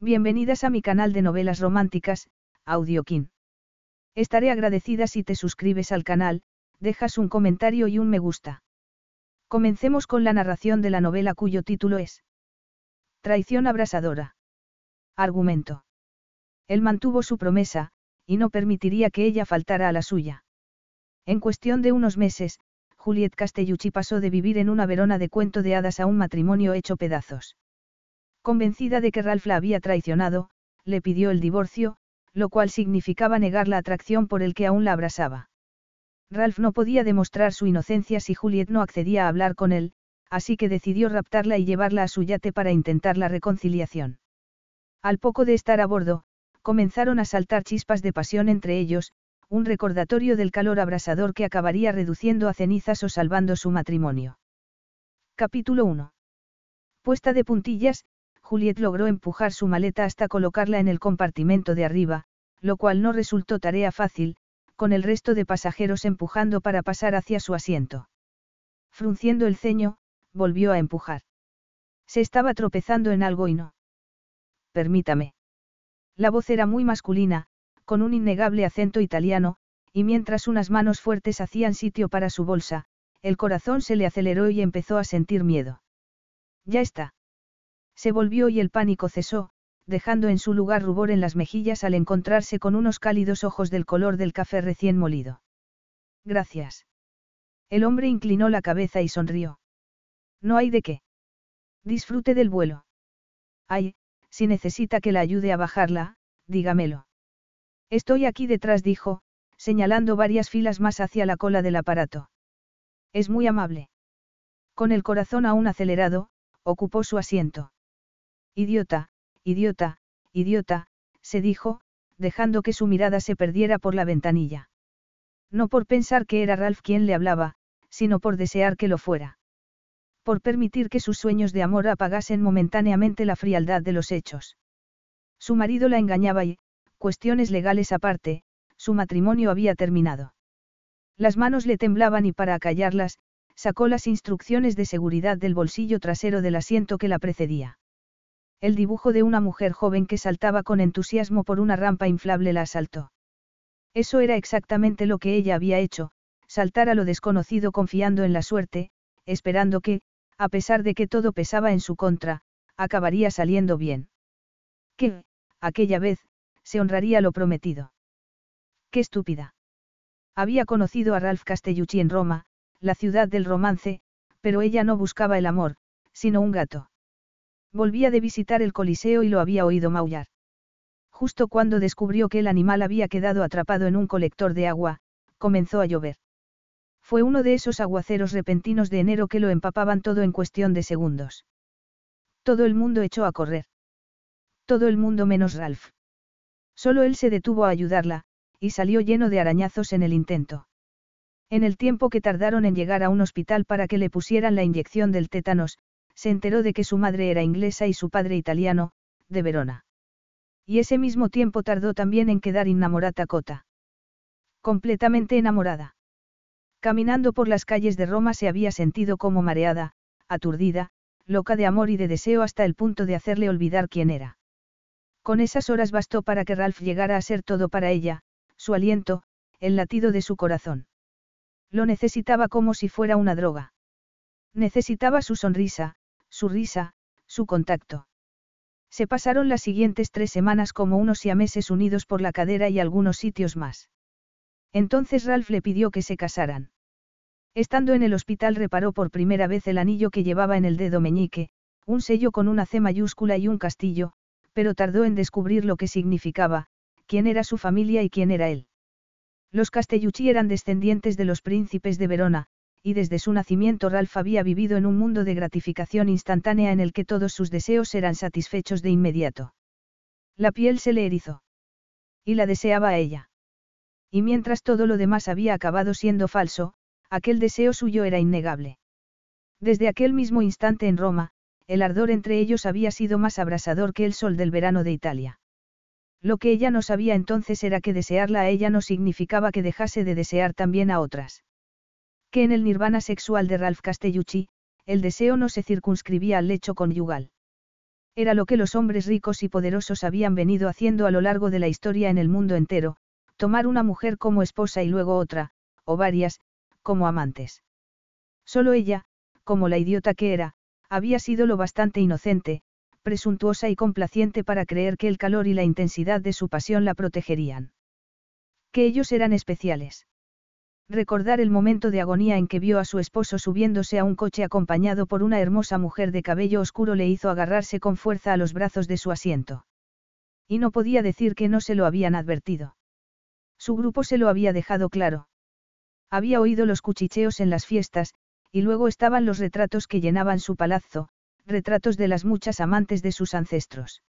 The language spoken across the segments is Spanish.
Bienvenidas a mi canal de novelas románticas, Audiokin. Estaré agradecida si te suscribes al canal, dejas un comentario y un me gusta. Comencemos con la narración de la novela cuyo título es Traición abrasadora. Argumento. Él mantuvo su promesa, y no permitiría que ella faltara a la suya. En cuestión de unos meses, Juliet Castellucci pasó de vivir en una Verona de cuento de hadas a un matrimonio hecho pedazos. Convencida de que Ralph la había traicionado, le pidió el divorcio, lo cual significaba negar la atracción por el que aún la abrasaba. Ralph no podía demostrar su inocencia si Juliet no accedía a hablar con él, así que decidió raptarla y llevarla a su yate para intentar la reconciliación. Al poco de estar a bordo, comenzaron a saltar chispas de pasión entre ellos, un recordatorio del calor abrasador que acabaría reduciendo a cenizas o salvando su matrimonio. Capítulo 1. Puesta de puntillas, Juliet logró empujar su maleta hasta colocarla en el compartimento de arriba, lo cual no resultó tarea fácil, con el resto de pasajeros empujando para pasar hacia su asiento. Frunciendo el ceño, volvió a empujar. Se estaba tropezando en algo y no. Permítame. La voz era muy masculina, con un innegable acento italiano, y mientras unas manos fuertes hacían sitio para su bolsa, el corazón se le aceleró y empezó a sentir miedo. Ya está. Se volvió y el pánico cesó, dejando en su lugar rubor en las mejillas al encontrarse con unos cálidos ojos del color del café recién molido. Gracias. El hombre inclinó la cabeza y sonrió. No hay de qué. Disfrute del vuelo. Ay, si necesita que la ayude a bajarla, dígamelo. Estoy aquí detrás, dijo, señalando varias filas más hacia la cola del aparato. Es muy amable. Con el corazón aún acelerado, ocupó su asiento. Idiota, idiota, idiota, se dijo, dejando que su mirada se perdiera por la ventanilla. No por pensar que era Ralph quien le hablaba, sino por desear que lo fuera. Por permitir que sus sueños de amor apagasen momentáneamente la frialdad de los hechos. Su marido la engañaba y, cuestiones legales aparte, su matrimonio había terminado. Las manos le temblaban y para acallarlas, sacó las instrucciones de seguridad del bolsillo trasero del asiento que la precedía. El dibujo de una mujer joven que saltaba con entusiasmo por una rampa inflable la asaltó. Eso era exactamente lo que ella había hecho, saltar a lo desconocido confiando en la suerte, esperando que, a pesar de que todo pesaba en su contra, acabaría saliendo bien. Que, aquella vez, se honraría lo prometido. Qué estúpida. Había conocido a Ralph Castellucci en Roma, la ciudad del romance, pero ella no buscaba el amor, sino un gato. Volvía de visitar el Coliseo y lo había oído maullar. Justo cuando descubrió que el animal había quedado atrapado en un colector de agua, comenzó a llover. Fue uno de esos aguaceros repentinos de enero que lo empapaban todo en cuestión de segundos. Todo el mundo echó a correr. Todo el mundo menos Ralph. Solo él se detuvo a ayudarla, y salió lleno de arañazos en el intento. En el tiempo que tardaron en llegar a un hospital para que le pusieran la inyección del tétanos, se enteró de que su madre era inglesa y su padre italiano, de Verona. Y ese mismo tiempo tardó también en quedar innamorata Cota. Completamente enamorada. Caminando por las calles de Roma se había sentido como mareada, aturdida, loca de amor y de deseo hasta el punto de hacerle olvidar quién era. Con esas horas bastó para que Ralph llegara a ser todo para ella, su aliento, el latido de su corazón. Lo necesitaba como si fuera una droga. Necesitaba su sonrisa, su risa, su contacto. Se pasaron las siguientes tres semanas como unos siameses unidos por la cadera y algunos sitios más. Entonces Ralph le pidió que se casaran. Estando en el hospital reparó por primera vez el anillo que llevaba en el dedo meñique, un sello con una C mayúscula y un castillo, pero tardó en descubrir lo que significaba, quién era su familia y quién era él. Los Castellucci eran descendientes de los príncipes de Verona, y desde su nacimiento Ralph había vivido en un mundo de gratificación instantánea en el que todos sus deseos eran satisfechos de inmediato. La piel se le erizó. Y la deseaba a ella. Y mientras todo lo demás había acabado siendo falso, aquel deseo suyo era innegable. Desde aquel mismo instante en Roma, el ardor entre ellos había sido más abrasador que el sol del verano de Italia. Lo que ella no sabía entonces era que desearla a ella no significaba que dejase de desear también a otras. Que en el nirvana sexual de Ralph Castellucci, el deseo no se circunscribía al lecho conyugal. Era lo que los hombres ricos y poderosos habían venido haciendo a lo largo de la historia en el mundo entero, tomar una mujer como esposa y luego otra, o varias, como amantes. Solo ella, como la idiota que era, había sido lo bastante inocente, presuntuosa y complaciente para creer que el calor y la intensidad de su pasión la protegerían. Que ellos eran especiales. Recordar el momento de agonía en que vio a su esposo subiéndose a un coche acompañado por una hermosa mujer de cabello oscuro le hizo agarrarse con fuerza a los brazos de su asiento. Y no podía decir que no se lo habían advertido. Su grupo se lo había dejado claro. Había oído los cuchicheos en las fiestas, y luego estaban los retratos que llenaban su palazzo, retratos de las muchas amantes de sus ancestros.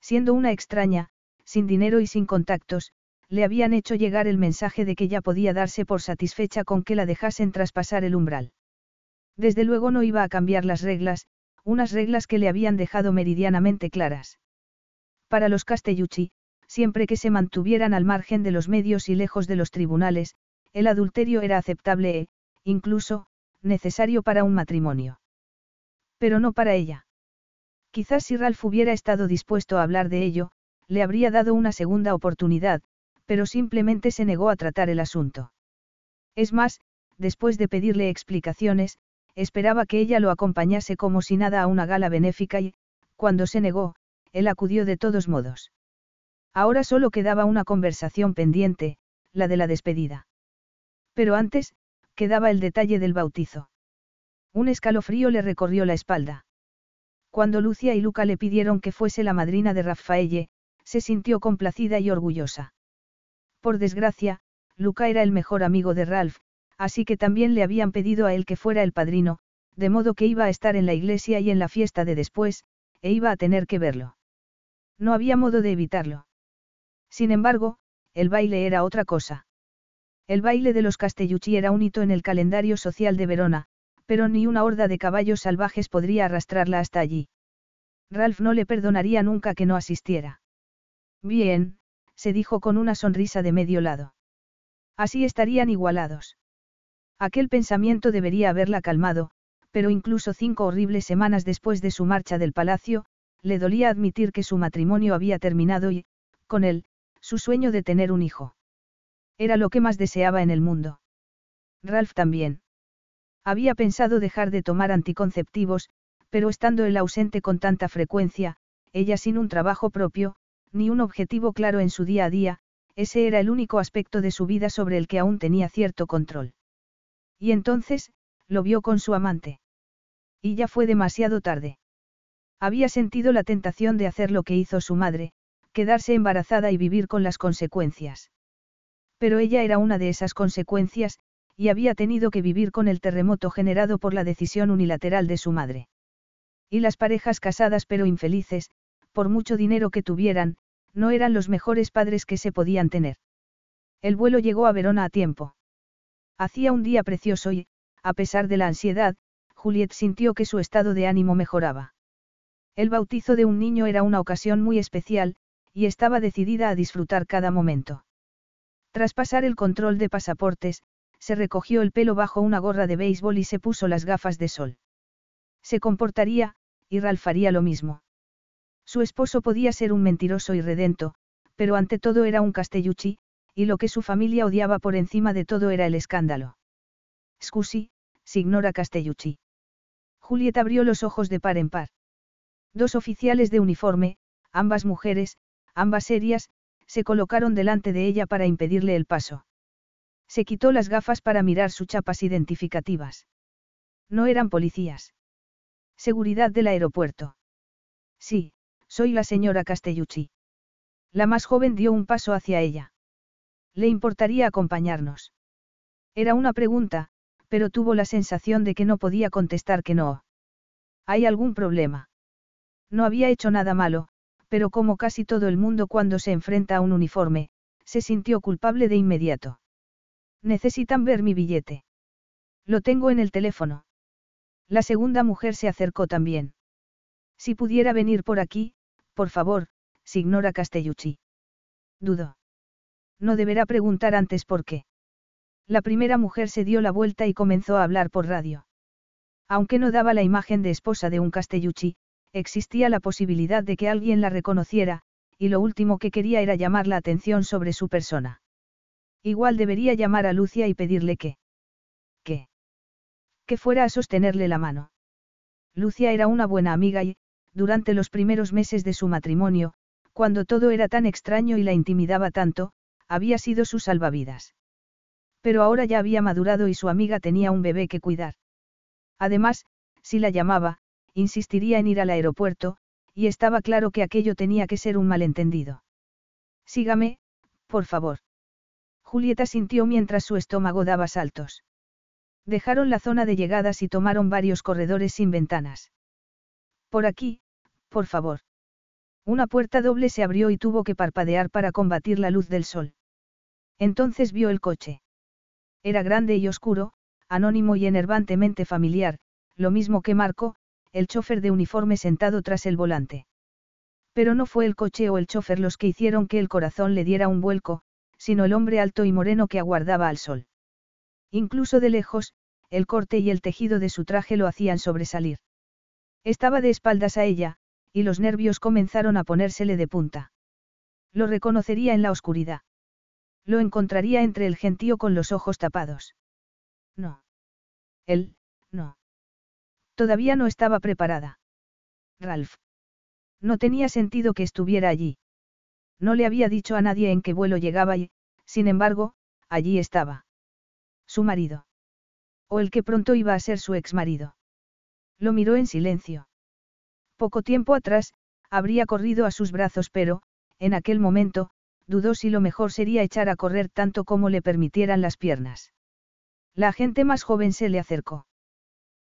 Siendo una extraña, sin dinero y sin contactos, le habían hecho llegar el mensaje de que ya podía darse por satisfecha con que la dejasen traspasar el umbral. Desde luego no iba a cambiar las reglas, unas reglas que le habían dejado meridianamente claras. Para los Castellucci, siempre que se mantuvieran al margen de los medios y lejos de los tribunales, el adulterio era aceptable e, incluso, necesario para un matrimonio. Pero no para ella. Quizás si Ralph hubiera estado dispuesto a hablar de ello, le habría dado una segunda oportunidad, pero simplemente se negó a tratar el asunto. Es más, después de pedirle explicaciones, esperaba que ella lo acompañase como si nada a una gala benéfica y, cuando se negó, él acudió de todos modos. Ahora solo quedaba una conversación pendiente, la de la despedida. Pero antes, quedaba el detalle del bautizo. Un escalofrío le recorrió la espalda. Cuando Lucia y Luca le pidieron que fuese la madrina de Raffaelle, se sintió complacida y orgullosa. Por desgracia, Luca era el mejor amigo de Ralph, así que también le habían pedido a él que fuera el padrino, de modo que iba a estar en la iglesia y en la fiesta de después, e iba a tener que verlo. No había modo de evitarlo. Sin embargo, el baile era otra cosa. El baile de los Castellucci era un hito en el calendario social de Verona, pero ni una horda de caballos salvajes podría arrastrarla hasta allí. Ralph no le perdonaría nunca que no asistiera. Bien, se dijo con una sonrisa de medio lado. Así estarían igualados. Aquel pensamiento debería haberla calmado, pero incluso cinco horribles semanas después de su marcha del palacio, le dolía admitir que su matrimonio había terminado y, con él, su sueño de tener un hijo. Era lo que más deseaba en el mundo. Ralph también. Había pensado dejar de tomar anticonceptivos, pero estando él ausente con tanta frecuencia, ella sin un trabajo propio, ni un objetivo claro en su día a día, ese era el único aspecto de su vida sobre el que aún tenía cierto control. Y entonces, lo vio con su amante. Y ya fue demasiado tarde. Había sentido la tentación de hacer lo que hizo su madre, quedarse embarazada y vivir con las consecuencias. Pero ella era una de esas consecuencias, y había tenido que vivir con el terremoto generado por la decisión unilateral de su madre. Y las parejas casadas pero infelices, por mucho dinero que tuvieran, no eran los mejores padres que se podían tener. El vuelo llegó a Verona a tiempo. Hacía un día precioso y, a pesar de la ansiedad, Juliet sintió que su estado de ánimo mejoraba. El bautizo de un niño era una ocasión muy especial, y estaba decidida a disfrutar cada momento. Tras pasar el control de pasaportes, se recogió el pelo bajo una gorra de béisbol y se puso las gafas de sol. Se comportaría, y Ralph haría lo mismo. Su esposo podía ser un mentiroso y redento, pero ante todo era un Castellucci, y lo que su familia odiaba por encima de todo era el escándalo. Scusi, signora Castellucci. Julieta abrió los ojos de par en par. Dos oficiales de uniforme, ambas mujeres, ambas serias, se colocaron delante de ella para impedirle el paso. Se quitó las gafas para mirar sus chapas identificativas. No eran policías. Seguridad del aeropuerto. Sí, soy la señora Castellucci. La más joven dio un paso hacia ella. ¿Le importaría acompañarnos? Era una pregunta, pero tuvo la sensación de que no podía contestar que no. ¿Hay algún problema? No había hecho nada malo, pero como casi todo el mundo cuando se enfrenta a un uniforme, se sintió culpable de inmediato. Necesitan ver mi billete. Lo tengo en el teléfono. La segunda mujer se acercó también. Si pudiera venir por aquí, por favor, signora Castellucci. Dudo. No deberá preguntar antes por qué. La primera mujer se dio la vuelta y comenzó a hablar por radio. Aunque no daba la imagen de esposa de un Castellucci, existía la posibilidad de que alguien la reconociera, y lo último que quería era llamar la atención sobre su persona. Igual debería llamar a Lucia y pedirle que... ¿Qué? Que fuera a sostenerle la mano. Lucia era una buena amiga y, durante los primeros meses de su matrimonio, cuando todo era tan extraño y la intimidaba tanto, había sido su salvavidas. Pero ahora ya había madurado y su amiga tenía un bebé que cuidar. Además, si la llamaba, insistiría en ir al aeropuerto, y estaba claro que aquello tenía que ser un malentendido. Sígame, por favor. Julieta sintió mientras su estómago daba saltos. Dejaron la zona de llegadas y tomaron varios corredores sin ventanas. Por aquí, por favor. Una puerta doble se abrió y tuvo que parpadear para combatir la luz del sol. Entonces vio el coche. Era grande y oscuro, anónimo y enervantemente familiar, lo mismo que Marco, el chofer de uniforme sentado tras el volante. Pero no fue el coche o el chofer los que hicieron que el corazón le diera un vuelco, sino el hombre alto y moreno que aguardaba al sol. Incluso de lejos, el corte y el tejido de su traje lo hacían sobresalir. Estaba de espaldas a ella, y los nervios comenzaron a ponérsele de punta. Lo reconocería en la oscuridad. Lo encontraría entre el gentío con los ojos tapados. No. Él, no. Todavía no estaba preparada. Ralph. No tenía sentido que estuviera allí. No le había dicho a nadie en qué vuelo llegaba y, sin embargo, allí estaba. Su marido. O el que pronto iba a ser su ex marido. Lo miró en silencio. Poco tiempo atrás, habría corrido a sus brazos pero, en aquel momento, dudó si lo mejor sería echar a correr tanto como le permitieran las piernas. La gente más joven se le acercó.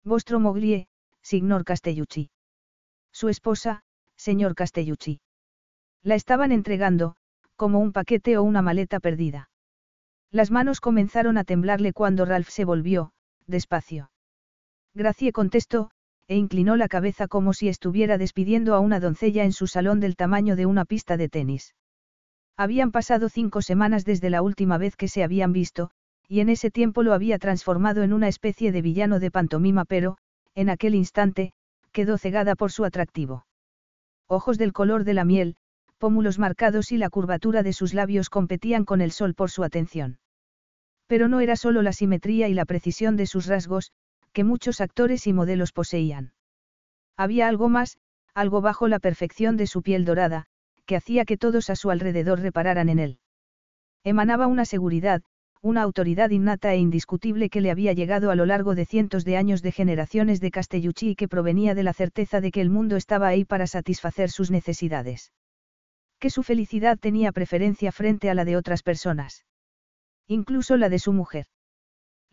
Vostro moglie, signor Castellucci. Su esposa, señor Castellucci. La estaban entregando, como un paquete o una maleta perdida. Las manos comenzaron a temblarle cuando Ralph se volvió, despacio. Gracie contestó, e inclinó la cabeza como si estuviera despidiendo a una doncella en su salón del tamaño de una pista de tenis. Habían pasado cinco semanas desde la última vez que se habían visto, y en ese tiempo lo había transformado en una especie de villano de pantomima pero, en aquel instante, quedó cegada por su atractivo. Ojos del color de la miel, pómulos marcados y la curvatura de sus labios competían con el sol por su atención. Pero no era solo la simetría y la precisión de sus rasgos, que muchos actores y modelos poseían. Había algo más, algo bajo la perfección de su piel dorada, que hacía que todos a su alrededor repararan en él. Emanaba una seguridad, una autoridad innata e indiscutible que le había llegado a lo largo de cientos de años de generaciones de Castellucci y que provenía de la certeza de que el mundo estaba ahí para satisfacer sus necesidades que su felicidad tenía preferencia frente a la de otras personas. Incluso la de su mujer.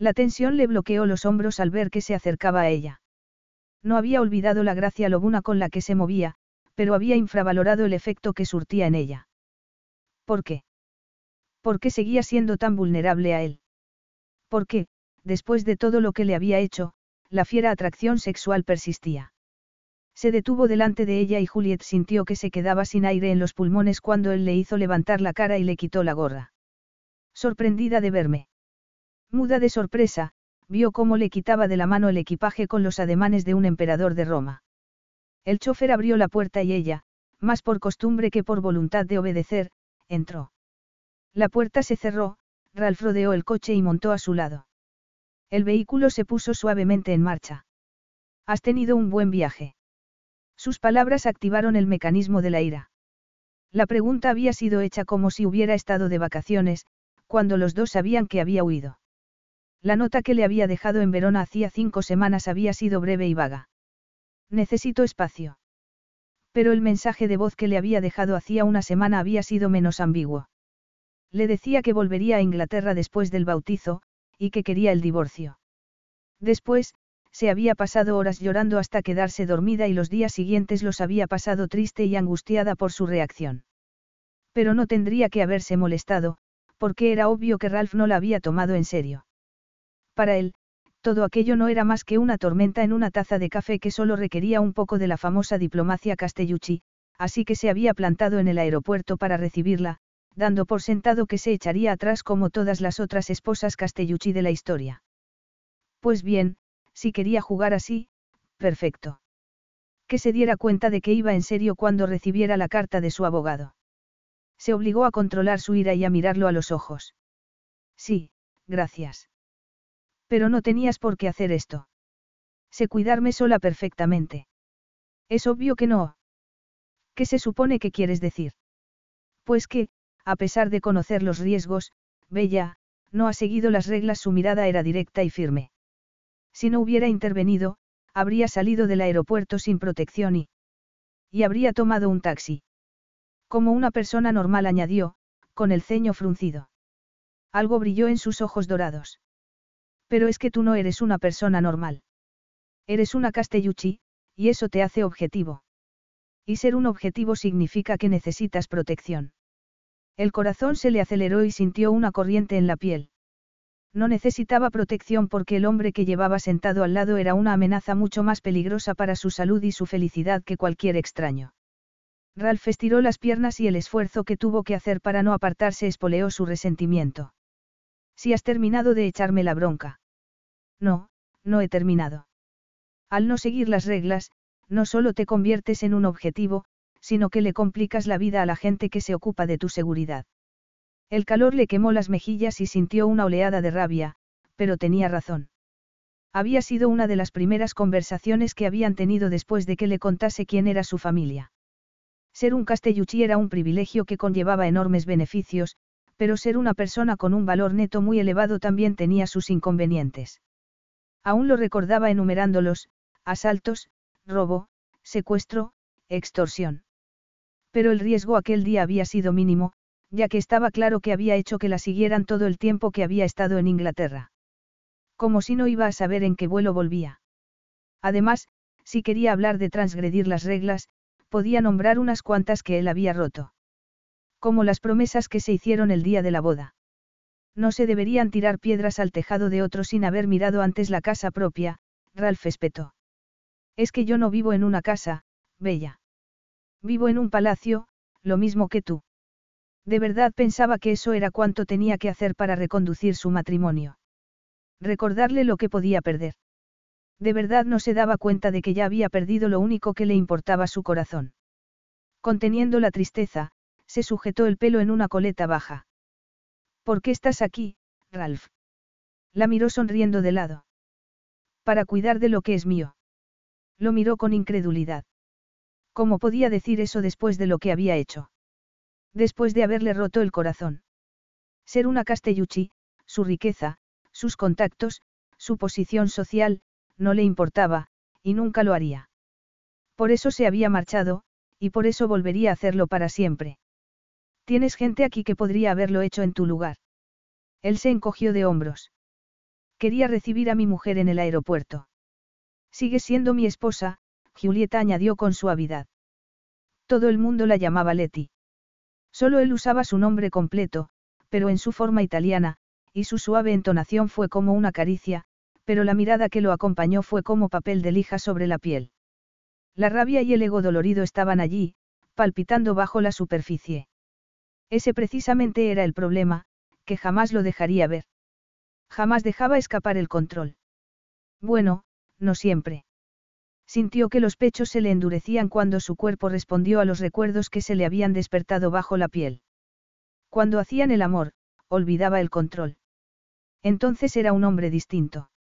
La tensión le bloqueó los hombros al ver que se acercaba a ella. No había olvidado la gracia lobuna con la que se movía, pero había infravalorado el efecto que surtía en ella. ¿Por qué? ¿Por qué seguía siendo tan vulnerable a él? ¿Por qué, después de todo lo que le había hecho, la fiera atracción sexual persistía? Se detuvo delante de ella y Juliet sintió que se quedaba sin aire en los pulmones cuando él le hizo levantar la cara y le quitó la gorra. Sorprendida de verme. Muda de sorpresa, vio cómo le quitaba de la mano el equipaje con los ademanes de un emperador de Roma. El chofer abrió la puerta y ella, más por costumbre que por voluntad de obedecer, entró. La puerta se cerró, Ralph rodeó el coche y montó a su lado. El vehículo se puso suavemente en marcha. Has tenido un buen viaje. Sus palabras activaron el mecanismo de la ira. La pregunta había sido hecha como si hubiera estado de vacaciones, cuando los dos sabían que había huido. La nota que le había dejado en Verona hacía cinco semanas había sido breve y vaga. Necesito espacio. Pero el mensaje de voz que le había dejado hacía una semana había sido menos ambiguo. Le decía que volvería a Inglaterra después del bautizo, y que quería el divorcio. Después, se había pasado horas llorando hasta quedarse dormida y los días siguientes los había pasado triste y angustiada por su reacción. Pero no tendría que haberse molestado, porque era obvio que Ralph no la había tomado en serio. Para él, todo aquello no era más que una tormenta en una taza de café que solo requería un poco de la famosa diplomacia castellucci, así que se había plantado en el aeropuerto para recibirla, dando por sentado que se echaría atrás como todas las otras esposas castellucci de la historia. Pues bien, si quería jugar así, perfecto. Que se diera cuenta de que iba en serio cuando recibiera la carta de su abogado. Se obligó a controlar su ira y a mirarlo a los ojos. Sí, gracias. Pero no tenías por qué hacer esto. Sé cuidarme sola perfectamente. Es obvio que no. ¿Qué se supone que quieres decir? Pues que, a pesar de conocer los riesgos, Bella, no ha seguido las reglas, su mirada era directa y firme. Si no hubiera intervenido, habría salido del aeropuerto sin protección y... y habría tomado un taxi. Como una persona normal añadió, con el ceño fruncido. Algo brilló en sus ojos dorados. Pero es que tú no eres una persona normal. Eres una Castellucci, y eso te hace objetivo. Y ser un objetivo significa que necesitas protección. El corazón se le aceleró y sintió una corriente en la piel. No necesitaba protección porque el hombre que llevaba sentado al lado era una amenaza mucho más peligrosa para su salud y su felicidad que cualquier extraño. Ralph estiró las piernas y el esfuerzo que tuvo que hacer para no apartarse espoleó su resentimiento. Si has terminado de echarme la bronca. No, no he terminado. Al no seguir las reglas, no solo te conviertes en un objetivo, sino que le complicas la vida a la gente que se ocupa de tu seguridad. El calor le quemó las mejillas y sintió una oleada de rabia, pero tenía razón. Había sido una de las primeras conversaciones que habían tenido después de que le contase quién era su familia. Ser un castelluchi era un privilegio que conllevaba enormes beneficios, pero ser una persona con un valor neto muy elevado también tenía sus inconvenientes. Aún lo recordaba enumerándolos, asaltos, robo, secuestro, extorsión. Pero el riesgo aquel día había sido mínimo, ya que estaba claro que había hecho que la siguieran todo el tiempo que había estado en Inglaterra. Como si no iba a saber en qué vuelo volvía. Además, si quería hablar de transgredir las reglas, podía nombrar unas cuantas que él había roto. Como las promesas que se hicieron el día de la boda. No se deberían tirar piedras al tejado de otro sin haber mirado antes la casa propia, Ralph espetó. Es que yo no vivo en una casa, Bella. Vivo en un palacio, lo mismo que tú. De verdad pensaba que eso era cuanto tenía que hacer para reconducir su matrimonio. Recordarle lo que podía perder. De verdad no se daba cuenta de que ya había perdido lo único que le importaba su corazón. Conteniendo la tristeza, se sujetó el pelo en una coleta baja. ¿Por qué estás aquí, Ralph? La miró sonriendo de lado. Para cuidar de lo que es mío. Lo miró con incredulidad. ¿Cómo podía decir eso después de lo que había hecho? Después de haberle roto el corazón. Ser una Castellucci, su riqueza, sus contactos, su posición social, no le importaba, y nunca lo haría. Por eso se había marchado, y por eso volvería a hacerlo para siempre. Tienes gente aquí que podría haberlo hecho en tu lugar. Él se encogió de hombros. Quería recibir a mi mujer en el aeropuerto. Sigue siendo mi esposa, Julieta añadió con suavidad. Todo el mundo la llamaba Leti. Solo él usaba su nombre completo, pero en su forma italiana, y su suave entonación fue como una caricia, pero la mirada que lo acompañó fue como papel de lija sobre la piel. La rabia y el ego dolorido estaban allí, palpitando bajo la superficie. Ese precisamente era el problema, que jamás lo dejaría ver. Jamás dejaba escapar el control. Bueno, no siempre. Sintió que los pechos se le endurecían cuando su cuerpo respondió a los recuerdos que se le habían despertado bajo la piel. Cuando hacían el amor, olvidaba el control. Entonces era un hombre distinto.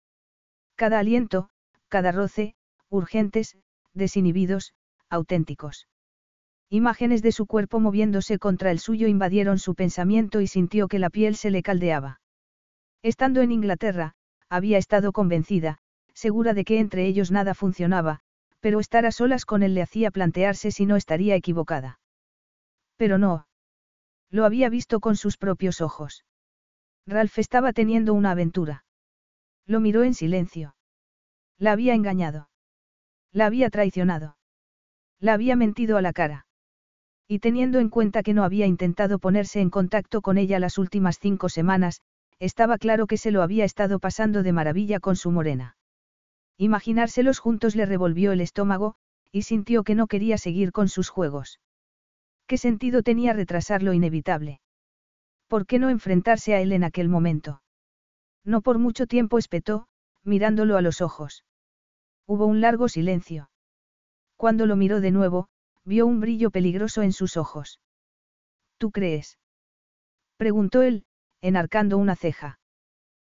Cada aliento, cada roce, urgentes, desinhibidos, auténticos. Imágenes de su cuerpo moviéndose contra el suyo invadieron su pensamiento y sintió que la piel se le caldeaba. Estando en Inglaterra, había estado convencida, segura de que entre ellos nada funcionaba, pero estar a solas con él le hacía plantearse si no estaría equivocada. Pero no. Lo había visto con sus propios ojos. Ralph estaba teniendo una aventura. Lo miró en silencio. La había engañado. La había traicionado. La había mentido a la cara. Y teniendo en cuenta que no había intentado ponerse en contacto con ella las últimas cinco semanas, estaba claro que se lo había estado pasando de maravilla con su morena. Imaginárselos juntos le revolvió el estómago, y sintió que no quería seguir con sus juegos. ¿Qué sentido tenía retrasar lo inevitable? ¿Por qué no enfrentarse a él en aquel momento? No por mucho tiempo espetó, mirándolo a los ojos. Hubo un largo silencio. Cuando lo miró de nuevo, vio un brillo peligroso en sus ojos. ¿Tú crees? preguntó él, enarcando una ceja.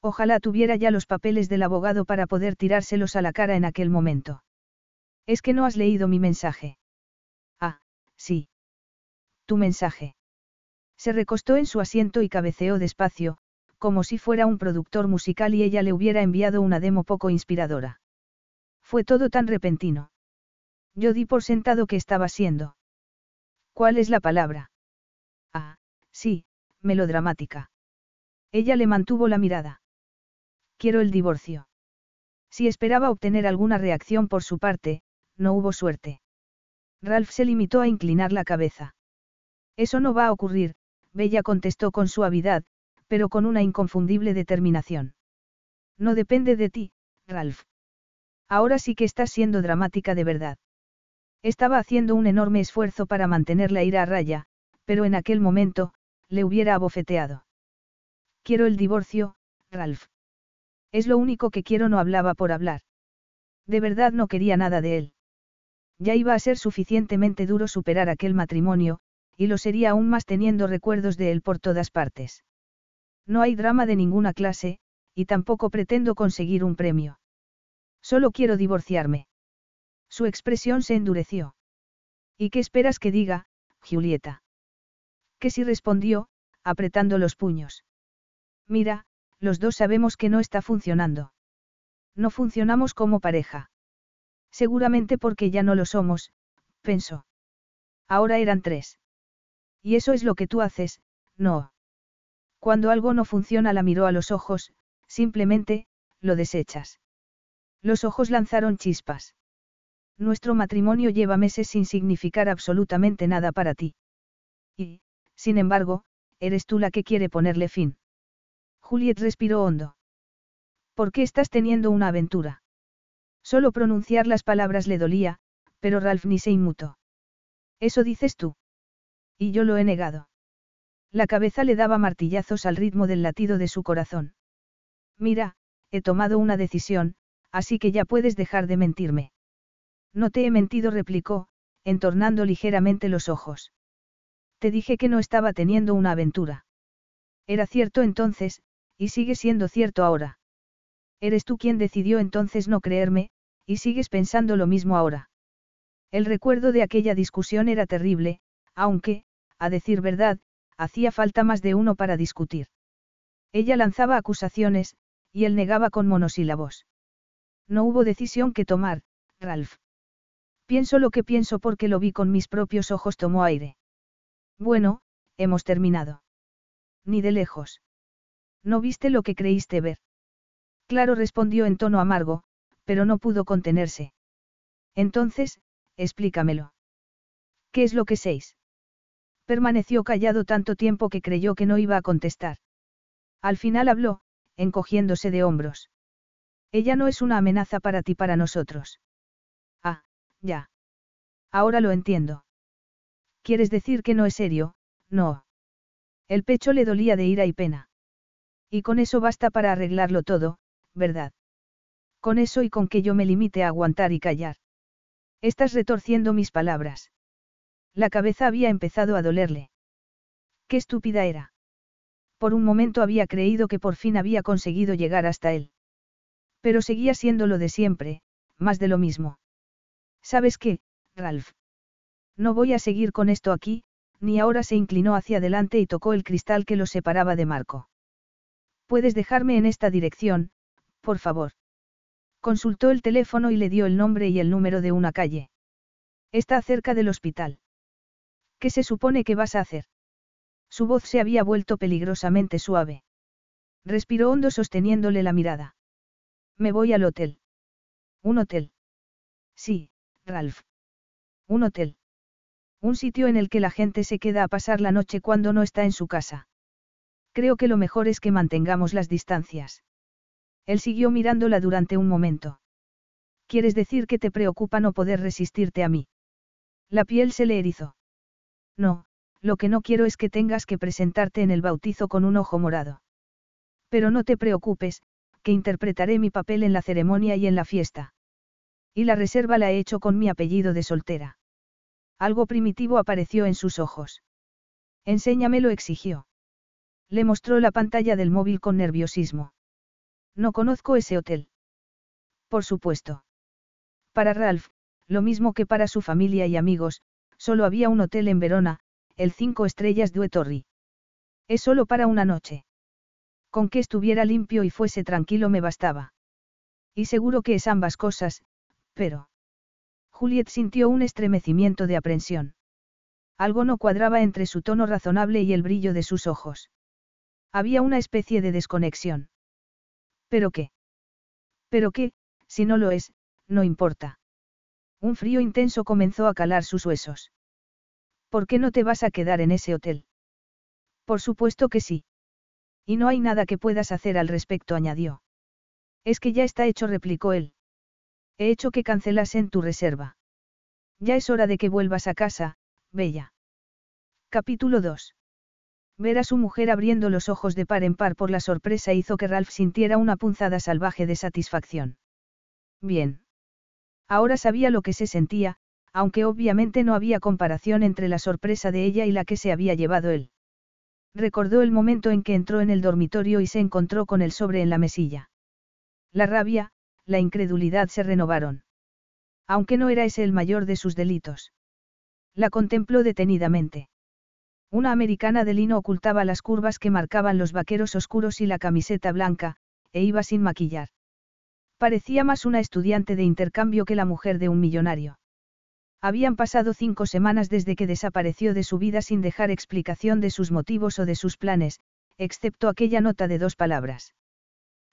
Ojalá tuviera ya los papeles del abogado para poder tirárselos a la cara en aquel momento. Es que no has leído mi mensaje. Ah, sí. Tu mensaje. Se recostó en su asiento y cabeceó despacio, como si fuera un productor musical y ella le hubiera enviado una demo poco inspiradora. Fue todo tan repentino. Yo di por sentado que estaba siendo. ¿Cuál es la palabra? Ah, sí, melodramática. Ella le mantuvo la mirada. Quiero el divorcio. Si esperaba obtener alguna reacción por su parte, no hubo suerte. Ralph se limitó a inclinar la cabeza. Eso no va a ocurrir, Bella contestó con suavidad, pero con una inconfundible determinación. No depende de ti, Ralph. Ahora sí que estás siendo dramática de verdad. Estaba haciendo un enorme esfuerzo para mantener la ira a raya, pero en aquel momento, le hubiera abofeteado. Quiero el divorcio, Ralph. Es lo único que quiero, no hablaba por hablar. De verdad no quería nada de él. Ya iba a ser suficientemente duro superar aquel matrimonio, y lo sería aún más teniendo recuerdos de él por todas partes. No hay drama de ninguna clase, y tampoco pretendo conseguir un premio. Solo quiero divorciarme. Su expresión se endureció. ¿Y qué esperas que diga, Julieta? Que si respondió, apretando los puños. Mira, los dos sabemos que no está funcionando. No funcionamos como pareja. Seguramente porque ya no lo somos, pensó. Ahora eran tres. Y eso es lo que tú haces, no. Cuando algo no funciona la miró a los ojos, simplemente, lo desechas. Los ojos lanzaron chispas. Nuestro matrimonio lleva meses sin significar absolutamente nada para ti. Y, sin embargo, eres tú la que quiere ponerle fin. Juliet respiró hondo. ¿Por qué estás teniendo una aventura? Solo pronunciar las palabras le dolía, pero Ralph ni se inmutó. Eso dices tú. Y yo lo he negado. La cabeza le daba martillazos al ritmo del latido de su corazón. Mira, he tomado una decisión, así que ya puedes dejar de mentirme. No te he mentido, replicó, entornando ligeramente los ojos. Te dije que no estaba teniendo una aventura. Era cierto entonces, y sigue siendo cierto ahora. Eres tú quien decidió entonces no creerme, y sigues pensando lo mismo ahora. El recuerdo de aquella discusión era terrible, aunque, a decir verdad, hacía falta más de uno para discutir. Ella lanzaba acusaciones, y él negaba con monosílabos. No hubo decisión que tomar, Ralph. Pienso lo que pienso porque lo vi con mis propios ojos, tomó aire. Bueno, hemos terminado. Ni de lejos. ¿No viste lo que creíste ver? Claro, respondió en tono amargo, pero no pudo contenerse. Entonces, explícamelo. ¿Qué es lo que seis? Permaneció callado tanto tiempo que creyó que no iba a contestar. Al final habló, encogiéndose de hombros. Ella no es una amenaza para ti, para nosotros. Ya. Ahora lo entiendo. ¿Quieres decir que no es serio? No. El pecho le dolía de ira y pena. Y con eso basta para arreglarlo todo, ¿verdad? Con eso y con que yo me limite a aguantar y callar. Estás retorciendo mis palabras. La cabeza había empezado a dolerle. Qué estúpida era. Por un momento había creído que por fin había conseguido llegar hasta él. Pero seguía siendo lo de siempre, más de lo mismo. ¿Sabes qué, Ralph? No voy a seguir con esto aquí, ni ahora se inclinó hacia adelante y tocó el cristal que lo separaba de Marco. Puedes dejarme en esta dirección, por favor. Consultó el teléfono y le dio el nombre y el número de una calle. Está cerca del hospital. ¿Qué se supone que vas a hacer? Su voz se había vuelto peligrosamente suave. Respiró hondo sosteniéndole la mirada. Me voy al hotel. ¿Un hotel? Sí, Ralph. Un hotel. Un sitio en el que la gente se queda a pasar la noche cuando no está en su casa. Creo que lo mejor es que mantengamos las distancias. Él siguió mirándola durante un momento. ¿Quieres decir que te preocupa no poder resistirte a mí? La piel se le erizó. No, lo que no quiero es que tengas que presentarte en el bautizo con un ojo morado. Pero no te preocupes, que interpretaré mi papel en la ceremonia y en la fiesta. Y la reserva la he hecho con mi apellido de soltera. Algo primitivo apareció en sus ojos. Enséñamelo exigió. Le mostró la pantalla del móvil con nerviosismo. No conozco ese hotel. Por supuesto. Para Ralph, lo mismo que para su familia y amigos, solo había un hotel en Verona, el cinco estrellas Due Torri. Es solo para una noche. Con que estuviera limpio y fuese tranquilo me bastaba. Y seguro que es ambas cosas, pero... Juliet sintió un estremecimiento de aprensión. Algo no cuadraba entre su tono razonable y el brillo de sus ojos. Había una especie de desconexión. ¿Pero qué? ¿Pero qué? Si no lo es, no importa. Un frío intenso comenzó a calar sus huesos. ¿Por qué no te vas a quedar en ese hotel? Por supuesto que sí. Y no hay nada que puedas hacer al respecto, añadió. Es que ya está hecho, replicó él. He hecho que cancelasen tu reserva. Ya es hora de que vuelvas a casa, Bella. Capítulo 2. Ver a su mujer abriendo los ojos de par en par por la sorpresa hizo que Ralph sintiera una punzada salvaje de satisfacción. Bien. Ahora sabía lo que se sentía, aunque obviamente no había comparación entre la sorpresa de ella y la que se había llevado él. Recordó el momento en que entró en el dormitorio y se encontró con el sobre en la mesilla. La rabia, la incredulidad se renovaron. Aunque no era ese el mayor de sus delitos. La contempló detenidamente. Una americana de lino ocultaba las curvas que marcaban los vaqueros oscuros y la camiseta blanca, e iba sin maquillar. Parecía más una estudiante de intercambio que la mujer de un millonario. Habían pasado cinco semanas desde que desapareció de su vida sin dejar explicación de sus motivos o de sus planes, excepto aquella nota de dos palabras.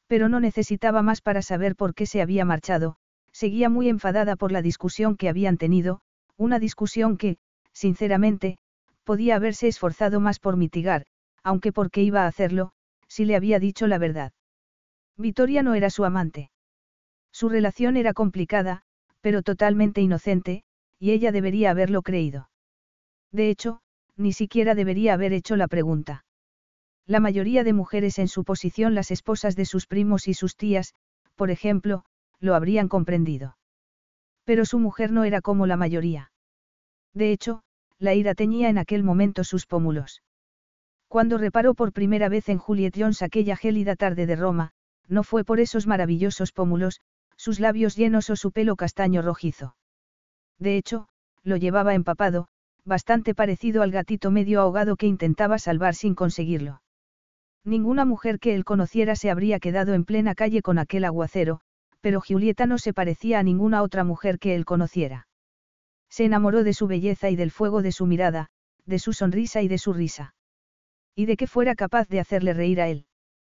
Pero no necesitaba más para saber por qué se había marchado, seguía muy enfadada por la discusión que habían tenido, una discusión que, sinceramente, podía haberse esforzado más por mitigar, aunque porque iba a hacerlo, si le había dicho la verdad. Vitoria no era su amante. Su relación era complicada, pero totalmente inocente, y ella debería haberlo creído. De hecho, ni siquiera debería haber hecho la pregunta. La mayoría de mujeres en su posición, las esposas de sus primos y sus tías, por ejemplo, lo habrían comprendido. Pero su mujer no era como la mayoría. De hecho, la ira teñía en aquel momento sus pómulos. Cuando reparó por primera vez en Juliet Jones aquella gélida tarde de Roma, no fue por esos maravillosos pómulos, sus labios llenos o su pelo castaño rojizo. De hecho, lo llevaba empapado, bastante parecido al gatito medio ahogado que intentaba salvar sin conseguirlo. Ninguna mujer que él conociera se habría quedado en plena calle con aquel aguacero, pero Julieta no se parecía a ninguna otra mujer que él conociera. Se enamoró de su belleza y del fuego de su mirada, de su sonrisa y de su risa. Y de que fuera capaz de hacerle reír a él.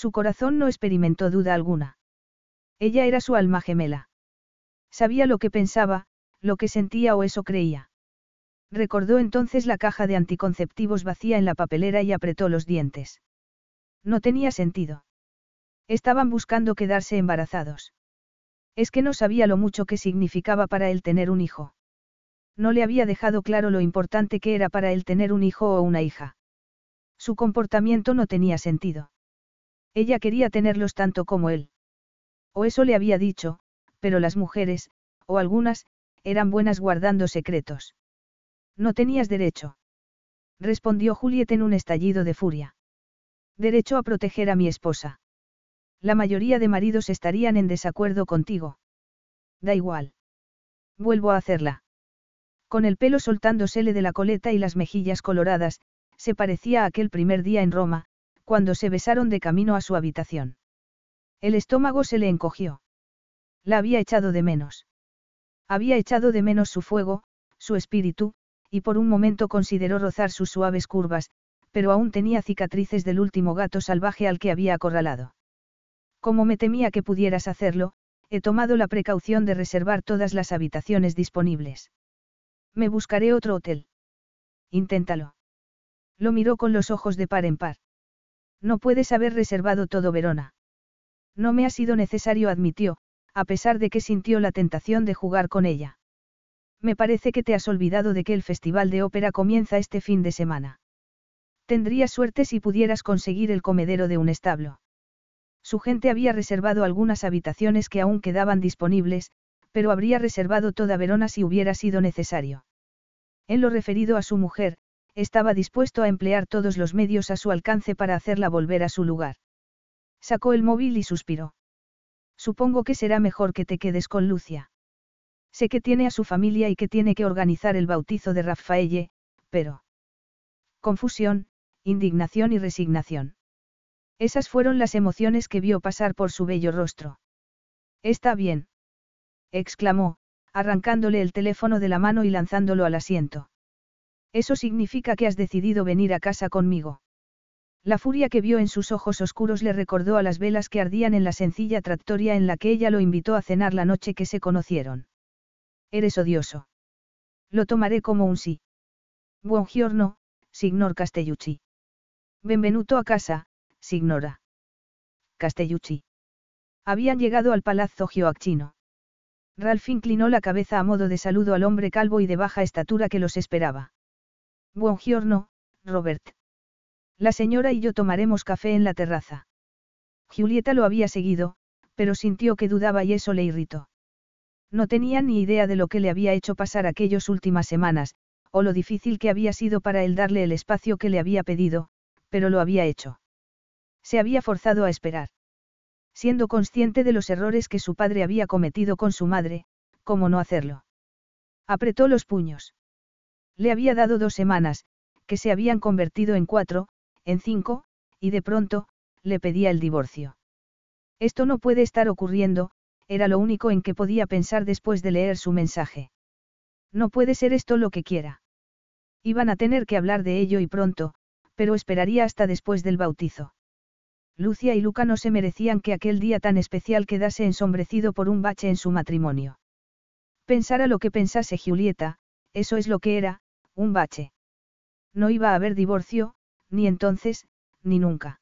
Su corazón no experimentó duda alguna. Ella era su alma gemela. Sabía lo que pensaba, lo que sentía o eso creía. Recordó entonces la caja de anticonceptivos vacía en la papelera y apretó los dientes. No tenía sentido. Estaban buscando quedarse embarazados. Es que no sabía lo mucho que significaba para él tener un hijo. No le había dejado claro lo importante que era para él tener un hijo o una hija. Su comportamiento no tenía sentido. Ella quería tenerlos tanto como él. O eso le había dicho, pero las mujeres, o algunas, eran buenas guardando secretos. No tenías derecho. Respondió Juliet en un estallido de furia. Derecho a proteger a mi esposa. La mayoría de maridos estarían en desacuerdo contigo. Da igual. Vuelvo a hacerla. Con el pelo soltándosele de la coleta y las mejillas coloradas, se parecía a aquel primer día en Roma, cuando se besaron de camino a su habitación. El estómago se le encogió. La había echado de menos. Había echado de menos su fuego, su espíritu, y por un momento consideró rozar sus suaves curvas, pero aún tenía cicatrices del último gato salvaje al que había acorralado. Como me temía que pudieras hacerlo, he tomado la precaución de reservar todas las habitaciones disponibles. Me buscaré otro hotel. Inténtalo. Lo miró con los ojos de par en par. No puedes haber reservado todo Verona. No me ha sido necesario, admitió, a pesar de que sintió la tentación de jugar con ella. Me parece que te has olvidado de que el Festival de Ópera comienza este fin de semana. Tendrías suerte si pudieras conseguir el comedero de un establo. Su gente había reservado algunas habitaciones que aún quedaban disponibles, pero habría reservado toda Verona si hubiera sido necesario. En lo referido a su mujer, estaba dispuesto a emplear todos los medios a su alcance para hacerla volver a su lugar. Sacó el móvil y suspiró. Supongo que será mejor que te quedes con Lucia. Sé que tiene a su familia y que tiene que organizar el bautizo de Raffaelle, pero... Confusión, indignación y resignación. Esas fueron las emociones que vio pasar por su bello rostro. Está bien. exclamó, arrancándole el teléfono de la mano y lanzándolo al asiento. Eso significa que has decidido venir a casa conmigo. La furia que vio en sus ojos oscuros le recordó a las velas que ardían en la sencilla tractoria en la que ella lo invitó a cenar la noche que se conocieron. Eres odioso. Lo tomaré como un sí. Buongiorno, signor Castellucci. Benvenuto a casa, signora. Castellucci. Habían llegado al palazzo Gioacchino. Ralph inclinó la cabeza a modo de saludo al hombre calvo y de baja estatura que los esperaba. Buongiorno, Robert. La señora y yo tomaremos café en la terraza. Julieta lo había seguido, pero sintió que dudaba y eso le irritó. No tenía ni idea de lo que le había hecho pasar aquellas últimas semanas, o lo difícil que había sido para él darle el espacio que le había pedido, pero lo había hecho. Se había forzado a esperar. Siendo consciente de los errores que su padre había cometido con su madre, ¿cómo no hacerlo? Apretó los puños. Le había dado dos semanas, que se habían convertido en cuatro, en cinco, y de pronto, le pedía el divorcio. Esto no puede estar ocurriendo, era lo único en que podía pensar después de leer su mensaje. No puede ser esto lo que quiera. Iban a tener que hablar de ello y pronto, pero esperaría hasta después del bautizo. Lucia y Luca no se merecían que aquel día tan especial quedase ensombrecido por un bache en su matrimonio. Pensara lo que pensase Julieta, eso es lo que era, un bache. No iba a haber divorcio, ni entonces, ni nunca.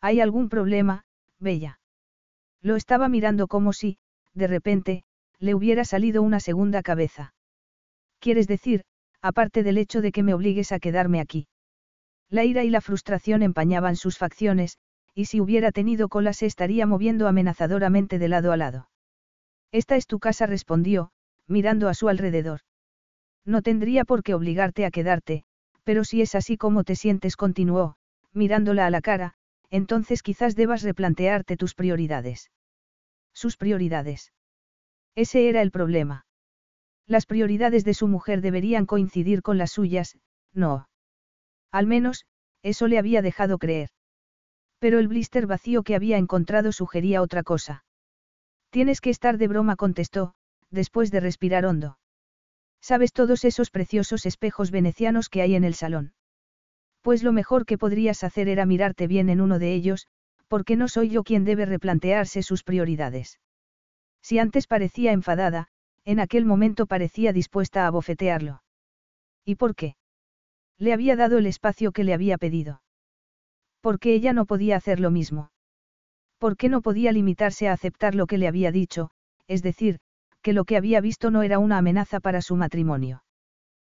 ¿Hay algún problema, Bella? Lo estaba mirando como si, de repente, le hubiera salido una segunda cabeza. ¿Quieres decir, aparte del hecho de que me obligues a quedarme aquí? La ira y la frustración empañaban sus facciones, y si hubiera tenido cola se estaría moviendo amenazadoramente de lado a lado. Esta es tu casa, respondió, mirando a su alrededor. No tendría por qué obligarte a quedarte, pero si es así como te sientes, continuó, mirándola a la cara, entonces quizás debas replantearte tus prioridades. Sus prioridades. Ese era el problema. Las prioridades de su mujer deberían coincidir con las suyas, no. Al menos, eso le había dejado creer. Pero el blister vacío que había encontrado sugería otra cosa. Tienes que estar de broma, contestó, después de respirar hondo. ¿Sabes todos esos preciosos espejos venecianos que hay en el salón? Pues lo mejor que podrías hacer era mirarte bien en uno de ellos, porque no soy yo quien debe replantearse sus prioridades. Si antes parecía enfadada, en aquel momento parecía dispuesta a bofetearlo. ¿Y por qué? Le había dado el espacio que le había pedido. ¿Por qué ella no podía hacer lo mismo? ¿Por qué no podía limitarse a aceptar lo que le había dicho, es decir, que lo que había visto no era una amenaza para su matrimonio?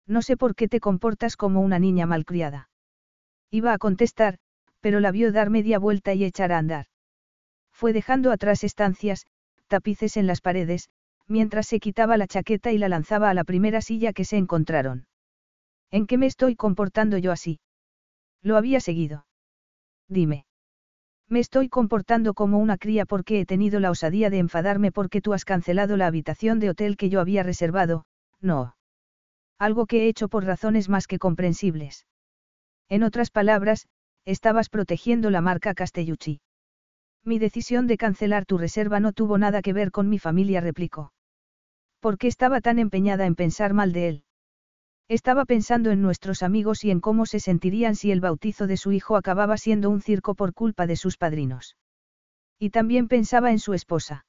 No sé por qué te comportas como una niña malcriada. Iba a contestar, pero la vio dar media vuelta y echar a andar. Fue dejando atrás estancias, tapices en las paredes, mientras se quitaba la chaqueta y la lanzaba a la primera silla que se encontraron. ¿En qué me estoy comportando yo así? Lo había seguido. Dime. Me estoy comportando como una cría porque he tenido la osadía de enfadarme porque tú has cancelado la habitación de hotel que yo había reservado, no. Algo que he hecho por razones más que comprensibles. En otras palabras, estabas protegiendo la marca Castellucci. Mi decisión de cancelar tu reserva no tuvo nada que ver con mi familia, replicó. ¿Por qué estaba tan empeñada en pensar mal de él? Estaba pensando en nuestros amigos y en cómo se sentirían si el bautizo de su hijo acababa siendo un circo por culpa de sus padrinos. Y también pensaba en su esposa.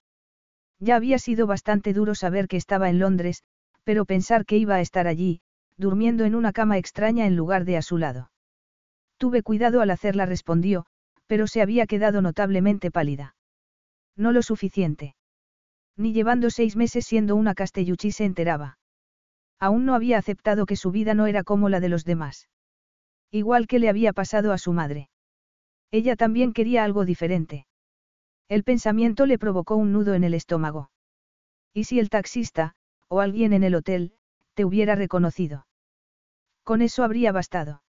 Ya había sido bastante duro saber que estaba en Londres, pero pensar que iba a estar allí, durmiendo en una cama extraña en lugar de a su lado. Tuve cuidado al hacerla, respondió, pero se había quedado notablemente pálida. No lo suficiente. Ni llevando seis meses siendo una castelluchi se enteraba. Aún no había aceptado que su vida no era como la de los demás. Igual que le había pasado a su madre. Ella también quería algo diferente. El pensamiento le provocó un nudo en el estómago. ¿Y si el taxista, o alguien en el hotel, te hubiera reconocido? Con eso habría bastado.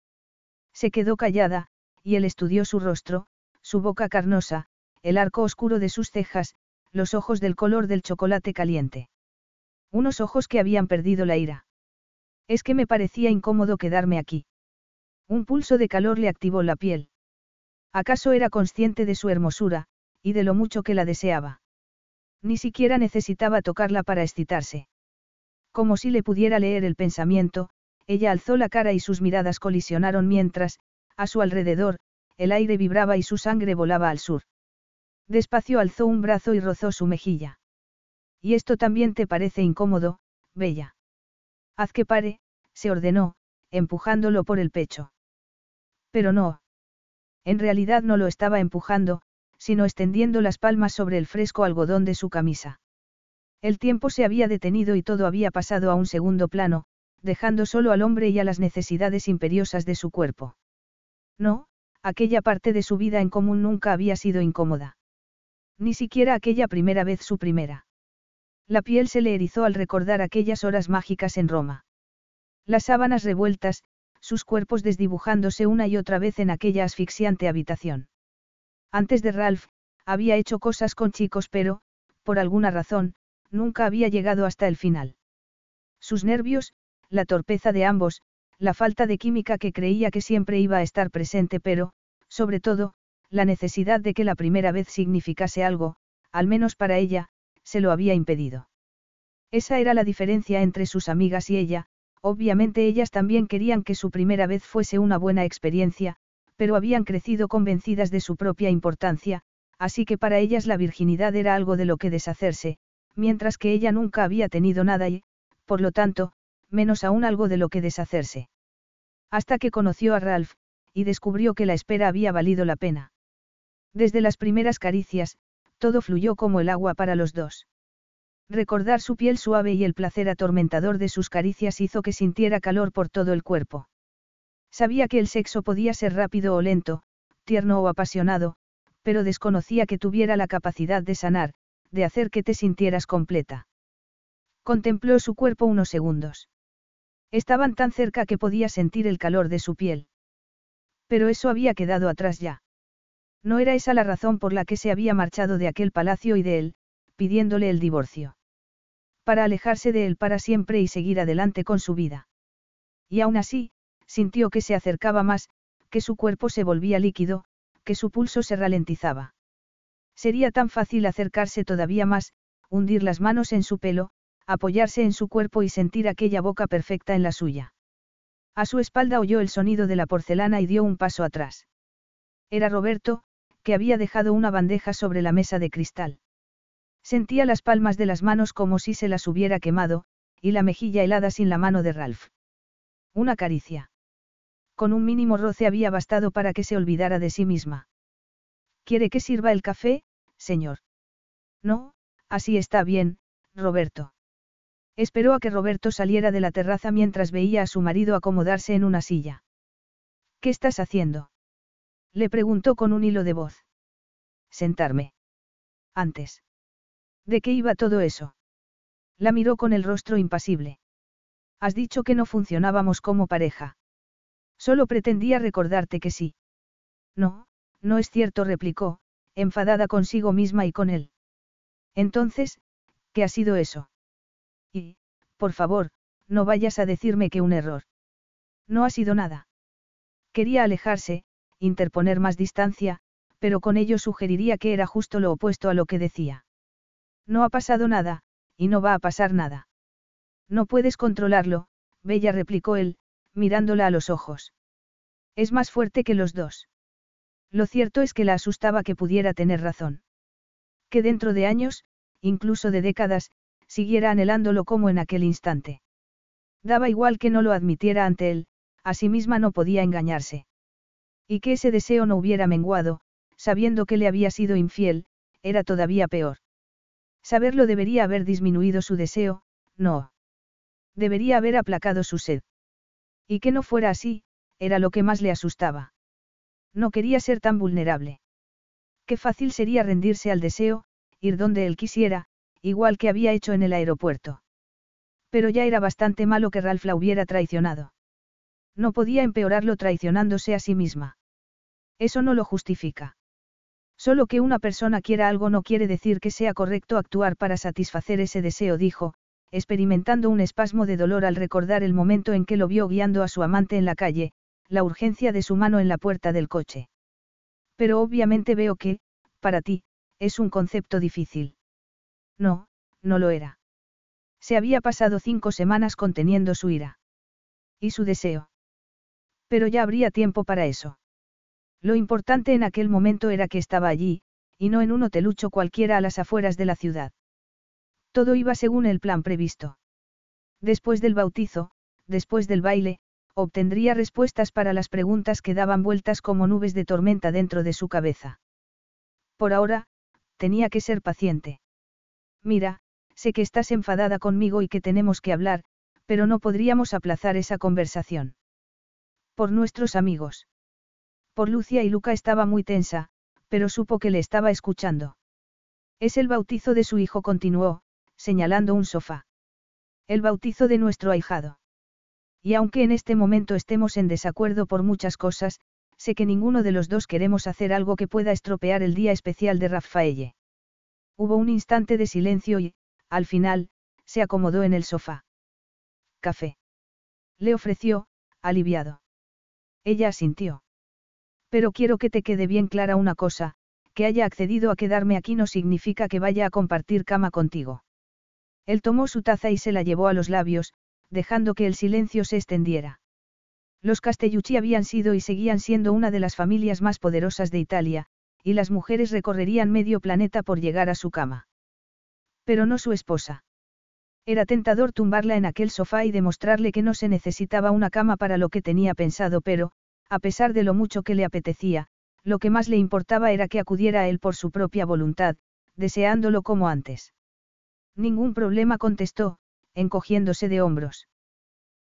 Se quedó callada, y él estudió su rostro, su boca carnosa, el arco oscuro de sus cejas, los ojos del color del chocolate caliente. Unos ojos que habían perdido la ira. Es que me parecía incómodo quedarme aquí. Un pulso de calor le activó la piel. ¿Acaso era consciente de su hermosura, y de lo mucho que la deseaba? Ni siquiera necesitaba tocarla para excitarse. Como si le pudiera leer el pensamiento, ella alzó la cara y sus miradas colisionaron mientras, a su alrededor, el aire vibraba y su sangre volaba al sur. Despacio alzó un brazo y rozó su mejilla. Y esto también te parece incómodo, Bella. Haz que pare, se ordenó, empujándolo por el pecho. Pero no. En realidad no lo estaba empujando, sino extendiendo las palmas sobre el fresco algodón de su camisa. El tiempo se había detenido y todo había pasado a un segundo plano, dejando solo al hombre y a las necesidades imperiosas de su cuerpo. No, aquella parte de su vida en común nunca había sido incómoda. Ni siquiera aquella primera vez su primera. La piel se le erizó al recordar aquellas horas mágicas en Roma. Las sábanas revueltas, sus cuerpos desdibujándose una y otra vez en aquella asfixiante habitación. Antes de Ralph, había hecho cosas con chicos pero, por alguna razón, nunca había llegado hasta el final. Sus nervios, la torpeza de ambos, la falta de química que creía que siempre iba a estar presente pero, sobre todo, la necesidad de que la primera vez significase algo, al menos para ella, se lo había impedido. Esa era la diferencia entre sus amigas y ella, obviamente ellas también querían que su primera vez fuese una buena experiencia, pero habían crecido convencidas de su propia importancia, así que para ellas la virginidad era algo de lo que deshacerse, mientras que ella nunca había tenido nada y, por lo tanto, menos aún algo de lo que deshacerse. Hasta que conoció a Ralph, y descubrió que la espera había valido la pena. Desde las primeras caricias, todo fluyó como el agua para los dos. Recordar su piel suave y el placer atormentador de sus caricias hizo que sintiera calor por todo el cuerpo. Sabía que el sexo podía ser rápido o lento, tierno o apasionado, pero desconocía que tuviera la capacidad de sanar, de hacer que te sintieras completa. Contempló su cuerpo unos segundos. Estaban tan cerca que podía sentir el calor de su piel. Pero eso había quedado atrás ya. No era esa la razón por la que se había marchado de aquel palacio y de él, pidiéndole el divorcio. Para alejarse de él para siempre y seguir adelante con su vida. Y aún así, sintió que se acercaba más, que su cuerpo se volvía líquido, que su pulso se ralentizaba. Sería tan fácil acercarse todavía más, hundir las manos en su pelo, apoyarse en su cuerpo y sentir aquella boca perfecta en la suya. A su espalda oyó el sonido de la porcelana y dio un paso atrás. Era Roberto, había dejado una bandeja sobre la mesa de cristal. Sentía las palmas de las manos como si se las hubiera quemado, y la mejilla helada sin la mano de Ralph. Una caricia. Con un mínimo roce había bastado para que se olvidara de sí misma. ¿Quiere que sirva el café, señor? No, así está bien, Roberto. Esperó a que Roberto saliera de la terraza mientras veía a su marido acomodarse en una silla. ¿Qué estás haciendo? Le preguntó con un hilo de voz. Sentarme. Antes. ¿De qué iba todo eso? La miró con el rostro impasible. Has dicho que no funcionábamos como pareja. Solo pretendía recordarte que sí. No, no es cierto, replicó, enfadada consigo misma y con él. Entonces, ¿qué ha sido eso? Y, por favor, no vayas a decirme que un error. No ha sido nada. Quería alejarse, interponer más distancia, pero con ello sugeriría que era justo lo opuesto a lo que decía. No ha pasado nada, y no va a pasar nada. No puedes controlarlo, Bella replicó él, mirándola a los ojos. Es más fuerte que los dos. Lo cierto es que la asustaba que pudiera tener razón. Que dentro de años, incluso de décadas, siguiera anhelándolo como en aquel instante. Daba igual que no lo admitiera ante él, a sí misma no podía engañarse. Y que ese deseo no hubiera menguado, sabiendo que le había sido infiel, era todavía peor. Saberlo debería haber disminuido su deseo, no. Debería haber aplacado su sed. Y que no fuera así, era lo que más le asustaba. No quería ser tan vulnerable. Qué fácil sería rendirse al deseo, ir donde él quisiera, igual que había hecho en el aeropuerto. Pero ya era bastante malo que Ralph la hubiera traicionado. No podía empeorarlo traicionándose a sí misma. Eso no lo justifica. Solo que una persona quiera algo no quiere decir que sea correcto actuar para satisfacer ese deseo, dijo, experimentando un espasmo de dolor al recordar el momento en que lo vio guiando a su amante en la calle, la urgencia de su mano en la puerta del coche. Pero obviamente veo que, para ti, es un concepto difícil. No, no lo era. Se había pasado cinco semanas conteniendo su ira. Y su deseo. Pero ya habría tiempo para eso. Lo importante en aquel momento era que estaba allí, y no en un hotelucho cualquiera a las afueras de la ciudad. Todo iba según el plan previsto. Después del bautizo, después del baile, obtendría respuestas para las preguntas que daban vueltas como nubes de tormenta dentro de su cabeza. Por ahora, tenía que ser paciente. Mira, sé que estás enfadada conmigo y que tenemos que hablar, pero no podríamos aplazar esa conversación. Por nuestros amigos. Por Lucia y Luca estaba muy tensa, pero supo que le estaba escuchando. Es el bautizo de su hijo, continuó, señalando un sofá. El bautizo de nuestro ahijado. Y aunque en este momento estemos en desacuerdo por muchas cosas, sé que ninguno de los dos queremos hacer algo que pueda estropear el día especial de Raffaelle. Hubo un instante de silencio y, al final, se acomodó en el sofá. Café. Le ofreció, aliviado. Ella asintió. Pero quiero que te quede bien clara una cosa, que haya accedido a quedarme aquí no significa que vaya a compartir cama contigo. Él tomó su taza y se la llevó a los labios, dejando que el silencio se extendiera. Los Castellucci habían sido y seguían siendo una de las familias más poderosas de Italia, y las mujeres recorrerían medio planeta por llegar a su cama. Pero no su esposa. Era tentador tumbarla en aquel sofá y demostrarle que no se necesitaba una cama para lo que tenía pensado, pero, a pesar de lo mucho que le apetecía, lo que más le importaba era que acudiera a él por su propia voluntad, deseándolo como antes. Ningún problema contestó, encogiéndose de hombros.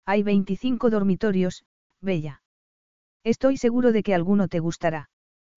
Hay 25 dormitorios, Bella. Estoy seguro de que alguno te gustará.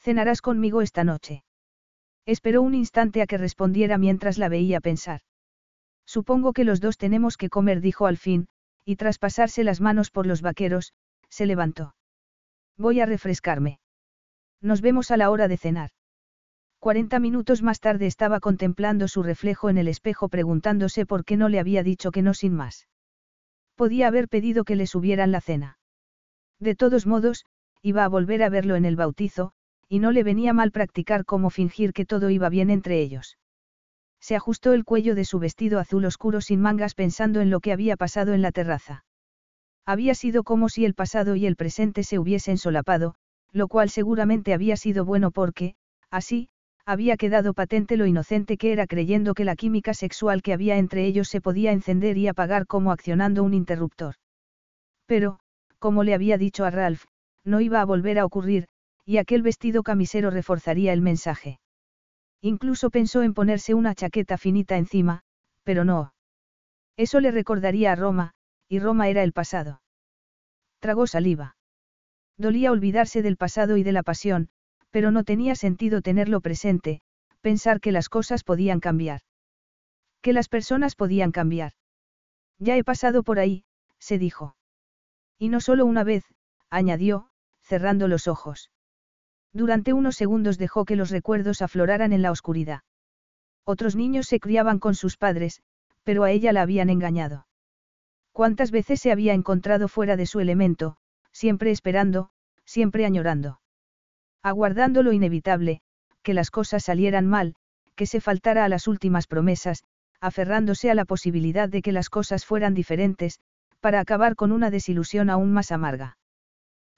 Cenarás conmigo esta noche. Esperó un instante a que respondiera mientras la veía pensar. Supongo que los dos tenemos que comer, dijo al fin, y tras pasarse las manos por los vaqueros, se levantó. Voy a refrescarme. Nos vemos a la hora de cenar. Cuarenta minutos más tarde estaba contemplando su reflejo en el espejo preguntándose por qué no le había dicho que no sin más. Podía haber pedido que le subieran la cena. De todos modos, iba a volver a verlo en el bautizo, y no le venía mal practicar cómo fingir que todo iba bien entre ellos. Se ajustó el cuello de su vestido azul oscuro sin mangas pensando en lo que había pasado en la terraza. Había sido como si el pasado y el presente se hubiesen solapado, lo cual seguramente había sido bueno porque, así, había quedado patente lo inocente que era creyendo que la química sexual que había entre ellos se podía encender y apagar como accionando un interruptor. Pero, como le había dicho a Ralph, no iba a volver a ocurrir, y aquel vestido camisero reforzaría el mensaje. Incluso pensó en ponerse una chaqueta finita encima, pero no. Eso le recordaría a Roma, y Roma era el pasado. Tragó saliva. Dolía olvidarse del pasado y de la pasión, pero no tenía sentido tenerlo presente, pensar que las cosas podían cambiar. Que las personas podían cambiar. Ya he pasado por ahí, se dijo. Y no solo una vez, añadió, cerrando los ojos. Durante unos segundos dejó que los recuerdos afloraran en la oscuridad. Otros niños se criaban con sus padres, pero a ella la habían engañado. ¿Cuántas veces se había encontrado fuera de su elemento, siempre esperando, siempre añorando? Aguardando lo inevitable, que las cosas salieran mal, que se faltara a las últimas promesas, aferrándose a la posibilidad de que las cosas fueran diferentes, para acabar con una desilusión aún más amarga.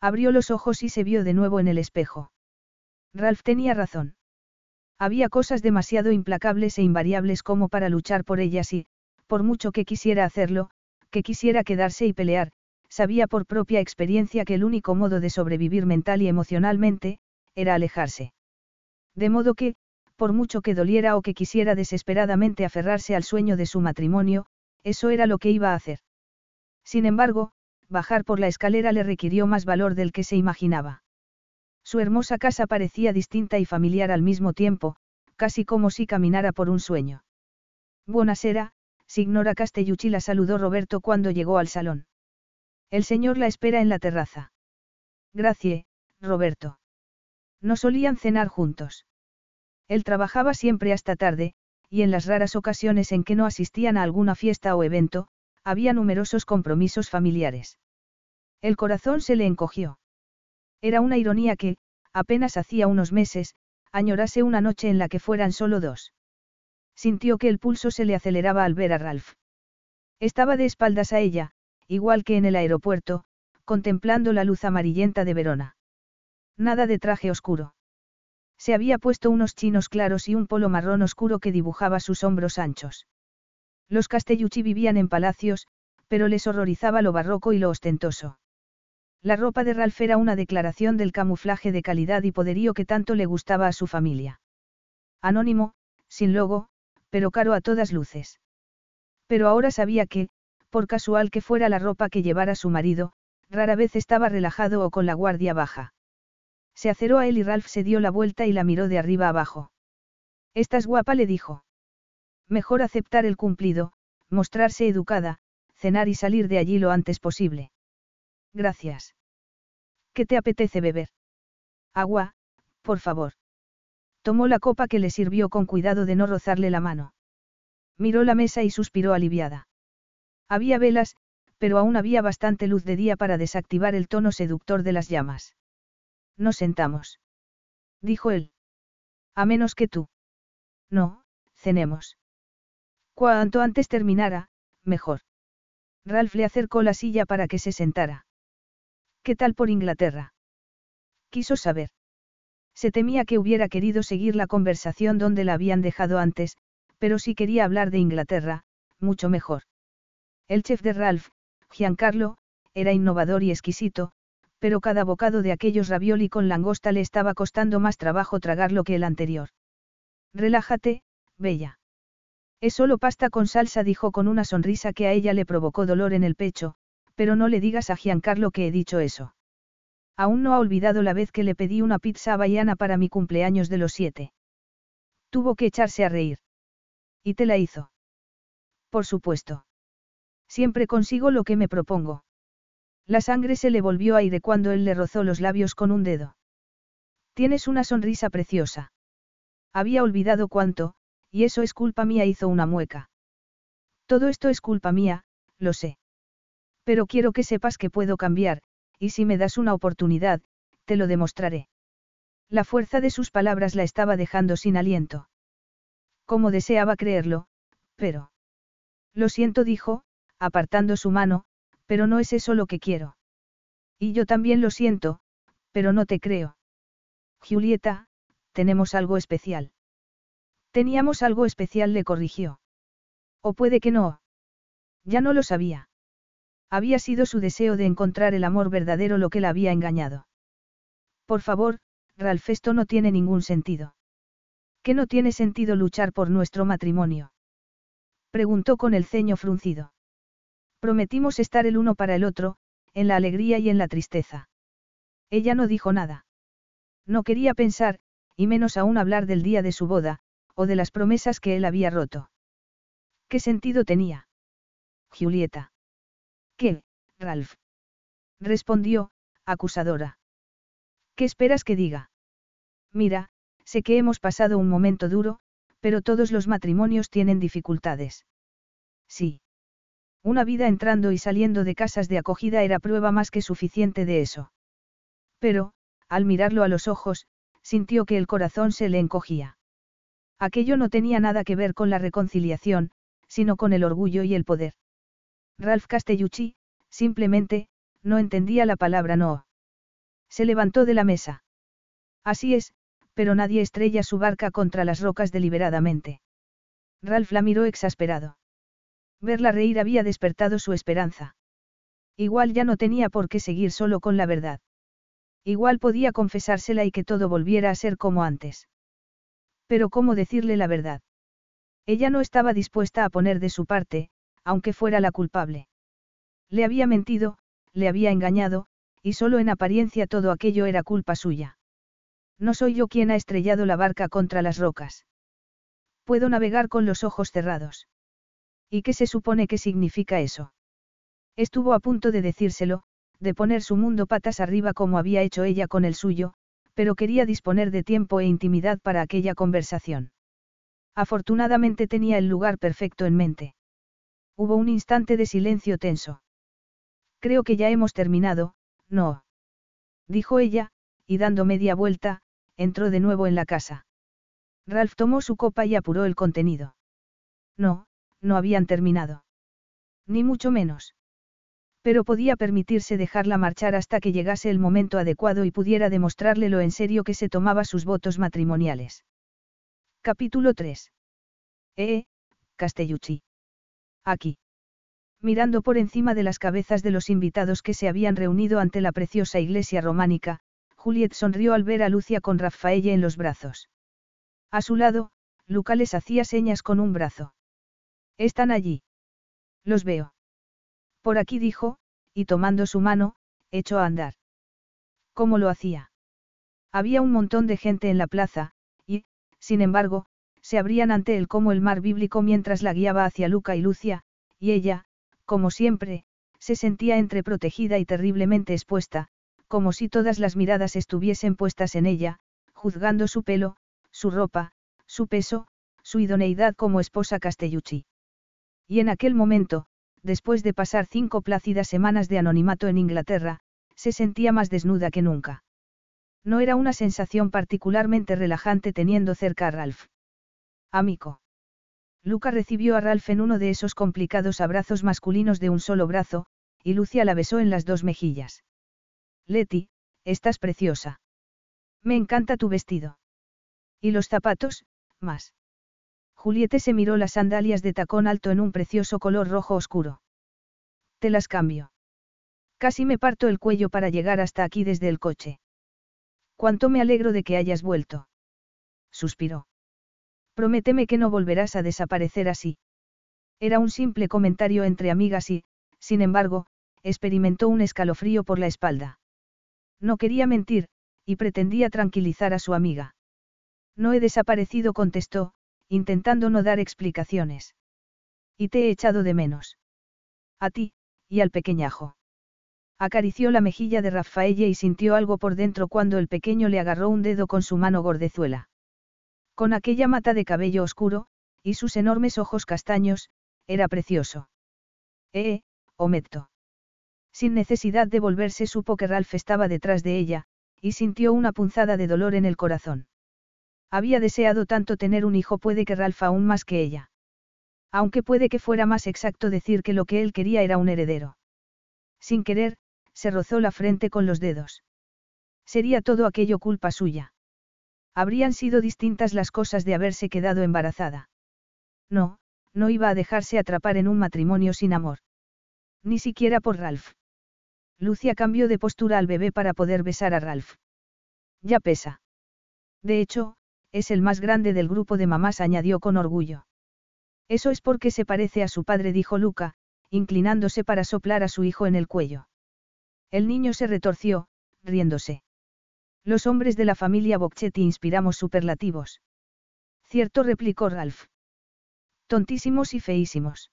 Abrió los ojos y se vio de nuevo en el espejo. Ralph tenía razón. Había cosas demasiado implacables e invariables como para luchar por ellas y, por mucho que quisiera hacerlo, que quisiera quedarse y pelear, sabía por propia experiencia que el único modo de sobrevivir mental y emocionalmente, era alejarse. De modo que, por mucho que doliera o que quisiera desesperadamente aferrarse al sueño de su matrimonio, eso era lo que iba a hacer. Sin embargo, bajar por la escalera le requirió más valor del que se imaginaba. Su hermosa casa parecía distinta y familiar al mismo tiempo, casi como si caminara por un sueño. Buonasera, signora Castellucci la saludó Roberto cuando llegó al salón. El señor la espera en la terraza. Gracias, Roberto. No solían cenar juntos. Él trabajaba siempre hasta tarde, y en las raras ocasiones en que no asistían a alguna fiesta o evento, había numerosos compromisos familiares. El corazón se le encogió. Era una ironía que, apenas hacía unos meses, añorase una noche en la que fueran solo dos. Sintió que el pulso se le aceleraba al ver a Ralph. Estaba de espaldas a ella, igual que en el aeropuerto, contemplando la luz amarillenta de Verona. Nada de traje oscuro. Se había puesto unos chinos claros y un polo marrón oscuro que dibujaba sus hombros anchos. Los Castellucci vivían en palacios, pero les horrorizaba lo barroco y lo ostentoso. La ropa de Ralph era una declaración del camuflaje de calidad y poderío que tanto le gustaba a su familia. Anónimo, sin logo, pero caro a todas luces. Pero ahora sabía que, por casual que fuera la ropa que llevara su marido, rara vez estaba relajado o con la guardia baja. Se aceró a él y Ralph se dio la vuelta y la miró de arriba abajo. Estás guapa, le dijo. Mejor aceptar el cumplido, mostrarse educada, cenar y salir de allí lo antes posible. Gracias. ¿Qué te apetece beber? Agua, por favor. Tomó la copa que le sirvió con cuidado de no rozarle la mano. Miró la mesa y suspiró aliviada. Había velas, pero aún había bastante luz de día para desactivar el tono seductor de las llamas. Nos sentamos. Dijo él. A menos que tú. No, cenemos. Cuanto antes terminara, mejor. Ralph le acercó la silla para que se sentara. ¿Qué tal por Inglaterra? Quiso saber. Se temía que hubiera querido seguir la conversación donde la habían dejado antes, pero si quería hablar de Inglaterra, mucho mejor. El chef de Ralph, Giancarlo, era innovador y exquisito, pero cada bocado de aquellos ravioli con langosta le estaba costando más trabajo tragarlo que el anterior. Relájate, Bella. Es solo pasta con salsa, dijo con una sonrisa que a ella le provocó dolor en el pecho, pero no le digas a Giancarlo que he dicho eso. Aún no ha olvidado la vez que le pedí una pizza havaiana para mi cumpleaños de los siete. Tuvo que echarse a reír. ¿Y te la hizo? Por supuesto. Siempre consigo lo que me propongo. La sangre se le volvió aire cuando él le rozó los labios con un dedo. Tienes una sonrisa preciosa. Había olvidado cuánto, y eso es culpa mía, hizo una mueca. Todo esto es culpa mía, lo sé. Pero quiero que sepas que puedo cambiar, y si me das una oportunidad, te lo demostraré. La fuerza de sus palabras la estaba dejando sin aliento. Como deseaba creerlo, pero... Lo siento, dijo, apartando su mano, pero no es eso lo que quiero. Y yo también lo siento, pero no te creo. Julieta, tenemos algo especial. Teníamos algo especial, le corrigió. O puede que no. Ya no lo sabía. Había sido su deseo de encontrar el amor verdadero lo que la había engañado. Por favor, Ralph, esto no tiene ningún sentido. ¿Qué no tiene sentido luchar por nuestro matrimonio? Preguntó con el ceño fruncido. Prometimos estar el uno para el otro, en la alegría y en la tristeza. Ella no dijo nada. No quería pensar, y menos aún hablar del día de su boda, o de las promesas que él había roto. ¿Qué sentido tenía? Julieta. ¿Qué, Ralph? Respondió, acusadora. ¿Qué esperas que diga? Mira, sé que hemos pasado un momento duro, pero todos los matrimonios tienen dificultades. Sí. Una vida entrando y saliendo de casas de acogida era prueba más que suficiente de eso. Pero, al mirarlo a los ojos, sintió que el corazón se le encogía. Aquello no tenía nada que ver con la reconciliación, sino con el orgullo y el poder. Ralph Castellucci, simplemente, no entendía la palabra no. Se levantó de la mesa. Así es, pero nadie estrella su barca contra las rocas deliberadamente. Ralph la miró exasperado. Verla reír había despertado su esperanza. Igual ya no tenía por qué seguir solo con la verdad. Igual podía confesársela y que todo volviera a ser como antes. Pero ¿cómo decirle la verdad? Ella no estaba dispuesta a poner de su parte, aunque fuera la culpable. Le había mentido, le había engañado, y solo en apariencia todo aquello era culpa suya. No soy yo quien ha estrellado la barca contra las rocas. Puedo navegar con los ojos cerrados. ¿Y qué se supone que significa eso? Estuvo a punto de decírselo, de poner su mundo patas arriba como había hecho ella con el suyo, pero quería disponer de tiempo e intimidad para aquella conversación. Afortunadamente tenía el lugar perfecto en mente. Hubo un instante de silencio tenso. Creo que ya hemos terminado, no. Dijo ella, y dando media vuelta, entró de nuevo en la casa. Ralph tomó su copa y apuró el contenido. No, no habían terminado. Ni mucho menos pero podía permitirse dejarla marchar hasta que llegase el momento adecuado y pudiera demostrarle lo en serio que se tomaba sus votos matrimoniales. Capítulo 3. Eh, Castellucci. Aquí. Mirando por encima de las cabezas de los invitados que se habían reunido ante la preciosa iglesia románica, Juliet sonrió al ver a Lucia con Raffaelle en los brazos. A su lado, Luca les hacía señas con un brazo. Están allí. Los veo. Por aquí dijo, y tomando su mano, echó a andar. ¿Cómo lo hacía? Había un montón de gente en la plaza, y, sin embargo, se abrían ante él como el mar bíblico mientras la guiaba hacia Luca y Lucia, y ella, como siempre, se sentía entreprotegida y terriblemente expuesta, como si todas las miradas estuviesen puestas en ella, juzgando su pelo, su ropa, su peso, su idoneidad como esposa Castellucci. Y en aquel momento, después de pasar cinco plácidas semanas de anonimato en Inglaterra, se sentía más desnuda que nunca. No era una sensación particularmente relajante teniendo cerca a Ralph. Amico. Luca recibió a Ralph en uno de esos complicados abrazos masculinos de un solo brazo, y Lucia la besó en las dos mejillas. Leti, estás preciosa. Me encanta tu vestido. Y los zapatos, más. Juliette se miró las sandalias de tacón alto en un precioso color rojo oscuro. Te las cambio. Casi me parto el cuello para llegar hasta aquí desde el coche. Cuánto me alegro de que hayas vuelto. Suspiró. Prométeme que no volverás a desaparecer así. Era un simple comentario entre amigas y, sin embargo, experimentó un escalofrío por la espalda. No quería mentir, y pretendía tranquilizar a su amiga. No he desaparecido, contestó, intentando no dar explicaciones. Y te he echado de menos. A ti, y al pequeñajo. Acarició la mejilla de Rafaella y sintió algo por dentro cuando el pequeño le agarró un dedo con su mano gordezuela. Con aquella mata de cabello oscuro, y sus enormes ojos castaños, era precioso. Eh, Ometto. Sin necesidad de volverse supo que Ralph estaba detrás de ella, y sintió una punzada de dolor en el corazón. Había deseado tanto tener un hijo, puede que Ralph aún más que ella. Aunque puede que fuera más exacto decir que lo que él quería era un heredero. Sin querer, se rozó la frente con los dedos. Sería todo aquello culpa suya. Habrían sido distintas las cosas de haberse quedado embarazada. No, no iba a dejarse atrapar en un matrimonio sin amor. Ni siquiera por Ralph. Lucia cambió de postura al bebé para poder besar a Ralph. Ya pesa. De hecho, es el más grande del grupo de mamás, añadió con orgullo. Eso es porque se parece a su padre, dijo Luca, inclinándose para soplar a su hijo en el cuello. El niño se retorció, riéndose. Los hombres de la familia Bocchetti inspiramos superlativos. Cierto, replicó Ralph. Tontísimos y feísimos.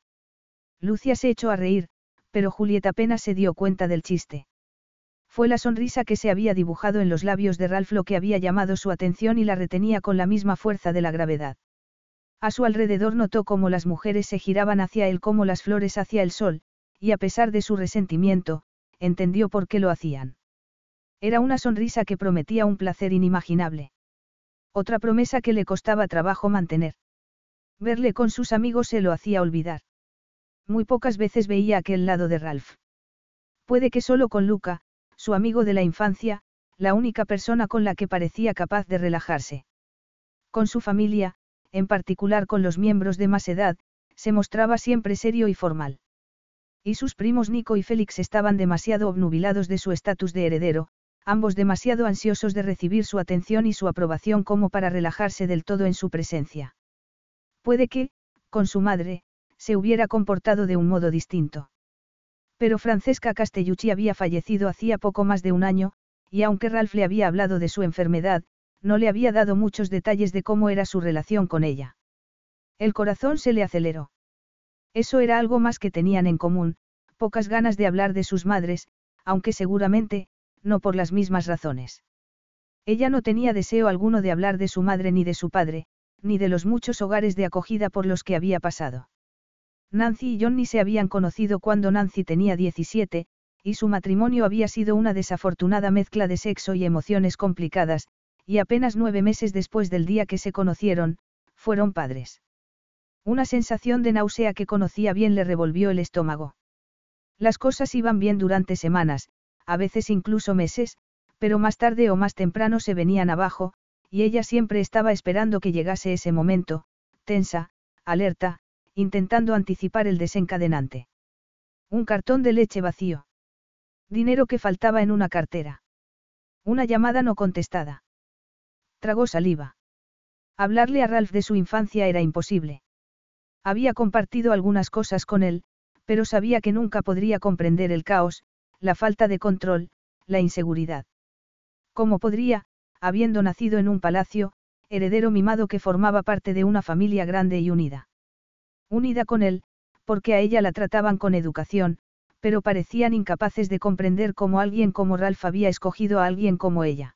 Lucia se echó a reír, pero Julieta apenas se dio cuenta del chiste. Fue la sonrisa que se había dibujado en los labios de Ralph lo que había llamado su atención y la retenía con la misma fuerza de la gravedad. A su alrededor notó cómo las mujeres se giraban hacia él como las flores hacia el sol, y a pesar de su resentimiento, entendió por qué lo hacían. Era una sonrisa que prometía un placer inimaginable. Otra promesa que le costaba trabajo mantener. Verle con sus amigos se lo hacía olvidar. Muy pocas veces veía aquel lado de Ralph. Puede que solo con Luca, su amigo de la infancia, la única persona con la que parecía capaz de relajarse. Con su familia, en particular con los miembros de más edad, se mostraba siempre serio y formal. Y sus primos Nico y Félix estaban demasiado obnubilados de su estatus de heredero, ambos demasiado ansiosos de recibir su atención y su aprobación como para relajarse del todo en su presencia. Puede que, con su madre, se hubiera comportado de un modo distinto. Pero Francesca Castellucci había fallecido hacía poco más de un año, y aunque Ralph le había hablado de su enfermedad, no le había dado muchos detalles de cómo era su relación con ella. El corazón se le aceleró. Eso era algo más que tenían en común, pocas ganas de hablar de sus madres, aunque seguramente, no por las mismas razones. Ella no tenía deseo alguno de hablar de su madre ni de su padre, ni de los muchos hogares de acogida por los que había pasado. Nancy y Johnny se habían conocido cuando Nancy tenía 17, y su matrimonio había sido una desafortunada mezcla de sexo y emociones complicadas, y apenas nueve meses después del día que se conocieron, fueron padres. Una sensación de náusea que conocía bien le revolvió el estómago. Las cosas iban bien durante semanas, a veces incluso meses, pero más tarde o más temprano se venían abajo, y ella siempre estaba esperando que llegase ese momento, tensa, alerta, intentando anticipar el desencadenante. Un cartón de leche vacío. Dinero que faltaba en una cartera. Una llamada no contestada. Tragó saliva. Hablarle a Ralph de su infancia era imposible. Había compartido algunas cosas con él, pero sabía que nunca podría comprender el caos, la falta de control, la inseguridad. ¿Cómo podría, habiendo nacido en un palacio, heredero mimado que formaba parte de una familia grande y unida? Unida con él, porque a ella la trataban con educación, pero parecían incapaces de comprender cómo alguien como Ralph había escogido a alguien como ella.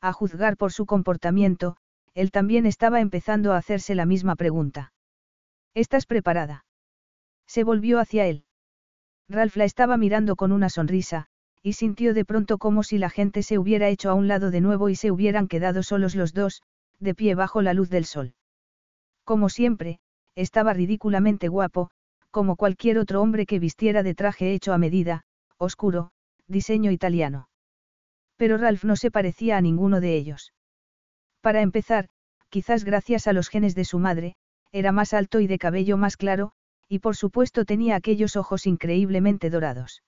A juzgar por su comportamiento, él también estaba empezando a hacerse la misma pregunta. ¿Estás preparada? Se volvió hacia él. Ralph la estaba mirando con una sonrisa, y sintió de pronto como si la gente se hubiera hecho a un lado de nuevo y se hubieran quedado solos los dos, de pie bajo la luz del sol. Como siempre, estaba ridículamente guapo, como cualquier otro hombre que vistiera de traje hecho a medida, oscuro, diseño italiano. Pero Ralph no se parecía a ninguno de ellos. Para empezar, quizás gracias a los genes de su madre, era más alto y de cabello más claro, y por supuesto tenía aquellos ojos increíblemente dorados.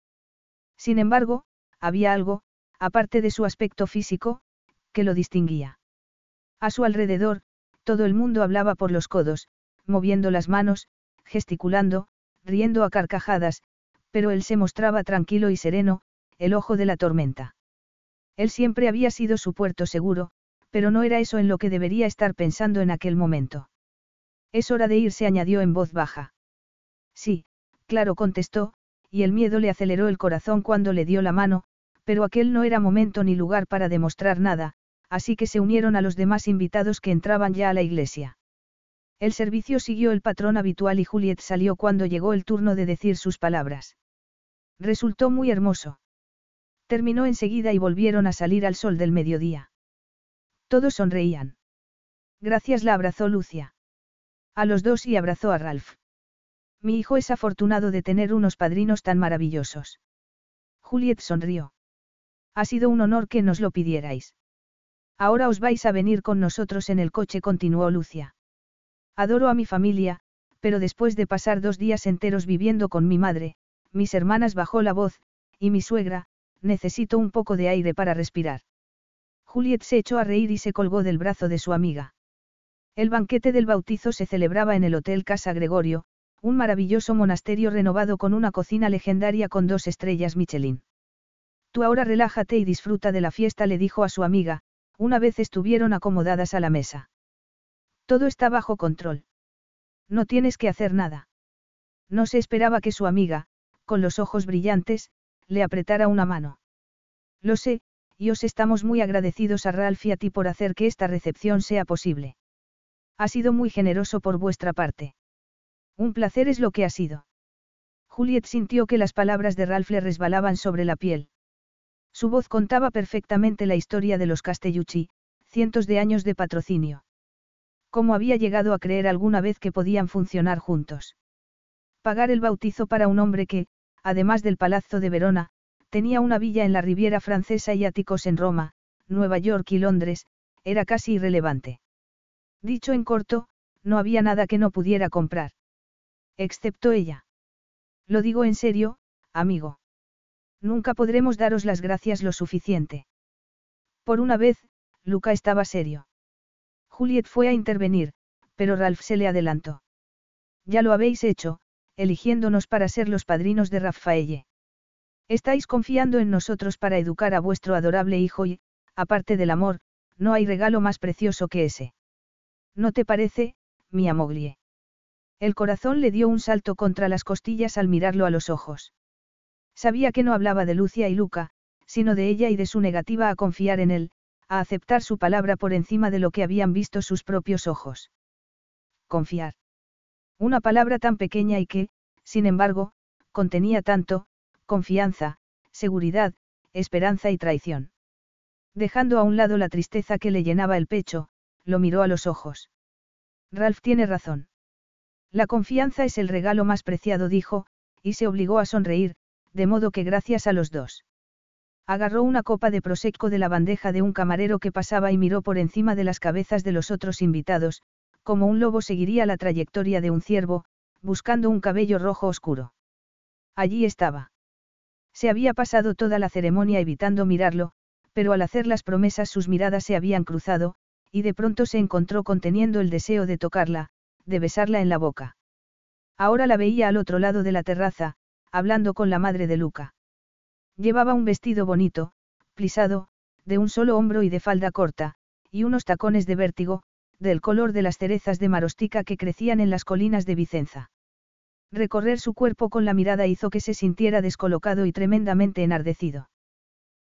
Sin embargo, había algo, aparte de su aspecto físico, que lo distinguía. A su alrededor, todo el mundo hablaba por los codos, moviendo las manos, gesticulando, riendo a carcajadas, pero él se mostraba tranquilo y sereno, el ojo de la tormenta. Él siempre había sido su puerto seguro, pero no era eso en lo que debería estar pensando en aquel momento. Es hora de irse, añadió en voz baja. Sí, claro, contestó, y el miedo le aceleró el corazón cuando le dio la mano, pero aquel no era momento ni lugar para demostrar nada, así que se unieron a los demás invitados que entraban ya a la iglesia. El servicio siguió el patrón habitual y Juliet salió cuando llegó el turno de decir sus palabras. Resultó muy hermoso. Terminó enseguida y volvieron a salir al sol del mediodía. Todos sonreían. Gracias la abrazó Lucia. A los dos y abrazó a Ralph. Mi hijo es afortunado de tener unos padrinos tan maravillosos. Juliet sonrió. Ha sido un honor que nos lo pidierais. Ahora os vais a venir con nosotros en el coche, continuó Lucia. Adoro a mi familia, pero después de pasar dos días enteros viviendo con mi madre, mis hermanas bajó la voz, y mi suegra, necesito un poco de aire para respirar. Juliet se echó a reír y se colgó del brazo de su amiga. El banquete del bautizo se celebraba en el Hotel Casa Gregorio, un maravilloso monasterio renovado con una cocina legendaria con dos estrellas Michelin. Tú ahora relájate y disfruta de la fiesta, le dijo a su amiga, una vez estuvieron acomodadas a la mesa. Todo está bajo control. No tienes que hacer nada. No se esperaba que su amiga, con los ojos brillantes, le apretara una mano. Lo sé, y os estamos muy agradecidos a Ralph y a ti por hacer que esta recepción sea posible. Ha sido muy generoso por vuestra parte. Un placer es lo que ha sido. Juliet sintió que las palabras de Ralph le resbalaban sobre la piel. Su voz contaba perfectamente la historia de los Castellucci, cientos de años de patrocinio. ¿Cómo había llegado a creer alguna vez que podían funcionar juntos? Pagar el bautizo para un hombre que, además del Palazzo de Verona, tenía una villa en la Riviera Francesa y áticos en Roma, Nueva York y Londres, era casi irrelevante. Dicho en corto, no había nada que no pudiera comprar. Excepto ella. Lo digo en serio, amigo. Nunca podremos daros las gracias lo suficiente. Por una vez, Luca estaba serio. Juliet fue a intervenir, pero Ralph se le adelantó. Ya lo habéis hecho, eligiéndonos para ser los padrinos de Raffaelle. Estáis confiando en nosotros para educar a vuestro adorable hijo y, aparte del amor, no hay regalo más precioso que ese. ¿No te parece, mi amoglie? El corazón le dio un salto contra las costillas al mirarlo a los ojos. Sabía que no hablaba de Lucia y Luca, sino de ella y de su negativa a confiar en él, a aceptar su palabra por encima de lo que habían visto sus propios ojos. Confiar. Una palabra tan pequeña y que, sin embargo, contenía tanto, confianza, seguridad, esperanza y traición. Dejando a un lado la tristeza que le llenaba el pecho, lo miró a los ojos. Ralph tiene razón. La confianza es el regalo más preciado, dijo, y se obligó a sonreír, de modo que gracias a los dos. Agarró una copa de prosecco de la bandeja de un camarero que pasaba y miró por encima de las cabezas de los otros invitados, como un lobo seguiría la trayectoria de un ciervo, buscando un cabello rojo oscuro. Allí estaba. Se había pasado toda la ceremonia evitando mirarlo, pero al hacer las promesas sus miradas se habían cruzado, y de pronto se encontró conteniendo el deseo de tocarla, de besarla en la boca. Ahora la veía al otro lado de la terraza, hablando con la madre de Luca. Llevaba un vestido bonito, plisado, de un solo hombro y de falda corta, y unos tacones de vértigo, del color de las cerezas de marostica que crecían en las colinas de Vicenza. Recorrer su cuerpo con la mirada hizo que se sintiera descolocado y tremendamente enardecido.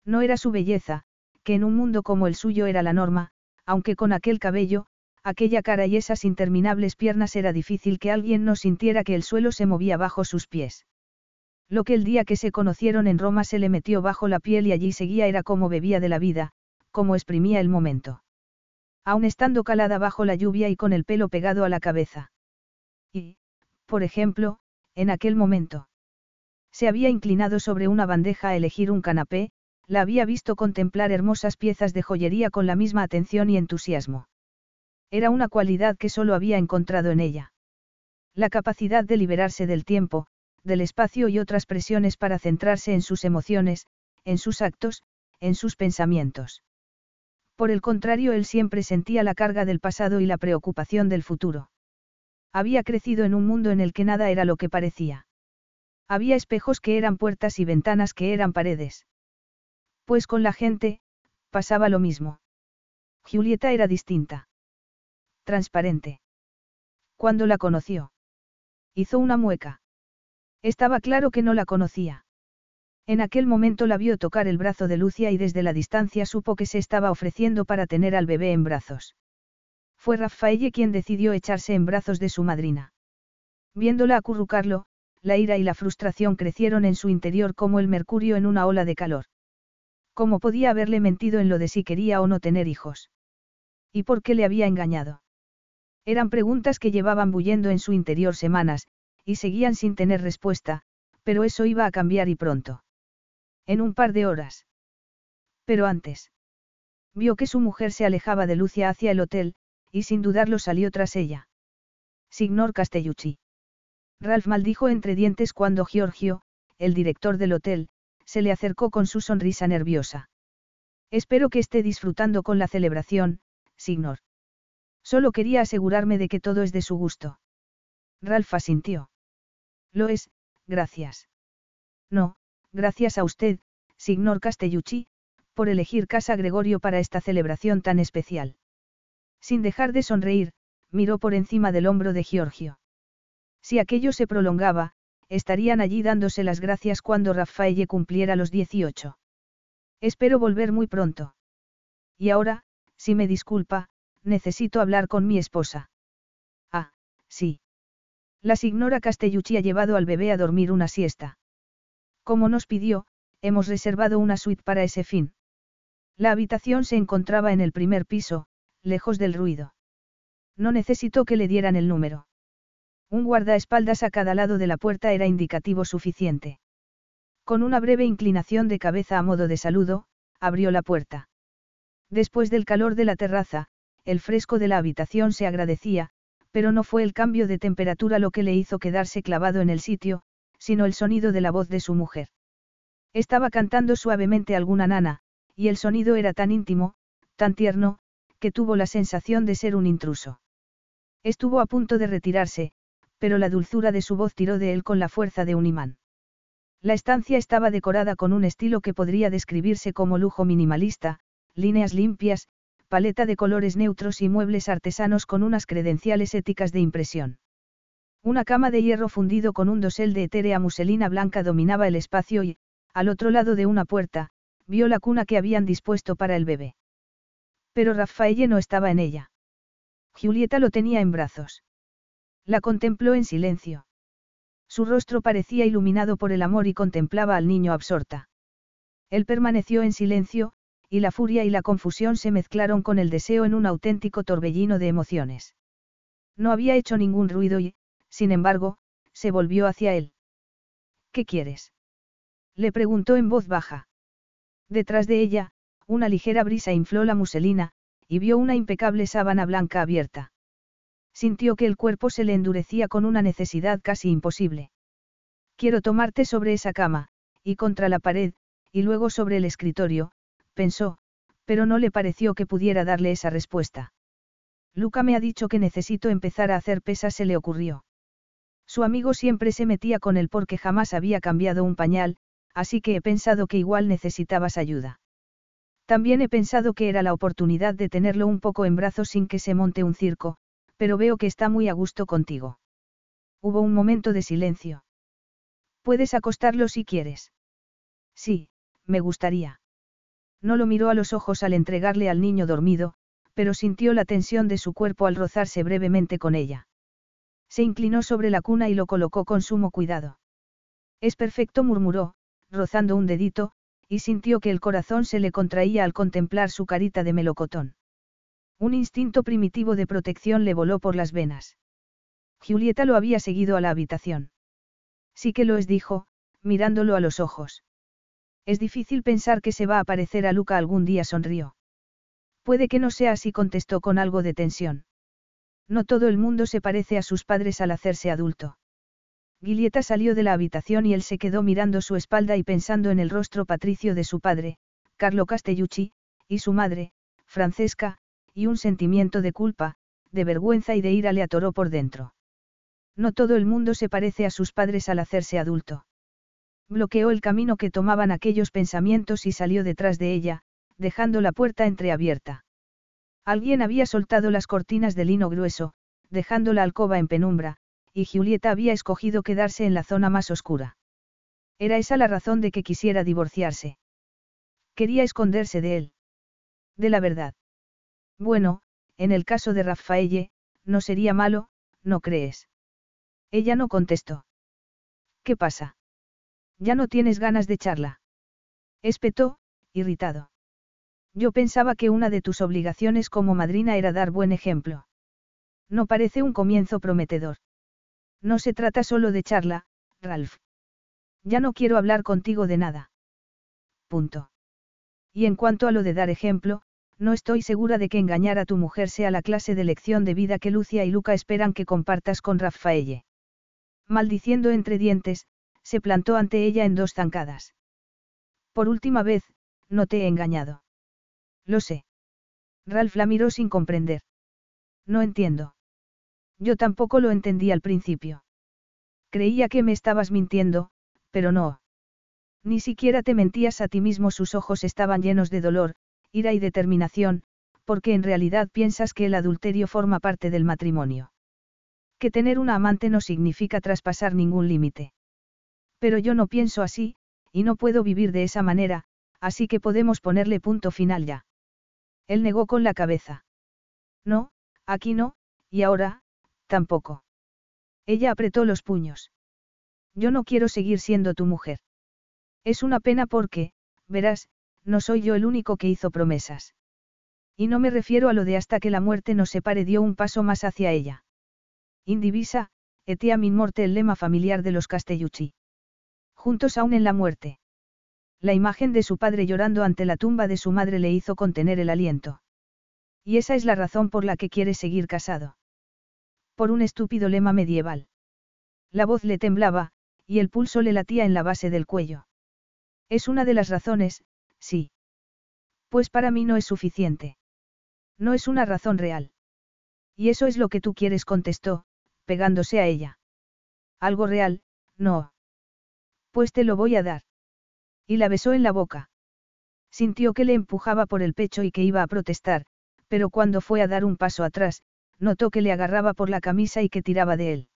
No era su belleza, que en un mundo como el suyo era la norma, aunque con aquel cabello, aquella cara y esas interminables piernas era difícil que alguien no sintiera que el suelo se movía bajo sus pies. Lo que el día que se conocieron en Roma se le metió bajo la piel y allí seguía era como bebía de la vida, como exprimía el momento. Aun estando calada bajo la lluvia y con el pelo pegado a la cabeza. Y, por ejemplo, en aquel momento. Se había inclinado sobre una bandeja a elegir un canapé, la había visto contemplar hermosas piezas de joyería con la misma atención y entusiasmo. Era una cualidad que solo había encontrado en ella. La capacidad de liberarse del tiempo, del espacio y otras presiones para centrarse en sus emociones, en sus actos, en sus pensamientos. Por el contrario, él siempre sentía la carga del pasado y la preocupación del futuro. Había crecido en un mundo en el que nada era lo que parecía. Había espejos que eran puertas y ventanas que eran paredes. Pues con la gente, pasaba lo mismo. Julieta era distinta. Transparente. Cuando la conoció. Hizo una mueca. Estaba claro que no la conocía. En aquel momento la vio tocar el brazo de Lucia y desde la distancia supo que se estaba ofreciendo para tener al bebé en brazos. Fue Raffaelle quien decidió echarse en brazos de su madrina. Viéndola acurrucarlo, la ira y la frustración crecieron en su interior como el mercurio en una ola de calor. ¿Cómo podía haberle mentido en lo de si quería o no tener hijos? ¿Y por qué le había engañado? Eran preguntas que llevaban bullendo en su interior semanas, y seguían sin tener respuesta, pero eso iba a cambiar y pronto. En un par de horas. Pero antes. Vio que su mujer se alejaba de Lucia hacia el hotel, y sin dudarlo salió tras ella. Signor Castellucci. Ralph maldijo entre dientes cuando Giorgio, el director del hotel, se le acercó con su sonrisa nerviosa. Espero que esté disfrutando con la celebración, Signor. Solo quería asegurarme de que todo es de su gusto. Ralph asintió. Lo es, gracias. No, gracias a usted, Signor Castellucci, por elegir Casa Gregorio para esta celebración tan especial. Sin dejar de sonreír, miró por encima del hombro de Giorgio. Si aquello se prolongaba, estarían allí dándose las gracias cuando Raffaelle cumpliera los 18. Espero volver muy pronto. Y ahora, si me disculpa, necesito hablar con mi esposa. Ah, sí. La signora Castellucci ha llevado al bebé a dormir una siesta. Como nos pidió, hemos reservado una suite para ese fin. La habitación se encontraba en el primer piso, lejos del ruido. No necesitó que le dieran el número. Un guardaespaldas a cada lado de la puerta era indicativo suficiente. Con una breve inclinación de cabeza a modo de saludo, abrió la puerta. Después del calor de la terraza, el fresco de la habitación se agradecía, pero no fue el cambio de temperatura lo que le hizo quedarse clavado en el sitio, sino el sonido de la voz de su mujer. Estaba cantando suavemente alguna nana, y el sonido era tan íntimo, tan tierno, que tuvo la sensación de ser un intruso. Estuvo a punto de retirarse, pero la dulzura de su voz tiró de él con la fuerza de un imán. La estancia estaba decorada con un estilo que podría describirse como lujo minimalista, líneas limpias, paleta de colores neutros y muebles artesanos con unas credenciales éticas de impresión. Una cama de hierro fundido con un dosel de etérea muselina blanca dominaba el espacio y, al otro lado de una puerta, vio la cuna que habían dispuesto para el bebé. Pero Raffaelle no estaba en ella. Julieta lo tenía en brazos. La contempló en silencio. Su rostro parecía iluminado por el amor y contemplaba al niño absorta. Él permaneció en silencio, y la furia y la confusión se mezclaron con el deseo en un auténtico torbellino de emociones. No había hecho ningún ruido y, sin embargo, se volvió hacia él. ¿Qué quieres? Le preguntó en voz baja. Detrás de ella, una ligera brisa infló la muselina, y vio una impecable sábana blanca abierta. Sintió que el cuerpo se le endurecía con una necesidad casi imposible. Quiero tomarte sobre esa cama, y contra la pared, y luego sobre el escritorio, pensó, pero no le pareció que pudiera darle esa respuesta. Luca me ha dicho que necesito empezar a hacer pesas, se le ocurrió. Su amigo siempre se metía con él porque jamás había cambiado un pañal, así que he pensado que igual necesitabas ayuda. También he pensado que era la oportunidad de tenerlo un poco en brazos sin que se monte un circo, pero veo que está muy a gusto contigo. Hubo un momento de silencio. Puedes acostarlo si quieres. Sí, me gustaría. No lo miró a los ojos al entregarle al niño dormido, pero sintió la tensión de su cuerpo al rozarse brevemente con ella. Se inclinó sobre la cuna y lo colocó con sumo cuidado. Es perfecto, murmuró, rozando un dedito, y sintió que el corazón se le contraía al contemplar su carita de melocotón. Un instinto primitivo de protección le voló por las venas. Julieta lo había seguido a la habitación. Sí que lo es, dijo, mirándolo a los ojos. Es difícil pensar que se va a parecer a Luca algún día, sonrió. Puede que no sea así, contestó con algo de tensión. No todo el mundo se parece a sus padres al hacerse adulto. Gilieta salió de la habitación y él se quedó mirando su espalda y pensando en el rostro patricio de su padre, Carlo Castellucci, y su madre, Francesca, y un sentimiento de culpa, de vergüenza y de ira le atoró por dentro. No todo el mundo se parece a sus padres al hacerse adulto. Bloqueó el camino que tomaban aquellos pensamientos y salió detrás de ella, dejando la puerta entreabierta. Alguien había soltado las cortinas de lino grueso, dejando la alcoba en penumbra, y Julieta había escogido quedarse en la zona más oscura. Era esa la razón de que quisiera divorciarse. Quería esconderse de él. De la verdad. Bueno, en el caso de Raffaelle, no sería malo, ¿no crees? Ella no contestó. ¿Qué pasa? Ya no tienes ganas de charla. Espetó, irritado. Yo pensaba que una de tus obligaciones como madrina era dar buen ejemplo. No parece un comienzo prometedor. No se trata solo de charla, Ralph. Ya no quiero hablar contigo de nada. Punto. Y en cuanto a lo de dar ejemplo, no estoy segura de que engañar a tu mujer sea la clase de lección de vida que Lucia y Luca esperan que compartas con Rafaelle. Maldiciendo entre dientes, se plantó ante ella en dos zancadas. Por última vez, no te he engañado. Lo sé. Ralph la miró sin comprender. No entiendo. Yo tampoco lo entendí al principio. Creía que me estabas mintiendo, pero no. Ni siquiera te mentías a ti mismo, sus ojos estaban llenos de dolor, ira y determinación, porque en realidad piensas que el adulterio forma parte del matrimonio. Que tener una amante no significa traspasar ningún límite. Pero yo no pienso así, y no puedo vivir de esa manera, así que podemos ponerle punto final ya. Él negó con la cabeza. No, aquí no, y ahora, Tampoco. Ella apretó los puños. Yo no quiero seguir siendo tu mujer. Es una pena porque, verás, no soy yo el único que hizo promesas. Y no me refiero a lo de hasta que la muerte nos separe dio un paso más hacia ella. Indivisa, etiam in morte el lema familiar de los Castellucci. Juntos aún en la muerte. La imagen de su padre llorando ante la tumba de su madre le hizo contener el aliento. Y esa es la razón por la que quiere seguir casado. Por un estúpido lema medieval. La voz le temblaba, y el pulso le latía en la base del cuello. Es una de las razones, sí. Pues para mí no es suficiente. No es una razón real. Y eso es lo que tú quieres, contestó, pegándose a ella. Algo real, no. Pues te lo voy a dar. Y la besó en la boca. Sintió que le empujaba por el pecho y que iba a protestar, pero cuando fue a dar un paso atrás, notó que le agarraba por la camisa y que tiraba de él.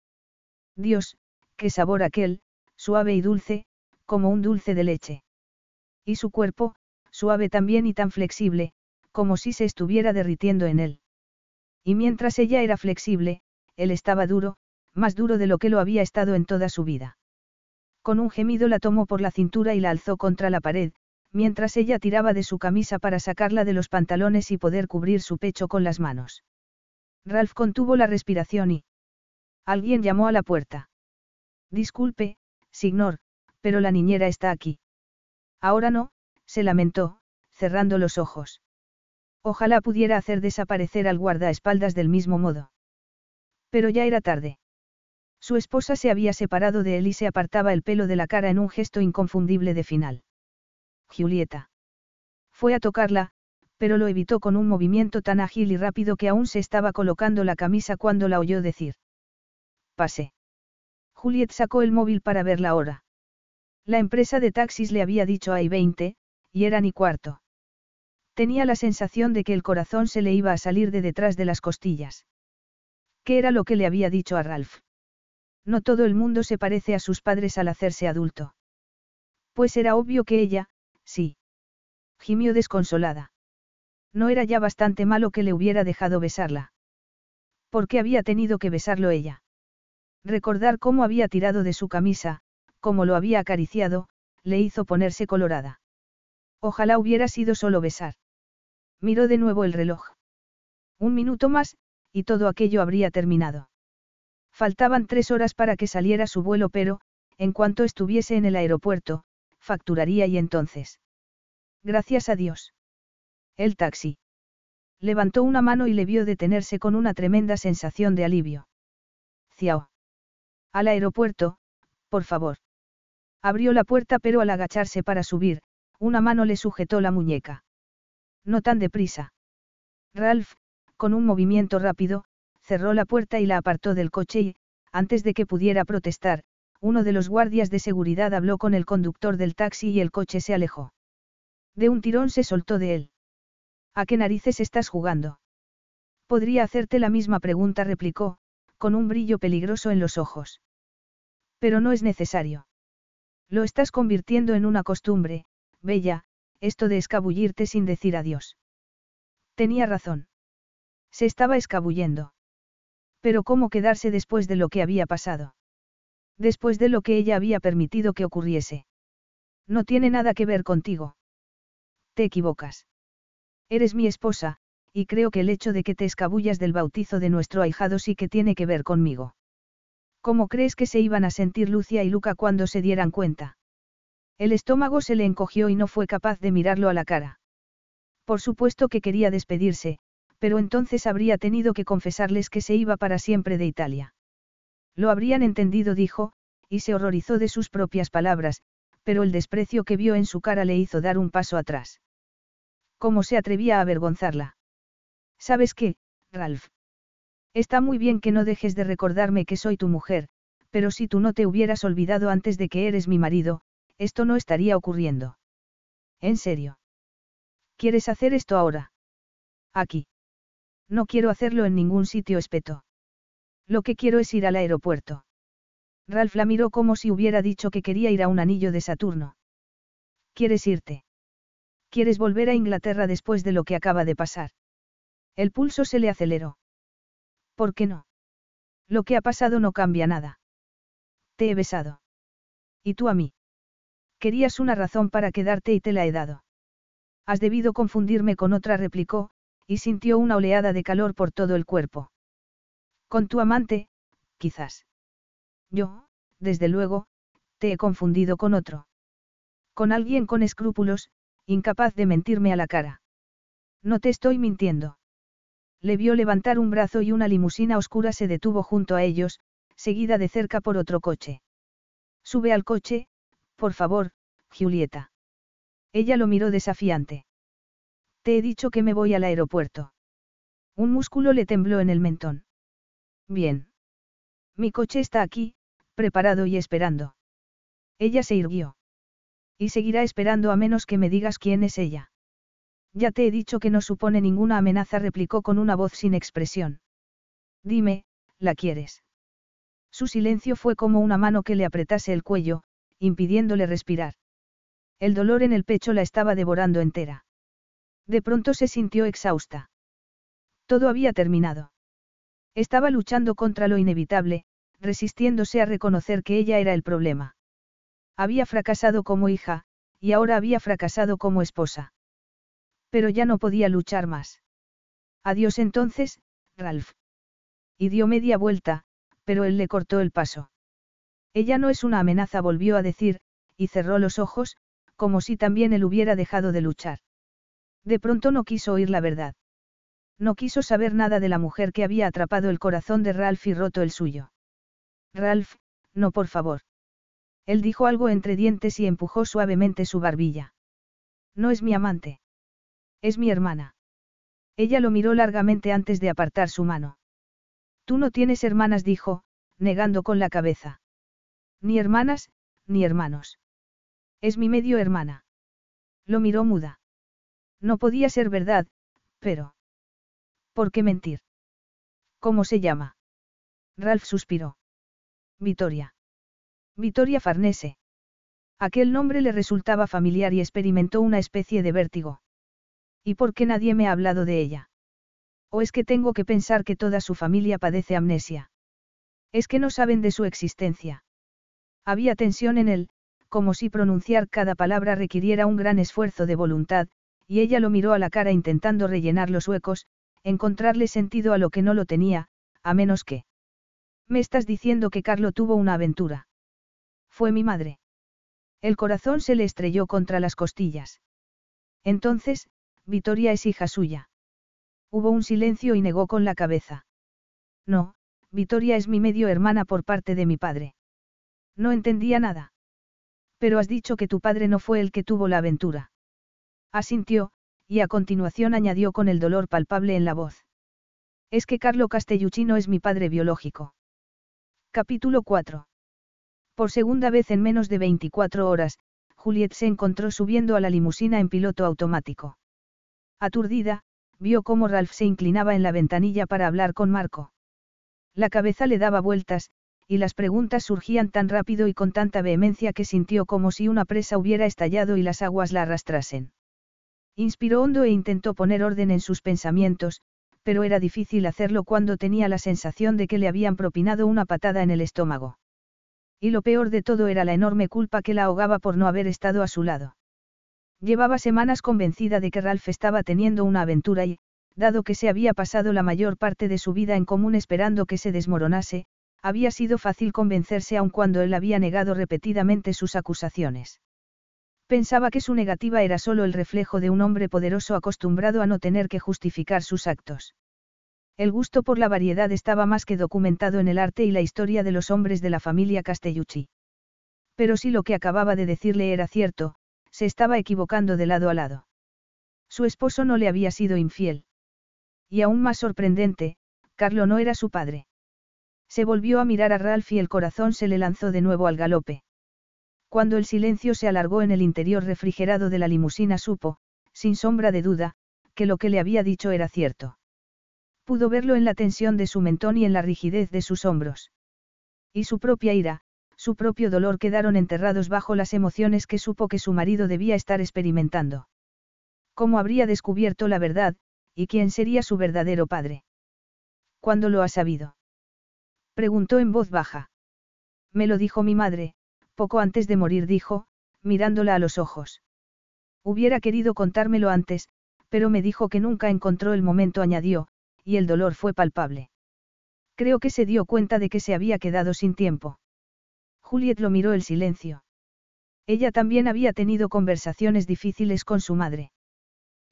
Dios, qué sabor aquel, suave y dulce, como un dulce de leche. Y su cuerpo, suave también y tan flexible, como si se estuviera derritiendo en él. Y mientras ella era flexible, él estaba duro, más duro de lo que lo había estado en toda su vida. Con un gemido la tomó por la cintura y la alzó contra la pared, mientras ella tiraba de su camisa para sacarla de los pantalones y poder cubrir su pecho con las manos. Ralph contuvo la respiración y... Alguien llamó a la puerta. Disculpe, signor, pero la niñera está aquí. Ahora no, se lamentó, cerrando los ojos. Ojalá pudiera hacer desaparecer al guardaespaldas del mismo modo. Pero ya era tarde. Su esposa se había separado de él y se apartaba el pelo de la cara en un gesto inconfundible de final. Julieta. Fue a tocarla, pero lo evitó con un movimiento tan ágil y rápido que aún se estaba colocando la camisa cuando la oyó decir. Pase. Juliet sacó el móvil para ver la hora. La empresa de taxis le había dicho hay 20, y era ni cuarto. Tenía la sensación de que el corazón se le iba a salir de detrás de las costillas. ¿Qué era lo que le había dicho a Ralph? No todo el mundo se parece a sus padres al hacerse adulto. Pues era obvio que ella, sí. Gimió desconsolada. No era ya bastante malo que le hubiera dejado besarla. ¿Por qué había tenido que besarlo ella? Recordar cómo había tirado de su camisa, cómo lo había acariciado, le hizo ponerse colorada. Ojalá hubiera sido solo besar. Miró de nuevo el reloj. Un minuto más, y todo aquello habría terminado. Faltaban tres horas para que saliera su vuelo, pero, en cuanto estuviese en el aeropuerto, facturaría y entonces. Gracias a Dios. El taxi. Levantó una mano y le vio detenerse con una tremenda sensación de alivio. Ciao. Al aeropuerto, por favor. Abrió la puerta pero al agacharse para subir, una mano le sujetó la muñeca. No tan deprisa. Ralph, con un movimiento rápido, cerró la puerta y la apartó del coche y, antes de que pudiera protestar, uno de los guardias de seguridad habló con el conductor del taxi y el coche se alejó. De un tirón se soltó de él. ¿A qué narices estás jugando? Podría hacerte la misma pregunta, replicó, con un brillo peligroso en los ojos. Pero no es necesario. Lo estás convirtiendo en una costumbre, Bella, esto de escabullirte sin decir adiós. Tenía razón. Se estaba escabullendo. Pero ¿cómo quedarse después de lo que había pasado? Después de lo que ella había permitido que ocurriese. No tiene nada que ver contigo. Te equivocas. Eres mi esposa, y creo que el hecho de que te escabullas del bautizo de nuestro ahijado sí que tiene que ver conmigo. ¿Cómo crees que se iban a sentir Lucia y Luca cuando se dieran cuenta? El estómago se le encogió y no fue capaz de mirarlo a la cara. Por supuesto que quería despedirse, pero entonces habría tenido que confesarles que se iba para siempre de Italia. Lo habrían entendido, dijo, y se horrorizó de sus propias palabras, pero el desprecio que vio en su cara le hizo dar un paso atrás. ¿Cómo se atrevía a avergonzarla? ¿Sabes qué, Ralph? Está muy bien que no dejes de recordarme que soy tu mujer, pero si tú no te hubieras olvidado antes de que eres mi marido, esto no estaría ocurriendo. ¿En serio? ¿Quieres hacer esto ahora? Aquí. No quiero hacerlo en ningún sitio espeto. Lo que quiero es ir al aeropuerto. Ralph la miró como si hubiera dicho que quería ir a un anillo de Saturno. ¿Quieres irte? ¿Quieres volver a Inglaterra después de lo que acaba de pasar? El pulso se le aceleró. ¿Por qué no? Lo que ha pasado no cambia nada. Te he besado. ¿Y tú a mí? Querías una razón para quedarte y te la he dado. Has debido confundirme con otra, replicó, y sintió una oleada de calor por todo el cuerpo. Con tu amante, quizás. Yo, desde luego, te he confundido con otro. Con alguien con escrúpulos, incapaz de mentirme a la cara. No te estoy mintiendo. Le vio levantar un brazo y una limusina oscura se detuvo junto a ellos, seguida de cerca por otro coche. Sube al coche, por favor, Julieta. Ella lo miró desafiante. Te he dicho que me voy al aeropuerto. Un músculo le tembló en el mentón. Bien. Mi coche está aquí, preparado y esperando. Ella se irguió. Y seguirá esperando a menos que me digas quién es ella. Ya te he dicho que no supone ninguna amenaza, replicó con una voz sin expresión. Dime, ¿la quieres? Su silencio fue como una mano que le apretase el cuello, impidiéndole respirar. El dolor en el pecho la estaba devorando entera. De pronto se sintió exhausta. Todo había terminado. Estaba luchando contra lo inevitable, resistiéndose a reconocer que ella era el problema. Había fracasado como hija, y ahora había fracasado como esposa. Pero ya no podía luchar más. Adiós entonces, Ralph. Y dio media vuelta, pero él le cortó el paso. Ella no es una amenaza, volvió a decir, y cerró los ojos, como si también él hubiera dejado de luchar. De pronto no quiso oír la verdad. No quiso saber nada de la mujer que había atrapado el corazón de Ralph y roto el suyo. Ralph, no por favor. Él dijo algo entre dientes y empujó suavemente su barbilla. No es mi amante. Es mi hermana. Ella lo miró largamente antes de apartar su mano. Tú no tienes hermanas, dijo, negando con la cabeza. Ni hermanas, ni hermanos. Es mi medio hermana. Lo miró muda. No podía ser verdad, pero... ¿Por qué mentir? ¿Cómo se llama? Ralph suspiró. Vitoria. Vitoria Farnese. Aquel nombre le resultaba familiar y experimentó una especie de vértigo. ¿Y por qué nadie me ha hablado de ella? ¿O es que tengo que pensar que toda su familia padece amnesia? Es que no saben de su existencia. Había tensión en él, como si pronunciar cada palabra requiriera un gran esfuerzo de voluntad, y ella lo miró a la cara intentando rellenar los huecos, encontrarle sentido a lo que no lo tenía, a menos que... Me estás diciendo que Carlo tuvo una aventura. Fue mi madre. El corazón se le estrelló contra las costillas. Entonces, Vitoria es hija suya. Hubo un silencio y negó con la cabeza. No, Vitoria es mi medio hermana por parte de mi padre. No entendía nada. Pero has dicho que tu padre no fue el que tuvo la aventura. Asintió, y a continuación añadió con el dolor palpable en la voz. Es que Carlo Castellucci es mi padre biológico. Capítulo 4. Por segunda vez en menos de 24 horas, Juliet se encontró subiendo a la limusina en piloto automático. Aturdida, vio cómo Ralph se inclinaba en la ventanilla para hablar con Marco. La cabeza le daba vueltas, y las preguntas surgían tan rápido y con tanta vehemencia que sintió como si una presa hubiera estallado y las aguas la arrastrasen. Inspiró hondo e intentó poner orden en sus pensamientos, pero era difícil hacerlo cuando tenía la sensación de que le habían propinado una patada en el estómago. Y lo peor de todo era la enorme culpa que la ahogaba por no haber estado a su lado. Llevaba semanas convencida de que Ralph estaba teniendo una aventura y, dado que se había pasado la mayor parte de su vida en común esperando que se desmoronase, había sido fácil convencerse aun cuando él había negado repetidamente sus acusaciones. Pensaba que su negativa era solo el reflejo de un hombre poderoso acostumbrado a no tener que justificar sus actos. El gusto por la variedad estaba más que documentado en el arte y la historia de los hombres de la familia Castellucci. Pero si lo que acababa de decirle era cierto, se estaba equivocando de lado a lado. Su esposo no le había sido infiel. Y aún más sorprendente, Carlo no era su padre. Se volvió a mirar a Ralph y el corazón se le lanzó de nuevo al galope. Cuando el silencio se alargó en el interior refrigerado de la limusina supo, sin sombra de duda, que lo que le había dicho era cierto. Pudo verlo en la tensión de su mentón y en la rigidez de sus hombros. Y su propia ira, su propio dolor quedaron enterrados bajo las emociones que supo que su marido debía estar experimentando. ¿Cómo habría descubierto la verdad, y quién sería su verdadero padre? ¿Cuándo lo ha sabido? Preguntó en voz baja. Me lo dijo mi madre, poco antes de morir dijo, mirándola a los ojos. Hubiera querido contármelo antes, pero me dijo que nunca encontró el momento, añadió, y el dolor fue palpable. Creo que se dio cuenta de que se había quedado sin tiempo. Juliet lo miró el silencio. Ella también había tenido conversaciones difíciles con su madre.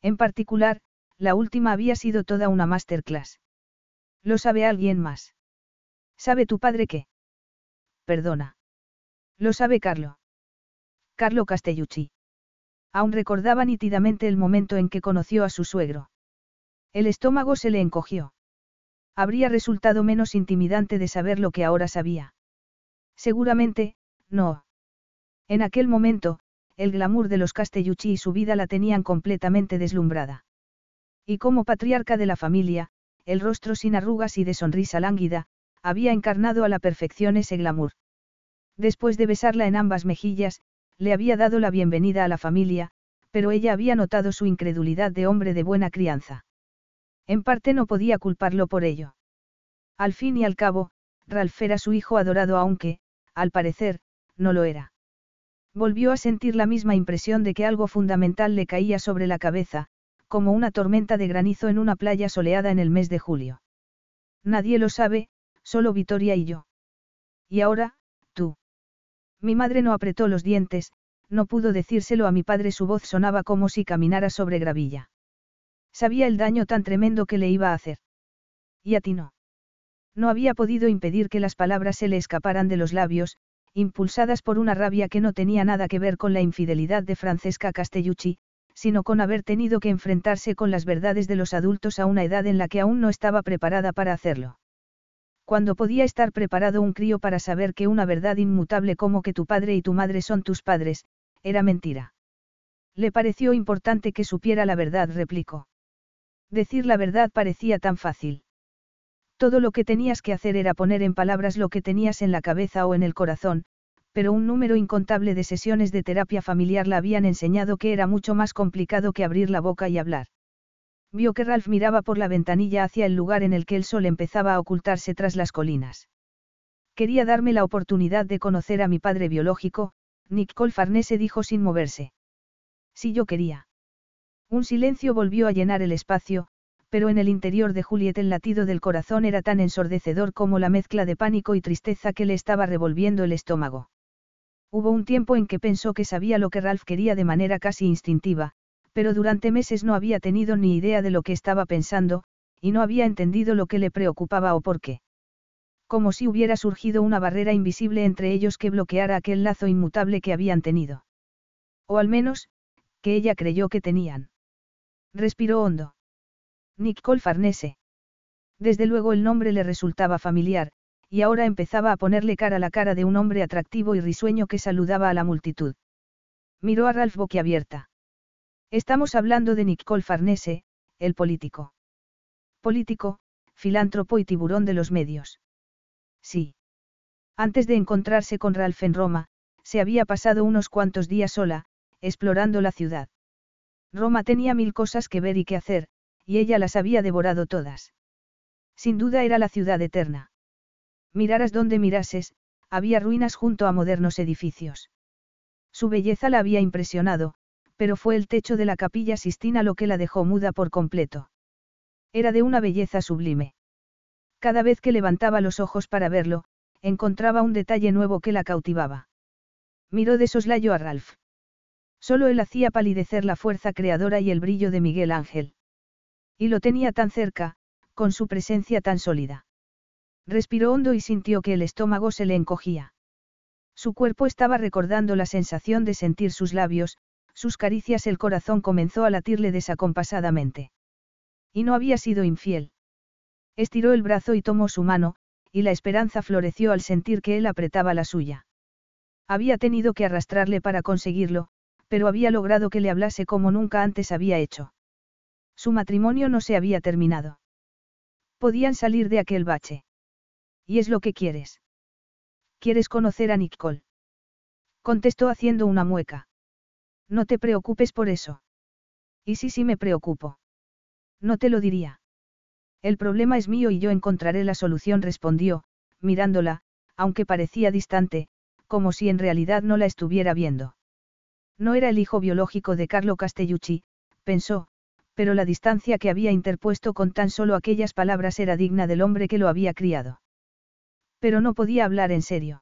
En particular, la última había sido toda una masterclass. ¿Lo sabe alguien más? ¿Sabe tu padre qué? Perdona. Lo sabe Carlo. Carlo Castellucci. Aún recordaba nítidamente el momento en que conoció a su suegro. El estómago se le encogió. Habría resultado menos intimidante de saber lo que ahora sabía. Seguramente, no. En aquel momento, el glamour de los Castellucci y su vida la tenían completamente deslumbrada. Y como patriarca de la familia, el rostro sin arrugas y de sonrisa lánguida, había encarnado a la perfección ese glamour. Después de besarla en ambas mejillas, le había dado la bienvenida a la familia, pero ella había notado su incredulidad de hombre de buena crianza. En parte no podía culparlo por ello. Al fin y al cabo, Ralph era su hijo adorado aunque, al parecer, no lo era. Volvió a sentir la misma impresión de que algo fundamental le caía sobre la cabeza, como una tormenta de granizo en una playa soleada en el mes de julio. Nadie lo sabe, solo Vitoria y yo. Y ahora, tú. Mi madre no apretó los dientes, no pudo decírselo a mi padre, su voz sonaba como si caminara sobre gravilla. Sabía el daño tan tremendo que le iba a hacer. Y a ti no. No había podido impedir que las palabras se le escaparan de los labios, impulsadas por una rabia que no tenía nada que ver con la infidelidad de Francesca Castellucci, sino con haber tenido que enfrentarse con las verdades de los adultos a una edad en la que aún no estaba preparada para hacerlo. Cuando podía estar preparado un crío para saber que una verdad inmutable como que tu padre y tu madre son tus padres, era mentira. Le pareció importante que supiera la verdad, replicó. Decir la verdad parecía tan fácil. Todo lo que tenías que hacer era poner en palabras lo que tenías en la cabeza o en el corazón, pero un número incontable de sesiones de terapia familiar la habían enseñado que era mucho más complicado que abrir la boca y hablar. Vio que Ralph miraba por la ventanilla hacia el lugar en el que el sol empezaba a ocultarse tras las colinas. Quería darme la oportunidad de conocer a mi padre biológico, Nick Farnese dijo sin moverse. Si yo quería. Un silencio volvió a llenar el espacio, pero en el interior de Juliet el latido del corazón era tan ensordecedor como la mezcla de pánico y tristeza que le estaba revolviendo el estómago. Hubo un tiempo en que pensó que sabía lo que Ralph quería de manera casi instintiva, pero durante meses no había tenido ni idea de lo que estaba pensando, y no había entendido lo que le preocupaba o por qué. Como si hubiera surgido una barrera invisible entre ellos que bloqueara aquel lazo inmutable que habían tenido. O al menos, que ella creyó que tenían. Respiró hondo. Nicole Farnese. Desde luego el nombre le resultaba familiar, y ahora empezaba a ponerle cara a la cara de un hombre atractivo y risueño que saludaba a la multitud. Miró a Ralph boquiabierta. Estamos hablando de Nicole Farnese, el político. Político, filántropo y tiburón de los medios. Sí. Antes de encontrarse con Ralph en Roma, se había pasado unos cuantos días sola, explorando la ciudad. Roma tenía mil cosas que ver y que hacer, y ella las había devorado todas. Sin duda era la ciudad eterna. Miraras donde mirases, había ruinas junto a modernos edificios. Su belleza la había impresionado, pero fue el techo de la capilla Sistina lo que la dejó muda por completo. Era de una belleza sublime. Cada vez que levantaba los ojos para verlo, encontraba un detalle nuevo que la cautivaba. Miró de soslayo a Ralph. Solo él hacía palidecer la fuerza creadora y el brillo de Miguel Ángel. Y lo tenía tan cerca, con su presencia tan sólida. Respiró hondo y sintió que el estómago se le encogía. Su cuerpo estaba recordando la sensación de sentir sus labios, sus caricias el corazón comenzó a latirle desacompasadamente. Y no había sido infiel. Estiró el brazo y tomó su mano, y la esperanza floreció al sentir que él apretaba la suya. Había tenido que arrastrarle para conseguirlo, pero había logrado que le hablase como nunca antes había hecho. Su matrimonio no se había terminado. Podían salir de aquel bache. ¿Y es lo que quieres? ¿Quieres conocer a Nicole? Contestó haciendo una mueca. No te preocupes por eso. ¿Y si sí me preocupo? No te lo diría. El problema es mío y yo encontraré la solución, respondió, mirándola, aunque parecía distante, como si en realidad no la estuviera viendo. No era el hijo biológico de Carlo Castellucci, pensó, pero la distancia que había interpuesto con tan solo aquellas palabras era digna del hombre que lo había criado. Pero no podía hablar en serio.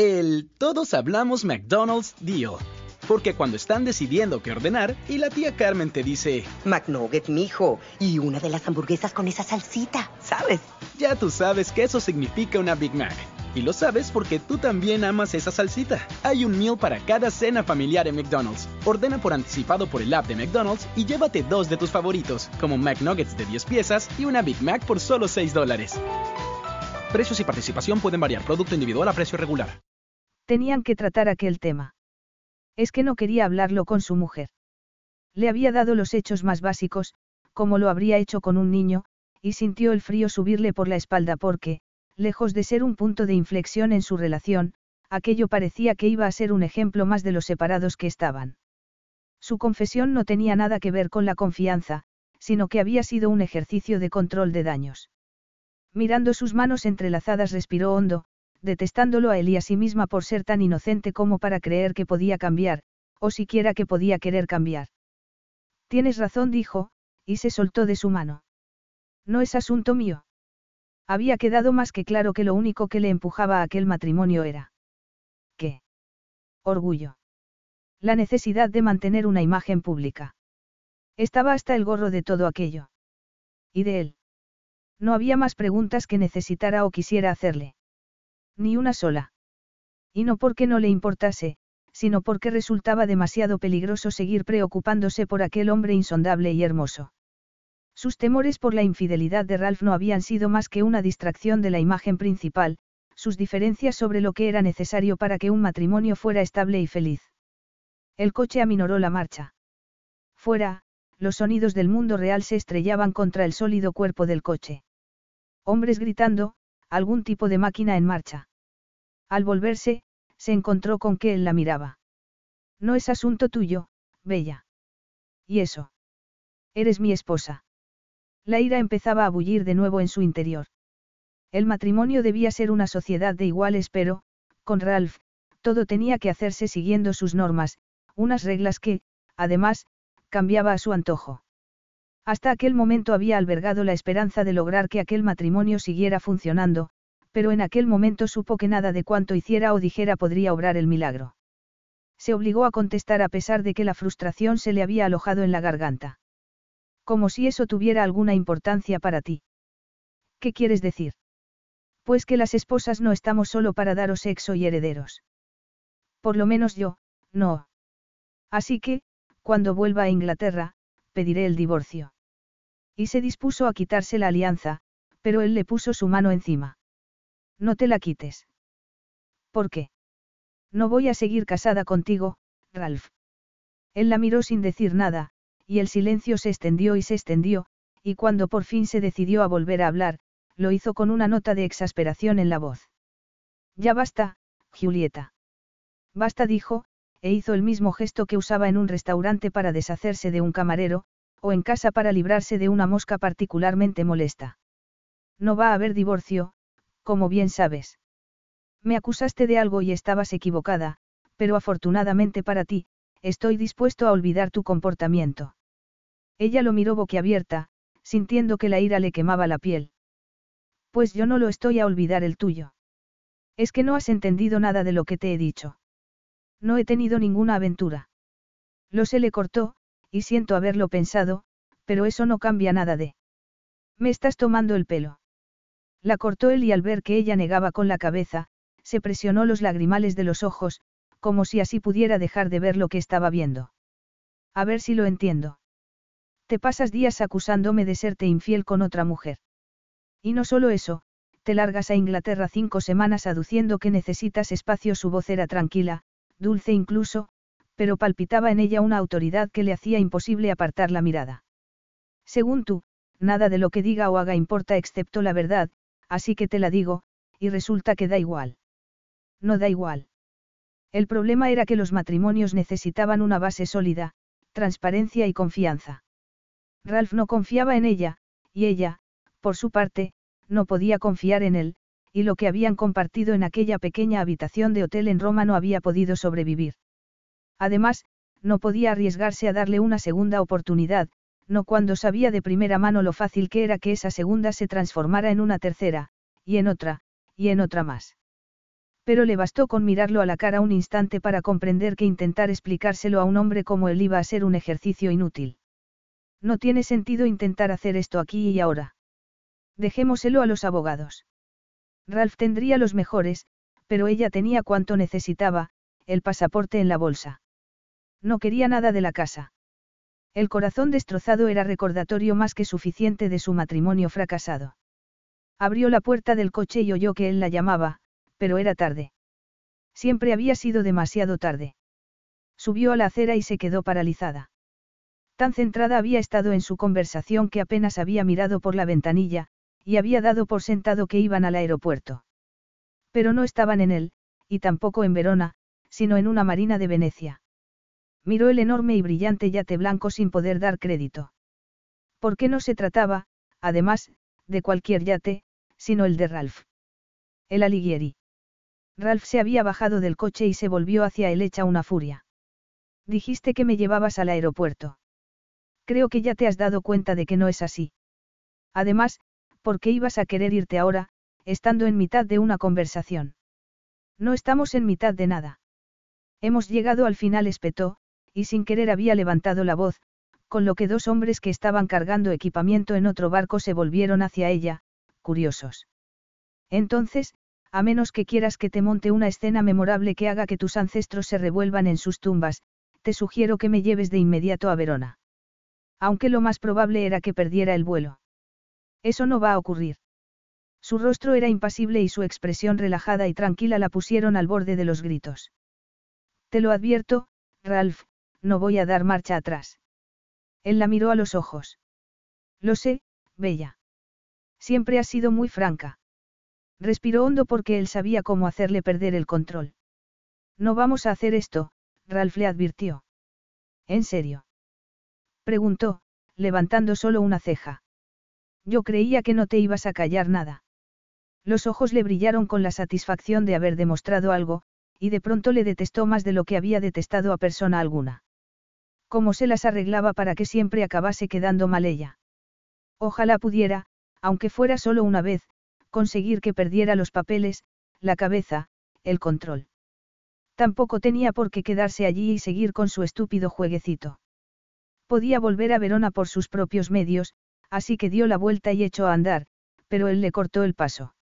El Todos Hablamos McDonald's Deal. Porque cuando están decidiendo qué ordenar y la tía Carmen te dice... McNugget, mijo. Y una de las hamburguesas con esa salsita, ¿sabes? Ya tú sabes que eso significa una Big Mac. Y lo sabes porque tú también amas esa salsita. Hay un meal para cada cena familiar en McDonald's. Ordena por anticipado por el app de McDonald's y llévate dos de tus favoritos, como McNuggets de 10 piezas y una Big Mac por solo 6 dólares. Precios y participación pueden variar. Producto individual a precio regular. Tenían que tratar aquel tema. Es que no quería hablarlo con su mujer. Le había dado los hechos más básicos, como lo habría hecho con un niño, y sintió el frío subirle por la espalda porque, lejos de ser un punto de inflexión en su relación, aquello parecía que iba a ser un ejemplo más de los separados que estaban. Su confesión no tenía nada que ver con la confianza, sino que había sido un ejercicio de control de daños. Mirando sus manos entrelazadas respiró hondo, detestándolo a él y a sí misma por ser tan inocente como para creer que podía cambiar, o siquiera que podía querer cambiar. Tienes razón, dijo, y se soltó de su mano. No es asunto mío. Había quedado más que claro que lo único que le empujaba a aquel matrimonio era. ¿Qué? Orgullo. La necesidad de mantener una imagen pública. Estaba hasta el gorro de todo aquello. ¿Y de él? No había más preguntas que necesitara o quisiera hacerle. Ni una sola. Y no porque no le importase, sino porque resultaba demasiado peligroso seguir preocupándose por aquel hombre insondable y hermoso. Sus temores por la infidelidad de Ralph no habían sido más que una distracción de la imagen principal, sus diferencias sobre lo que era necesario para que un matrimonio fuera estable y feliz. El coche aminoró la marcha. Fuera, los sonidos del mundo real se estrellaban contra el sólido cuerpo del coche. Hombres gritando, algún tipo de máquina en marcha. Al volverse, se encontró con que él la miraba. No es asunto tuyo, Bella. ¿Y eso? Eres mi esposa. La ira empezaba a bullir de nuevo en su interior. El matrimonio debía ser una sociedad de iguales, pero, con Ralph, todo tenía que hacerse siguiendo sus normas, unas reglas que, además, cambiaba a su antojo. Hasta aquel momento había albergado la esperanza de lograr que aquel matrimonio siguiera funcionando, pero en aquel momento supo que nada de cuanto hiciera o dijera podría obrar el milagro. Se obligó a contestar a pesar de que la frustración se le había alojado en la garganta. Como si eso tuviera alguna importancia para ti. ¿Qué quieres decir? Pues que las esposas no estamos solo para daros sexo y herederos. Por lo menos yo, no. Así que, cuando vuelva a Inglaterra, pediré el divorcio. Y se dispuso a quitarse la alianza, pero él le puso su mano encima. No te la quites. ¿Por qué? No voy a seguir casada contigo, Ralph. Él la miró sin decir nada, y el silencio se extendió y se extendió, y cuando por fin se decidió a volver a hablar, lo hizo con una nota de exasperación en la voz. Ya basta, Julieta. Basta dijo, e hizo el mismo gesto que usaba en un restaurante para deshacerse de un camarero, o en casa para librarse de una mosca particularmente molesta. No va a haber divorcio, como bien sabes. Me acusaste de algo y estabas equivocada, pero afortunadamente para ti, estoy dispuesto a olvidar tu comportamiento. Ella lo miró boquiabierta, sintiendo que la ira le quemaba la piel. Pues yo no lo estoy a olvidar el tuyo. Es que no has entendido nada de lo que te he dicho. No he tenido ninguna aventura. Lo se le cortó, y siento haberlo pensado, pero eso no cambia nada de. Me estás tomando el pelo. La cortó él y al ver que ella negaba con la cabeza, se presionó los lagrimales de los ojos, como si así pudiera dejar de ver lo que estaba viendo. A ver si lo entiendo. Te pasas días acusándome de serte infiel con otra mujer. Y no solo eso, te largas a Inglaterra cinco semanas aduciendo que necesitas espacio. Su voz era tranquila, dulce incluso, pero palpitaba en ella una autoridad que le hacía imposible apartar la mirada. Según tú, nada de lo que diga o haga importa excepto la verdad, así que te la digo, y resulta que da igual. No da igual. El problema era que los matrimonios necesitaban una base sólida, transparencia y confianza. Ralph no confiaba en ella, y ella, por su parte, no podía confiar en él, y lo que habían compartido en aquella pequeña habitación de hotel en Roma no había podido sobrevivir. Además, no podía arriesgarse a darle una segunda oportunidad, no cuando sabía de primera mano lo fácil que era que esa segunda se transformara en una tercera, y en otra, y en otra más. Pero le bastó con mirarlo a la cara un instante para comprender que intentar explicárselo a un hombre como él iba a ser un ejercicio inútil. No tiene sentido intentar hacer esto aquí y ahora. Dejémoselo a los abogados. Ralph tendría los mejores, pero ella tenía cuanto necesitaba, el pasaporte en la bolsa. No quería nada de la casa. El corazón destrozado era recordatorio más que suficiente de su matrimonio fracasado. Abrió la puerta del coche y oyó que él la llamaba, pero era tarde. Siempre había sido demasiado tarde. Subió a la acera y se quedó paralizada. Tan centrada había estado en su conversación que apenas había mirado por la ventanilla, y había dado por sentado que iban al aeropuerto. Pero no estaban en él, y tampoco en Verona, sino en una marina de Venecia. Miró el enorme y brillante yate blanco sin poder dar crédito. ¿Por qué no se trataba, además, de cualquier yate, sino el de Ralph? El Alighieri. Ralph se había bajado del coche y se volvió hacia él hecha una furia. Dijiste que me llevabas al aeropuerto. Creo que ya te has dado cuenta de que no es así. Además, ¿por qué ibas a querer irte ahora, estando en mitad de una conversación? No estamos en mitad de nada. Hemos llegado al final, espetó, y sin querer había levantado la voz, con lo que dos hombres que estaban cargando equipamiento en otro barco se volvieron hacia ella, curiosos. Entonces, a menos que quieras que te monte una escena memorable que haga que tus ancestros se revuelvan en sus tumbas, te sugiero que me lleves de inmediato a Verona. Aunque lo más probable era que perdiera el vuelo. Eso no va a ocurrir. Su rostro era impasible y su expresión relajada y tranquila la pusieron al borde de los gritos. Te lo advierto, Ralph, no voy a dar marcha atrás. Él la miró a los ojos. Lo sé, Bella. Siempre has sido muy franca. Respiró hondo porque él sabía cómo hacerle perder el control. No vamos a hacer esto, Ralph le advirtió. ¿En serio? Preguntó, levantando solo una ceja. Yo creía que no te ibas a callar nada. Los ojos le brillaron con la satisfacción de haber demostrado algo, y de pronto le detestó más de lo que había detestado a persona alguna. ¿Cómo se las arreglaba para que siempre acabase quedando mal ella? Ojalá pudiera, aunque fuera solo una vez, conseguir que perdiera los papeles, la cabeza, el control. Tampoco tenía por qué quedarse allí y seguir con su estúpido jueguecito. Podía volver a Verona por sus propios medios, así que dio la vuelta y echó a andar, pero él le cortó el paso.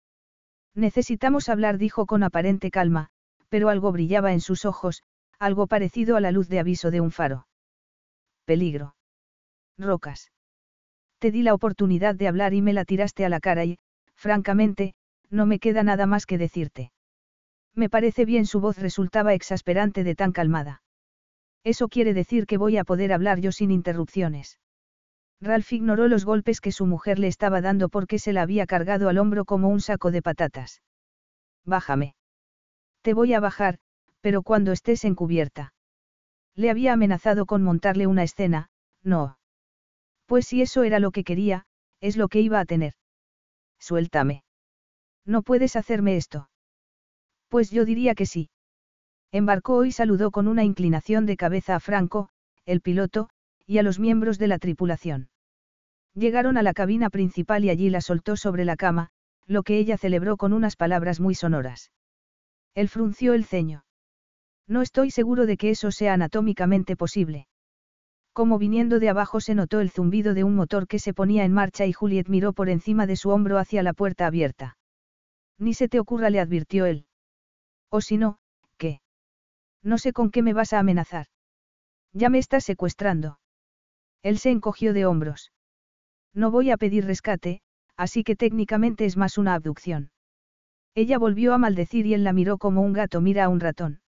Necesitamos hablar, dijo con aparente calma, pero algo brillaba en sus ojos, algo parecido a la luz de aviso de un faro. Peligro. Rocas. Te di la oportunidad de hablar y me la tiraste a la cara y, francamente, no me queda nada más que decirte. Me parece bien su voz resultaba exasperante de tan calmada. Eso quiere decir que voy a poder hablar yo sin interrupciones. Ralph ignoró los golpes que su mujer le estaba dando porque se la había cargado al hombro como un saco de patatas. Bájame. Te voy a bajar, pero cuando estés encubierta. Le había amenazado con montarle una escena, no. Pues si eso era lo que quería, es lo que iba a tener. Suéltame. No puedes hacerme esto. Pues yo diría que sí. Embarcó y saludó con una inclinación de cabeza a Franco, el piloto, y a los miembros de la tripulación. Llegaron a la cabina principal y allí la soltó sobre la cama, lo que ella celebró con unas palabras muy sonoras. Él frunció el ceño. No estoy seguro de que eso sea anatómicamente posible. Como viniendo de abajo se notó el zumbido de un motor que se ponía en marcha y Juliet miró por encima de su hombro hacia la puerta abierta. Ni se te ocurra, le advirtió él. O si no, ¿qué? No sé con qué me vas a amenazar. Ya me estás secuestrando. Él se encogió de hombros. No voy a pedir rescate, así que técnicamente es más una abducción. Ella volvió a maldecir y él la miró como un gato mira a un ratón.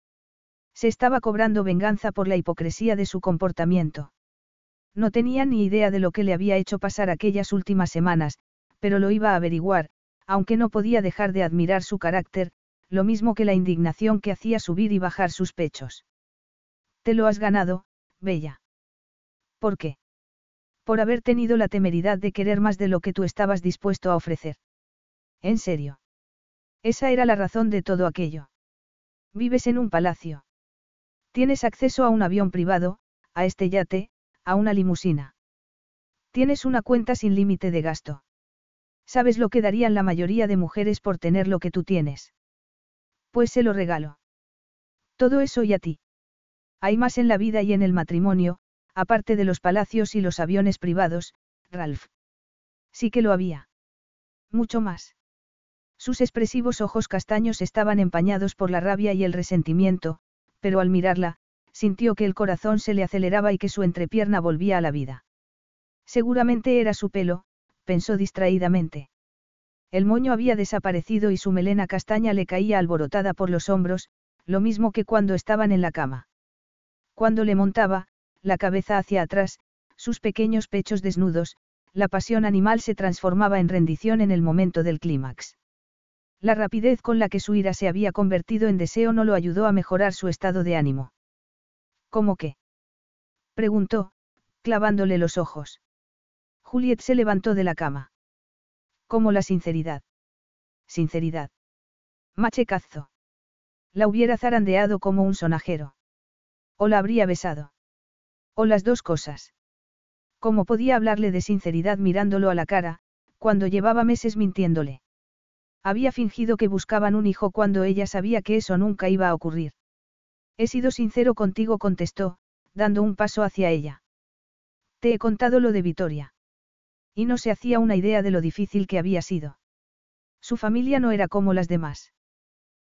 Se estaba cobrando venganza por la hipocresía de su comportamiento. No tenía ni idea de lo que le había hecho pasar aquellas últimas semanas, pero lo iba a averiguar, aunque no podía dejar de admirar su carácter, lo mismo que la indignación que hacía subir y bajar sus pechos. Te lo has ganado, Bella. ¿Por qué? Por haber tenido la temeridad de querer más de lo que tú estabas dispuesto a ofrecer. En serio. Esa era la razón de todo aquello. Vives en un palacio. Tienes acceso a un avión privado, a este yate, a una limusina. Tienes una cuenta sin límite de gasto. ¿Sabes lo que darían la mayoría de mujeres por tener lo que tú tienes? Pues se lo regalo. Todo eso y a ti. Hay más en la vida y en el matrimonio, aparte de los palacios y los aviones privados, Ralph. Sí que lo había. Mucho más. Sus expresivos ojos castaños estaban empañados por la rabia y el resentimiento, pero al mirarla, sintió que el corazón se le aceleraba y que su entrepierna volvía a la vida. Seguramente era su pelo, pensó distraídamente. El moño había desaparecido y su melena castaña le caía alborotada por los hombros, lo mismo que cuando estaban en la cama. Cuando le montaba, la cabeza hacia atrás, sus pequeños pechos desnudos, la pasión animal se transformaba en rendición en el momento del clímax. La rapidez con la que su ira se había convertido en deseo no lo ayudó a mejorar su estado de ánimo. ¿Cómo qué? preguntó, clavándole los ojos. Juliet se levantó de la cama. Como la sinceridad. Sinceridad. Machecazo. La hubiera zarandeado como un sonajero. O la habría besado. O las dos cosas. ¿Cómo podía hablarle de sinceridad mirándolo a la cara, cuando llevaba meses mintiéndole? Había fingido que buscaban un hijo cuando ella sabía que eso nunca iba a ocurrir. He sido sincero contigo, contestó, dando un paso hacia ella. Te he contado lo de Vitoria. Y no se hacía una idea de lo difícil que había sido. Su familia no era como las demás.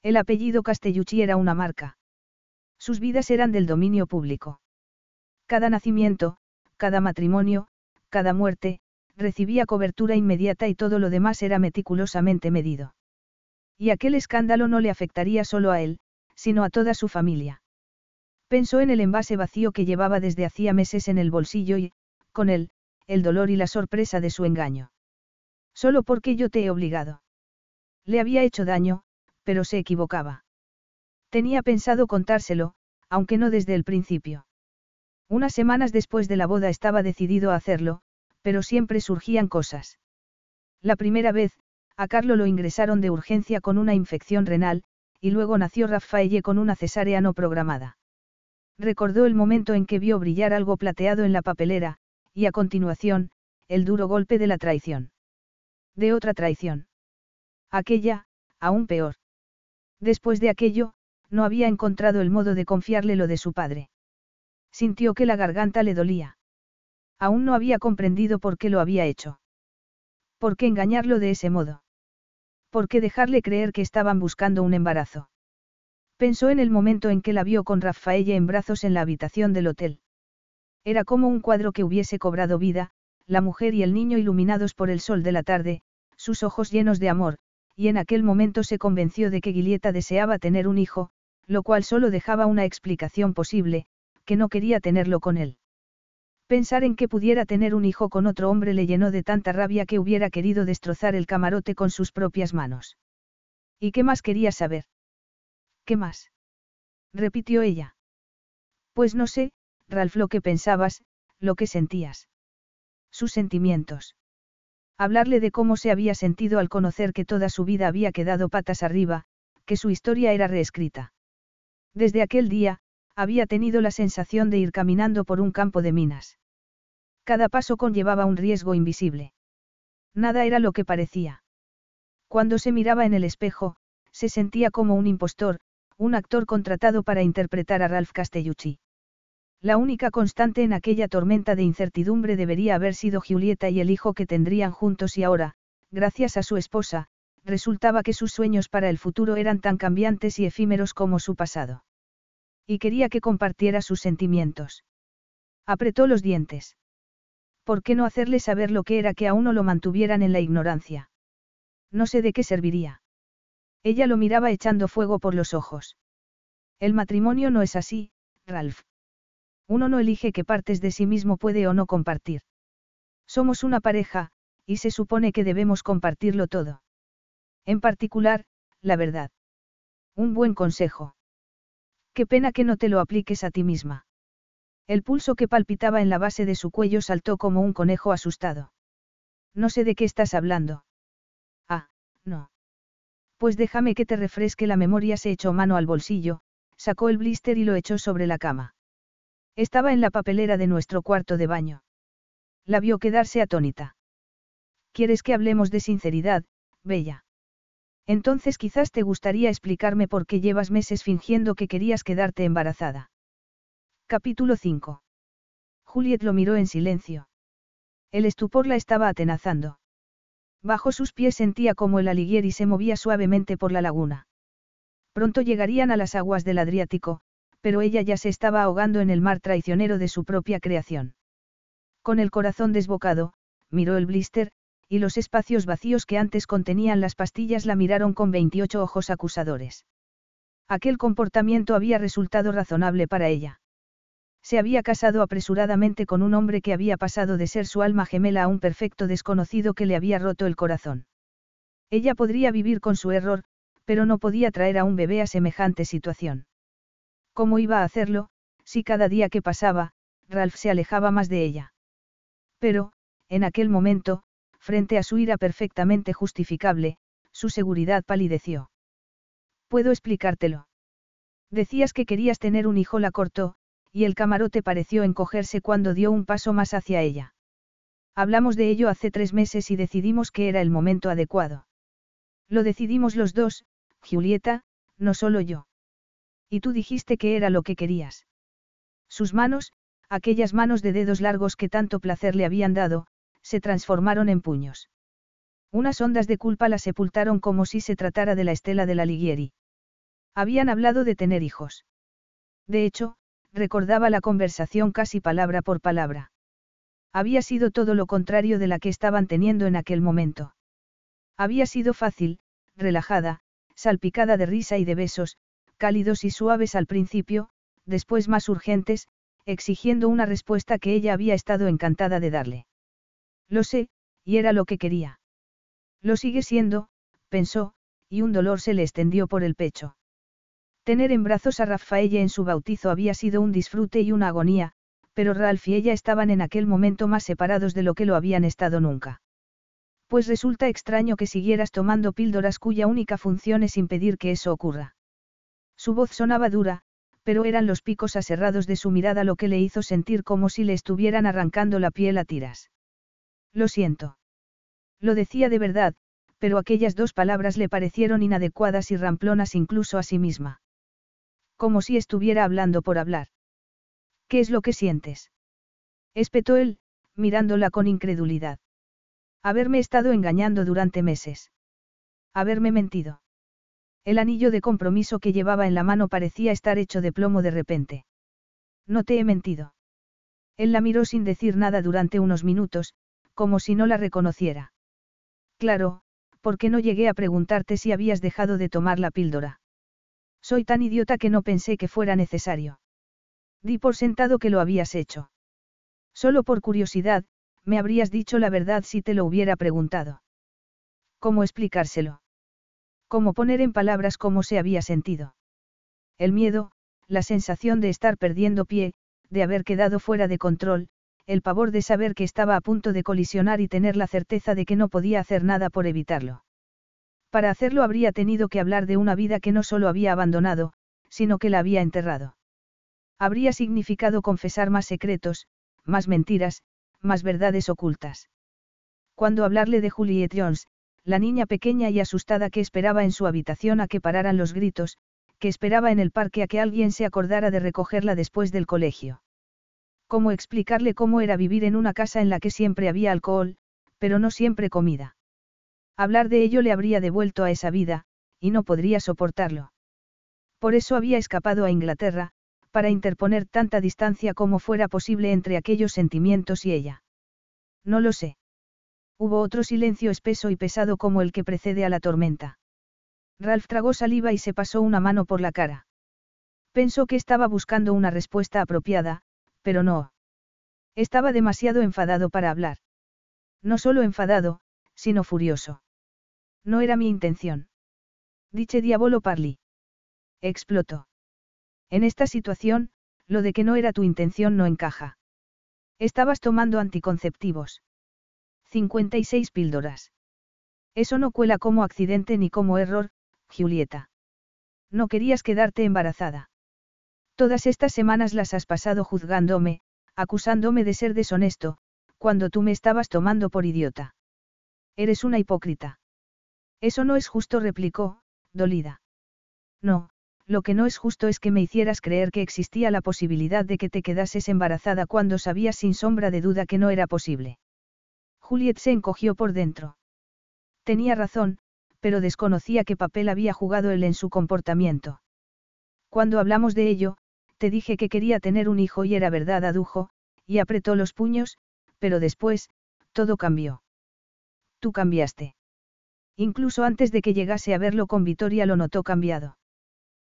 El apellido Castellucci era una marca. Sus vidas eran del dominio público. Cada nacimiento, cada matrimonio, cada muerte, recibía cobertura inmediata y todo lo demás era meticulosamente medido. Y aquel escándalo no le afectaría solo a él, sino a toda su familia. Pensó en el envase vacío que llevaba desde hacía meses en el bolsillo y, con él, el dolor y la sorpresa de su engaño. Solo porque yo te he obligado. Le había hecho daño, pero se equivocaba. Tenía pensado contárselo, aunque no desde el principio. Unas semanas después de la boda estaba decidido a hacerlo, pero siempre surgían cosas. La primera vez, a Carlo lo ingresaron de urgencia con una infección renal, y luego nació Raffaelle con una cesárea no programada. Recordó el momento en que vio brillar algo plateado en la papelera, y a continuación, el duro golpe de la traición. De otra traición. Aquella, aún peor. Después de aquello, no había encontrado el modo de confiarle lo de su padre. Sintió que la garganta le dolía. Aún no había comprendido por qué lo había hecho. ¿Por qué engañarlo de ese modo? ¿Por qué dejarle creer que estaban buscando un embarazo? Pensó en el momento en que la vio con Rafaella en brazos en la habitación del hotel. Era como un cuadro que hubiese cobrado vida, la mujer y el niño iluminados por el sol de la tarde, sus ojos llenos de amor, y en aquel momento se convenció de que Guilieta deseaba tener un hijo, lo cual solo dejaba una explicación posible, que no quería tenerlo con él. Pensar en que pudiera tener un hijo con otro hombre le llenó de tanta rabia que hubiera querido destrozar el camarote con sus propias manos. ¿Y qué más quería saber? ¿Qué más? repitió ella. Pues no sé, Ralph, lo que pensabas, lo que sentías. Sus sentimientos. Hablarle de cómo se había sentido al conocer que toda su vida había quedado patas arriba, que su historia era reescrita. Desde aquel día, había tenido la sensación de ir caminando por un campo de minas. Cada paso conllevaba un riesgo invisible. Nada era lo que parecía. Cuando se miraba en el espejo, se sentía como un impostor, un actor contratado para interpretar a Ralph Castellucci. La única constante en aquella tormenta de incertidumbre debería haber sido Julieta y el hijo que tendrían juntos y ahora, gracias a su esposa, resultaba que sus sueños para el futuro eran tan cambiantes y efímeros como su pasado. Y quería que compartiera sus sentimientos. Apretó los dientes. ¿Por qué no hacerle saber lo que era que a uno lo mantuvieran en la ignorancia? No sé de qué serviría. Ella lo miraba echando fuego por los ojos. El matrimonio no es así, Ralph. Uno no elige qué partes de sí mismo puede o no compartir. Somos una pareja, y se supone que debemos compartirlo todo. En particular, la verdad. Un buen consejo. Qué pena que no te lo apliques a ti misma. El pulso que palpitaba en la base de su cuello saltó como un conejo asustado. No sé de qué estás hablando. Ah, no. Pues déjame que te refresque la memoria. Se echó mano al bolsillo, sacó el blister y lo echó sobre la cama. Estaba en la papelera de nuestro cuarto de baño. La vio quedarse atónita. ¿Quieres que hablemos de sinceridad, Bella? Entonces quizás te gustaría explicarme por qué llevas meses fingiendo que querías quedarte embarazada. Capítulo 5. Juliet lo miró en silencio. El estupor la estaba atenazando. Bajo sus pies sentía como el aliguieri se movía suavemente por la laguna. Pronto llegarían a las aguas del Adriático, pero ella ya se estaba ahogando en el mar traicionero de su propia creación. Con el corazón desbocado, miró el blister, y los espacios vacíos que antes contenían las pastillas la miraron con 28 ojos acusadores. Aquel comportamiento había resultado razonable para ella. Se había casado apresuradamente con un hombre que había pasado de ser su alma gemela a un perfecto desconocido que le había roto el corazón. Ella podría vivir con su error, pero no podía traer a un bebé a semejante situación. ¿Cómo iba a hacerlo, si cada día que pasaba, Ralph se alejaba más de ella? Pero, en aquel momento, frente a su ira perfectamente justificable, su seguridad palideció. ¿Puedo explicártelo? Decías que querías tener un hijo, la cortó, y el camarote pareció encogerse cuando dio un paso más hacia ella. Hablamos de ello hace tres meses y decidimos que era el momento adecuado. Lo decidimos los dos, Julieta, no solo yo. Y tú dijiste que era lo que querías. Sus manos, aquellas manos de dedos largos que tanto placer le habían dado, se transformaron en puños. Unas ondas de culpa la sepultaron como si se tratara de la estela de la Lighieri. Habían hablado de tener hijos. De hecho, recordaba la conversación casi palabra por palabra. Había sido todo lo contrario de la que estaban teniendo en aquel momento. Había sido fácil, relajada, salpicada de risa y de besos, cálidos y suaves al principio, después más urgentes, exigiendo una respuesta que ella había estado encantada de darle. Lo sé, y era lo que quería. Lo sigue siendo, pensó, y un dolor se le extendió por el pecho. Tener en brazos a Rafaella en su bautizo había sido un disfrute y una agonía, pero Ralph y ella estaban en aquel momento más separados de lo que lo habían estado nunca. Pues resulta extraño que siguieras tomando píldoras cuya única función es impedir que eso ocurra. Su voz sonaba dura, pero eran los picos aserrados de su mirada lo que le hizo sentir como si le estuvieran arrancando la piel a tiras. Lo siento. Lo decía de verdad, pero aquellas dos palabras le parecieron inadecuadas y ramplonas incluso a sí misma. Como si estuviera hablando por hablar. ¿Qué es lo que sientes? Espetó él, mirándola con incredulidad. Haberme estado engañando durante meses. Haberme mentido. El anillo de compromiso que llevaba en la mano parecía estar hecho de plomo de repente. No te he mentido. Él la miró sin decir nada durante unos minutos, como si no la reconociera. Claro, porque no llegué a preguntarte si habías dejado de tomar la píldora. Soy tan idiota que no pensé que fuera necesario. Di por sentado que lo habías hecho. Solo por curiosidad, me habrías dicho la verdad si te lo hubiera preguntado. ¿Cómo explicárselo? ¿Cómo poner en palabras cómo se había sentido? El miedo, la sensación de estar perdiendo pie, de haber quedado fuera de control, el pavor de saber que estaba a punto de colisionar y tener la certeza de que no podía hacer nada por evitarlo. Para hacerlo habría tenido que hablar de una vida que no solo había abandonado, sino que la había enterrado. Habría significado confesar más secretos, más mentiras, más verdades ocultas. Cuando hablarle de Juliet Jones, la niña pequeña y asustada que esperaba en su habitación a que pararan los gritos, que esperaba en el parque a que alguien se acordara de recogerla después del colegio. Cómo explicarle cómo era vivir en una casa en la que siempre había alcohol, pero no siempre comida. Hablar de ello le habría devuelto a esa vida, y no podría soportarlo. Por eso había escapado a Inglaterra, para interponer tanta distancia como fuera posible entre aquellos sentimientos y ella. No lo sé. Hubo otro silencio espeso y pesado como el que precede a la tormenta. Ralph tragó saliva y se pasó una mano por la cara. Pensó que estaba buscando una respuesta apropiada, pero no. Estaba demasiado enfadado para hablar. No solo enfadado, sino furioso. No era mi intención. Diche diabolo parli. Explotó. En esta situación, lo de que no era tu intención no encaja. Estabas tomando anticonceptivos. 56 píldoras. Eso no cuela como accidente ni como error, Julieta. No querías quedarte embarazada. Todas estas semanas las has pasado juzgándome, acusándome de ser deshonesto, cuando tú me estabas tomando por idiota. Eres una hipócrita. Eso no es justo, replicó, dolida. No, lo que no es justo es que me hicieras creer que existía la posibilidad de que te quedases embarazada cuando sabías sin sombra de duda que no era posible. Juliet se encogió por dentro. Tenía razón, pero desconocía qué papel había jugado él en su comportamiento. Cuando hablamos de ello, te dije que quería tener un hijo y era verdad, adujo, y apretó los puños, pero después, todo cambió. Tú cambiaste. Incluso antes de que llegase a verlo con Vitoria lo notó cambiado.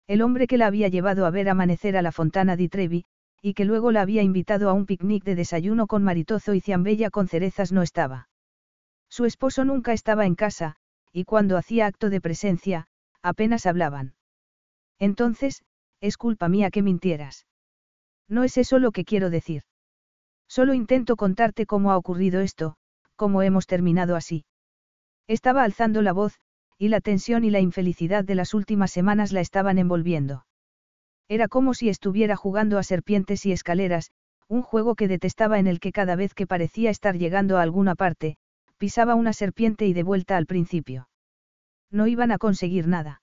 El hombre que la había llevado a ver amanecer a la Fontana di Trevi, y que luego la había invitado a un picnic de desayuno con maritozo y ciambella con cerezas no estaba. Su esposo nunca estaba en casa, y cuando hacía acto de presencia, apenas hablaban. Entonces, es culpa mía que mintieras. No es eso lo que quiero decir. Solo intento contarte cómo ha ocurrido esto, cómo hemos terminado así. Estaba alzando la voz, y la tensión y la infelicidad de las últimas semanas la estaban envolviendo. Era como si estuviera jugando a serpientes y escaleras, un juego que detestaba en el que cada vez que parecía estar llegando a alguna parte, pisaba una serpiente y de vuelta al principio. No iban a conseguir nada.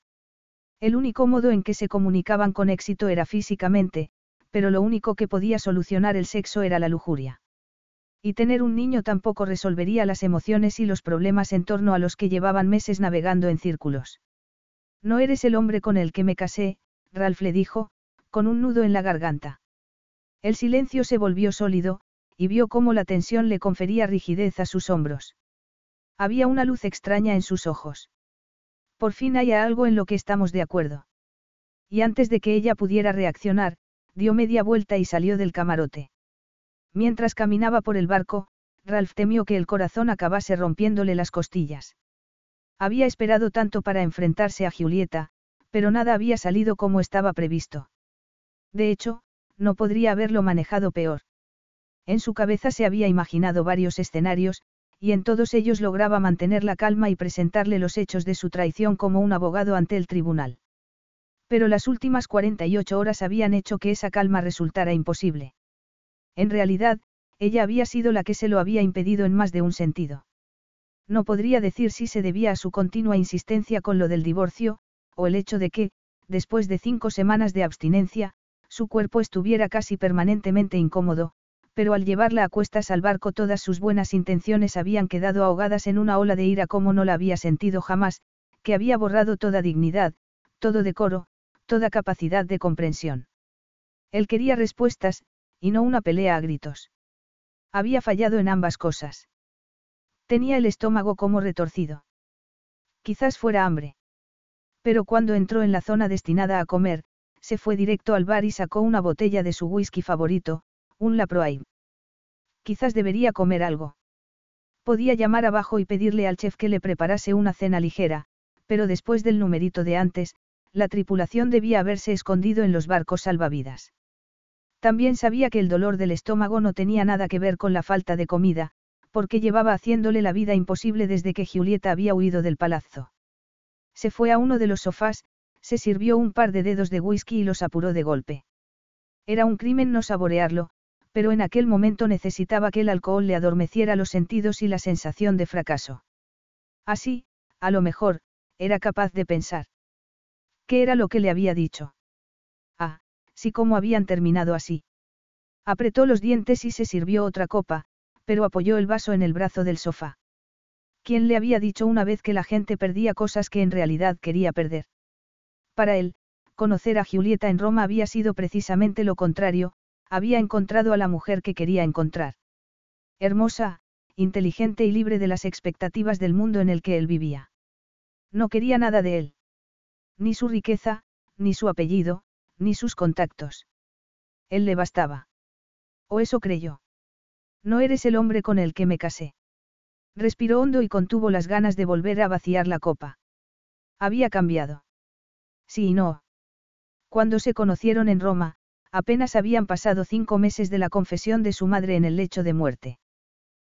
El único modo en que se comunicaban con éxito era físicamente, pero lo único que podía solucionar el sexo era la lujuria. Y tener un niño tampoco resolvería las emociones y los problemas en torno a los que llevaban meses navegando en círculos. No eres el hombre con el que me casé, Ralph le dijo, con un nudo en la garganta. El silencio se volvió sólido, y vio cómo la tensión le confería rigidez a sus hombros. Había una luz extraña en sus ojos. Por fin hay algo en lo que estamos de acuerdo. Y antes de que ella pudiera reaccionar, dio media vuelta y salió del camarote. Mientras caminaba por el barco, Ralph temió que el corazón acabase rompiéndole las costillas. Había esperado tanto para enfrentarse a Julieta, pero nada había salido como estaba previsto. De hecho, no podría haberlo manejado peor. En su cabeza se había imaginado varios escenarios, y en todos ellos lograba mantener la calma y presentarle los hechos de su traición como un abogado ante el tribunal. Pero las últimas 48 horas habían hecho que esa calma resultara imposible. En realidad, ella había sido la que se lo había impedido en más de un sentido. No podría decir si se debía a su continua insistencia con lo del divorcio, o el hecho de que, después de cinco semanas de abstinencia, su cuerpo estuviera casi permanentemente incómodo, pero al llevarla a cuestas al barco todas sus buenas intenciones habían quedado ahogadas en una ola de ira como no la había sentido jamás, que había borrado toda dignidad, todo decoro, toda capacidad de comprensión. Él quería respuestas, y no una pelea a gritos. Había fallado en ambas cosas. Tenía el estómago como retorcido. Quizás fuera hambre. Pero cuando entró en la zona destinada a comer, se fue directo al bar y sacó una botella de su whisky favorito, un Laproaim. Quizás debería comer algo. Podía llamar abajo y pedirle al chef que le preparase una cena ligera, pero después del numerito de antes, la tripulación debía haberse escondido en los barcos salvavidas. También sabía que el dolor del estómago no tenía nada que ver con la falta de comida, porque llevaba haciéndole la vida imposible desde que Julieta había huido del palazzo. Se fue a uno de los sofás, se sirvió un par de dedos de whisky y los apuró de golpe. Era un crimen no saborearlo, pero en aquel momento necesitaba que el alcohol le adormeciera los sentidos y la sensación de fracaso. Así, a lo mejor, era capaz de pensar. ¿Qué era lo que le había dicho? Ah, sí cómo habían terminado así. Apretó los dientes y se sirvió otra copa, pero apoyó el vaso en el brazo del sofá. ¿Quién le había dicho una vez que la gente perdía cosas que en realidad quería perder? Para él, conocer a Julieta en Roma había sido precisamente lo contrario, había encontrado a la mujer que quería encontrar. Hermosa, inteligente y libre de las expectativas del mundo en el que él vivía. No quería nada de él. Ni su riqueza, ni su apellido, ni sus contactos. Él le bastaba. O eso creyó. No eres el hombre con el que me casé. Respiró hondo y contuvo las ganas de volver a vaciar la copa. Había cambiado. Sí y no. Cuando se conocieron en Roma, apenas habían pasado cinco meses de la confesión de su madre en el lecho de muerte.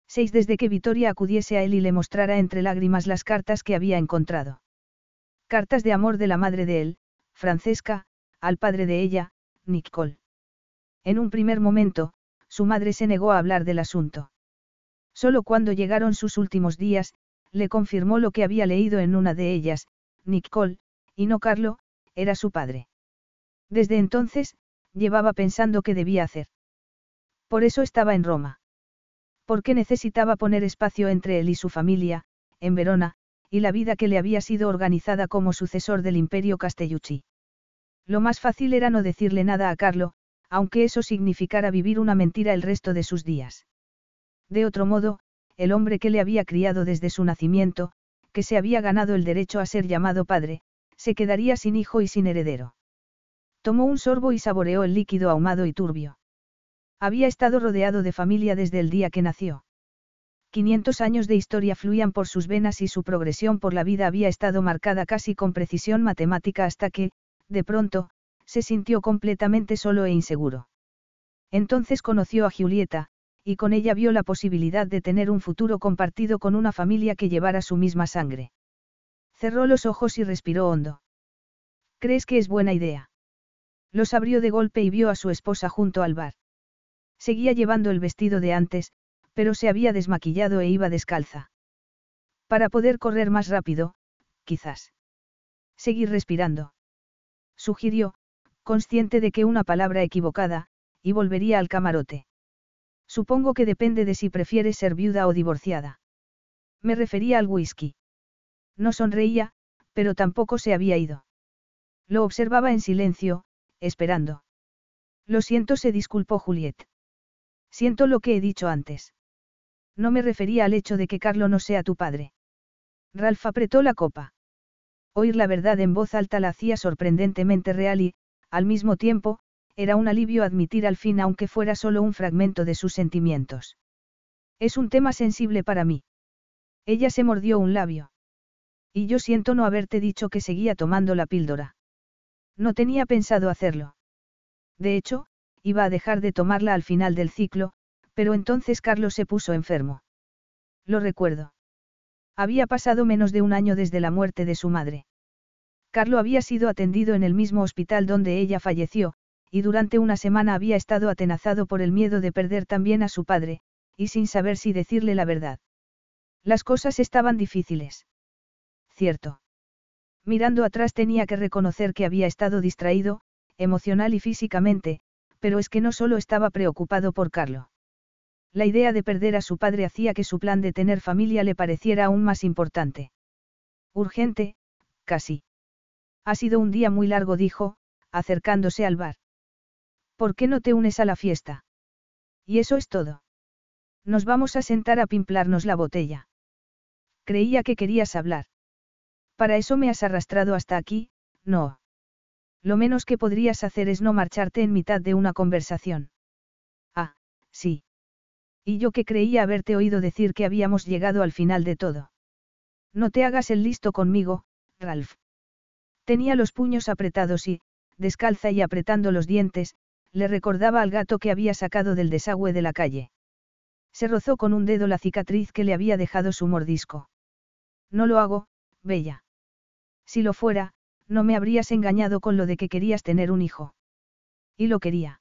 Seis desde que Vittoria acudiese a él y le mostrara entre lágrimas las cartas que había encontrado. Cartas de amor de la madre de él, Francesca, al padre de ella, Nicole. En un primer momento, su madre se negó a hablar del asunto. Solo cuando llegaron sus últimos días, le confirmó lo que había leído en una de ellas, Nicole, y no Carlo, era su padre. Desde entonces, llevaba pensando qué debía hacer. Por eso estaba en Roma. Porque necesitaba poner espacio entre él y su familia, en Verona, y la vida que le había sido organizada como sucesor del imperio Castellucci. Lo más fácil era no decirle nada a Carlo, aunque eso significara vivir una mentira el resto de sus días. De otro modo, el hombre que le había criado desde su nacimiento, que se había ganado el derecho a ser llamado padre, se quedaría sin hijo y sin heredero. Tomó un sorbo y saboreó el líquido ahumado y turbio. Había estado rodeado de familia desde el día que nació. 500 años de historia fluían por sus venas y su progresión por la vida había estado marcada casi con precisión matemática hasta que, de pronto, se sintió completamente solo e inseguro. Entonces conoció a Julieta, y con ella vio la posibilidad de tener un futuro compartido con una familia que llevara su misma sangre. Cerró los ojos y respiró hondo. ¿Crees que es buena idea? Los abrió de golpe y vio a su esposa junto al bar. Seguía llevando el vestido de antes, pero se había desmaquillado e iba descalza. Para poder correr más rápido, quizás. Seguir respirando. Sugirió, consciente de que una palabra equivocada, y volvería al camarote. Supongo que depende de si prefieres ser viuda o divorciada. Me refería al whisky. No sonreía, pero tampoco se había ido. Lo observaba en silencio, esperando. Lo siento, se disculpó Juliet. Siento lo que he dicho antes. No me refería al hecho de que Carlo no sea tu padre. Ralph apretó la copa. Oír la verdad en voz alta la hacía sorprendentemente real y, al mismo tiempo, era un alivio admitir al fin aunque fuera solo un fragmento de sus sentimientos. Es un tema sensible para mí. Ella se mordió un labio. Y yo siento no haberte dicho que seguía tomando la píldora. No tenía pensado hacerlo. De hecho, iba a dejar de tomarla al final del ciclo, pero entonces Carlos se puso enfermo. Lo recuerdo. Había pasado menos de un año desde la muerte de su madre. Carlo había sido atendido en el mismo hospital donde ella falleció, y durante una semana había estado atenazado por el miedo de perder también a su padre, y sin saber si decirle la verdad. Las cosas estaban difíciles. Cierto. Mirando atrás tenía que reconocer que había estado distraído, emocional y físicamente, pero es que no solo estaba preocupado por Carlo. La idea de perder a su padre hacía que su plan de tener familia le pareciera aún más importante. Urgente, casi. Ha sido un día muy largo, dijo, acercándose al bar. ¿Por qué no te unes a la fiesta? Y eso es todo. Nos vamos a sentar a pimplarnos la botella. Creía que querías hablar. Para eso me has arrastrado hasta aquí, no. Lo menos que podrías hacer es no marcharte en mitad de una conversación. Ah, sí. Y yo que creía haberte oído decir que habíamos llegado al final de todo. No te hagas el listo conmigo, Ralph. Tenía los puños apretados y, descalza y apretando los dientes, le recordaba al gato que había sacado del desagüe de la calle. Se rozó con un dedo la cicatriz que le había dejado su mordisco. No lo hago, Bella. Si lo fuera, no me habrías engañado con lo de que querías tener un hijo. Y lo quería.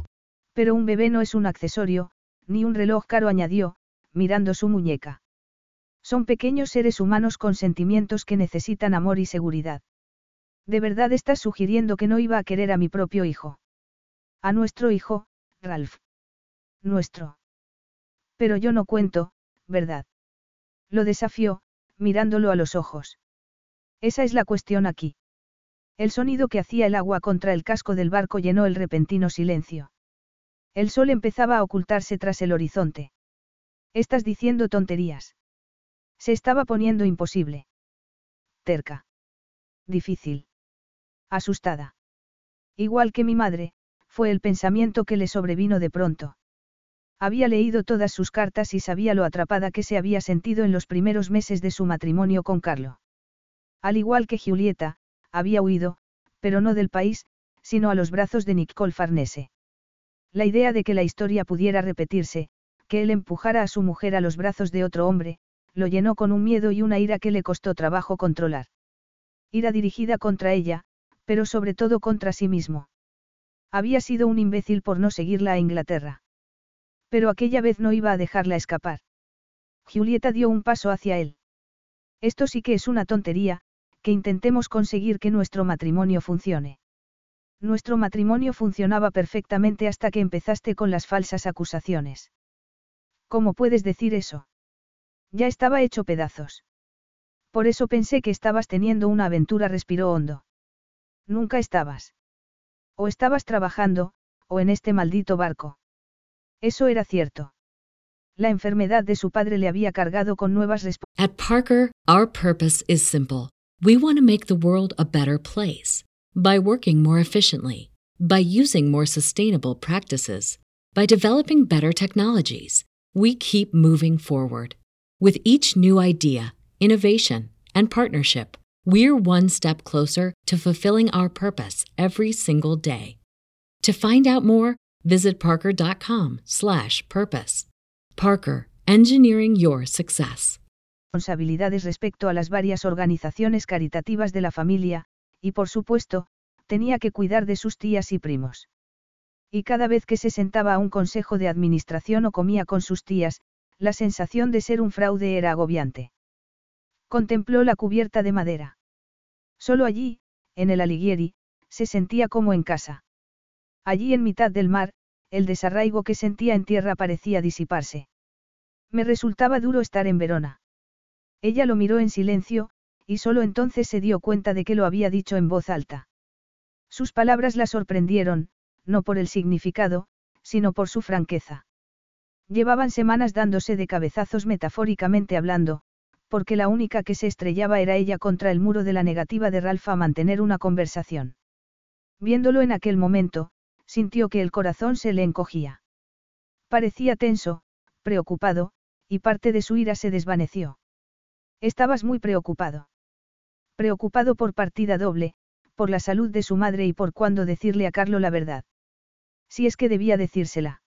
Pero un bebé no es un accesorio, ni un reloj caro añadió, mirando su muñeca. Son pequeños seres humanos con sentimientos que necesitan amor y seguridad. ¿De verdad estás sugiriendo que no iba a querer a mi propio hijo? A nuestro hijo, Ralph. Nuestro. Pero yo no cuento, ¿verdad? Lo desafió, mirándolo a los ojos. Esa es la cuestión aquí. El sonido que hacía el agua contra el casco del barco llenó el repentino silencio. El sol empezaba a ocultarse tras el horizonte. Estás diciendo tonterías. Se estaba poniendo imposible. Terca. Difícil. Asustada. Igual que mi madre, fue el pensamiento que le sobrevino de pronto. Había leído todas sus cartas y sabía lo atrapada que se había sentido en los primeros meses de su matrimonio con Carlo. Al igual que Giulietta, había huido, pero no del país, sino a los brazos de Nicole Farnese. La idea de que la historia pudiera repetirse, que él empujara a su mujer a los brazos de otro hombre, lo llenó con un miedo y una ira que le costó trabajo controlar. Ira dirigida contra ella, pero sobre todo contra sí mismo. Había sido un imbécil por no seguirla a Inglaterra. Pero aquella vez no iba a dejarla escapar. Julieta dio un paso hacia él. Esto sí que es una tontería, que intentemos conseguir que nuestro matrimonio funcione. Nuestro matrimonio funcionaba perfectamente hasta que empezaste con las falsas acusaciones. ¿Cómo puedes decir eso? Ya estaba hecho pedazos. Por eso pensé que estabas teniendo una aventura, respiró hondo. Nunca estabas. O estabas trabajando, o en este maldito barco. Eso era cierto. La enfermedad de su padre le había cargado con nuevas respuestas. At Parker, our purpose is simple. We want to make the world a better place by working more efficiently, by using more sustainable practices, by developing better technologies. We keep moving forward. With each new idea, innovation, and partnership, we're one step closer to fulfilling our purpose every single day. To find out more, visit parker.com/purpose. Parker, engineering your success. Responsabilidades respecto a las varias organizaciones caritativas de la familia, y por supuesto, tenía que cuidar de sus tías y primos. Y cada vez que se sentaba a un consejo de administración o comía con sus tías, la sensación de ser un fraude era agobiante. Contempló la cubierta de madera. Solo allí, en el Alighieri, se sentía como en casa. Allí en mitad del mar, el desarraigo que sentía en tierra parecía disiparse. Me resultaba duro estar en Verona. Ella lo miró en silencio, y solo entonces se dio cuenta de que lo había dicho en voz alta. Sus palabras la sorprendieron, no por el significado, sino por su franqueza. Llevaban semanas dándose de cabezazos metafóricamente hablando, porque la única que se estrellaba era ella contra el muro de la negativa de Ralph a mantener una conversación. Viéndolo en aquel momento, sintió que el corazón se le encogía. Parecía tenso, preocupado, y parte de su ira se desvaneció. Estabas muy preocupado. Preocupado por partida doble, por la salud de su madre y por cuándo decirle a Carlo la verdad. Si es que debía decírsela.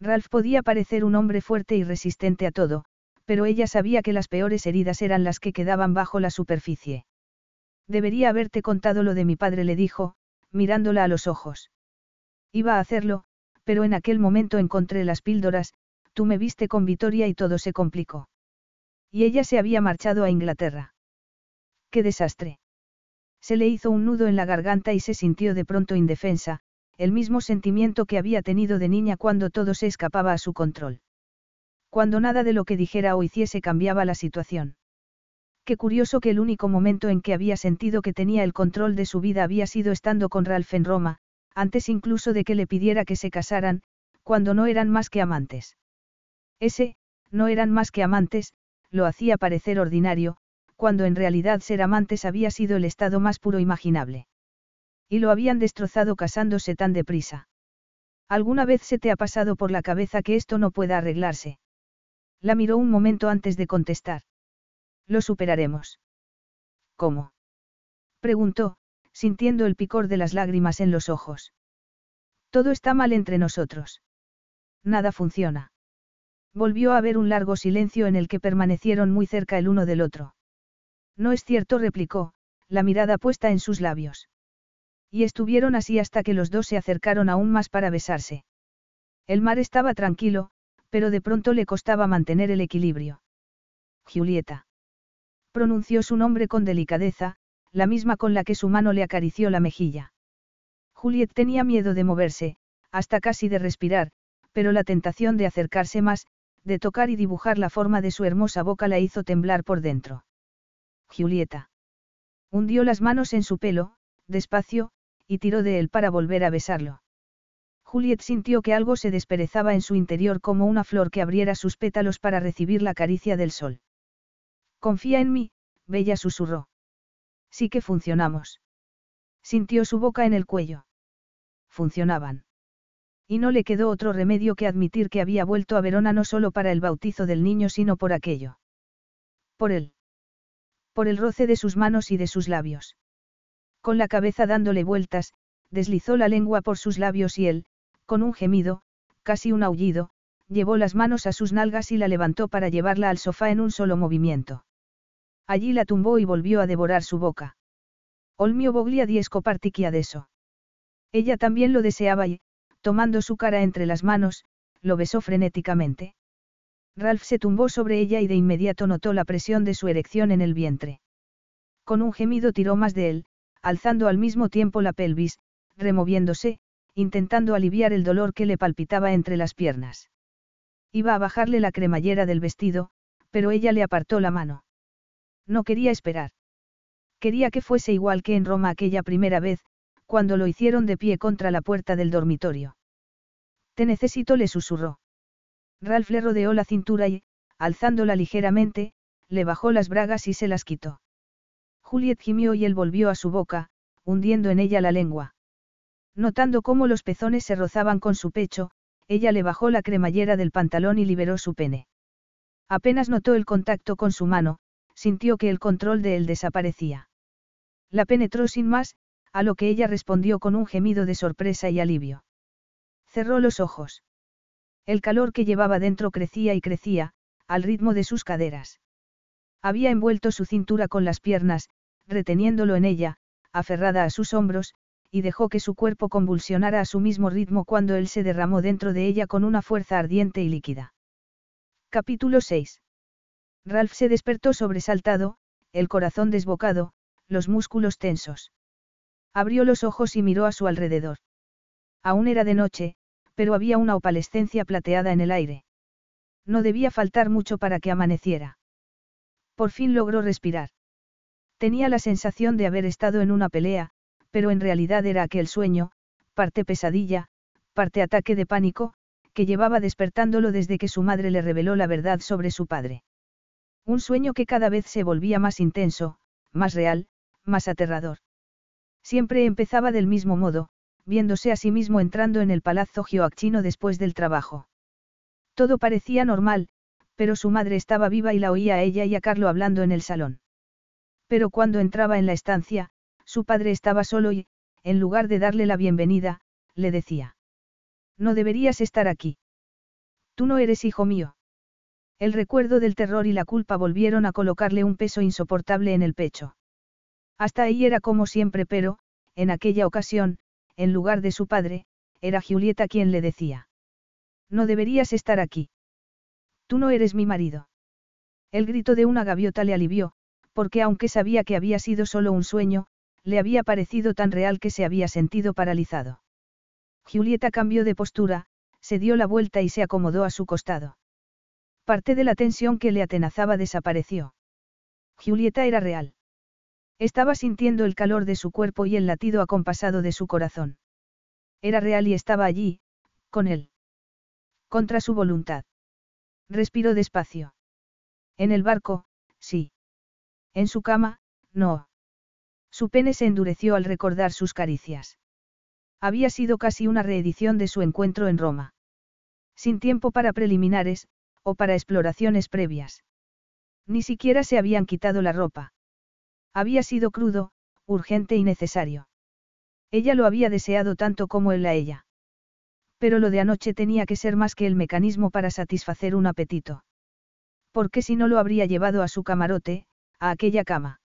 Ralph podía parecer un hombre fuerte y resistente a todo, pero ella sabía que las peores heridas eran las que quedaban bajo la superficie. Debería haberte contado lo de mi padre, le dijo, mirándola a los ojos. Iba a hacerlo, pero en aquel momento encontré las píldoras, tú me viste con Vitoria y todo se complicó. Y ella se había marchado a Inglaterra. ¡Qué desastre! Se le hizo un nudo en la garganta y se sintió de pronto indefensa, el mismo sentimiento que había tenido de niña cuando todo se escapaba a su control. Cuando nada de lo que dijera o hiciese cambiaba la situación. Qué curioso que el único momento en que había sentido que tenía el control de su vida había sido estando con Ralph en Roma, antes incluso de que le pidiera que se casaran, cuando no eran más que amantes. Ese, no eran más que amantes, lo hacía parecer ordinario, cuando en realidad ser amantes había sido el estado más puro imaginable. Y lo habían destrozado casándose tan deprisa. ¿Alguna vez se te ha pasado por la cabeza que esto no pueda arreglarse? La miró un momento antes de contestar. Lo superaremos. ¿Cómo? Preguntó, sintiendo el picor de las lágrimas en los ojos. Todo está mal entre nosotros. Nada funciona. Volvió a haber un largo silencio en el que permanecieron muy cerca el uno del otro. No es cierto, replicó, la mirada puesta en sus labios. Y estuvieron así hasta que los dos se acercaron aún más para besarse. El mar estaba tranquilo, pero de pronto le costaba mantener el equilibrio. Julieta. Pronunció su nombre con delicadeza, la misma con la que su mano le acarició la mejilla. Juliet tenía miedo de moverse, hasta casi de respirar, pero la tentación de acercarse más, de tocar y dibujar la forma de su hermosa boca la hizo temblar por dentro. Julieta. Hundió las manos en su pelo, despacio, y tiró de él para volver a besarlo. Juliet sintió que algo se desperezaba en su interior como una flor que abriera sus pétalos para recibir la caricia del sol. Confía en mí, Bella susurró. Sí que funcionamos. Sintió su boca en el cuello. Funcionaban. Y no le quedó otro remedio que admitir que había vuelto a Verona no solo para el bautizo del niño sino por aquello. Por él. Por el roce de sus manos y de sus labios. Con la cabeza dándole vueltas, deslizó la lengua por sus labios y él, con un gemido, casi un aullido, llevó las manos a sus nalgas y la levantó para llevarla al sofá en un solo movimiento. Allí la tumbó y volvió a devorar su boca. Olmio voglia di scoparti adesso. Ella también lo deseaba y, tomando su cara entre las manos, lo besó frenéticamente. Ralph se tumbó sobre ella y de inmediato notó la presión de su erección en el vientre. Con un gemido tiró más de él, alzando al mismo tiempo la pelvis, removiéndose, intentando aliviar el dolor que le palpitaba entre las piernas. Iba a bajarle la cremallera del vestido, pero ella le apartó la mano. No quería esperar. Quería que fuese igual que en Roma aquella primera vez, cuando lo hicieron de pie contra la puerta del dormitorio. Te necesito, le susurró. Ralph le rodeó la cintura y, alzándola ligeramente, le bajó las bragas y se las quitó. Juliet gimió y él volvió a su boca, hundiendo en ella la lengua. Notando cómo los pezones se rozaban con su pecho, ella le bajó la cremallera del pantalón y liberó su pene. Apenas notó el contacto con su mano, sintió que el control de él desaparecía. La penetró sin más, a lo que ella respondió con un gemido de sorpresa y alivio. Cerró los ojos. El calor que llevaba dentro crecía y crecía, al ritmo de sus caderas. Había envuelto su cintura con las piernas, reteniéndolo en ella, aferrada a sus hombros, y dejó que su cuerpo convulsionara a su mismo ritmo cuando él se derramó dentro de ella con una fuerza ardiente y líquida. Capítulo 6. Ralph se despertó sobresaltado, el corazón desbocado, los músculos tensos. Abrió los ojos y miró a su alrededor. Aún era de noche, pero había una opalescencia plateada en el aire. No debía faltar mucho para que amaneciera. Por fin logró respirar. Tenía la sensación de haber estado en una pelea, pero en realidad era aquel sueño, parte pesadilla, parte ataque de pánico, que llevaba despertándolo desde que su madre le reveló la verdad sobre su padre. Un sueño que cada vez se volvía más intenso, más real, más aterrador. Siempre empezaba del mismo modo, viéndose a sí mismo entrando en el palazzo Gioacchino después del trabajo. Todo parecía normal, pero su madre estaba viva y la oía a ella y a Carlo hablando en el salón. Pero cuando entraba en la estancia, su padre estaba solo y, en lugar de darle la bienvenida, le decía. No deberías estar aquí. Tú no eres hijo mío. El recuerdo del terror y la culpa volvieron a colocarle un peso insoportable en el pecho. Hasta ahí era como siempre, pero, en aquella ocasión, en lugar de su padre, era Julieta quien le decía. No deberías estar aquí. Tú no eres mi marido. El grito de una gaviota le alivió, porque aunque sabía que había sido solo un sueño, le había parecido tan real que se había sentido paralizado. Julieta cambió de postura, se dio la vuelta y se acomodó a su costado. Parte de la tensión que le atenazaba desapareció. Julieta era real. Estaba sintiendo el calor de su cuerpo y el latido acompasado de su corazón. Era real y estaba allí, con él. Contra su voluntad. Respiró despacio. En el barco, sí. En su cama, no. Su pene se endureció al recordar sus caricias. Había sido casi una reedición de su encuentro en Roma. Sin tiempo para preliminares, o para exploraciones previas. Ni siquiera se habían quitado la ropa. Había sido crudo, urgente y necesario. Ella lo había deseado tanto como él a ella. Pero lo de anoche tenía que ser más que el mecanismo para satisfacer un apetito. Porque si no lo habría llevado a su camarote, a aquella cama.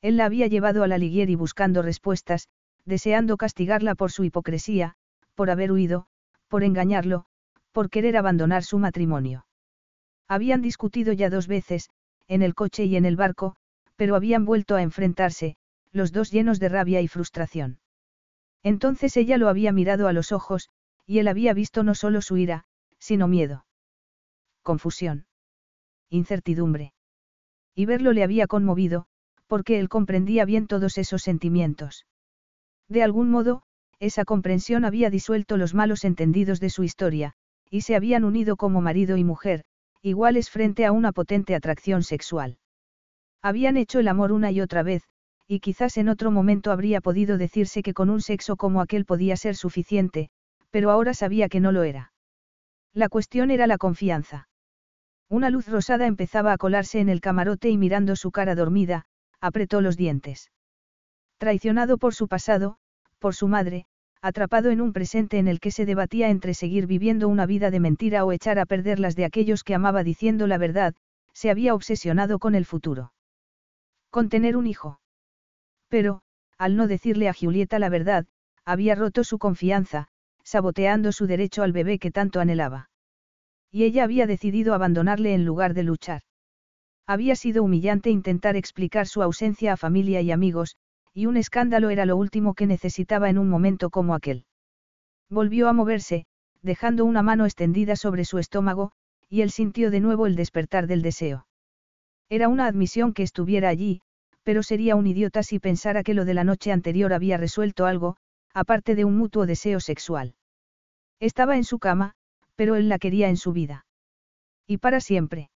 Él la había llevado a la Liguieri buscando respuestas, deseando castigarla por su hipocresía, por haber huido, por engañarlo, por querer abandonar su matrimonio. Habían discutido ya dos veces, en el coche y en el barco, pero habían vuelto a enfrentarse, los dos llenos de rabia y frustración. Entonces ella lo había mirado a los ojos, y él había visto no solo su ira, sino miedo. Confusión. Incertidumbre. Y verlo le había conmovido, porque él comprendía bien todos esos sentimientos. De algún modo, esa comprensión había disuelto los malos entendidos de su historia, y se habían unido como marido y mujer, iguales frente a una potente atracción sexual. Habían hecho el amor una y otra vez, y quizás en otro momento habría podido decirse que con un sexo como aquel podía ser suficiente, pero ahora sabía que no lo era. La cuestión era la confianza. Una luz rosada empezaba a colarse en el camarote y mirando su cara dormida, apretó los dientes. Traicionado por su pasado, por su madre, atrapado en un presente en el que se debatía entre seguir viviendo una vida de mentira o echar a perder las de aquellos que amaba diciendo la verdad, se había obsesionado con el futuro. Con tener un hijo. Pero, al no decirle a Julieta la verdad, había roto su confianza, saboteando su derecho al bebé que tanto anhelaba. Y ella había decidido abandonarle en lugar de luchar. Había sido humillante intentar explicar su ausencia a familia y amigos, y un escándalo era lo último que necesitaba en un momento como aquel. Volvió a moverse, dejando una mano extendida sobre su estómago, y él sintió de nuevo el despertar del deseo. Era una admisión que estuviera allí, pero sería un idiota si pensara que lo de la noche anterior había resuelto algo, aparte de un mutuo deseo sexual. Estaba en su cama, pero él la quería en su vida. Y para siempre.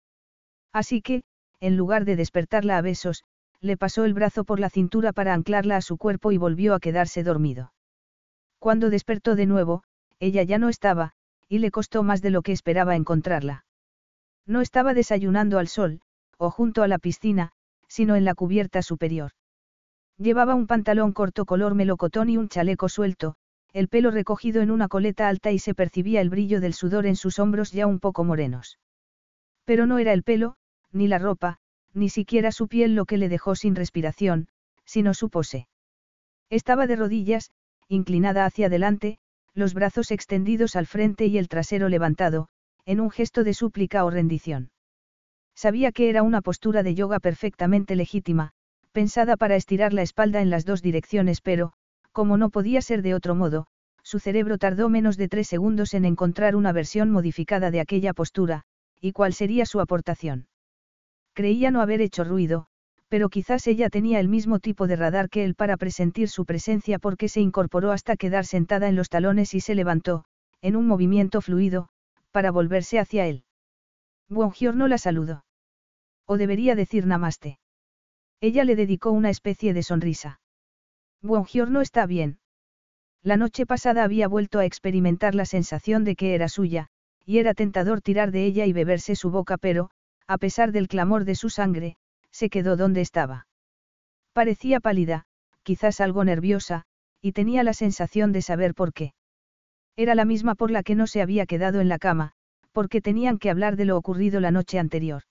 Así que, en lugar de despertarla a besos, le pasó el brazo por la cintura para anclarla a su cuerpo y volvió a quedarse dormido. Cuando despertó de nuevo, ella ya no estaba, y le costó más de lo que esperaba encontrarla. No estaba desayunando al sol, o junto a la piscina, sino en la cubierta superior. Llevaba un pantalón corto color melocotón y un chaleco suelto, el pelo recogido en una coleta alta y se percibía el brillo del sudor en sus hombros ya un poco morenos. Pero no era el pelo, ni la ropa, ni siquiera su piel lo que le dejó sin respiración, sino su pose. Estaba de rodillas, inclinada hacia adelante, los brazos extendidos al frente y el trasero levantado, en un gesto de súplica o rendición. Sabía que era una postura de yoga perfectamente legítima, pensada para estirar la espalda en las dos direcciones, pero, como no podía ser de otro modo, su cerebro tardó menos de tres segundos en encontrar una versión modificada de aquella postura, y cuál sería su aportación. Creía no haber hecho ruido, pero quizás ella tenía el mismo tipo de radar que él para presentir su presencia porque se incorporó hasta quedar sentada en los talones y se levantó, en un movimiento fluido, para volverse hacia él. no la saludó. O debería decir namaste. Ella le dedicó una especie de sonrisa. no está bien. La noche pasada había vuelto a experimentar la sensación de que era suya, y era tentador tirar de ella y beberse su boca, pero, a pesar del clamor de su sangre, se quedó donde estaba. Parecía pálida, quizás algo nerviosa, y tenía la sensación de saber por qué. Era la misma por la que no se había quedado en la cama, porque tenían que hablar de lo ocurrido la noche anterior.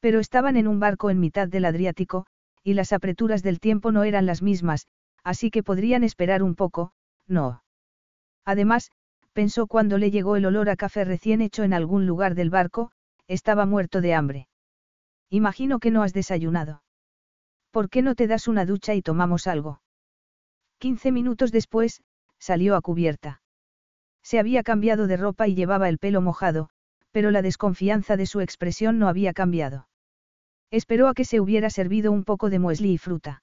Pero estaban en un barco en mitad del Adriático, y las apreturas del tiempo no eran las mismas, así que podrían esperar un poco, no. Además, pensó cuando le llegó el olor a café recién hecho en algún lugar del barco, estaba muerto de hambre. Imagino que no has desayunado. ¿Por qué no te das una ducha y tomamos algo? Quince minutos después, salió a cubierta. Se había cambiado de ropa y llevaba el pelo mojado, pero la desconfianza de su expresión no había cambiado. Esperó a que se hubiera servido un poco de muesli y fruta.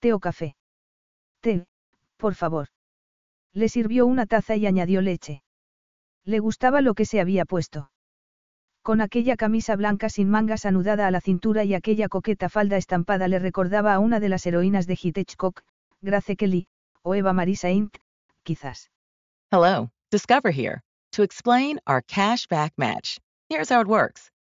¿Té o café? Té, por favor. Le sirvió una taza y añadió leche. Le gustaba lo que se había puesto con aquella camisa blanca sin mangas anudada a la cintura y aquella coqueta falda estampada le recordaba a una de las heroínas de Hitchcock, Grace Kelly, o Eva Marie Saint, quizás. Hello, Discover here, to explain our cash back match. Here's how it works.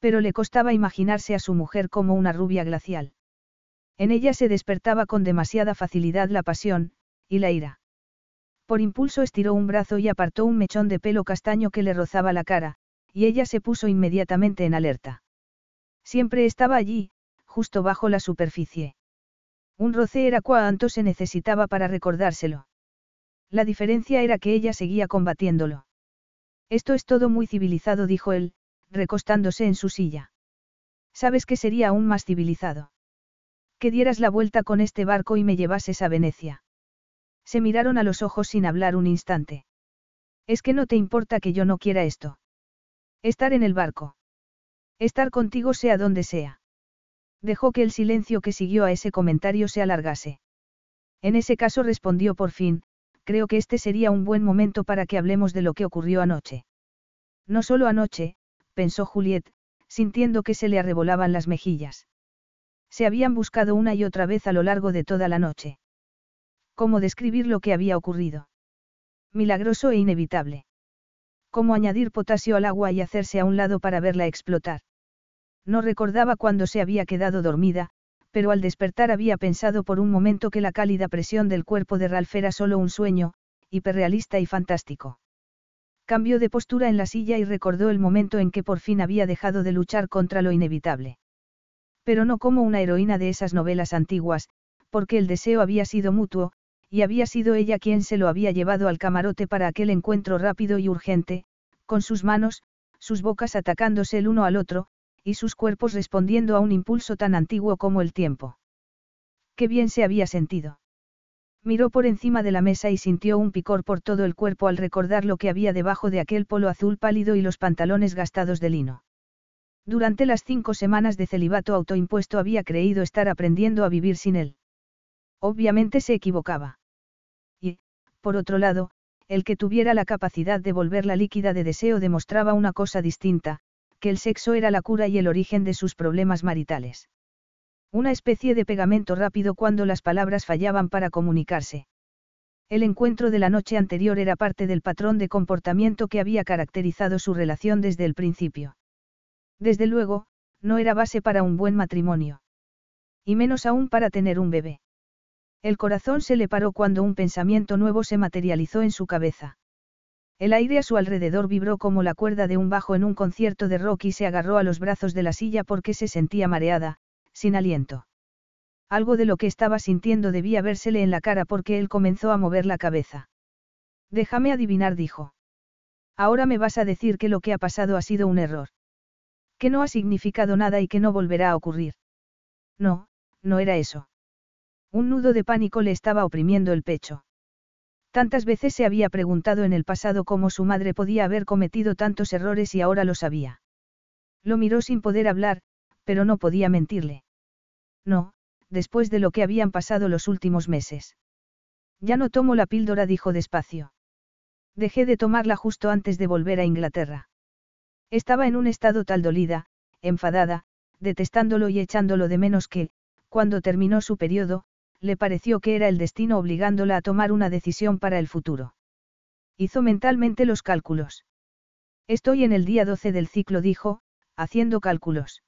Pero le costaba imaginarse a su mujer como una rubia glacial. En ella se despertaba con demasiada facilidad la pasión, y la ira. Por impulso estiró un brazo y apartó un mechón de pelo castaño que le rozaba la cara, y ella se puso inmediatamente en alerta. Siempre estaba allí, justo bajo la superficie. Un roce era cuanto se necesitaba para recordárselo. La diferencia era que ella seguía combatiéndolo. Esto es todo muy civilizado, dijo él, recostándose en su silla. ¿Sabes qué sería aún más civilizado? Que dieras la vuelta con este barco y me llevases a Venecia. Se miraron a los ojos sin hablar un instante. Es que no te importa que yo no quiera esto. Estar en el barco. Estar contigo sea donde sea. Dejó que el silencio que siguió a ese comentario se alargase. En ese caso respondió por fin, creo que este sería un buen momento para que hablemos de lo que ocurrió anoche. No solo anoche, pensó Juliet, sintiendo que se le arrebolaban las mejillas. Se habían buscado una y otra vez a lo largo de toda la noche. ¿Cómo describir lo que había ocurrido? Milagroso e inevitable. ¿Cómo añadir potasio al agua y hacerse a un lado para verla explotar? No recordaba cuándo se había quedado dormida, pero al despertar había pensado por un momento que la cálida presión del cuerpo de Ralph era solo un sueño, hiperrealista y fantástico. Cambió de postura en la silla y recordó el momento en que por fin había dejado de luchar contra lo inevitable. Pero no como una heroína de esas novelas antiguas, porque el deseo había sido mutuo, y había sido ella quien se lo había llevado al camarote para aquel encuentro rápido y urgente, con sus manos, sus bocas atacándose el uno al otro, y sus cuerpos respondiendo a un impulso tan antiguo como el tiempo. Qué bien se había sentido. Miró por encima de la mesa y sintió un picor por todo el cuerpo al recordar lo que había debajo de aquel polo azul pálido y los pantalones gastados de lino. Durante las cinco semanas de celibato autoimpuesto había creído estar aprendiendo a vivir sin él. Obviamente se equivocaba. Y, por otro lado, el que tuviera la capacidad de volverla líquida de deseo demostraba una cosa distinta, que el sexo era la cura y el origen de sus problemas maritales. Una especie de pegamento rápido cuando las palabras fallaban para comunicarse. El encuentro de la noche anterior era parte del patrón de comportamiento que había caracterizado su relación desde el principio. Desde luego, no era base para un buen matrimonio. Y menos aún para tener un bebé. El corazón se le paró cuando un pensamiento nuevo se materializó en su cabeza. El aire a su alrededor vibró como la cuerda de un bajo en un concierto de rock y se agarró a los brazos de la silla porque se sentía mareada, sin aliento. Algo de lo que estaba sintiendo debía vérsele en la cara porque él comenzó a mover la cabeza. Déjame adivinar, dijo. Ahora me vas a decir que lo que ha pasado ha sido un error. Que no ha significado nada y que no volverá a ocurrir. No, no era eso. Un nudo de pánico le estaba oprimiendo el pecho. Tantas veces se había preguntado en el pasado cómo su madre podía haber cometido tantos errores y ahora lo sabía. Lo miró sin poder hablar, pero no podía mentirle. No, después de lo que habían pasado los últimos meses. Ya no tomo la píldora, dijo despacio. Dejé de tomarla justo antes de volver a Inglaterra. Estaba en un estado tal dolida, enfadada, detestándolo y echándolo de menos que, cuando terminó su periodo, le pareció que era el destino obligándola a tomar una decisión para el futuro. Hizo mentalmente los cálculos. Estoy en el día 12 del ciclo, dijo, haciendo cálculos.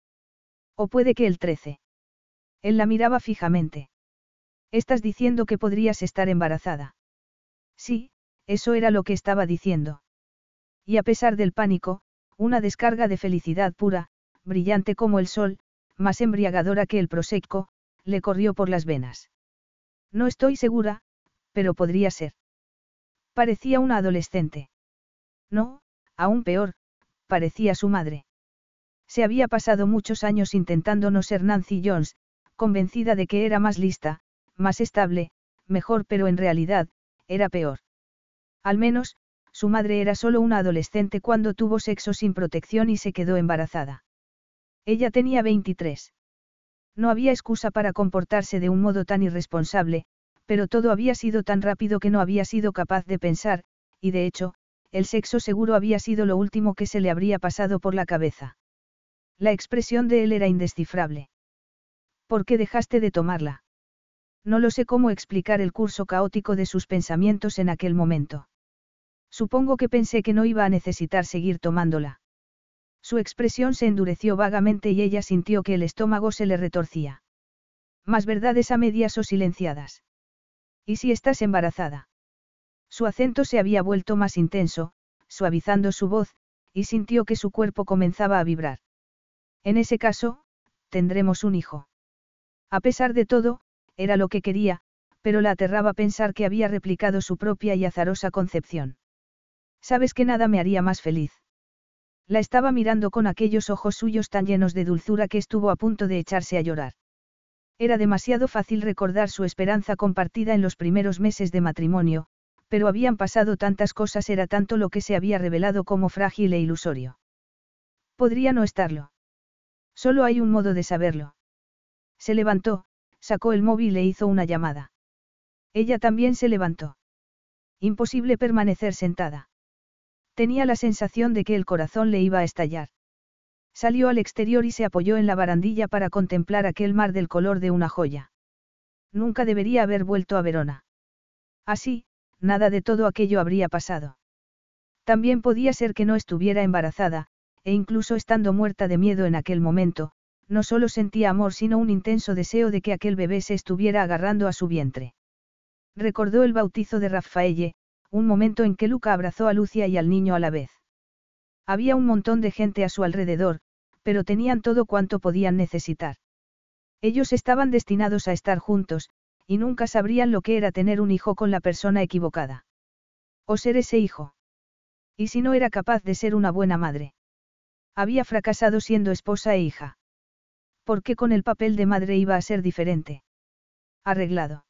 O puede que el 13. Él la miraba fijamente. Estás diciendo que podrías estar embarazada. Sí, eso era lo que estaba diciendo. Y a pesar del pánico, una descarga de felicidad pura, brillante como el sol, más embriagadora que el prosecco, le corrió por las venas. No estoy segura, pero podría ser. Parecía una adolescente. No, aún peor, parecía su madre. Se había pasado muchos años intentando no ser Nancy Jones, convencida de que era más lista, más estable, mejor, pero en realidad, era peor. Al menos, su madre era solo una adolescente cuando tuvo sexo sin protección y se quedó embarazada. Ella tenía 23. No había excusa para comportarse de un modo tan irresponsable, pero todo había sido tan rápido que no había sido capaz de pensar, y de hecho, el sexo seguro había sido lo último que se le habría pasado por la cabeza. La expresión de él era indescifrable. ¿Por qué dejaste de tomarla? No lo sé cómo explicar el curso caótico de sus pensamientos en aquel momento. Supongo que pensé que no iba a necesitar seguir tomándola. Su expresión se endureció vagamente y ella sintió que el estómago se le retorcía. Más verdades a medias o silenciadas. ¿Y si estás embarazada? Su acento se había vuelto más intenso, suavizando su voz, y sintió que su cuerpo comenzaba a vibrar. En ese caso, tendremos un hijo. A pesar de todo, era lo que quería, pero la aterraba pensar que había replicado su propia y azarosa concepción. Sabes que nada me haría más feliz. La estaba mirando con aquellos ojos suyos tan llenos de dulzura que estuvo a punto de echarse a llorar. Era demasiado fácil recordar su esperanza compartida en los primeros meses de matrimonio, pero habían pasado tantas cosas, era tanto lo que se había revelado como frágil e ilusorio. Podría no estarlo. Solo hay un modo de saberlo. Se levantó, sacó el móvil e hizo una llamada. Ella también se levantó. Imposible permanecer sentada. Tenía la sensación de que el corazón le iba a estallar. Salió al exterior y se apoyó en la barandilla para contemplar aquel mar del color de una joya. Nunca debería haber vuelto a Verona. Así, nada de todo aquello habría pasado. También podía ser que no estuviera embarazada, e incluso estando muerta de miedo en aquel momento, no solo sentía amor sino un intenso deseo de que aquel bebé se estuviera agarrando a su vientre. Recordó el bautizo de Raffaelle, un momento en que Luca abrazó a Lucia y al niño a la vez. Había un montón de gente a su alrededor, pero tenían todo cuanto podían necesitar. Ellos estaban destinados a estar juntos, y nunca sabrían lo que era tener un hijo con la persona equivocada. O ser ese hijo. Y si no era capaz de ser una buena madre. Había fracasado siendo esposa e hija. ¿Por qué con el papel de madre iba a ser diferente? Arreglado.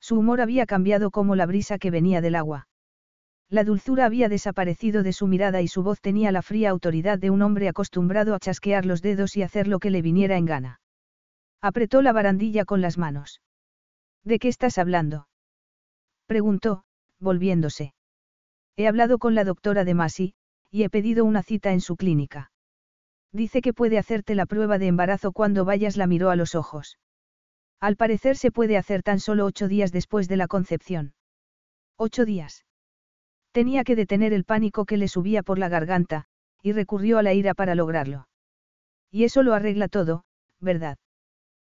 Su humor había cambiado como la brisa que venía del agua. La dulzura había desaparecido de su mirada y su voz tenía la fría autoridad de un hombre acostumbrado a chasquear los dedos y hacer lo que le viniera en gana. Apretó la barandilla con las manos. ¿De qué estás hablando? Preguntó, volviéndose. He hablado con la doctora de Masi, y he pedido una cita en su clínica. Dice que puede hacerte la prueba de embarazo cuando vayas, la miró a los ojos. Al parecer se puede hacer tan solo ocho días después de la concepción. Ocho días. Tenía que detener el pánico que le subía por la garganta, y recurrió a la ira para lograrlo. Y eso lo arregla todo, ¿verdad?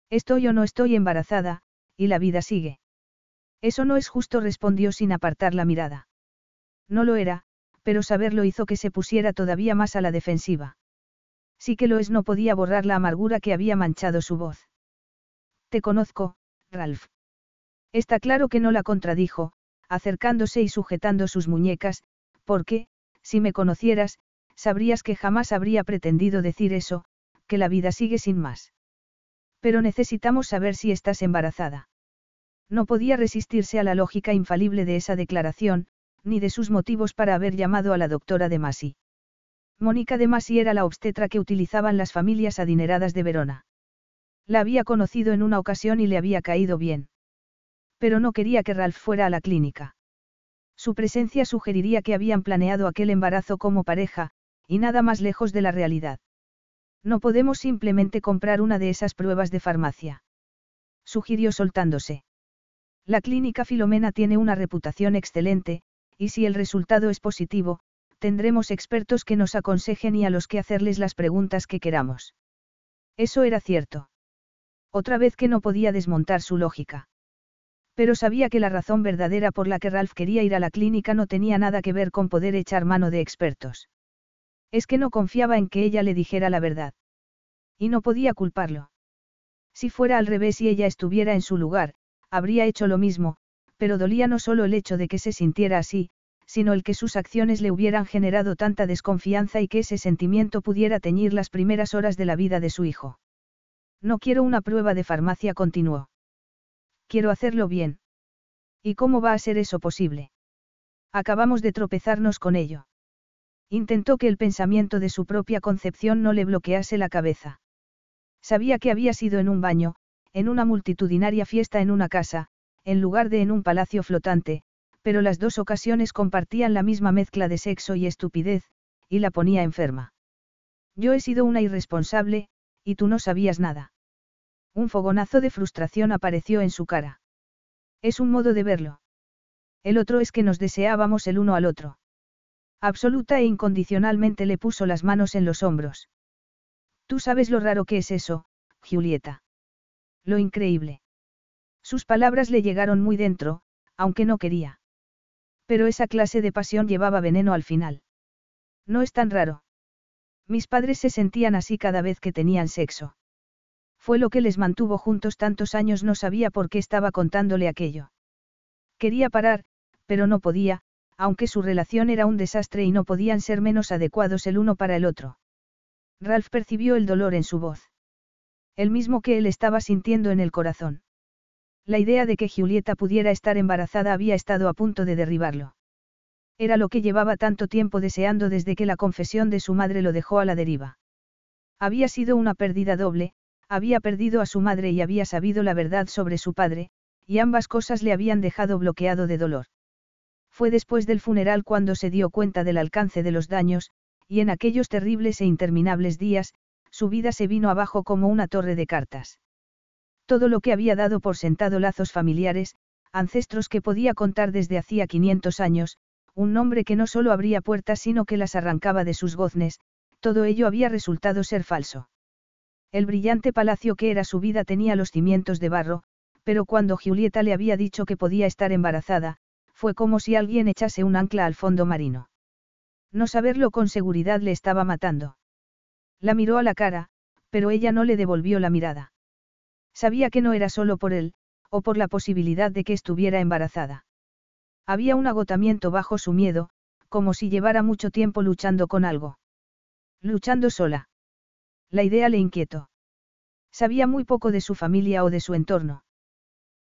Estoy o no estoy embarazada, y la vida sigue. Eso no es justo, respondió sin apartar la mirada. No lo era, pero saberlo hizo que se pusiera todavía más a la defensiva. Sí que lo es, no podía borrar la amargura que había manchado su voz. Te conozco, Ralph. Está claro que no la contradijo, acercándose y sujetando sus muñecas, porque, si me conocieras, sabrías que jamás habría pretendido decir eso, que la vida sigue sin más. Pero necesitamos saber si estás embarazada. No podía resistirse a la lógica infalible de esa declaración, ni de sus motivos para haber llamado a la doctora de Masi. Mónica de Masi era la obstetra que utilizaban las familias adineradas de Verona. La había conocido en una ocasión y le había caído bien. Pero no quería que Ralph fuera a la clínica. Su presencia sugeriría que habían planeado aquel embarazo como pareja, y nada más lejos de la realidad. No podemos simplemente comprar una de esas pruebas de farmacia. Sugirió soltándose. La clínica Filomena tiene una reputación excelente, y si el resultado es positivo, tendremos expertos que nos aconsejen y a los que hacerles las preguntas que queramos. Eso era cierto. Otra vez que no podía desmontar su lógica. Pero sabía que la razón verdadera por la que Ralph quería ir a la clínica no tenía nada que ver con poder echar mano de expertos. Es que no confiaba en que ella le dijera la verdad. Y no podía culparlo. Si fuera al revés y ella estuviera en su lugar, habría hecho lo mismo, pero dolía no solo el hecho de que se sintiera así, sino el que sus acciones le hubieran generado tanta desconfianza y que ese sentimiento pudiera teñir las primeras horas de la vida de su hijo. No quiero una prueba de farmacia, continuó. Quiero hacerlo bien. ¿Y cómo va a ser eso posible? Acabamos de tropezarnos con ello. Intentó que el pensamiento de su propia concepción no le bloquease la cabeza. Sabía que había sido en un baño, en una multitudinaria fiesta en una casa, en lugar de en un palacio flotante, pero las dos ocasiones compartían la misma mezcla de sexo y estupidez, y la ponía enferma. Yo he sido una irresponsable, y tú no sabías nada. Un fogonazo de frustración apareció en su cara. Es un modo de verlo. El otro es que nos deseábamos el uno al otro. Absoluta e incondicionalmente le puso las manos en los hombros. Tú sabes lo raro que es eso, Julieta. Lo increíble. Sus palabras le llegaron muy dentro, aunque no quería. Pero esa clase de pasión llevaba veneno al final. No es tan raro. Mis padres se sentían así cada vez que tenían sexo. Fue lo que les mantuvo juntos tantos años, no sabía por qué estaba contándole aquello. Quería parar, pero no podía, aunque su relación era un desastre y no podían ser menos adecuados el uno para el otro. Ralph percibió el dolor en su voz. El mismo que él estaba sintiendo en el corazón. La idea de que Julieta pudiera estar embarazada había estado a punto de derribarlo. Era lo que llevaba tanto tiempo deseando desde que la confesión de su madre lo dejó a la deriva. Había sido una pérdida doble, había perdido a su madre y había sabido la verdad sobre su padre, y ambas cosas le habían dejado bloqueado de dolor. Fue después del funeral cuando se dio cuenta del alcance de los daños, y en aquellos terribles e interminables días, su vida se vino abajo como una torre de cartas. Todo lo que había dado por sentado lazos familiares, ancestros que podía contar desde hacía 500 años, un nombre que no solo abría puertas sino que las arrancaba de sus goznes, todo ello había resultado ser falso. El brillante palacio que era su vida tenía los cimientos de barro, pero cuando Julieta le había dicho que podía estar embarazada, fue como si alguien echase un ancla al fondo marino. No saberlo con seguridad le estaba matando. La miró a la cara, pero ella no le devolvió la mirada. Sabía que no era solo por él, o por la posibilidad de que estuviera embarazada. Había un agotamiento bajo su miedo, como si llevara mucho tiempo luchando con algo. Luchando sola. La idea le inquietó. Sabía muy poco de su familia o de su entorno.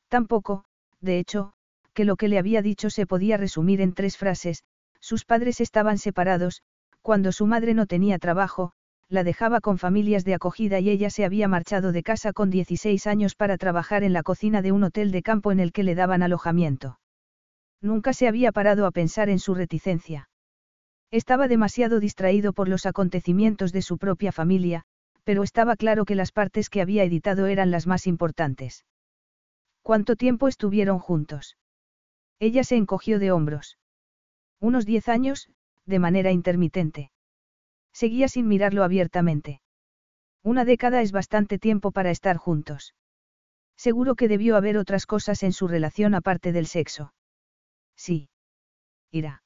Tampoco, de hecho, que lo que le había dicho se podía resumir en tres frases, sus padres estaban separados, cuando su madre no tenía trabajo, la dejaba con familias de acogida y ella se había marchado de casa con 16 años para trabajar en la cocina de un hotel de campo en el que le daban alojamiento. Nunca se había parado a pensar en su reticencia. Estaba demasiado distraído por los acontecimientos de su propia familia, pero estaba claro que las partes que había editado eran las más importantes. ¿Cuánto tiempo estuvieron juntos? Ella se encogió de hombros. Unos diez años, de manera intermitente. Seguía sin mirarlo abiertamente. Una década es bastante tiempo para estar juntos. Seguro que debió haber otras cosas en su relación aparte del sexo. Sí. Ira.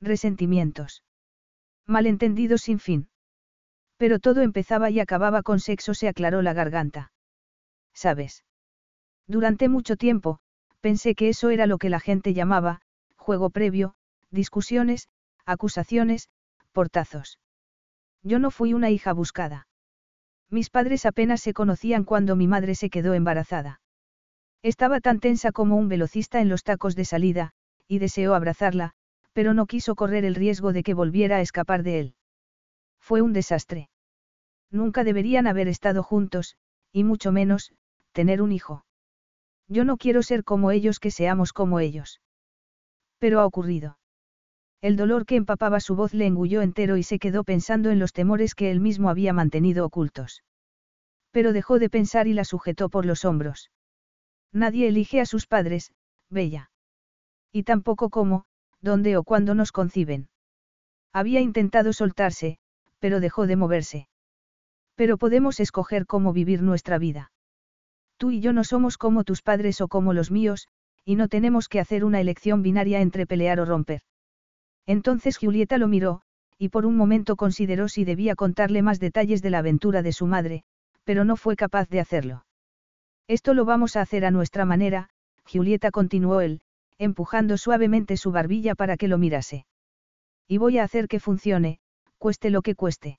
Resentimientos. Malentendidos sin fin. Pero todo empezaba y acababa con sexo, se aclaró la garganta. ¿Sabes? Durante mucho tiempo, pensé que eso era lo que la gente llamaba, juego previo, discusiones, acusaciones, portazos. Yo no fui una hija buscada. Mis padres apenas se conocían cuando mi madre se quedó embarazada. Estaba tan tensa como un velocista en los tacos de salida, y deseó abrazarla, pero no quiso correr el riesgo de que volviera a escapar de él. Fue un desastre. Nunca deberían haber estado juntos, y mucho menos, tener un hijo. Yo no quiero ser como ellos que seamos como ellos. Pero ha ocurrido. El dolor que empapaba su voz le engulló entero y se quedó pensando en los temores que él mismo había mantenido ocultos. Pero dejó de pensar y la sujetó por los hombros. Nadie elige a sus padres, Bella. Y tampoco cómo, dónde o cuándo nos conciben. Había intentado soltarse, pero dejó de moverse. Pero podemos escoger cómo vivir nuestra vida. Tú y yo no somos como tus padres o como los míos, y no tenemos que hacer una elección binaria entre pelear o romper. Entonces Julieta lo miró, y por un momento consideró si debía contarle más detalles de la aventura de su madre, pero no fue capaz de hacerlo. Esto lo vamos a hacer a nuestra manera, Julieta continuó él, empujando suavemente su barbilla para que lo mirase. Y voy a hacer que funcione, cueste lo que cueste.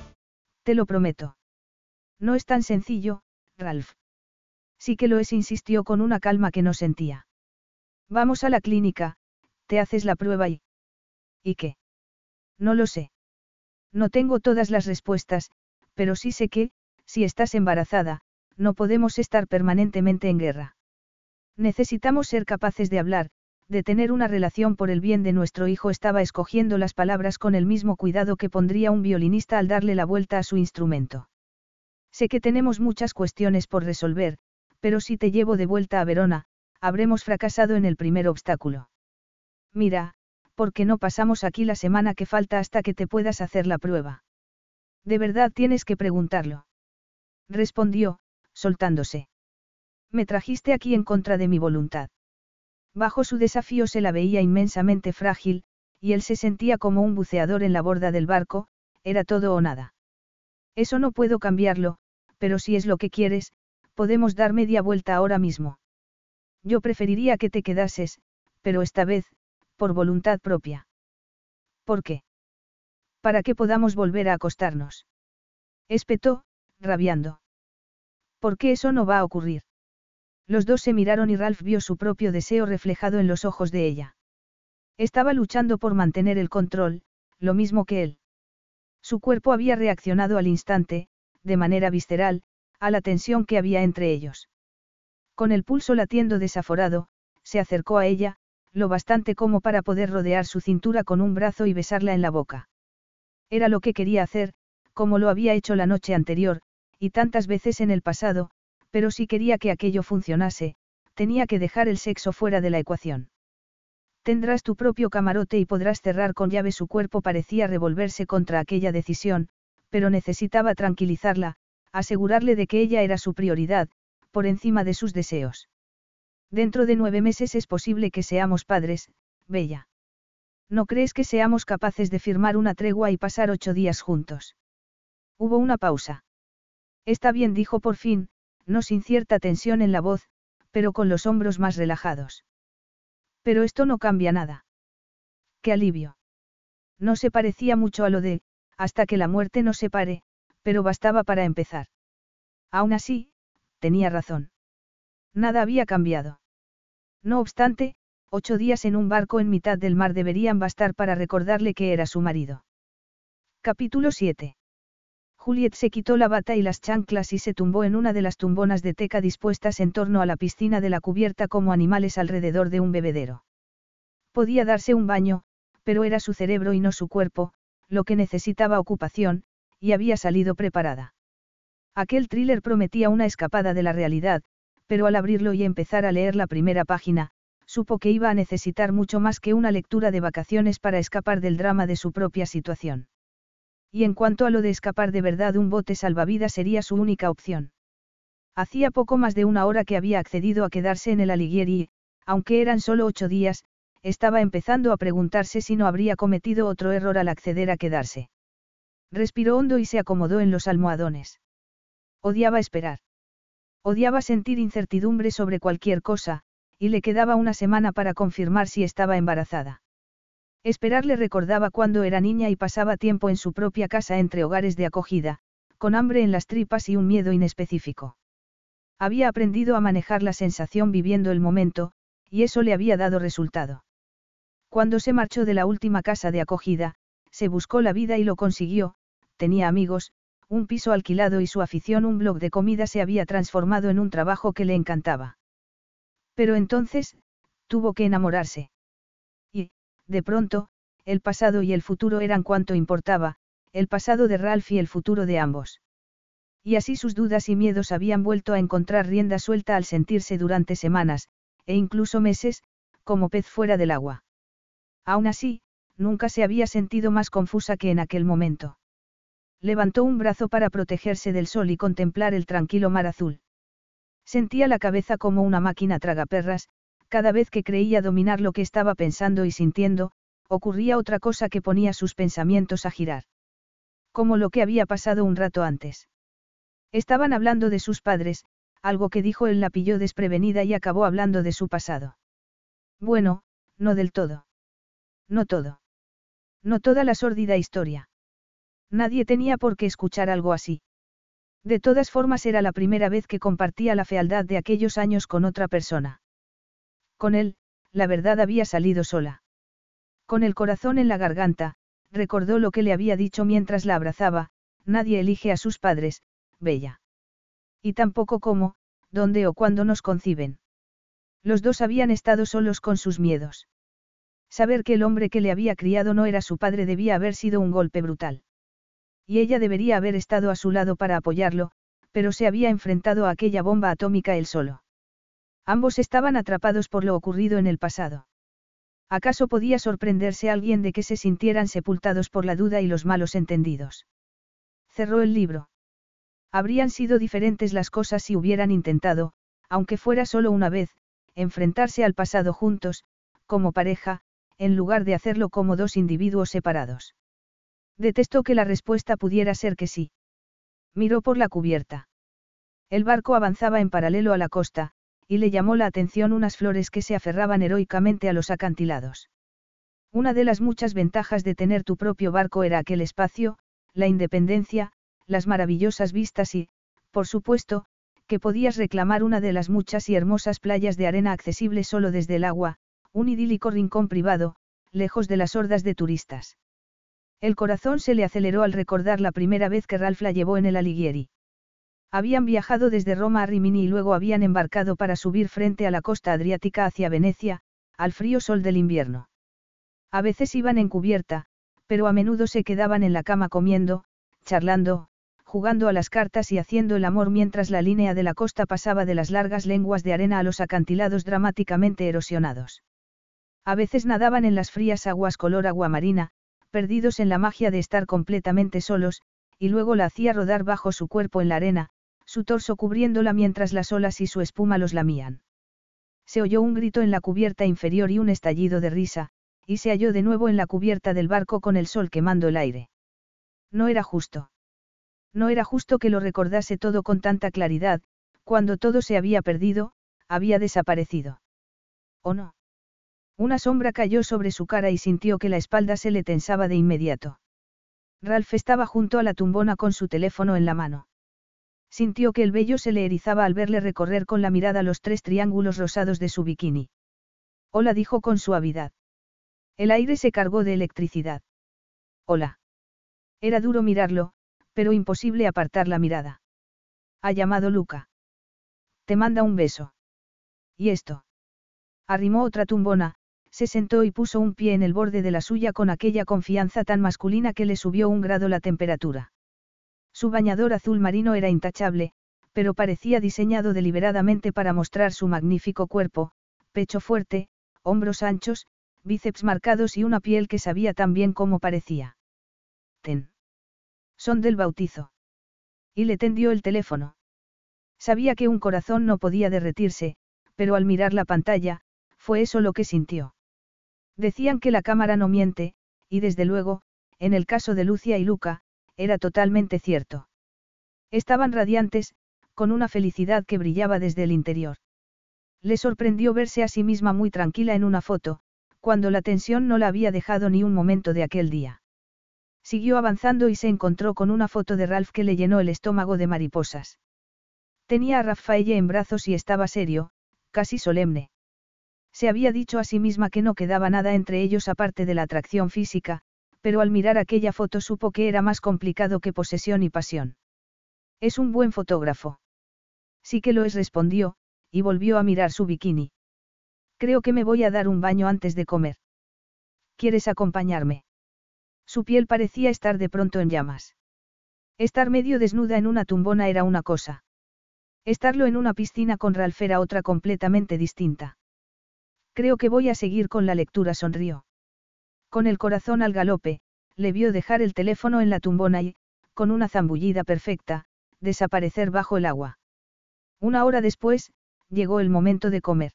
Te lo prometo. No es tan sencillo, Ralph. Sí que lo es, insistió con una calma que no sentía. Vamos a la clínica, te haces la prueba y... ¿Y qué? No lo sé. No tengo todas las respuestas, pero sí sé que, si estás embarazada, no podemos estar permanentemente en guerra. Necesitamos ser capaces de hablar, de tener una relación por el bien de nuestro hijo. Estaba escogiendo las palabras con el mismo cuidado que pondría un violinista al darle la vuelta a su instrumento. Sé que tenemos muchas cuestiones por resolver, pero si te llevo de vuelta a Verona, habremos fracasado en el primer obstáculo. Mira, ¿por qué no pasamos aquí la semana que falta hasta que te puedas hacer la prueba? De verdad tienes que preguntarlo. Respondió, soltándose. Me trajiste aquí en contra de mi voluntad. Bajo su desafío se la veía inmensamente frágil, y él se sentía como un buceador en la borda del barco, era todo o nada. Eso no puedo cambiarlo, pero si es lo que quieres, podemos dar media vuelta ahora mismo. Yo preferiría que te quedases, pero esta vez, por voluntad propia. ¿Por qué? Para que podamos volver a acostarnos. Espetó, rabiando. ¿Por qué eso no va a ocurrir? Los dos se miraron y Ralph vio su propio deseo reflejado en los ojos de ella. Estaba luchando por mantener el control, lo mismo que él. Su cuerpo había reaccionado al instante, de manera visceral, a la tensión que había entre ellos. Con el pulso latiendo desaforado, se acercó a ella, lo bastante como para poder rodear su cintura con un brazo y besarla en la boca. Era lo que quería hacer, como lo había hecho la noche anterior, y tantas veces en el pasado, pero si quería que aquello funcionase, tenía que dejar el sexo fuera de la ecuación. Tendrás tu propio camarote y podrás cerrar con llave su cuerpo parecía revolverse contra aquella decisión, pero necesitaba tranquilizarla, asegurarle de que ella era su prioridad, por encima de sus deseos. Dentro de nueve meses es posible que seamos padres, Bella. ¿No crees que seamos capaces de firmar una tregua y pasar ocho días juntos? Hubo una pausa. Está bien, dijo por fin, no sin cierta tensión en la voz, pero con los hombros más relajados. Pero esto no cambia nada. Qué alivio. No se parecía mucho a lo de, hasta que la muerte nos separe, pero bastaba para empezar. Aún así, tenía razón. Nada había cambiado. No obstante, ocho días en un barco en mitad del mar deberían bastar para recordarle que era su marido. Capítulo 7. Juliet se quitó la bata y las chanclas y se tumbó en una de las tumbonas de teca dispuestas en torno a la piscina de la cubierta como animales alrededor de un bebedero. Podía darse un baño, pero era su cerebro y no su cuerpo, lo que necesitaba ocupación, y había salido preparada. Aquel thriller prometía una escapada de la realidad, pero al abrirlo y empezar a leer la primera página, supo que iba a necesitar mucho más que una lectura de vacaciones para escapar del drama de su propia situación. Y en cuanto a lo de escapar de verdad, un bote salvavidas sería su única opción. Hacía poco más de una hora que había accedido a quedarse en el Alighieri y, aunque eran solo ocho días, estaba empezando a preguntarse si no habría cometido otro error al acceder a quedarse. Respiró hondo y se acomodó en los almohadones. Odiaba esperar. Odiaba sentir incertidumbre sobre cualquier cosa, y le quedaba una semana para confirmar si estaba embarazada. Esperar le recordaba cuando era niña y pasaba tiempo en su propia casa entre hogares de acogida, con hambre en las tripas y un miedo inespecífico. Había aprendido a manejar la sensación viviendo el momento, y eso le había dado resultado. Cuando se marchó de la última casa de acogida, se buscó la vida y lo consiguió, tenía amigos, un piso alquilado y su afición un blog de comida se había transformado en un trabajo que le encantaba. Pero entonces, tuvo que enamorarse. De pronto, el pasado y el futuro eran cuanto importaba, el pasado de Ralph y el futuro de ambos. Y así sus dudas y miedos habían vuelto a encontrar rienda suelta al sentirse durante semanas, e incluso meses, como pez fuera del agua. Aún así, nunca se había sentido más confusa que en aquel momento. Levantó un brazo para protegerse del sol y contemplar el tranquilo mar azul. Sentía la cabeza como una máquina tragaperras, cada vez que creía dominar lo que estaba pensando y sintiendo, ocurría otra cosa que ponía sus pensamientos a girar. Como lo que había pasado un rato antes. Estaban hablando de sus padres, algo que dijo él la pilló desprevenida y acabó hablando de su pasado. Bueno, no del todo. No todo. No toda la sórdida historia. Nadie tenía por qué escuchar algo así. De todas formas era la primera vez que compartía la fealdad de aquellos años con otra persona. Con él, la verdad había salido sola. Con el corazón en la garganta, recordó lo que le había dicho mientras la abrazaba, nadie elige a sus padres, Bella. Y tampoco cómo, dónde o cuándo nos conciben. Los dos habían estado solos con sus miedos. Saber que el hombre que le había criado no era su padre debía haber sido un golpe brutal. Y ella debería haber estado a su lado para apoyarlo, pero se había enfrentado a aquella bomba atómica él solo. Ambos estaban atrapados por lo ocurrido en el pasado. ¿Acaso podía sorprenderse alguien de que se sintieran sepultados por la duda y los malos entendidos? Cerró el libro. Habrían sido diferentes las cosas si hubieran intentado, aunque fuera solo una vez, enfrentarse al pasado juntos, como pareja, en lugar de hacerlo como dos individuos separados. Detestó que la respuesta pudiera ser que sí. Miró por la cubierta. El barco avanzaba en paralelo a la costa, y le llamó la atención unas flores que se aferraban heroicamente a los acantilados. Una de las muchas ventajas de tener tu propio barco era aquel espacio, la independencia, las maravillosas vistas y, por supuesto, que podías reclamar una de las muchas y hermosas playas de arena accesible solo desde el agua, un idílico rincón privado, lejos de las hordas de turistas. El corazón se le aceleró al recordar la primera vez que Ralph la llevó en el Alighieri. Habían viajado desde Roma a Rimini y luego habían embarcado para subir frente a la costa adriática hacia Venecia, al frío sol del invierno. A veces iban en cubierta, pero a menudo se quedaban en la cama comiendo, charlando, jugando a las cartas y haciendo el amor mientras la línea de la costa pasaba de las largas lenguas de arena a los acantilados dramáticamente erosionados. A veces nadaban en las frías aguas color agua marina, perdidos en la magia de estar completamente solos, y luego la hacía rodar bajo su cuerpo en la arena, su torso cubriéndola mientras las olas y su espuma los lamían. Se oyó un grito en la cubierta inferior y un estallido de risa, y se halló de nuevo en la cubierta del barco con el sol quemando el aire. No era justo. No era justo que lo recordase todo con tanta claridad, cuando todo se había perdido, había desaparecido. ¿O no? Una sombra cayó sobre su cara y sintió que la espalda se le tensaba de inmediato. Ralph estaba junto a la tumbona con su teléfono en la mano. Sintió que el vello se le erizaba al verle recorrer con la mirada los tres triángulos rosados de su bikini. Hola dijo con suavidad. El aire se cargó de electricidad. Hola. Era duro mirarlo, pero imposible apartar la mirada. Ha llamado Luca. Te manda un beso. ¿Y esto? Arrimó otra tumbona, se sentó y puso un pie en el borde de la suya con aquella confianza tan masculina que le subió un grado la temperatura. Su bañador azul marino era intachable, pero parecía diseñado deliberadamente para mostrar su magnífico cuerpo, pecho fuerte, hombros anchos, bíceps marcados y una piel que sabía tan bien como parecía. Ten. Son del bautizo. Y le tendió el teléfono. Sabía que un corazón no podía derretirse, pero al mirar la pantalla, fue eso lo que sintió. Decían que la cámara no miente, y desde luego, en el caso de Lucia y Luca, era totalmente cierto. Estaban radiantes, con una felicidad que brillaba desde el interior. Le sorprendió verse a sí misma muy tranquila en una foto, cuando la tensión no la había dejado ni un momento de aquel día. Siguió avanzando y se encontró con una foto de Ralph que le llenó el estómago de mariposas. Tenía a Rafaelle en brazos y estaba serio, casi solemne. Se había dicho a sí misma que no quedaba nada entre ellos aparte de la atracción física, pero al mirar aquella foto supo que era más complicado que posesión y pasión. Es un buen fotógrafo. Sí que lo es, respondió, y volvió a mirar su bikini. Creo que me voy a dar un baño antes de comer. ¿Quieres acompañarme? Su piel parecía estar de pronto en llamas. Estar medio desnuda en una tumbona era una cosa. Estarlo en una piscina con Ralph era otra completamente distinta. Creo que voy a seguir con la lectura, sonrió. Con el corazón al galope, le vio dejar el teléfono en la tumbona y, con una zambullida perfecta, desaparecer bajo el agua. Una hora después, llegó el momento de comer.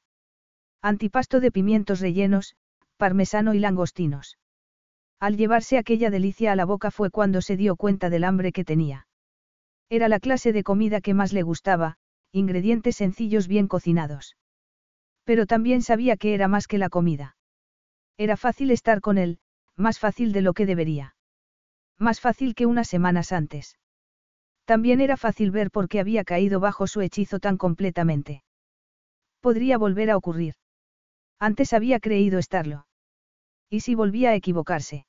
Antipasto de pimientos rellenos, parmesano y langostinos. Al llevarse aquella delicia a la boca fue cuando se dio cuenta del hambre que tenía. Era la clase de comida que más le gustaba, ingredientes sencillos bien cocinados. Pero también sabía que era más que la comida. Era fácil estar con él, más fácil de lo que debería. Más fácil que unas semanas antes. También era fácil ver por qué había caído bajo su hechizo tan completamente. Podría volver a ocurrir. Antes había creído estarlo. ¿Y si volvía a equivocarse?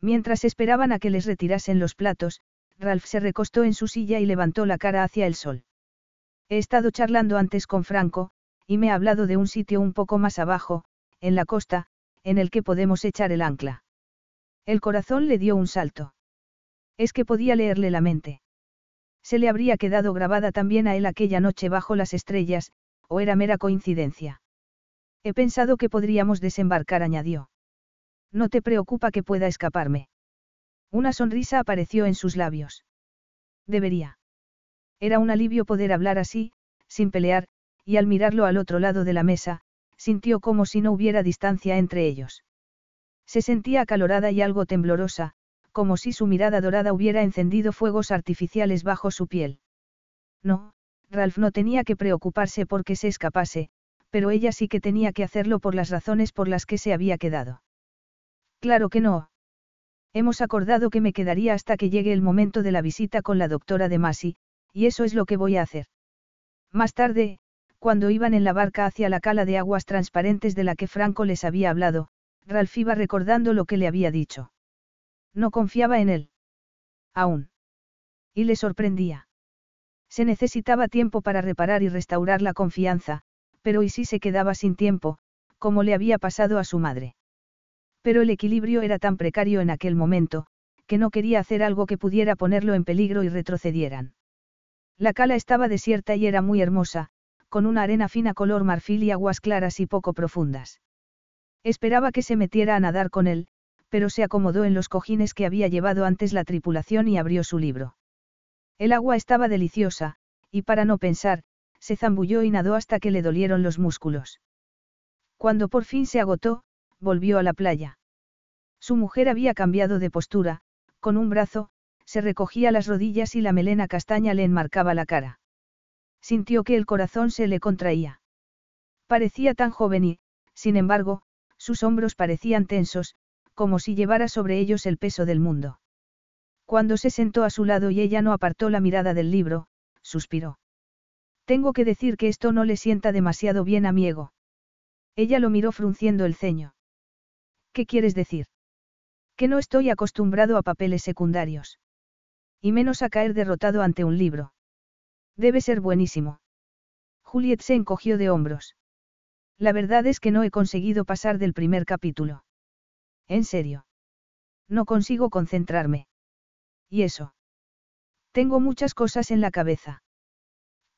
Mientras esperaban a que les retirasen los platos, Ralph se recostó en su silla y levantó la cara hacia el sol. He estado charlando antes con Franco, y me ha hablado de un sitio un poco más abajo, en la costa, en el que podemos echar el ancla. El corazón le dio un salto. Es que podía leerle la mente. Se le habría quedado grabada también a él aquella noche bajo las estrellas, o era mera coincidencia. He pensado que podríamos desembarcar, añadió. No te preocupa que pueda escaparme. Una sonrisa apareció en sus labios. Debería. Era un alivio poder hablar así, sin pelear, y al mirarlo al otro lado de la mesa, sintió como si no hubiera distancia entre ellos. Se sentía acalorada y algo temblorosa, como si su mirada dorada hubiera encendido fuegos artificiales bajo su piel. No, Ralph no tenía que preocuparse porque se escapase, pero ella sí que tenía que hacerlo por las razones por las que se había quedado. Claro que no. Hemos acordado que me quedaría hasta que llegue el momento de la visita con la doctora de Masi, y eso es lo que voy a hacer. Más tarde, cuando iban en la barca hacia la cala de aguas transparentes de la que Franco les había hablado, Ralph iba recordando lo que le había dicho. No confiaba en él. Aún. Y le sorprendía. Se necesitaba tiempo para reparar y restaurar la confianza, pero ¿y si se quedaba sin tiempo, como le había pasado a su madre? Pero el equilibrio era tan precario en aquel momento, que no quería hacer algo que pudiera ponerlo en peligro y retrocedieran. La cala estaba desierta y era muy hermosa, con una arena fina color marfil y aguas claras y poco profundas. Esperaba que se metiera a nadar con él, pero se acomodó en los cojines que había llevado antes la tripulación y abrió su libro. El agua estaba deliciosa, y para no pensar, se zambulló y nadó hasta que le dolieron los músculos. Cuando por fin se agotó, volvió a la playa. Su mujer había cambiado de postura, con un brazo, se recogía las rodillas y la melena castaña le enmarcaba la cara. Sintió que el corazón se le contraía. Parecía tan joven y, sin embargo, sus hombros parecían tensos, como si llevara sobre ellos el peso del mundo. Cuando se sentó a su lado y ella no apartó la mirada del libro, suspiró. Tengo que decir que esto no le sienta demasiado bien a mi ego. Ella lo miró frunciendo el ceño. ¿Qué quieres decir? Que no estoy acostumbrado a papeles secundarios. Y menos a caer derrotado ante un libro. Debe ser buenísimo. Juliet se encogió de hombros. La verdad es que no he conseguido pasar del primer capítulo. En serio. No consigo concentrarme. ¿Y eso? Tengo muchas cosas en la cabeza.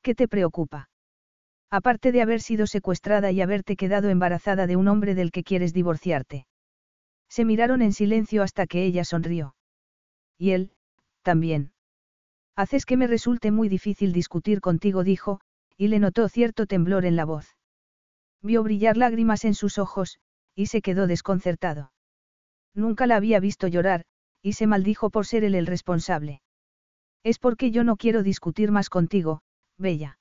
¿Qué te preocupa? Aparte de haber sido secuestrada y haberte quedado embarazada de un hombre del que quieres divorciarte. Se miraron en silencio hasta que ella sonrió. Y él, también. Haces que me resulte muy difícil discutir contigo, dijo, y le notó cierto temblor en la voz. Vio brillar lágrimas en sus ojos, y se quedó desconcertado. Nunca la había visto llorar, y se maldijo por ser él el responsable. Es porque yo no quiero discutir más contigo, Bella.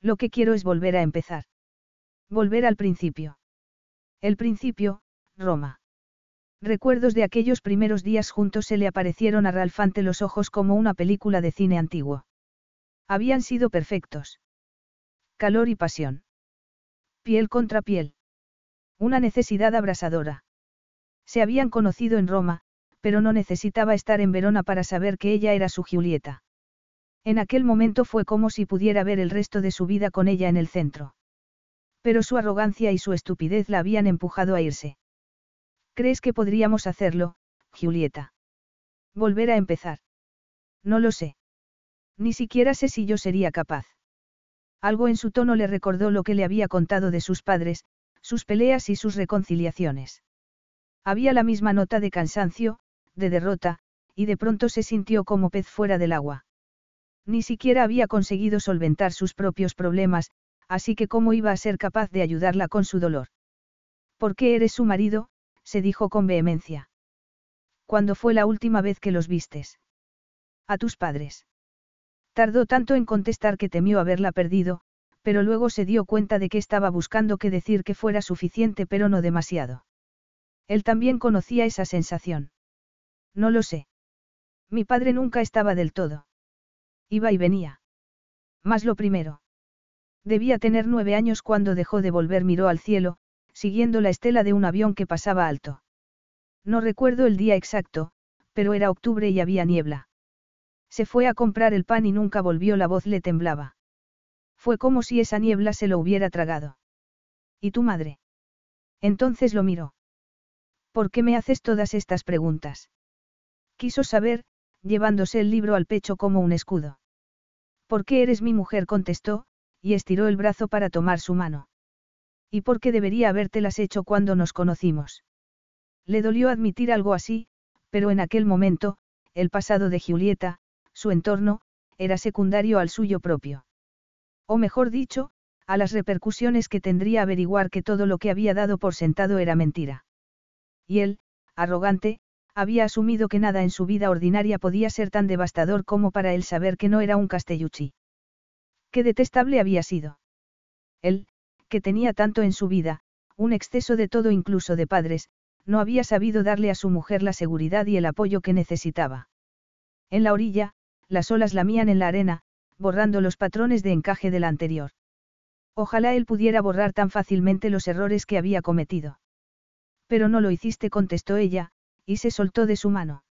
Lo que quiero es volver a empezar. Volver al principio. El principio, Roma. Recuerdos de aquellos primeros días juntos se le aparecieron a Ralph ante los ojos como una película de cine antiguo. Habían sido perfectos. Calor y pasión. Piel contra piel. Una necesidad abrasadora. Se habían conocido en Roma, pero no necesitaba estar en Verona para saber que ella era su Julieta. En aquel momento fue como si pudiera ver el resto de su vida con ella en el centro. Pero su arrogancia y su estupidez la habían empujado a irse. ¿Crees que podríamos hacerlo, Julieta? Volver a empezar. No lo sé. Ni siquiera sé si yo sería capaz. Algo en su tono le recordó lo que le había contado de sus padres, sus peleas y sus reconciliaciones. Había la misma nota de cansancio, de derrota, y de pronto se sintió como pez fuera del agua. Ni siquiera había conseguido solventar sus propios problemas, así que cómo iba a ser capaz de ayudarla con su dolor. ¿Por qué eres su marido? Se dijo con vehemencia. ¿Cuándo fue la última vez que los vistes? A tus padres. Tardó tanto en contestar que temió haberla perdido, pero luego se dio cuenta de que estaba buscando que decir que fuera suficiente pero no demasiado. Él también conocía esa sensación. No lo sé. Mi padre nunca estaba del todo. Iba y venía. Más lo primero. Debía tener nueve años cuando dejó de volver miró al cielo, siguiendo la estela de un avión que pasaba alto. No recuerdo el día exacto, pero era octubre y había niebla. Se fue a comprar el pan y nunca volvió, la voz le temblaba. Fue como si esa niebla se lo hubiera tragado. ¿Y tu madre? Entonces lo miró. ¿Por qué me haces todas estas preguntas? Quiso saber, llevándose el libro al pecho como un escudo. ¿Por qué eres mi mujer? contestó, y estiró el brazo para tomar su mano. ¿Y por qué debería habértelas hecho cuando nos conocimos? Le dolió admitir algo así, pero en aquel momento, el pasado de Julieta, su entorno, era secundario al suyo propio. O mejor dicho, a las repercusiones que tendría averiguar que todo lo que había dado por sentado era mentira. Y él, arrogante, había asumido que nada en su vida ordinaria podía ser tan devastador como para él saber que no era un Castellucci. Qué detestable había sido. Él, que tenía tanto en su vida, un exceso de todo incluso de padres, no había sabido darle a su mujer la seguridad y el apoyo que necesitaba. En la orilla, las olas lamían en la arena, borrando los patrones de encaje del anterior. Ojalá él pudiera borrar tan fácilmente los errores que había cometido. Pero no lo hiciste, contestó ella, y se soltó de su mano.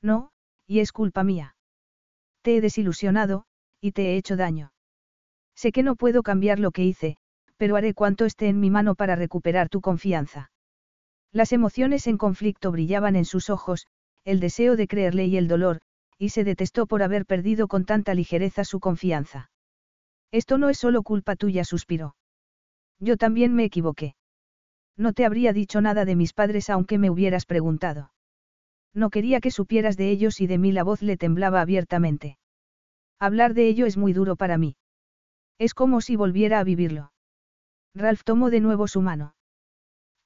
No, y es culpa mía. Te he desilusionado, y te he hecho daño. Sé que no puedo cambiar lo que hice, pero haré cuanto esté en mi mano para recuperar tu confianza. Las emociones en conflicto brillaban en sus ojos, el deseo de creerle y el dolor, y se detestó por haber perdido con tanta ligereza su confianza. Esto no es solo culpa tuya, suspiró. Yo también me equivoqué. No te habría dicho nada de mis padres aunque me hubieras preguntado. No quería que supieras de ellos y de mí la voz le temblaba abiertamente. Hablar de ello es muy duro para mí. Es como si volviera a vivirlo. Ralph tomó de nuevo su mano.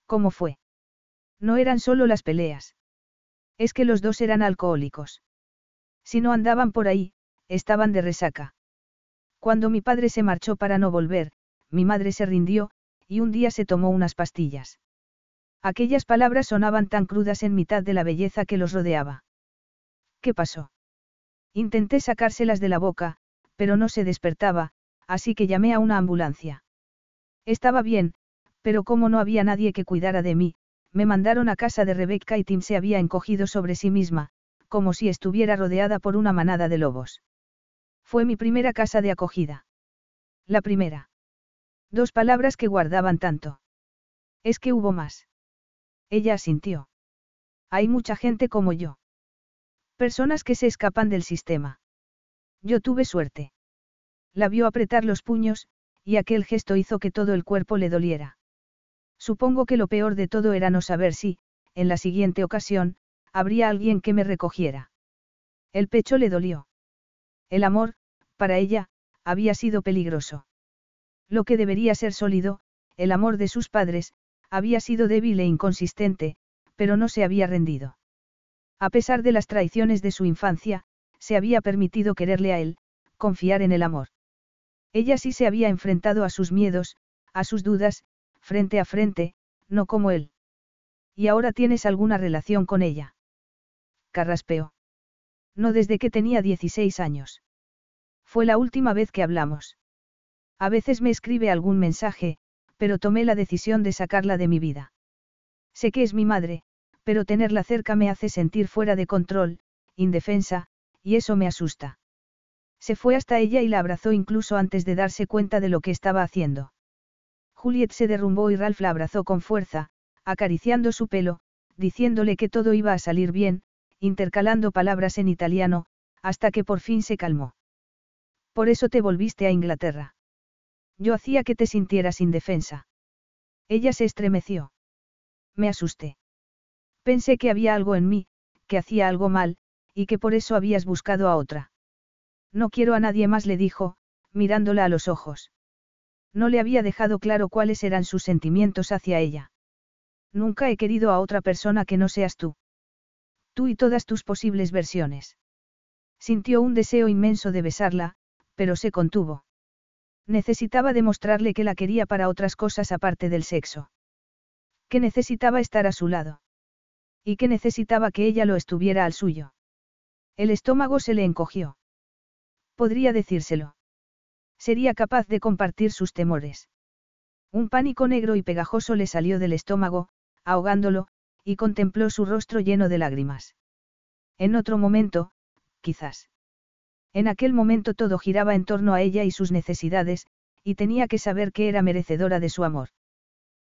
¿Cómo fue? No eran solo las peleas. Es que los dos eran alcohólicos. Si no andaban por ahí, estaban de resaca. Cuando mi padre se marchó para no volver, mi madre se rindió, y un día se tomó unas pastillas. Aquellas palabras sonaban tan crudas en mitad de la belleza que los rodeaba. ¿Qué pasó? Intenté sacárselas de la boca, pero no se despertaba, así que llamé a una ambulancia. Estaba bien, pero como no había nadie que cuidara de mí, me mandaron a casa de Rebecca y Tim se había encogido sobre sí misma, como si estuviera rodeada por una manada de lobos. Fue mi primera casa de acogida. La primera. Dos palabras que guardaban tanto. Es que hubo más. Ella asintió. Hay mucha gente como yo. Personas que se escapan del sistema. Yo tuve suerte. La vio apretar los puños, y aquel gesto hizo que todo el cuerpo le doliera. Supongo que lo peor de todo era no saber si, en la siguiente ocasión, habría alguien que me recogiera. El pecho le dolió. El amor, para ella, había sido peligroso. Lo que debería ser sólido, el amor de sus padres, había sido débil e inconsistente, pero no se había rendido. A pesar de las traiciones de su infancia, se había permitido quererle a él, confiar en el amor. Ella sí se había enfrentado a sus miedos, a sus dudas, frente a frente, no como él. ¿Y ahora tienes alguna relación con ella? Carraspeó. No desde que tenía 16 años. Fue la última vez que hablamos. A veces me escribe algún mensaje, pero tomé la decisión de sacarla de mi vida. Sé que es mi madre, pero tenerla cerca me hace sentir fuera de control, indefensa, y eso me asusta. Se fue hasta ella y la abrazó incluso antes de darse cuenta de lo que estaba haciendo. Juliet se derrumbó y Ralph la abrazó con fuerza, acariciando su pelo, diciéndole que todo iba a salir bien, intercalando palabras en italiano, hasta que por fin se calmó. Por eso te volviste a Inglaterra. Yo hacía que te sintieras indefensa. Ella se estremeció. Me asusté. Pensé que había algo en mí, que hacía algo mal, y que por eso habías buscado a otra. No quiero a nadie más, le dijo, mirándola a los ojos. No le había dejado claro cuáles eran sus sentimientos hacia ella. Nunca he querido a otra persona que no seas tú. Tú y todas tus posibles versiones. Sintió un deseo inmenso de besarla, pero se contuvo. Necesitaba demostrarle que la quería para otras cosas aparte del sexo. Que necesitaba estar a su lado. Y que necesitaba que ella lo estuviera al suyo. El estómago se le encogió. Podría decírselo. Sería capaz de compartir sus temores. Un pánico negro y pegajoso le salió del estómago, ahogándolo, y contempló su rostro lleno de lágrimas. En otro momento, quizás. En aquel momento todo giraba en torno a ella y sus necesidades, y tenía que saber que era merecedora de su amor.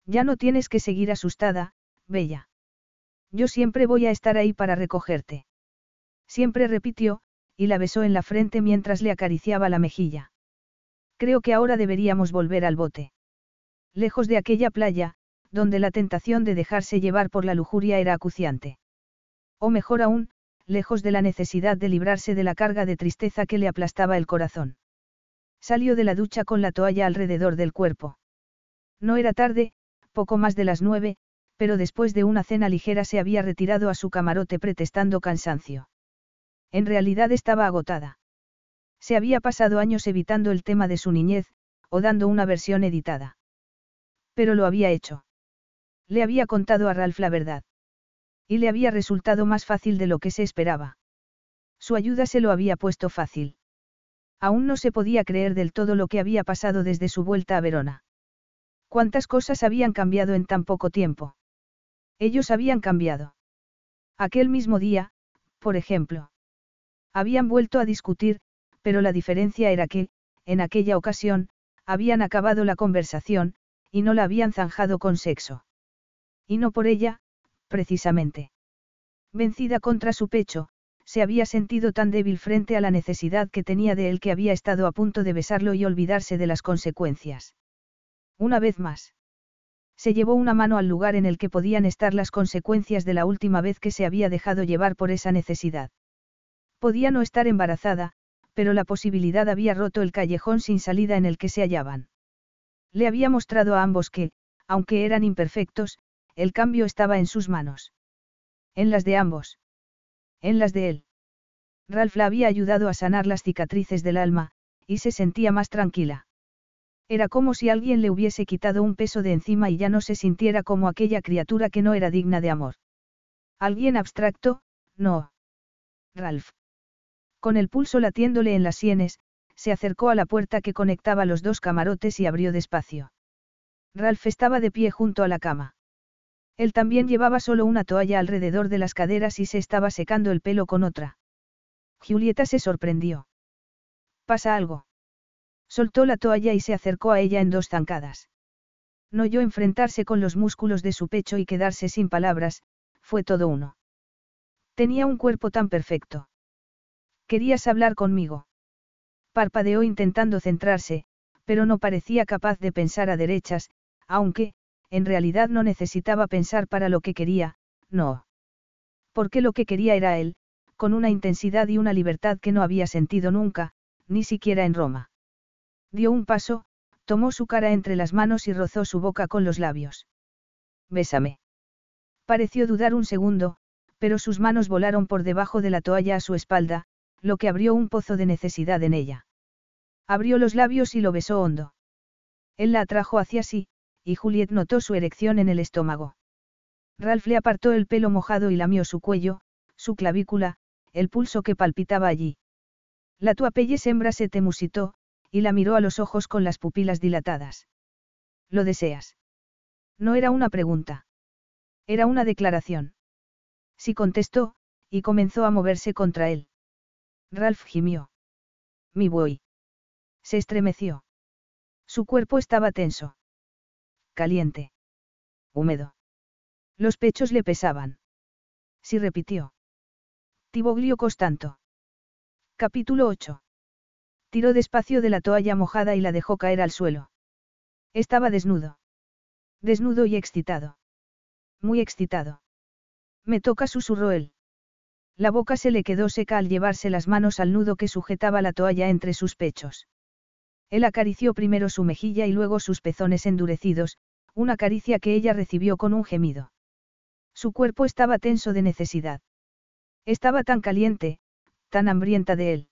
Ya no tienes que seguir asustada, Bella. Yo siempre voy a estar ahí para recogerte. Siempre repitió, y la besó en la frente mientras le acariciaba la mejilla. Creo que ahora deberíamos volver al bote. Lejos de aquella playa, donde la tentación de dejarse llevar por la lujuria era acuciante. O mejor aún, lejos de la necesidad de librarse de la carga de tristeza que le aplastaba el corazón. Salió de la ducha con la toalla alrededor del cuerpo. No era tarde, poco más de las nueve, pero después de una cena ligera se había retirado a su camarote pretestando cansancio. En realidad estaba agotada. Se había pasado años evitando el tema de su niñez, o dando una versión editada. Pero lo había hecho. Le había contado a Ralph la verdad. Y le había resultado más fácil de lo que se esperaba. Su ayuda se lo había puesto fácil. Aún no se podía creer del todo lo que había pasado desde su vuelta a Verona. ¿Cuántas cosas habían cambiado en tan poco tiempo? Ellos habían cambiado. Aquel mismo día, por ejemplo. Habían vuelto a discutir, pero la diferencia era que, en aquella ocasión, habían acabado la conversación, y no la habían zanjado con sexo. Y no por ella, precisamente. Vencida contra su pecho, se había sentido tan débil frente a la necesidad que tenía de él que había estado a punto de besarlo y olvidarse de las consecuencias. Una vez más. Se llevó una mano al lugar en el que podían estar las consecuencias de la última vez que se había dejado llevar por esa necesidad. Podía no estar embarazada, pero la posibilidad había roto el callejón sin salida en el que se hallaban. Le había mostrado a ambos que, aunque eran imperfectos, el cambio estaba en sus manos. En las de ambos. En las de él. Ralph la había ayudado a sanar las cicatrices del alma, y se sentía más tranquila. Era como si alguien le hubiese quitado un peso de encima y ya no se sintiera como aquella criatura que no era digna de amor. Alguien abstracto, no. Ralph. Con el pulso latiéndole en las sienes, se acercó a la puerta que conectaba los dos camarotes y abrió despacio. Ralph estaba de pie junto a la cama. Él también llevaba solo una toalla alrededor de las caderas y se estaba secando el pelo con otra. Julieta se sorprendió. ¿Pasa algo? Soltó la toalla y se acercó a ella en dos zancadas. No oyó enfrentarse con los músculos de su pecho y quedarse sin palabras, fue todo uno. Tenía un cuerpo tan perfecto. ¿Querías hablar conmigo? Parpadeó intentando centrarse, pero no parecía capaz de pensar a derechas, aunque, en realidad no necesitaba pensar para lo que quería, no. Porque lo que quería era él, con una intensidad y una libertad que no había sentido nunca, ni siquiera en Roma. Dio un paso, tomó su cara entre las manos y rozó su boca con los labios. Bésame. Pareció dudar un segundo, pero sus manos volaron por debajo de la toalla a su espalda, lo que abrió un pozo de necesidad en ella. Abrió los labios y lo besó hondo. Él la atrajo hacia sí, y Juliet notó su erección en el estómago. Ralph le apartó el pelo mojado y lamió su cuello, su clavícula, el pulso que palpitaba allí. La tuapelle hembra se te musitó, y la miró a los ojos con las pupilas dilatadas. ¿Lo deseas? No era una pregunta. Era una declaración. Sí contestó, y comenzó a moverse contra él. Ralph gimió. Mi buey. Se estremeció. Su cuerpo estaba tenso caliente. Húmedo. Los pechos le pesaban. Sí repitió. Tiboglio Costanto. Capítulo 8. Tiró despacio de la toalla mojada y la dejó caer al suelo. Estaba desnudo. Desnudo y excitado. Muy excitado. Me toca, susurró él. La boca se le quedó seca al llevarse las manos al nudo que sujetaba la toalla entre sus pechos. Él acarició primero su mejilla y luego sus pezones endurecidos, una caricia que ella recibió con un gemido. Su cuerpo estaba tenso de necesidad. Estaba tan caliente, tan hambrienta de él.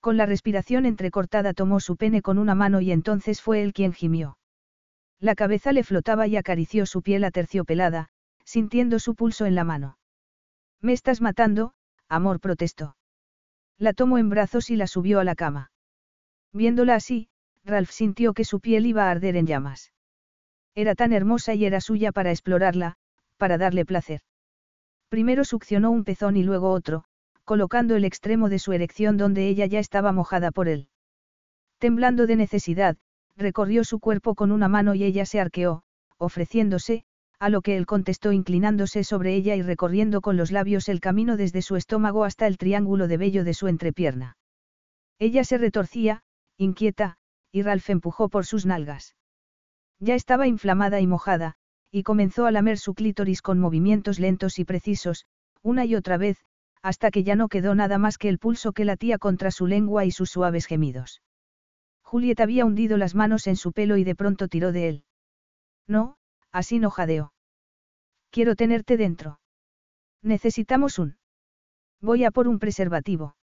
Con la respiración entrecortada tomó su pene con una mano y entonces fue él quien gimió. La cabeza le flotaba y acarició su piel aterciopelada, sintiendo su pulso en la mano. Me estás matando, amor protestó. La tomó en brazos y la subió a la cama. Viéndola así, Ralph sintió que su piel iba a arder en llamas. Era tan hermosa y era suya para explorarla, para darle placer. Primero succionó un pezón y luego otro, colocando el extremo de su erección donde ella ya estaba mojada por él. Temblando de necesidad, recorrió su cuerpo con una mano y ella se arqueó, ofreciéndose, a lo que él contestó inclinándose sobre ella y recorriendo con los labios el camino desde su estómago hasta el triángulo de vello de su entrepierna. Ella se retorcía, inquieta, y Ralph empujó por sus nalgas. Ya estaba inflamada y mojada, y comenzó a lamer su clítoris con movimientos lentos y precisos, una y otra vez, hasta que ya no quedó nada más que el pulso que latía contra su lengua y sus suaves gemidos. Juliet había hundido las manos en su pelo y de pronto tiró de él. No, así no jadeó. Quiero tenerte dentro. Necesitamos un. Voy a por un preservativo.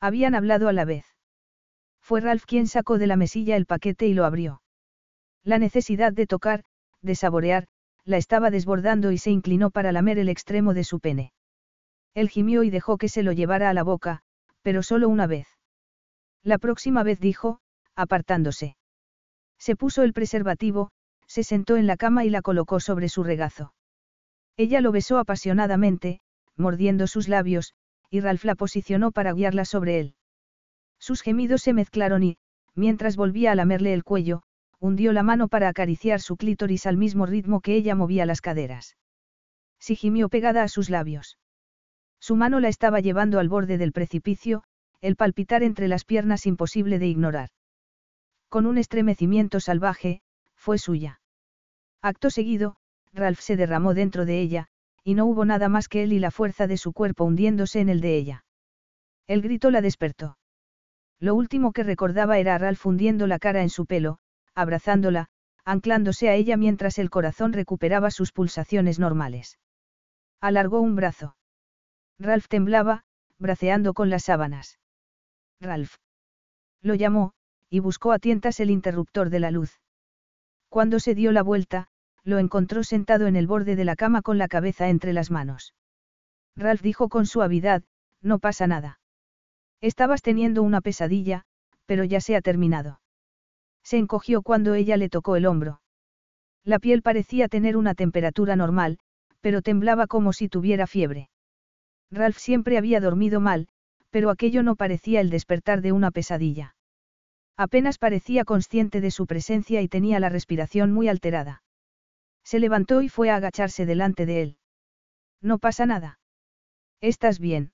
Habían hablado a la vez. Fue Ralph quien sacó de la mesilla el paquete y lo abrió. La necesidad de tocar, de saborear, la estaba desbordando y se inclinó para lamer el extremo de su pene. Él gimió y dejó que se lo llevara a la boca, pero solo una vez. La próxima vez dijo, apartándose. Se puso el preservativo, se sentó en la cama y la colocó sobre su regazo. Ella lo besó apasionadamente, mordiendo sus labios, y Ralph la posicionó para guiarla sobre él. Sus gemidos se mezclaron y, mientras volvía a lamerle el cuello, hundió la mano para acariciar su clítoris al mismo ritmo que ella movía las caderas. Si gimió pegada a sus labios. Su mano la estaba llevando al borde del precipicio, el palpitar entre las piernas imposible de ignorar. Con un estremecimiento salvaje, fue suya. Acto seguido, Ralph se derramó dentro de ella, y no hubo nada más que él y la fuerza de su cuerpo hundiéndose en el de ella. El grito la despertó. Lo último que recordaba era a Ralph hundiendo la cara en su pelo, abrazándola, anclándose a ella mientras el corazón recuperaba sus pulsaciones normales. Alargó un brazo. Ralph temblaba, braceando con las sábanas. Ralph. Lo llamó, y buscó a tientas el interruptor de la luz. Cuando se dio la vuelta, lo encontró sentado en el borde de la cama con la cabeza entre las manos. Ralph dijo con suavidad, no pasa nada. Estabas teniendo una pesadilla, pero ya se ha terminado. Se encogió cuando ella le tocó el hombro. La piel parecía tener una temperatura normal, pero temblaba como si tuviera fiebre. Ralph siempre había dormido mal, pero aquello no parecía el despertar de una pesadilla. Apenas parecía consciente de su presencia y tenía la respiración muy alterada. Se levantó y fue a agacharse delante de él. No pasa nada. ¿Estás bien?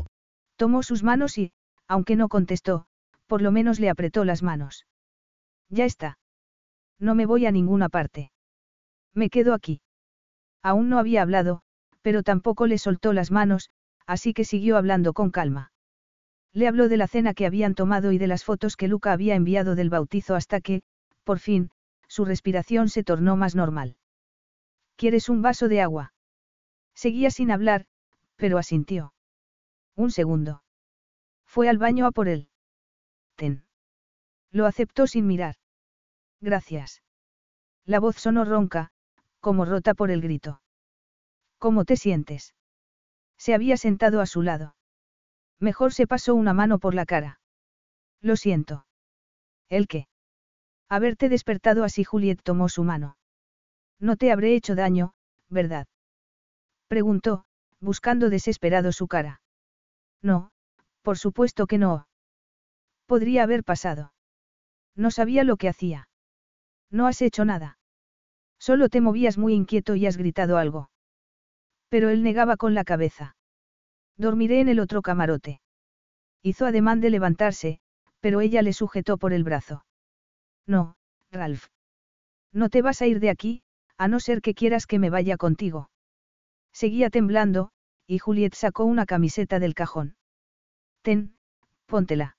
Tomó sus manos y, aunque no contestó, por lo menos le apretó las manos. Ya está. No me voy a ninguna parte. Me quedo aquí. Aún no había hablado, pero tampoco le soltó las manos, así que siguió hablando con calma. Le habló de la cena que habían tomado y de las fotos que Luca había enviado del bautizo hasta que, por fin, su respiración se tornó más normal. ¿Quieres un vaso de agua? Seguía sin hablar, pero asintió. Un segundo. Fue al baño a por él. Ten. Lo aceptó sin mirar. Gracias. La voz sonó ronca, como rota por el grito. ¿Cómo te sientes? Se había sentado a su lado. Mejor se pasó una mano por la cara. Lo siento. ¿El qué? Haberte despertado así Juliet tomó su mano. No te habré hecho daño, ¿verdad? Preguntó, buscando desesperado su cara. No, por supuesto que no. Podría haber pasado. No sabía lo que hacía. No has hecho nada. Solo te movías muy inquieto y has gritado algo. Pero él negaba con la cabeza. Dormiré en el otro camarote. Hizo ademán de levantarse, pero ella le sujetó por el brazo. No, Ralph. No te vas a ir de aquí, a no ser que quieras que me vaya contigo. Seguía temblando, y Juliet sacó una camiseta del cajón. Ten, póntela.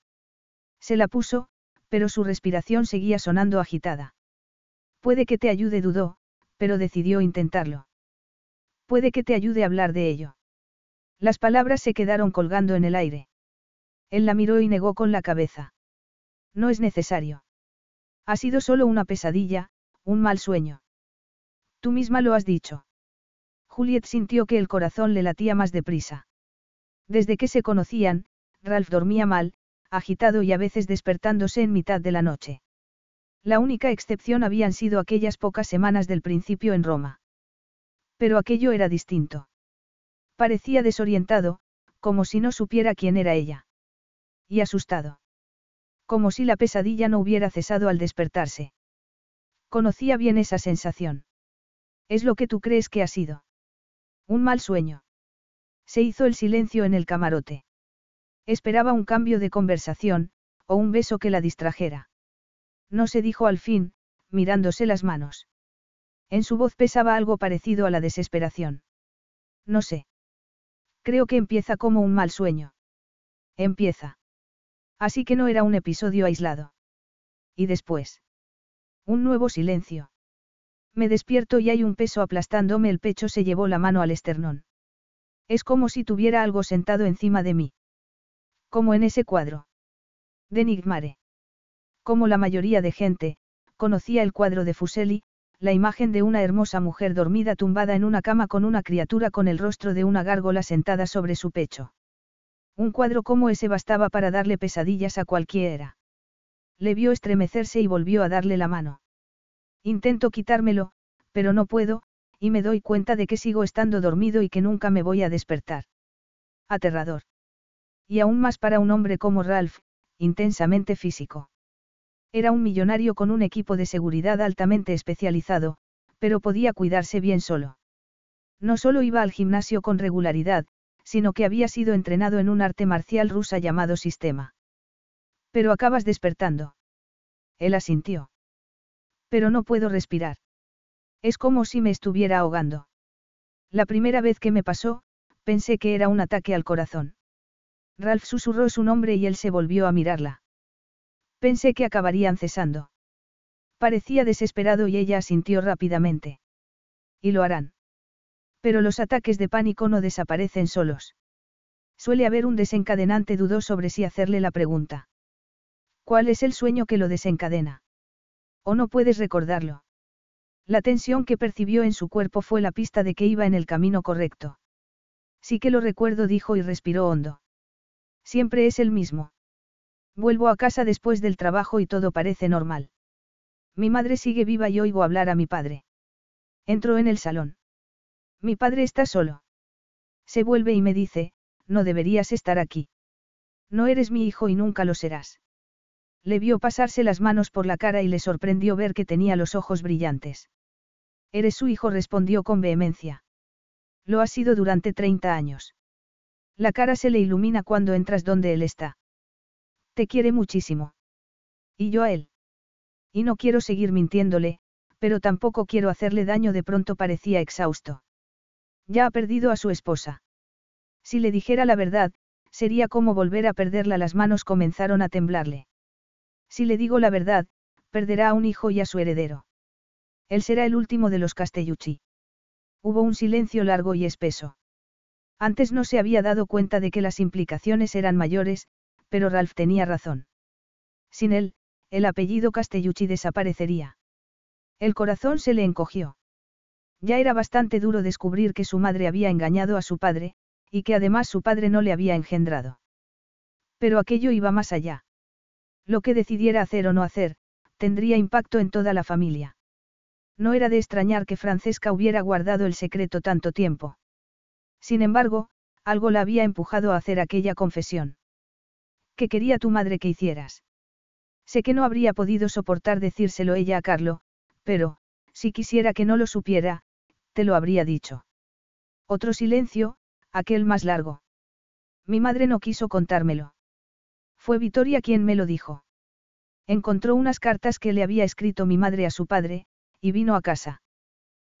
Se la puso, pero su respiración seguía sonando agitada. Puede que te ayude, dudó, pero decidió intentarlo. Puede que te ayude a hablar de ello. Las palabras se quedaron colgando en el aire. Él la miró y negó con la cabeza. No es necesario. Ha sido solo una pesadilla, un mal sueño. Tú misma lo has dicho. Juliet sintió que el corazón le latía más deprisa. Desde que se conocían, Ralph dormía mal, agitado y a veces despertándose en mitad de la noche. La única excepción habían sido aquellas pocas semanas del principio en Roma. Pero aquello era distinto. Parecía desorientado, como si no supiera quién era ella. Y asustado. Como si la pesadilla no hubiera cesado al despertarse. Conocía bien esa sensación. Es lo que tú crees que ha sido. Un mal sueño. Se hizo el silencio en el camarote. Esperaba un cambio de conversación, o un beso que la distrajera. No se dijo al fin, mirándose las manos. En su voz pesaba algo parecido a la desesperación. No sé. Creo que empieza como un mal sueño. Empieza. Así que no era un episodio aislado. Y después. Un nuevo silencio. Me despierto y hay un peso aplastándome el pecho se llevó la mano al esternón. Es como si tuviera algo sentado encima de mí. Como en ese cuadro. De Nigmare. Como la mayoría de gente, conocía el cuadro de Fuseli, la imagen de una hermosa mujer dormida tumbada en una cama con una criatura con el rostro de una gárgola sentada sobre su pecho. Un cuadro como ese bastaba para darle pesadillas a cualquiera. Le vio estremecerse y volvió a darle la mano. Intento quitármelo, pero no puedo, y me doy cuenta de que sigo estando dormido y que nunca me voy a despertar. Aterrador. Y aún más para un hombre como Ralph, intensamente físico. Era un millonario con un equipo de seguridad altamente especializado, pero podía cuidarse bien solo. No solo iba al gimnasio con regularidad, sino que había sido entrenado en un arte marcial rusa llamado sistema. Pero acabas despertando. Él asintió. Pero no puedo respirar. Es como si me estuviera ahogando. La primera vez que me pasó, pensé que era un ataque al corazón. Ralph susurró su nombre y él se volvió a mirarla. Pensé que acabarían cesando. Parecía desesperado y ella asintió rápidamente. Y lo harán. Pero los ataques de pánico no desaparecen solos. Suele haber un desencadenante dudó sobre si hacerle la pregunta. ¿Cuál es el sueño que lo desencadena? ¿O no puedes recordarlo? La tensión que percibió en su cuerpo fue la pista de que iba en el camino correcto. Sí que lo recuerdo, dijo y respiró hondo. Siempre es el mismo. Vuelvo a casa después del trabajo y todo parece normal. Mi madre sigue viva y oigo hablar a mi padre. Entró en el salón. Mi padre está solo. Se vuelve y me dice, no deberías estar aquí. No eres mi hijo y nunca lo serás. Le vio pasarse las manos por la cara y le sorprendió ver que tenía los ojos brillantes. Eres su hijo, respondió con vehemencia. Lo ha sido durante 30 años. La cara se le ilumina cuando entras donde él está. Te quiere muchísimo. Y yo a él. Y no quiero seguir mintiéndole, pero tampoco quiero hacerle daño, de pronto parecía exhausto. Ya ha perdido a su esposa. Si le dijera la verdad, sería como volver a perderla, las manos comenzaron a temblarle. Si le digo la verdad, perderá a un hijo y a su heredero. Él será el último de los Castellucci. Hubo un silencio largo y espeso. Antes no se había dado cuenta de que las implicaciones eran mayores, pero Ralph tenía razón. Sin él, el apellido Castellucci desaparecería. El corazón se le encogió. Ya era bastante duro descubrir que su madre había engañado a su padre, y que además su padre no le había engendrado. Pero aquello iba más allá. Lo que decidiera hacer o no hacer, tendría impacto en toda la familia. No era de extrañar que Francesca hubiera guardado el secreto tanto tiempo. Sin embargo, algo la había empujado a hacer aquella confesión. ¿Qué quería tu madre que hicieras? Sé que no habría podido soportar decírselo ella a Carlo, pero, si quisiera que no lo supiera, te lo habría dicho. Otro silencio, aquel más largo. Mi madre no quiso contármelo. Fue Vitoria quien me lo dijo. Encontró unas cartas que le había escrito mi madre a su padre, y vino a casa.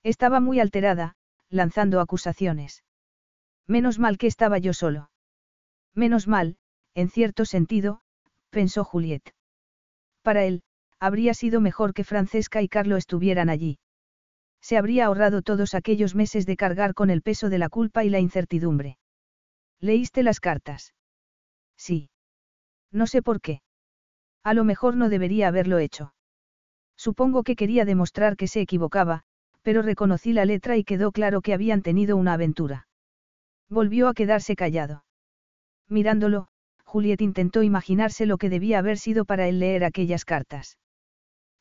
Estaba muy alterada, lanzando acusaciones. Menos mal que estaba yo solo. Menos mal, en cierto sentido, pensó Juliet. Para él, habría sido mejor que Francesca y Carlo estuvieran allí. Se habría ahorrado todos aquellos meses de cargar con el peso de la culpa y la incertidumbre. ¿Leíste las cartas? Sí. No sé por qué. A lo mejor no debería haberlo hecho. Supongo que quería demostrar que se equivocaba, pero reconocí la letra y quedó claro que habían tenido una aventura. Volvió a quedarse callado. Mirándolo, Juliet intentó imaginarse lo que debía haber sido para él leer aquellas cartas.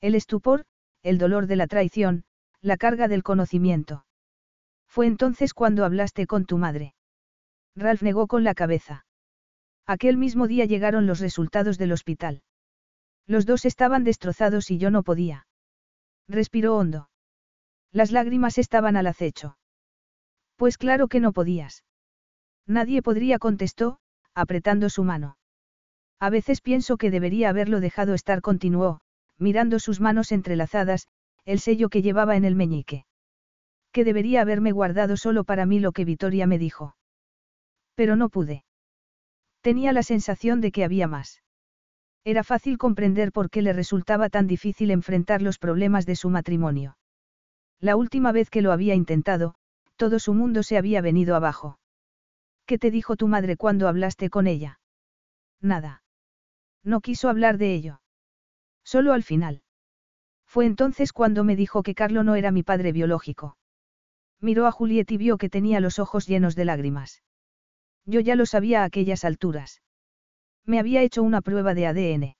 El estupor, el dolor de la traición, la carga del conocimiento. Fue entonces cuando hablaste con tu madre. Ralph negó con la cabeza. Aquel mismo día llegaron los resultados del hospital. Los dos estaban destrozados y yo no podía. Respiró hondo. Las lágrimas estaban al acecho. Pues claro que no podías. Nadie podría, contestó, apretando su mano. A veces pienso que debería haberlo dejado estar, continuó, mirando sus manos entrelazadas, el sello que llevaba en el meñique. Que debería haberme guardado solo para mí lo que Vitoria me dijo. Pero no pude. Tenía la sensación de que había más. Era fácil comprender por qué le resultaba tan difícil enfrentar los problemas de su matrimonio. La última vez que lo había intentado, todo su mundo se había venido abajo. ¿Qué te dijo tu madre cuando hablaste con ella? Nada. No quiso hablar de ello. Solo al final. Fue entonces cuando me dijo que Carlo no era mi padre biológico. Miró a Juliet y vio que tenía los ojos llenos de lágrimas. Yo ya lo sabía a aquellas alturas. Me había hecho una prueba de ADN.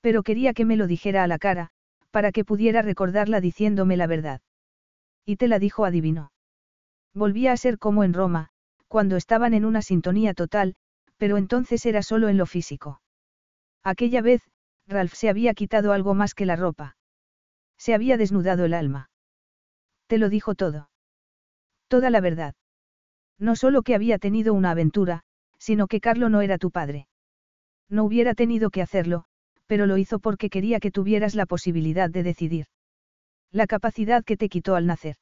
Pero quería que me lo dijera a la cara, para que pudiera recordarla diciéndome la verdad. Y te la dijo adivino. Volvía a ser como en Roma, cuando estaban en una sintonía total, pero entonces era solo en lo físico. Aquella vez, Ralph se había quitado algo más que la ropa. Se había desnudado el alma. Te lo dijo todo. Toda la verdad. No solo que había tenido una aventura, sino que Carlo no era tu padre. No hubiera tenido que hacerlo, pero lo hizo porque quería que tuvieras la posibilidad de decidir. La capacidad que te quitó al nacer.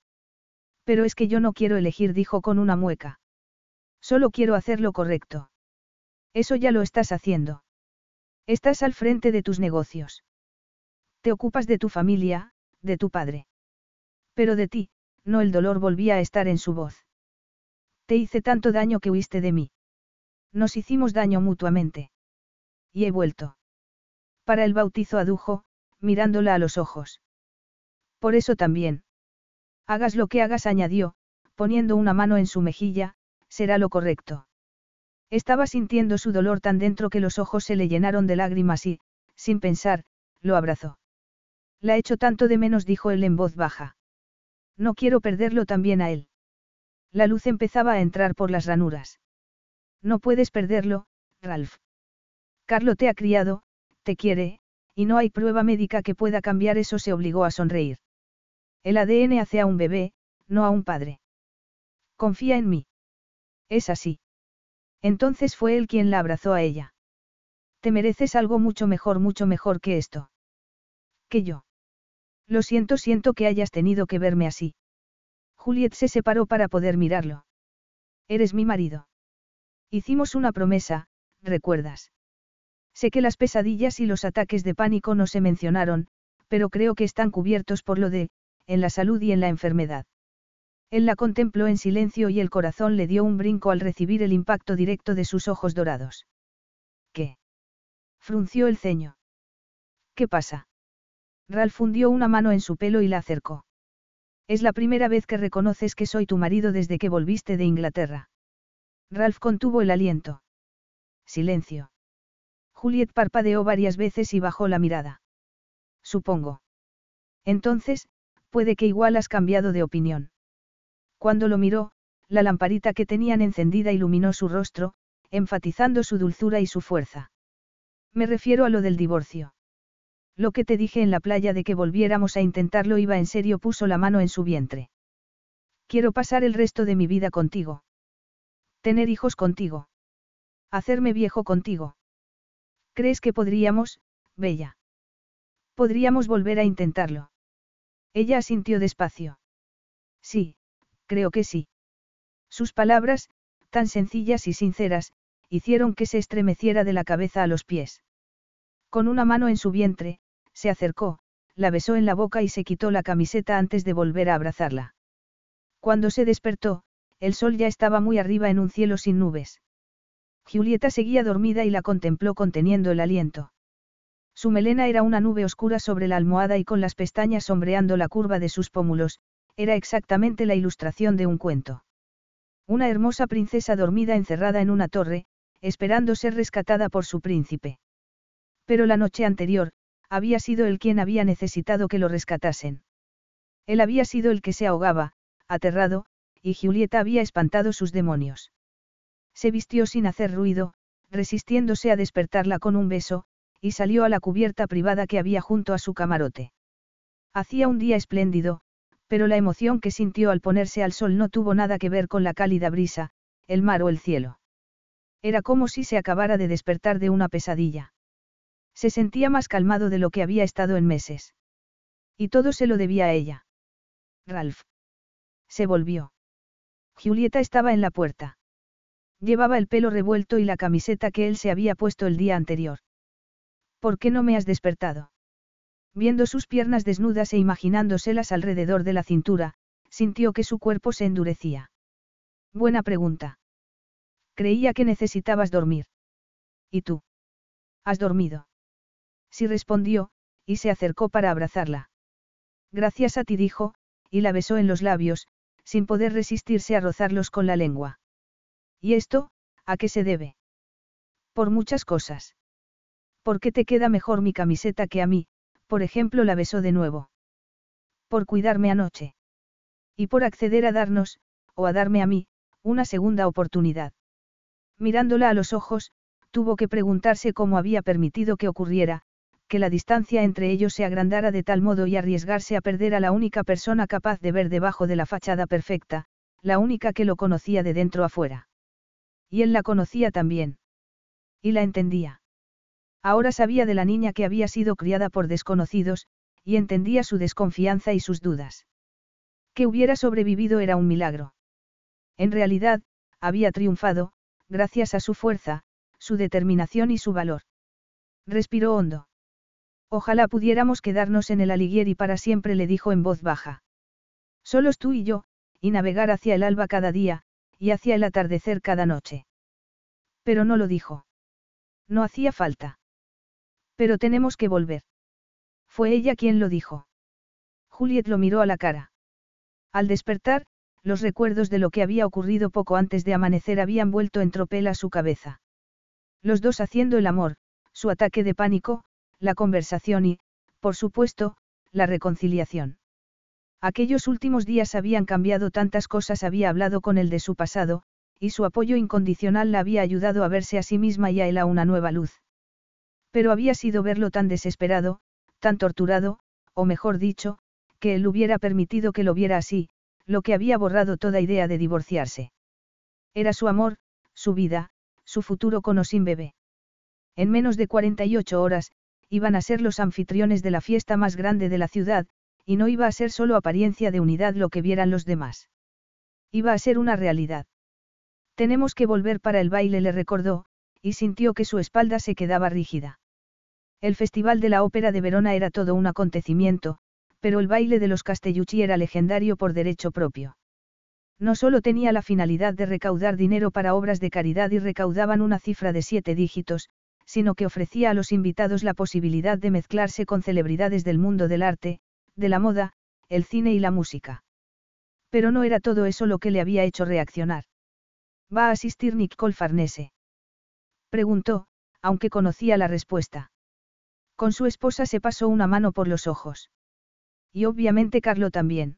Pero es que yo no quiero elegir, dijo con una mueca. Solo quiero hacer lo correcto. Eso ya lo estás haciendo. Estás al frente de tus negocios. Te ocupas de tu familia, de tu padre. Pero de ti, no el dolor volvía a estar en su voz. Te hice tanto daño que huiste de mí. Nos hicimos daño mutuamente. Y he vuelto. Para el bautizo adujo, mirándola a los ojos. Por eso también. Hagas lo que hagas, añadió, poniendo una mano en su mejilla, será lo correcto. Estaba sintiendo su dolor tan dentro que los ojos se le llenaron de lágrimas y, sin pensar, lo abrazó. La hecho tanto de menos, dijo él en voz baja. No quiero perderlo también a él. La luz empezaba a entrar por las ranuras. No puedes perderlo, Ralph. Carlo te ha criado, te quiere, y no hay prueba médica que pueda cambiar eso, se obligó a sonreír. El ADN hace a un bebé, no a un padre. Confía en mí. Es así. Entonces fue él quien la abrazó a ella. Te mereces algo mucho mejor, mucho mejor que esto. Que yo. Lo siento, siento que hayas tenido que verme así. Juliet se separó para poder mirarlo. Eres mi marido. Hicimos una promesa, ¿recuerdas? Sé que las pesadillas y los ataques de pánico no se mencionaron, pero creo que están cubiertos por lo de, en la salud y en la enfermedad. Él la contempló en silencio y el corazón le dio un brinco al recibir el impacto directo de sus ojos dorados. ¿Qué? Frunció el ceño. ¿Qué pasa? Ralph fundió una mano en su pelo y la acercó. Es la primera vez que reconoces que soy tu marido desde que volviste de Inglaterra. Ralph contuvo el aliento. Silencio. Juliet parpadeó varias veces y bajó la mirada. Supongo. Entonces, puede que igual has cambiado de opinión. Cuando lo miró, la lamparita que tenían encendida iluminó su rostro, enfatizando su dulzura y su fuerza. Me refiero a lo del divorcio. Lo que te dije en la playa de que volviéramos a intentarlo iba en serio, puso la mano en su vientre. Quiero pasar el resto de mi vida contigo. Tener hijos contigo. Hacerme viejo contigo. ¿Crees que podríamos, Bella? Podríamos volver a intentarlo. Ella asintió despacio. Sí, creo que sí. Sus palabras, tan sencillas y sinceras, hicieron que se estremeciera de la cabeza a los pies. Con una mano en su vientre, se acercó, la besó en la boca y se quitó la camiseta antes de volver a abrazarla. Cuando se despertó, el sol ya estaba muy arriba en un cielo sin nubes. Julieta seguía dormida y la contempló conteniendo el aliento. Su melena era una nube oscura sobre la almohada y con las pestañas sombreando la curva de sus pómulos, era exactamente la ilustración de un cuento. Una hermosa princesa dormida encerrada en una torre, esperando ser rescatada por su príncipe. Pero la noche anterior, había sido él quien había necesitado que lo rescatasen. Él había sido el que se ahogaba, aterrado, y Julieta había espantado sus demonios. Se vistió sin hacer ruido, resistiéndose a despertarla con un beso, y salió a la cubierta privada que había junto a su camarote. Hacía un día espléndido, pero la emoción que sintió al ponerse al sol no tuvo nada que ver con la cálida brisa, el mar o el cielo. Era como si se acabara de despertar de una pesadilla. Se sentía más calmado de lo que había estado en meses. Y todo se lo debía a ella. Ralph. Se volvió. Julieta estaba en la puerta. Llevaba el pelo revuelto y la camiseta que él se había puesto el día anterior. ¿Por qué no me has despertado? Viendo sus piernas desnudas e imaginándoselas alrededor de la cintura, sintió que su cuerpo se endurecía. Buena pregunta. Creía que necesitabas dormir. ¿Y tú? ¿Has dormido? Sí respondió, y se acercó para abrazarla. Gracias a ti dijo, y la besó en los labios, sin poder resistirse a rozarlos con la lengua. ¿Y esto, a qué se debe? Por muchas cosas. ¿Por qué te queda mejor mi camiseta que a mí? Por ejemplo, la besó de nuevo. Por cuidarme anoche. Y por acceder a darnos, o a darme a mí, una segunda oportunidad. Mirándola a los ojos, tuvo que preguntarse cómo había permitido que ocurriera, que la distancia entre ellos se agrandara de tal modo y arriesgarse a perder a la única persona capaz de ver debajo de la fachada perfecta, la única que lo conocía de dentro a fuera. Y él la conocía también. Y la entendía. Ahora sabía de la niña que había sido criada por desconocidos, y entendía su desconfianza y sus dudas. Que hubiera sobrevivido era un milagro. En realidad, había triunfado, gracias a su fuerza, su determinación y su valor. Respiró hondo. Ojalá pudiéramos quedarnos en el Alighieri para siempre, le dijo en voz baja. Solos tú y yo, y navegar hacia el alba cada día, y hacia el atardecer cada noche. Pero no lo dijo. No hacía falta. Pero tenemos que volver. Fue ella quien lo dijo. Juliet lo miró a la cara. Al despertar, los recuerdos de lo que había ocurrido poco antes de amanecer habían vuelto en tropel a su cabeza. Los dos haciendo el amor, su ataque de pánico, la conversación y, por supuesto, la reconciliación. Aquellos últimos días habían cambiado tantas cosas, había hablado con él de su pasado, y su apoyo incondicional la había ayudado a verse a sí misma y a él a una nueva luz. Pero había sido verlo tan desesperado, tan torturado, o mejor dicho, que él hubiera permitido que lo viera así, lo que había borrado toda idea de divorciarse. Era su amor, su vida, su futuro con o sin bebé. En menos de 48 horas, iban a ser los anfitriones de la fiesta más grande de la ciudad, y no iba a ser solo apariencia de unidad lo que vieran los demás. Iba a ser una realidad. Tenemos que volver para el baile, le recordó, y sintió que su espalda se quedaba rígida. El Festival de la Ópera de Verona era todo un acontecimiento, pero el baile de los Castellucci era legendario por derecho propio. No solo tenía la finalidad de recaudar dinero para obras de caridad y recaudaban una cifra de siete dígitos, sino que ofrecía a los invitados la posibilidad de mezclarse con celebridades del mundo del arte, de la moda, el cine y la música. Pero no era todo eso lo que le había hecho reaccionar. ¿Va a asistir Nicole Farnese? Preguntó, aunque conocía la respuesta. Con su esposa se pasó una mano por los ojos. Y obviamente Carlo también.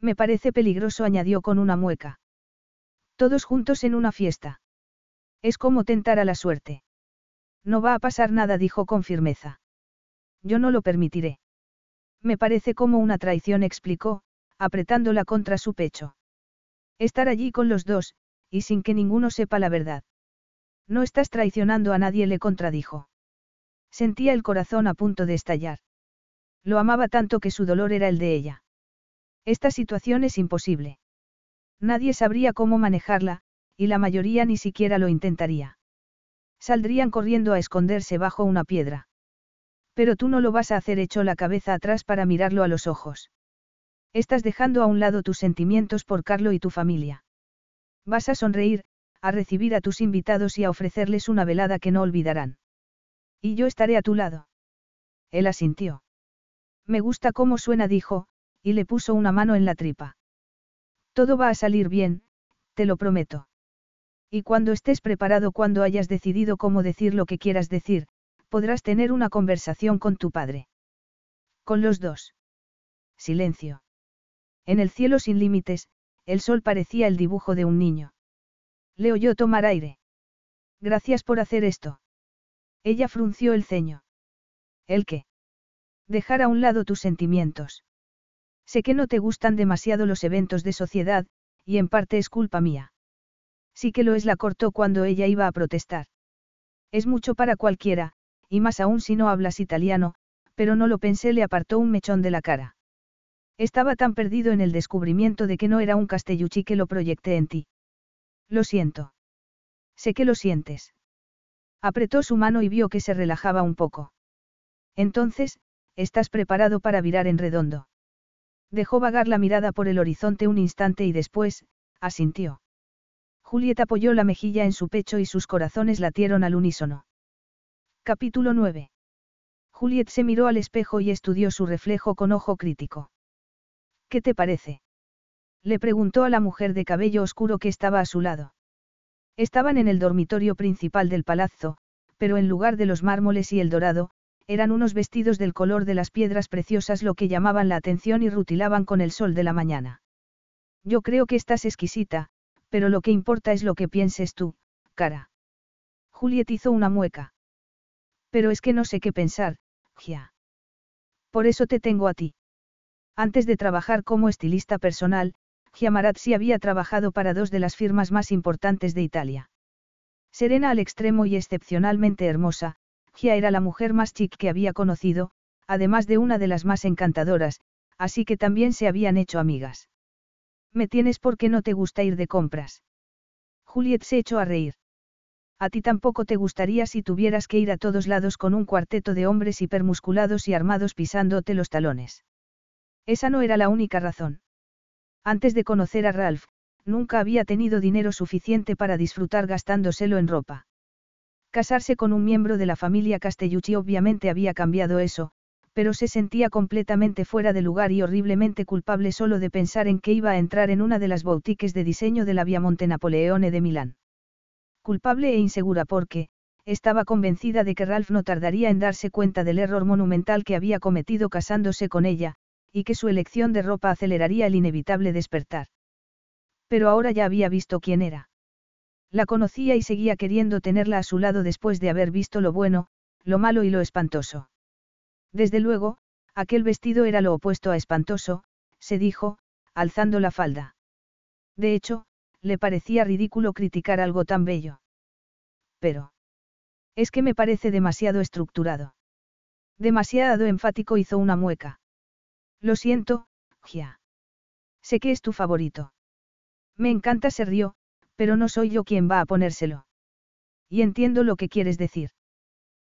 Me parece peligroso, añadió con una mueca. Todos juntos en una fiesta. Es como tentar a la suerte. No va a pasar nada, dijo con firmeza. Yo no lo permitiré. Me parece como una traición, explicó, apretándola contra su pecho. Estar allí con los dos, y sin que ninguno sepa la verdad. No estás traicionando a nadie, le contradijo. Sentía el corazón a punto de estallar. Lo amaba tanto que su dolor era el de ella. Esta situación es imposible. Nadie sabría cómo manejarla, y la mayoría ni siquiera lo intentaría. Saldrían corriendo a esconderse bajo una piedra. Pero tú no lo vas a hacer hecho la cabeza atrás para mirarlo a los ojos. Estás dejando a un lado tus sentimientos por Carlo y tu familia. Vas a sonreír, a recibir a tus invitados y a ofrecerles una velada que no olvidarán. Y yo estaré a tu lado. Él asintió. Me gusta cómo suena, dijo, y le puso una mano en la tripa. Todo va a salir bien, te lo prometo. Y cuando estés preparado, cuando hayas decidido cómo decir lo que quieras decir, podrás tener una conversación con tu padre. Con los dos. Silencio. En el cielo sin límites, el sol parecía el dibujo de un niño. Le oyó tomar aire. Gracias por hacer esto. Ella frunció el ceño. ¿El qué? Dejar a un lado tus sentimientos. Sé que no te gustan demasiado los eventos de sociedad, y en parte es culpa mía. Sí que lo es, la cortó cuando ella iba a protestar. Es mucho para cualquiera, y más aún si no hablas italiano, pero no lo pensé, le apartó un mechón de la cara. Estaba tan perdido en el descubrimiento de que no era un castelluchi que lo proyecté en ti. Lo siento. Sé que lo sientes. Apretó su mano y vio que se relajaba un poco. Entonces, estás preparado para virar en redondo. Dejó vagar la mirada por el horizonte un instante y después, asintió. Julieta apoyó la mejilla en su pecho y sus corazones latieron al unísono. Capítulo 9. Juliet se miró al espejo y estudió su reflejo con ojo crítico. ¿Qué te parece? Le preguntó a la mujer de cabello oscuro que estaba a su lado. Estaban en el dormitorio principal del palazzo, pero en lugar de los mármoles y el dorado, eran unos vestidos del color de las piedras preciosas lo que llamaban la atención y rutilaban con el sol de la mañana. Yo creo que estás exquisita, pero lo que importa es lo que pienses tú, cara. Juliet hizo una mueca. Pero es que no sé qué pensar, Gia. Por eso te tengo a ti. Antes de trabajar como estilista personal, Giamarazzi había trabajado para dos de las firmas más importantes de Italia. Serena al extremo y excepcionalmente hermosa, Gia era la mujer más chic que había conocido, además de una de las más encantadoras, así que también se habían hecho amigas. Me tienes porque no te gusta ir de compras. Juliet se echó a reír. A ti tampoco te gustaría si tuvieras que ir a todos lados con un cuarteto de hombres hipermusculados y armados pisándote los talones. Esa no era la única razón. Antes de conocer a Ralph, nunca había tenido dinero suficiente para disfrutar gastándoselo en ropa. Casarse con un miembro de la familia Castellucci obviamente había cambiado eso, pero se sentía completamente fuera de lugar y horriblemente culpable solo de pensar en que iba a entrar en una de las boutiques de diseño de la Viamonte Napoleone de Milán. Culpable e insegura porque, estaba convencida de que Ralph no tardaría en darse cuenta del error monumental que había cometido casándose con ella, y que su elección de ropa aceleraría el inevitable despertar. Pero ahora ya había visto quién era. La conocía y seguía queriendo tenerla a su lado después de haber visto lo bueno, lo malo y lo espantoso. Desde luego, aquel vestido era lo opuesto a espantoso, se dijo, alzando la falda. De hecho, le parecía ridículo criticar algo tan bello. Pero. Es que me parece demasiado estructurado. Demasiado enfático hizo una mueca. Lo siento, Gia. Sé que es tu favorito. Me encanta, se rió, pero no soy yo quien va a ponérselo. Y entiendo lo que quieres decir.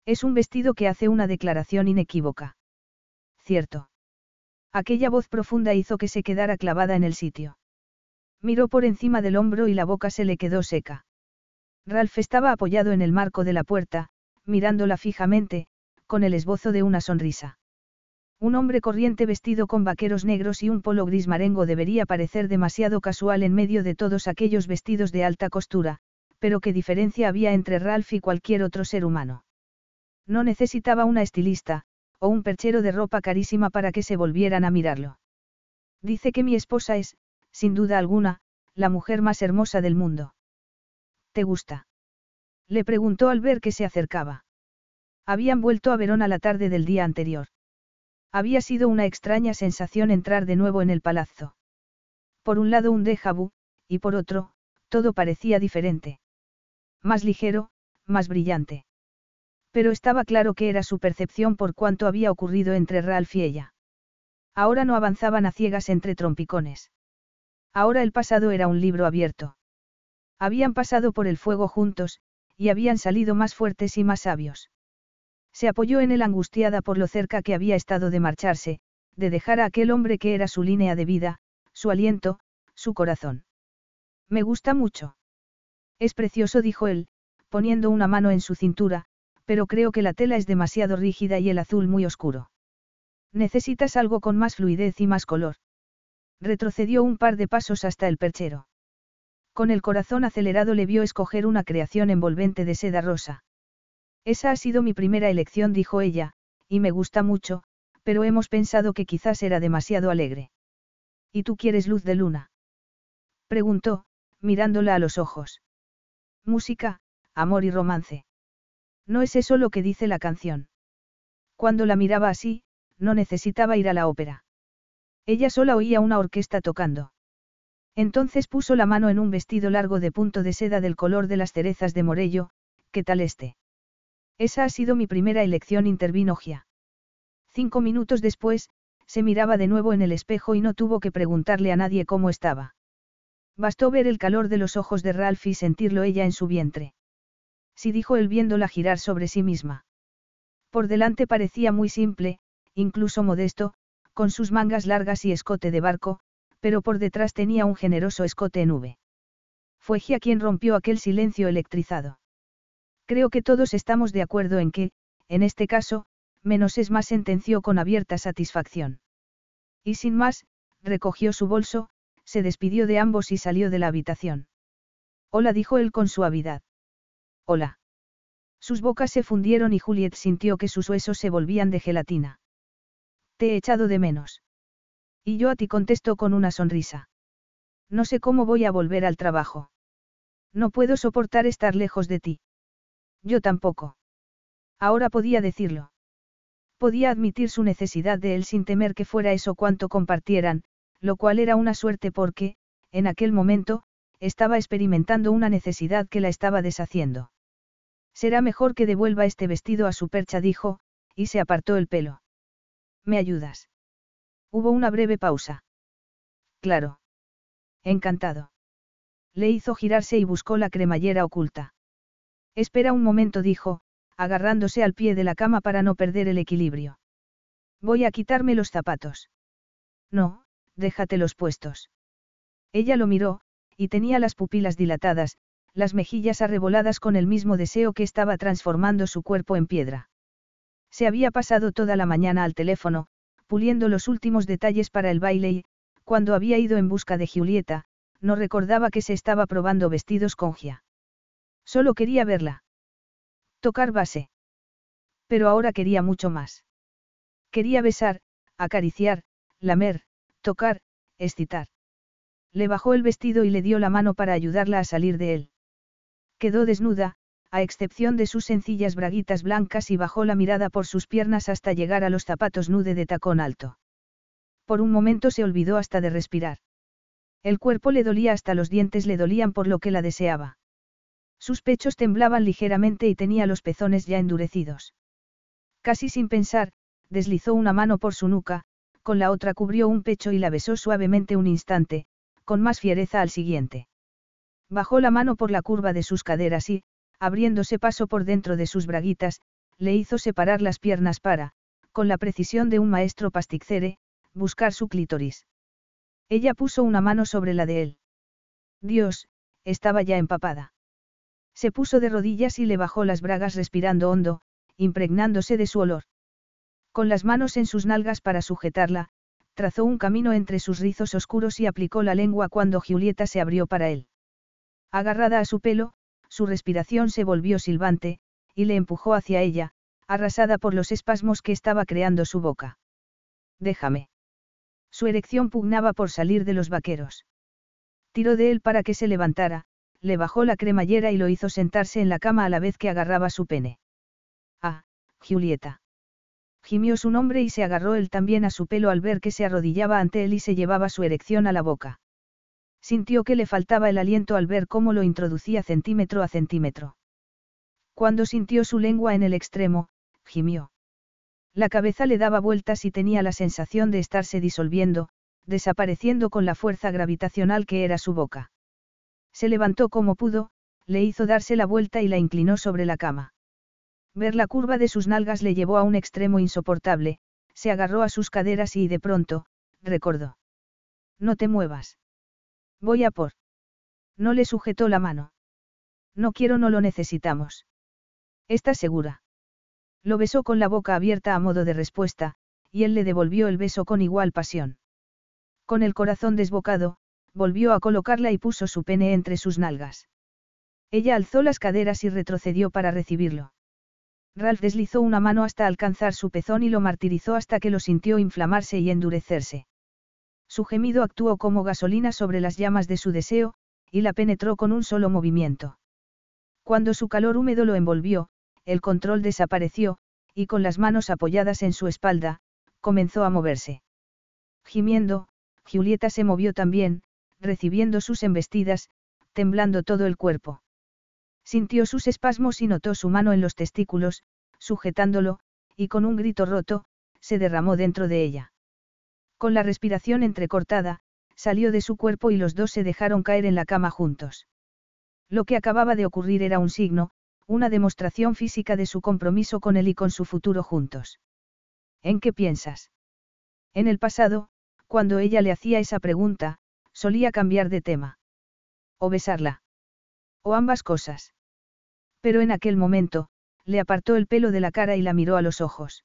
Es un vestido que hace una declaración inequívoca. Cierto. Aquella voz profunda hizo que se quedara clavada en el sitio. Miró por encima del hombro y la boca se le quedó seca. Ralph estaba apoyado en el marco de la puerta, mirándola fijamente, con el esbozo de una sonrisa. Un hombre corriente vestido con vaqueros negros y un polo gris marengo debería parecer demasiado casual en medio de todos aquellos vestidos de alta costura, pero qué diferencia había entre Ralph y cualquier otro ser humano. No necesitaba una estilista, o un perchero de ropa carísima para que se volvieran a mirarlo. Dice que mi esposa es, sin duda alguna, la mujer más hermosa del mundo. ¿Te gusta? Le preguntó al ver que se acercaba. Habían vuelto a Verona la tarde del día anterior. Había sido una extraña sensación entrar de nuevo en el palazzo. Por un lado un déjà vu, y por otro, todo parecía diferente. Más ligero, más brillante. Pero estaba claro que era su percepción por cuanto había ocurrido entre Ralph y ella. Ahora no avanzaban a ciegas entre trompicones. Ahora el pasado era un libro abierto. Habían pasado por el fuego juntos, y habían salido más fuertes y más sabios. Se apoyó en él angustiada por lo cerca que había estado de marcharse, de dejar a aquel hombre que era su línea de vida, su aliento, su corazón. Me gusta mucho. Es precioso, dijo él, poniendo una mano en su cintura, pero creo que la tela es demasiado rígida y el azul muy oscuro. Necesitas algo con más fluidez y más color. Retrocedió un par de pasos hasta el perchero. Con el corazón acelerado le vio escoger una creación envolvente de seda rosa. Esa ha sido mi primera elección, dijo ella, y me gusta mucho, pero hemos pensado que quizás era demasiado alegre. ¿Y tú quieres luz de luna? Preguntó, mirándola a los ojos. Música, amor y romance. No es eso lo que dice la canción. Cuando la miraba así, no necesitaba ir a la ópera. Ella sola oía una orquesta tocando. Entonces puso la mano en un vestido largo de punto de seda del color de las cerezas de Morello, ¿qué tal este? Esa ha sido mi primera elección, intervino Gia. Cinco minutos después, se miraba de nuevo en el espejo y no tuvo que preguntarle a nadie cómo estaba. Bastó ver el calor de los ojos de Ralph y sentirlo ella en su vientre. Sí dijo él viéndola girar sobre sí misma. Por delante parecía muy simple, incluso modesto, con sus mangas largas y escote de barco, pero por detrás tenía un generoso escote en V. Fue Gia quien rompió aquel silencio electrizado. Creo que todos estamos de acuerdo en que, en este caso, menos es más sentenció con abierta satisfacción. Y sin más, recogió su bolso, se despidió de ambos y salió de la habitación. Hola dijo él con suavidad. Hola. Sus bocas se fundieron y Juliet sintió que sus huesos se volvían de gelatina. Te he echado de menos. Y yo a ti contesto con una sonrisa. No sé cómo voy a volver al trabajo. No puedo soportar estar lejos de ti. Yo tampoco. Ahora podía decirlo. Podía admitir su necesidad de él sin temer que fuera eso cuanto compartieran, lo cual era una suerte porque, en aquel momento, estaba experimentando una necesidad que la estaba deshaciendo. Será mejor que devuelva este vestido a su percha, dijo, y se apartó el pelo. ¿Me ayudas? Hubo una breve pausa. Claro. Encantado. Le hizo girarse y buscó la cremallera oculta. Espera un momento, dijo, agarrándose al pie de la cama para no perder el equilibrio. Voy a quitarme los zapatos. No, déjatelos puestos. Ella lo miró, y tenía las pupilas dilatadas, las mejillas arreboladas con el mismo deseo que estaba transformando su cuerpo en piedra. Se había pasado toda la mañana al teléfono, puliendo los últimos detalles para el baile y, cuando había ido en busca de Julieta, no recordaba que se estaba probando vestidos con Gia. Solo quería verla. Tocar base. Pero ahora quería mucho más. Quería besar, acariciar, lamer, tocar, excitar. Le bajó el vestido y le dio la mano para ayudarla a salir de él. Quedó desnuda, a excepción de sus sencillas braguitas blancas y bajó la mirada por sus piernas hasta llegar a los zapatos nude de tacón alto. Por un momento se olvidó hasta de respirar. El cuerpo le dolía hasta los dientes le dolían por lo que la deseaba. Sus pechos temblaban ligeramente y tenía los pezones ya endurecidos. Casi sin pensar, deslizó una mano por su nuca, con la otra cubrió un pecho y la besó suavemente un instante, con más fiereza al siguiente. Bajó la mano por la curva de sus caderas y, abriéndose paso por dentro de sus braguitas, le hizo separar las piernas para, con la precisión de un maestro pasticere, buscar su clítoris. Ella puso una mano sobre la de él. Dios, estaba ya empapada. Se puso de rodillas y le bajó las bragas respirando hondo, impregnándose de su olor. Con las manos en sus nalgas para sujetarla, trazó un camino entre sus rizos oscuros y aplicó la lengua cuando Julieta se abrió para él. Agarrada a su pelo, su respiración se volvió silbante, y le empujó hacia ella, arrasada por los espasmos que estaba creando su boca. Déjame. Su erección pugnaba por salir de los vaqueros. Tiró de él para que se levantara, le bajó la cremallera y lo hizo sentarse en la cama a la vez que agarraba su pene. Ah, Julieta. Gimió su nombre y se agarró él también a su pelo al ver que se arrodillaba ante él y se llevaba su erección a la boca. Sintió que le faltaba el aliento al ver cómo lo introducía centímetro a centímetro. Cuando sintió su lengua en el extremo, gimió. La cabeza le daba vueltas y tenía la sensación de estarse disolviendo, desapareciendo con la fuerza gravitacional que era su boca. Se levantó como pudo, le hizo darse la vuelta y la inclinó sobre la cama. Ver la curva de sus nalgas le llevó a un extremo insoportable, se agarró a sus caderas y de pronto, recordó. No te muevas. Voy a por. No le sujetó la mano. No quiero, no lo necesitamos. ¿Estás segura? Lo besó con la boca abierta a modo de respuesta, y él le devolvió el beso con igual pasión. Con el corazón desbocado, volvió a colocarla y puso su pene entre sus nalgas. Ella alzó las caderas y retrocedió para recibirlo. Ralph deslizó una mano hasta alcanzar su pezón y lo martirizó hasta que lo sintió inflamarse y endurecerse. Su gemido actuó como gasolina sobre las llamas de su deseo, y la penetró con un solo movimiento. Cuando su calor húmedo lo envolvió, el control desapareció, y con las manos apoyadas en su espalda, comenzó a moverse. Gimiendo, Julieta se movió también, recibiendo sus embestidas, temblando todo el cuerpo. Sintió sus espasmos y notó su mano en los testículos, sujetándolo, y con un grito roto, se derramó dentro de ella. Con la respiración entrecortada, salió de su cuerpo y los dos se dejaron caer en la cama juntos. Lo que acababa de ocurrir era un signo, una demostración física de su compromiso con él y con su futuro juntos. ¿En qué piensas? En el pasado, cuando ella le hacía esa pregunta, solía cambiar de tema. O besarla. O ambas cosas. Pero en aquel momento, le apartó el pelo de la cara y la miró a los ojos.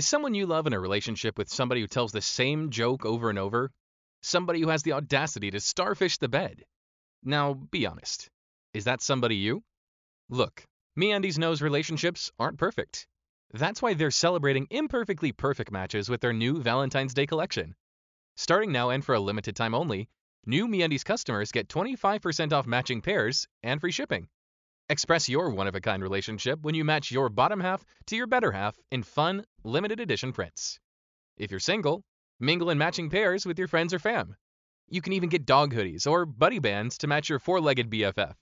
Is someone you love in a relationship with somebody who tells the same joke over and over? Somebody who has the audacity to starfish the bed? Now, be honest. Is that somebody you? Look, MeUndies knows relationships aren't perfect. That's why they're celebrating imperfectly perfect matches with their new Valentine's Day collection. Starting now and for a limited time only, new MeUndies customers get 25% off matching pairs and free shipping. Express your one of a kind relationship when you match your bottom half to your better half in fun, limited edition prints. If you're single, mingle in matching pairs with your friends or fam. You can even get dog hoodies or buddy bands to match your four legged BFF.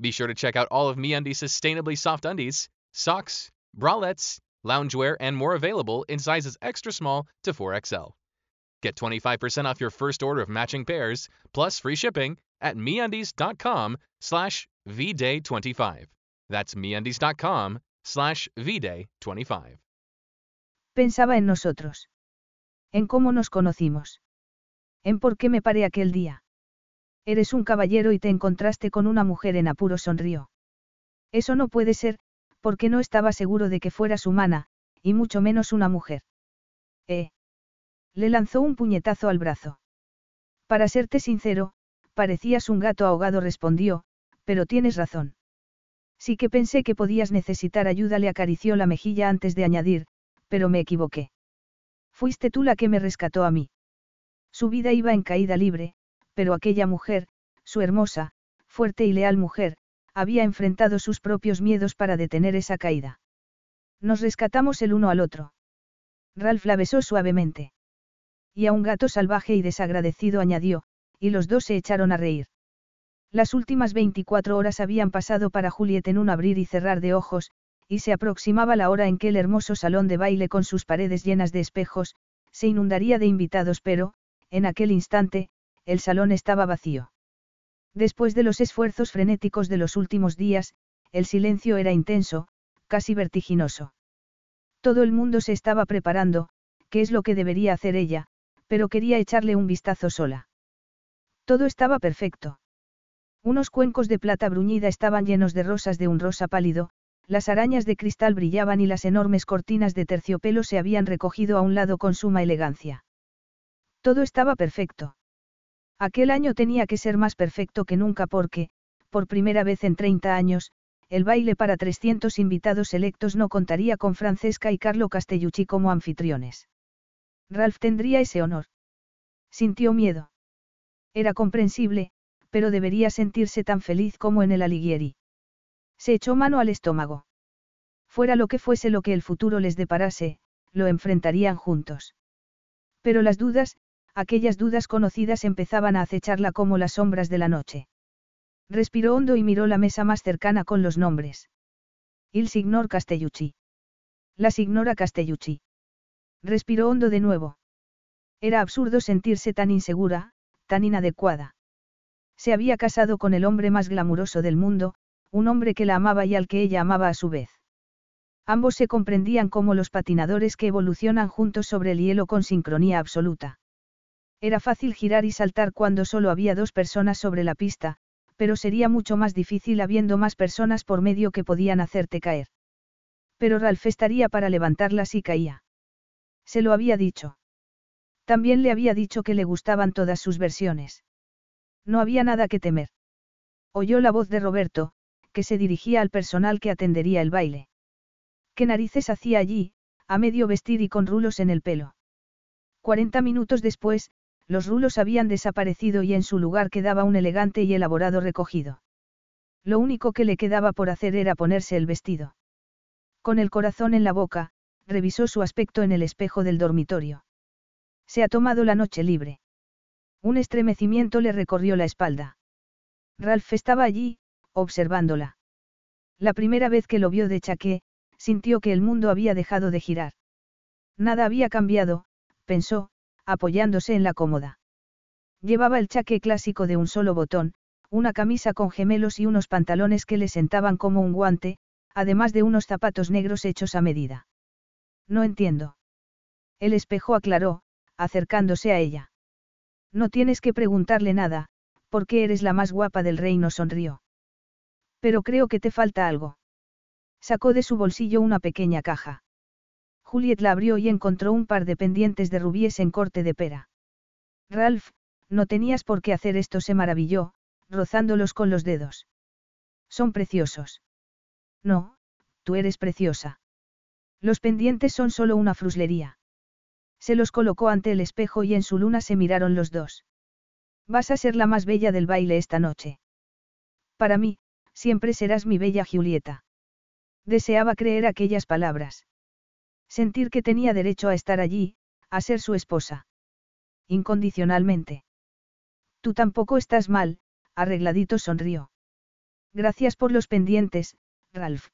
Be sure to check out all of MeUndies' sustainably soft undies, socks, bralettes, loungewear, and more available in sizes extra small to 4XL. Get 25% off your first order of matching pairs, plus free shipping at MeUndies.com slash VDay25. That's MeUndies.com slash VDay25. Pensaba en nosotros. En cómo nos conocimos. En por qué me paré aquel día. Eres un caballero y te encontraste con una mujer en apuro, sonrió. Eso no puede ser, porque no estaba seguro de que fueras humana, y mucho menos una mujer. Eh. Le lanzó un puñetazo al brazo. Para serte sincero, parecías un gato ahogado, respondió, pero tienes razón. Sí que pensé que podías necesitar ayuda, le acarició la mejilla antes de añadir, pero me equivoqué. Fuiste tú la que me rescató a mí. Su vida iba en caída libre, pero aquella mujer, su hermosa, fuerte y leal mujer, había enfrentado sus propios miedos para detener esa caída. Nos rescatamos el uno al otro. Ralph la besó suavemente. Y a un gato salvaje y desagradecido añadió, y los dos se echaron a reír. Las últimas 24 horas habían pasado para Juliet en un abrir y cerrar de ojos, y se aproximaba la hora en que el hermoso salón de baile con sus paredes llenas de espejos, se inundaría de invitados, pero, en aquel instante, el salón estaba vacío. Después de los esfuerzos frenéticos de los últimos días, el silencio era intenso, casi vertiginoso. Todo el mundo se estaba preparando, qué es lo que debería hacer ella, pero quería echarle un vistazo sola. Todo estaba perfecto. Unos cuencos de plata bruñida estaban llenos de rosas de un rosa pálido, las arañas de cristal brillaban y las enormes cortinas de terciopelo se habían recogido a un lado con suma elegancia. Todo estaba perfecto. Aquel año tenía que ser más perfecto que nunca porque, por primera vez en 30 años, el baile para 300 invitados selectos no contaría con Francesca y Carlo Castellucci como anfitriones. Ralph tendría ese honor. Sintió miedo. Era comprensible, pero debería sentirse tan feliz como en el Alighieri. Se echó mano al estómago. Fuera lo que fuese lo que el futuro les deparase, lo enfrentarían juntos. Pero las dudas, aquellas dudas conocidas empezaban a acecharla como las sombras de la noche. Respiró hondo y miró la mesa más cercana con los nombres. Il signor Castellucci. La signora Castellucci. Respiró hondo de nuevo. Era absurdo sentirse tan insegura, tan inadecuada. Se había casado con el hombre más glamuroso del mundo, un hombre que la amaba y al que ella amaba a su vez. Ambos se comprendían como los patinadores que evolucionan juntos sobre el hielo con sincronía absoluta. Era fácil girar y saltar cuando solo había dos personas sobre la pista, pero sería mucho más difícil habiendo más personas por medio que podían hacerte caer. Pero Ralph estaría para levantarla si caía. Se lo había dicho. También le había dicho que le gustaban todas sus versiones. No había nada que temer. Oyó la voz de Roberto, que se dirigía al personal que atendería el baile. ¿Qué narices hacía allí, a medio vestir y con rulos en el pelo? Cuarenta minutos después, los rulos habían desaparecido y en su lugar quedaba un elegante y elaborado recogido. Lo único que le quedaba por hacer era ponerse el vestido. Con el corazón en la boca, revisó su aspecto en el espejo del dormitorio. Se ha tomado la noche libre. Un estremecimiento le recorrió la espalda. Ralph estaba allí, observándola. La primera vez que lo vio de chaqué, sintió que el mundo había dejado de girar. Nada había cambiado, pensó, apoyándose en la cómoda. Llevaba el chaqué clásico de un solo botón, una camisa con gemelos y unos pantalones que le sentaban como un guante, además de unos zapatos negros hechos a medida. No entiendo. El espejo aclaró, acercándose a ella. No tienes que preguntarle nada, porque eres la más guapa del reino, sonrió. Pero creo que te falta algo. Sacó de su bolsillo una pequeña caja. Juliet la abrió y encontró un par de pendientes de rubíes en corte de pera. Ralph, no tenías por qué hacer esto, se maravilló, rozándolos con los dedos. Son preciosos. No, tú eres preciosa. Los pendientes son solo una fruslería. Se los colocó ante el espejo y en su luna se miraron los dos. Vas a ser la más bella del baile esta noche. Para mí, siempre serás mi bella Julieta. Deseaba creer aquellas palabras. Sentir que tenía derecho a estar allí, a ser su esposa. Incondicionalmente. Tú tampoco estás mal, arregladito sonrió. Gracias por los pendientes, Ralph.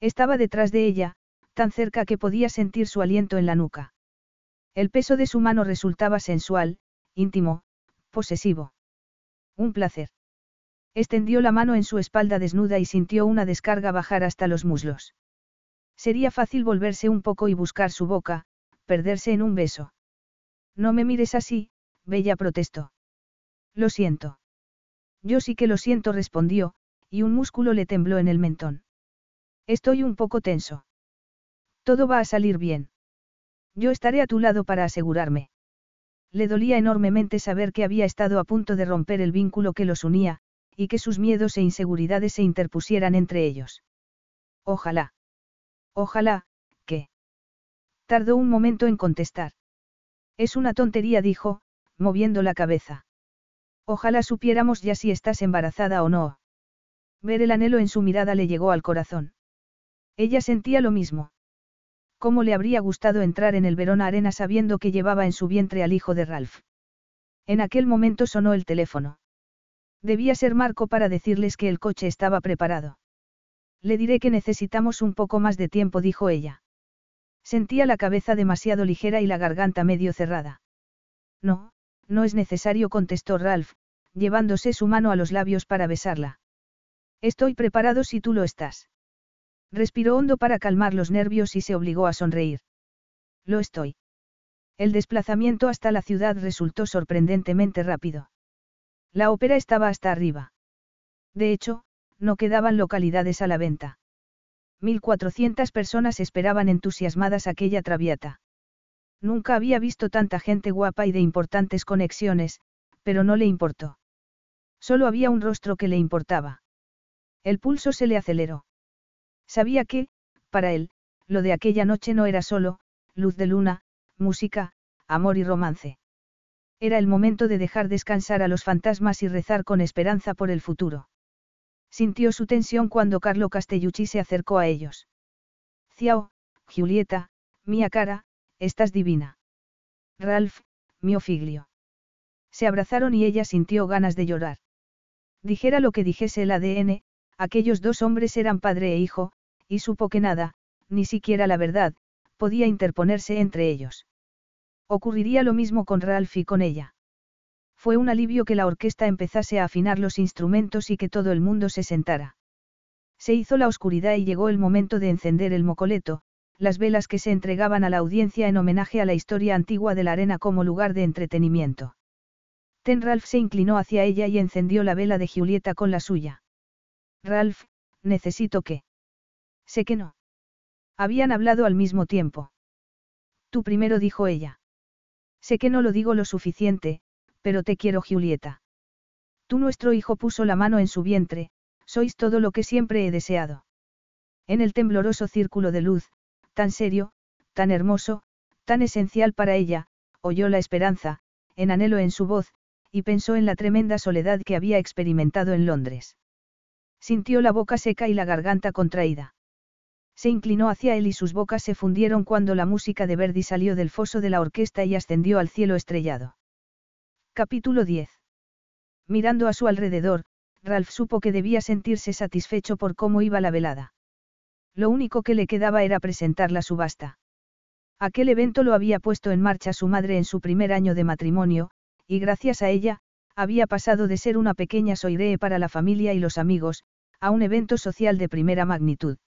Estaba detrás de ella, tan cerca que podía sentir su aliento en la nuca. El peso de su mano resultaba sensual, íntimo, posesivo. Un placer. Extendió la mano en su espalda desnuda y sintió una descarga bajar hasta los muslos. Sería fácil volverse un poco y buscar su boca, perderse en un beso. No me mires así, Bella protestó. Lo siento. Yo sí que lo siento, respondió, y un músculo le tembló en el mentón. Estoy un poco tenso. Todo va a salir bien. Yo estaré a tu lado para asegurarme. Le dolía enormemente saber que había estado a punto de romper el vínculo que los unía, y que sus miedos e inseguridades se interpusieran entre ellos. Ojalá. Ojalá, que. Tardó un momento en contestar. Es una tontería, dijo, moviendo la cabeza. Ojalá supiéramos ya si estás embarazada o no. Ver el anhelo en su mirada le llegó al corazón. Ella sentía lo mismo. ¿Cómo le habría gustado entrar en el Verona Arena sabiendo que llevaba en su vientre al hijo de Ralph? En aquel momento sonó el teléfono. Debía ser Marco para decirles que el coche estaba preparado. Le diré que necesitamos un poco más de tiempo, dijo ella. Sentía la cabeza demasiado ligera y la garganta medio cerrada. No, no es necesario, contestó Ralph, llevándose su mano a los labios para besarla. Estoy preparado si tú lo estás. Respiró hondo para calmar los nervios y se obligó a sonreír. Lo estoy. El desplazamiento hasta la ciudad resultó sorprendentemente rápido. La ópera estaba hasta arriba. De hecho, no quedaban localidades a la venta. 1.400 personas esperaban entusiasmadas aquella traviata. Nunca había visto tanta gente guapa y de importantes conexiones, pero no le importó. Solo había un rostro que le importaba. El pulso se le aceleró. Sabía que, para él, lo de aquella noche no era solo, luz de luna, música, amor y romance. Era el momento de dejar descansar a los fantasmas y rezar con esperanza por el futuro. Sintió su tensión cuando Carlo Castellucci se acercó a ellos. Ciao, Julieta, mia cara, estás divina. Ralph, mio figlio. Se abrazaron y ella sintió ganas de llorar. Dijera lo que dijese el ADN, aquellos dos hombres eran padre e hijo, y supo que nada, ni siquiera la verdad, podía interponerse entre ellos. Ocurriría lo mismo con Ralph y con ella. Fue un alivio que la orquesta empezase a afinar los instrumentos y que todo el mundo se sentara. Se hizo la oscuridad y llegó el momento de encender el mocoleto, las velas que se entregaban a la audiencia en homenaje a la historia antigua de la arena como lugar de entretenimiento. Ten Ralph se inclinó hacia ella y encendió la vela de Julieta con la suya. Ralph, necesito que. Sé que no. Habían hablado al mismo tiempo. Tú primero dijo ella. Sé que no lo digo lo suficiente, pero te quiero Julieta. Tú nuestro hijo puso la mano en su vientre, sois todo lo que siempre he deseado. En el tembloroso círculo de luz, tan serio, tan hermoso, tan esencial para ella, oyó la esperanza, en anhelo en su voz, y pensó en la tremenda soledad que había experimentado en Londres. Sintió la boca seca y la garganta contraída. Se inclinó hacia él y sus bocas se fundieron cuando la música de Verdi salió del foso de la orquesta y ascendió al cielo estrellado. Capítulo 10. Mirando a su alrededor, Ralph supo que debía sentirse satisfecho por cómo iba la velada. Lo único que le quedaba era presentar la subasta. Aquel evento lo había puesto en marcha su madre en su primer año de matrimonio, y gracias a ella, había pasado de ser una pequeña soiree para la familia y los amigos, a un evento social de primera magnitud.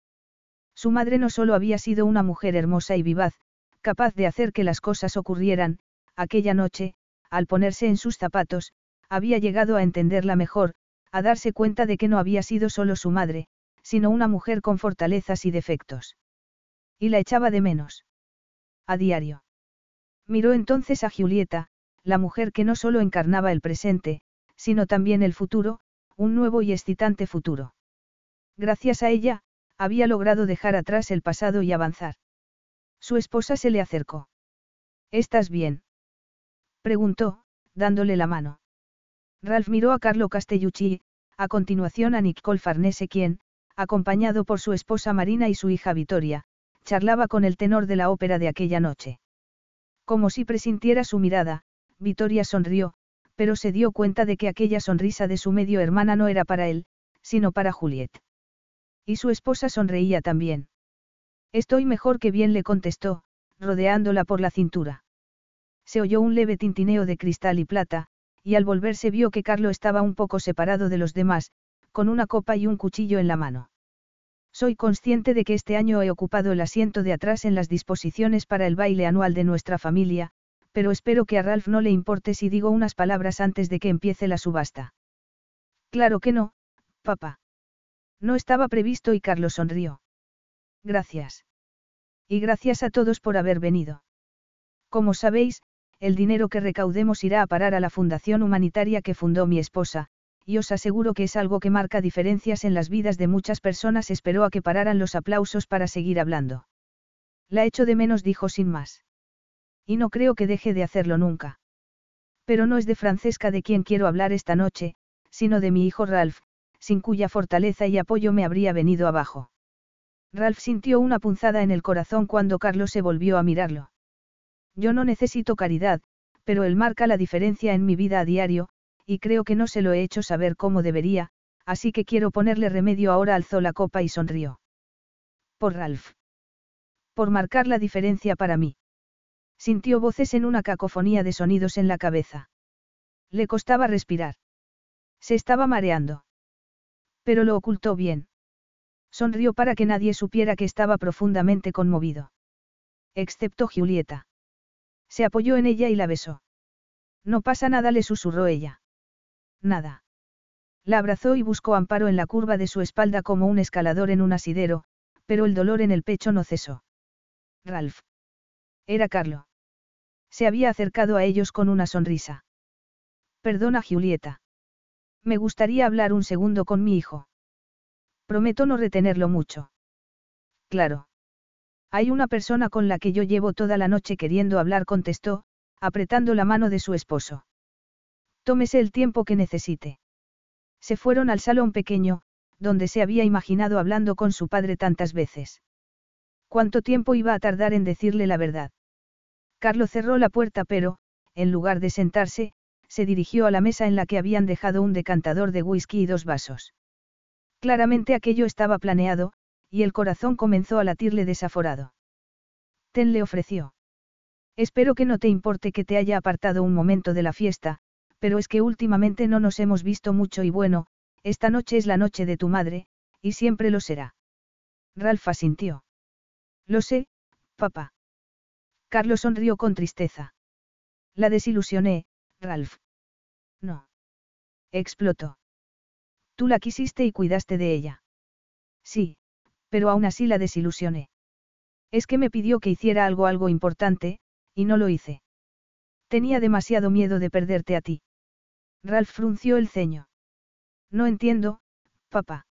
Su madre no solo había sido una mujer hermosa y vivaz, capaz de hacer que las cosas ocurrieran, aquella noche, al ponerse en sus zapatos, había llegado a entenderla mejor, a darse cuenta de que no había sido solo su madre, sino una mujer con fortalezas y defectos. Y la echaba de menos. A diario. Miró entonces a Julieta, la mujer que no solo encarnaba el presente, sino también el futuro, un nuevo y excitante futuro. Gracias a ella, había logrado dejar atrás el pasado y avanzar. Su esposa se le acercó. ¿Estás bien? preguntó, dándole la mano. Ralph miró a Carlo Castellucci, a continuación a Nicole Farnese quien, acompañado por su esposa Marina y su hija Vittoria, charlaba con el tenor de la ópera de aquella noche. Como si presintiera su mirada, Vittoria sonrió, pero se dio cuenta de que aquella sonrisa de su medio hermana no era para él, sino para Juliet. Y su esposa sonreía también. Estoy mejor que bien le contestó, rodeándola por la cintura. Se oyó un leve tintineo de cristal y plata, y al volverse vio que Carlo estaba un poco separado de los demás, con una copa y un cuchillo en la mano. Soy consciente de que este año he ocupado el asiento de atrás en las disposiciones para el baile anual de nuestra familia, pero espero que a Ralph no le importe si digo unas palabras antes de que empiece la subasta. Claro que no, papá. No estaba previsto y Carlos sonrió. Gracias. Y gracias a todos por haber venido. Como sabéis, el dinero que recaudemos irá a parar a la fundación humanitaria que fundó mi esposa, y os aseguro que es algo que marca diferencias en las vidas de muchas personas. Esperó a que pararan los aplausos para seguir hablando. La echo de menos, dijo sin más. Y no creo que deje de hacerlo nunca. Pero no es de Francesca de quien quiero hablar esta noche, sino de mi hijo Ralph, sin cuya fortaleza y apoyo me habría venido abajo. Ralph sintió una punzada en el corazón cuando Carlos se volvió a mirarlo. Yo no necesito caridad, pero él marca la diferencia en mi vida a diario, y creo que no se lo he hecho saber como debería, así que quiero ponerle remedio ahora alzó la copa y sonrió. Por Ralph. Por marcar la diferencia para mí. Sintió voces en una cacofonía de sonidos en la cabeza. Le costaba respirar. Se estaba mareando. Pero lo ocultó bien. Sonrió para que nadie supiera que estaba profundamente conmovido. Excepto Julieta. Se apoyó en ella y la besó. No pasa nada, le susurró ella. Nada. La abrazó y buscó amparo en la curva de su espalda como un escalador en un asidero, pero el dolor en el pecho no cesó. Ralph. Era Carlo. Se había acercado a ellos con una sonrisa. Perdona, Julieta. Me gustaría hablar un segundo con mi hijo. Prometo no retenerlo mucho. Claro. Hay una persona con la que yo llevo toda la noche queriendo hablar, contestó, apretando la mano de su esposo. Tómese el tiempo que necesite. Se fueron al salón pequeño, donde se había imaginado hablando con su padre tantas veces. ¿Cuánto tiempo iba a tardar en decirle la verdad? Carlos cerró la puerta pero, en lugar de sentarse, se dirigió a la mesa en la que habían dejado un decantador de whisky y dos vasos. Claramente aquello estaba planeado, y el corazón comenzó a latirle desaforado. Ten le ofreció. Espero que no te importe que te haya apartado un momento de la fiesta, pero es que últimamente no nos hemos visto mucho y bueno, esta noche es la noche de tu madre, y siempre lo será. Ralph asintió. Lo sé, papá. Carlos sonrió con tristeza. La desilusioné, Ralph. No. Explotó. Tú la quisiste y cuidaste de ella. Sí, pero aún así la desilusioné. Es que me pidió que hiciera algo algo importante, y no lo hice. Tenía demasiado miedo de perderte a ti. Ralph frunció el ceño. No entiendo, papá.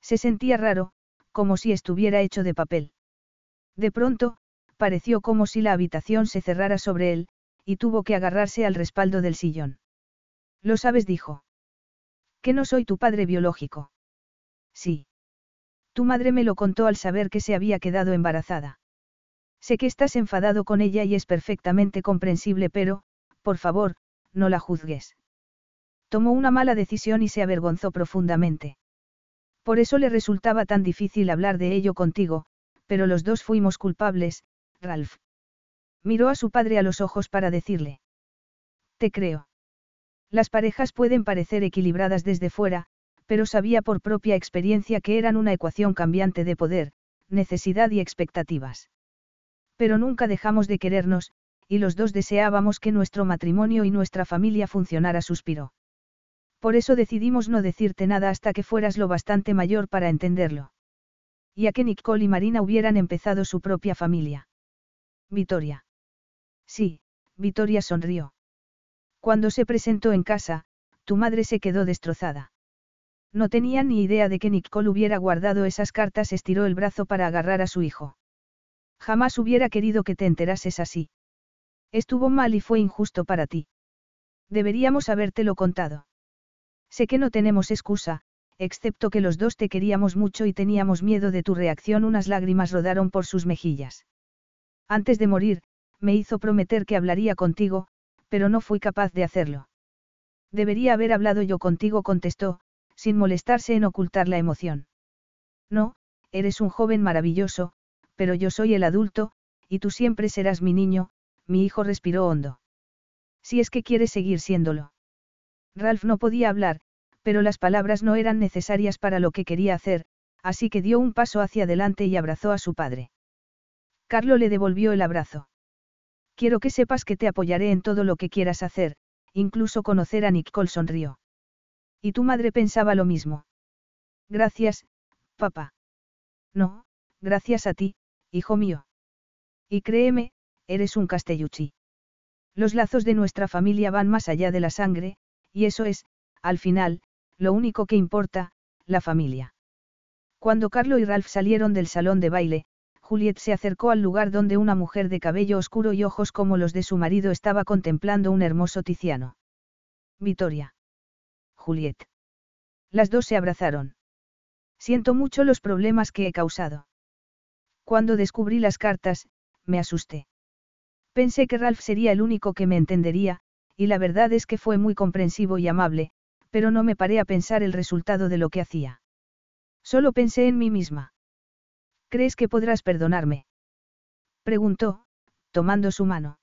Se sentía raro, como si estuviera hecho de papel. De pronto, pareció como si la habitación se cerrara sobre él, y tuvo que agarrarse al respaldo del sillón. Lo sabes, dijo. Que no soy tu padre biológico. Sí. Tu madre me lo contó al saber que se había quedado embarazada. Sé que estás enfadado con ella y es perfectamente comprensible, pero, por favor, no la juzgues. Tomó una mala decisión y se avergonzó profundamente. Por eso le resultaba tan difícil hablar de ello contigo, pero los dos fuimos culpables, Ralph. Miró a su padre a los ojos para decirle. Te creo. Las parejas pueden parecer equilibradas desde fuera, pero sabía por propia experiencia que eran una ecuación cambiante de poder, necesidad y expectativas. Pero nunca dejamos de querernos, y los dos deseábamos que nuestro matrimonio y nuestra familia funcionara, suspiró. Por eso decidimos no decirte nada hasta que fueras lo bastante mayor para entenderlo. Y a que Nicole y Marina hubieran empezado su propia familia. Vitoria. Sí, Vitoria sonrió. Cuando se presentó en casa, tu madre se quedó destrozada. No tenía ni idea de que Nicole hubiera guardado esas cartas, estiró el brazo para agarrar a su hijo. Jamás hubiera querido que te enterases así. Estuvo mal y fue injusto para ti. Deberíamos habértelo contado. Sé que no tenemos excusa, excepto que los dos te queríamos mucho y teníamos miedo de tu reacción. Unas lágrimas rodaron por sus mejillas. Antes de morir, me hizo prometer que hablaría contigo, pero no fui capaz de hacerlo. Debería haber hablado yo contigo, contestó, sin molestarse en ocultar la emoción. No, eres un joven maravilloso, pero yo soy el adulto, y tú siempre serás mi niño, mi hijo respiró hondo. Si es que quieres seguir siéndolo. Ralph no podía hablar, pero las palabras no eran necesarias para lo que quería hacer, así que dio un paso hacia adelante y abrazó a su padre. Carlo le devolvió el abrazo. Quiero que sepas que te apoyaré en todo lo que quieras hacer, incluso conocer a Nicole sonrió. Y tu madre pensaba lo mismo. Gracias, papá. No, gracias a ti, hijo mío. Y créeme, eres un castelluchi. Los lazos de nuestra familia van más allá de la sangre, y eso es, al final, lo único que importa, la familia. Cuando Carlo y Ralph salieron del salón de baile, Juliet se acercó al lugar donde una mujer de cabello oscuro y ojos como los de su marido estaba contemplando un hermoso Tiziano. Vitoria. Juliet. Las dos se abrazaron. Siento mucho los problemas que he causado. Cuando descubrí las cartas, me asusté. Pensé que Ralph sería el único que me entendería, y la verdad es que fue muy comprensivo y amable, pero no me paré a pensar el resultado de lo que hacía. Solo pensé en mí misma. ¿Crees que podrás perdonarme? Preguntó, tomando su mano.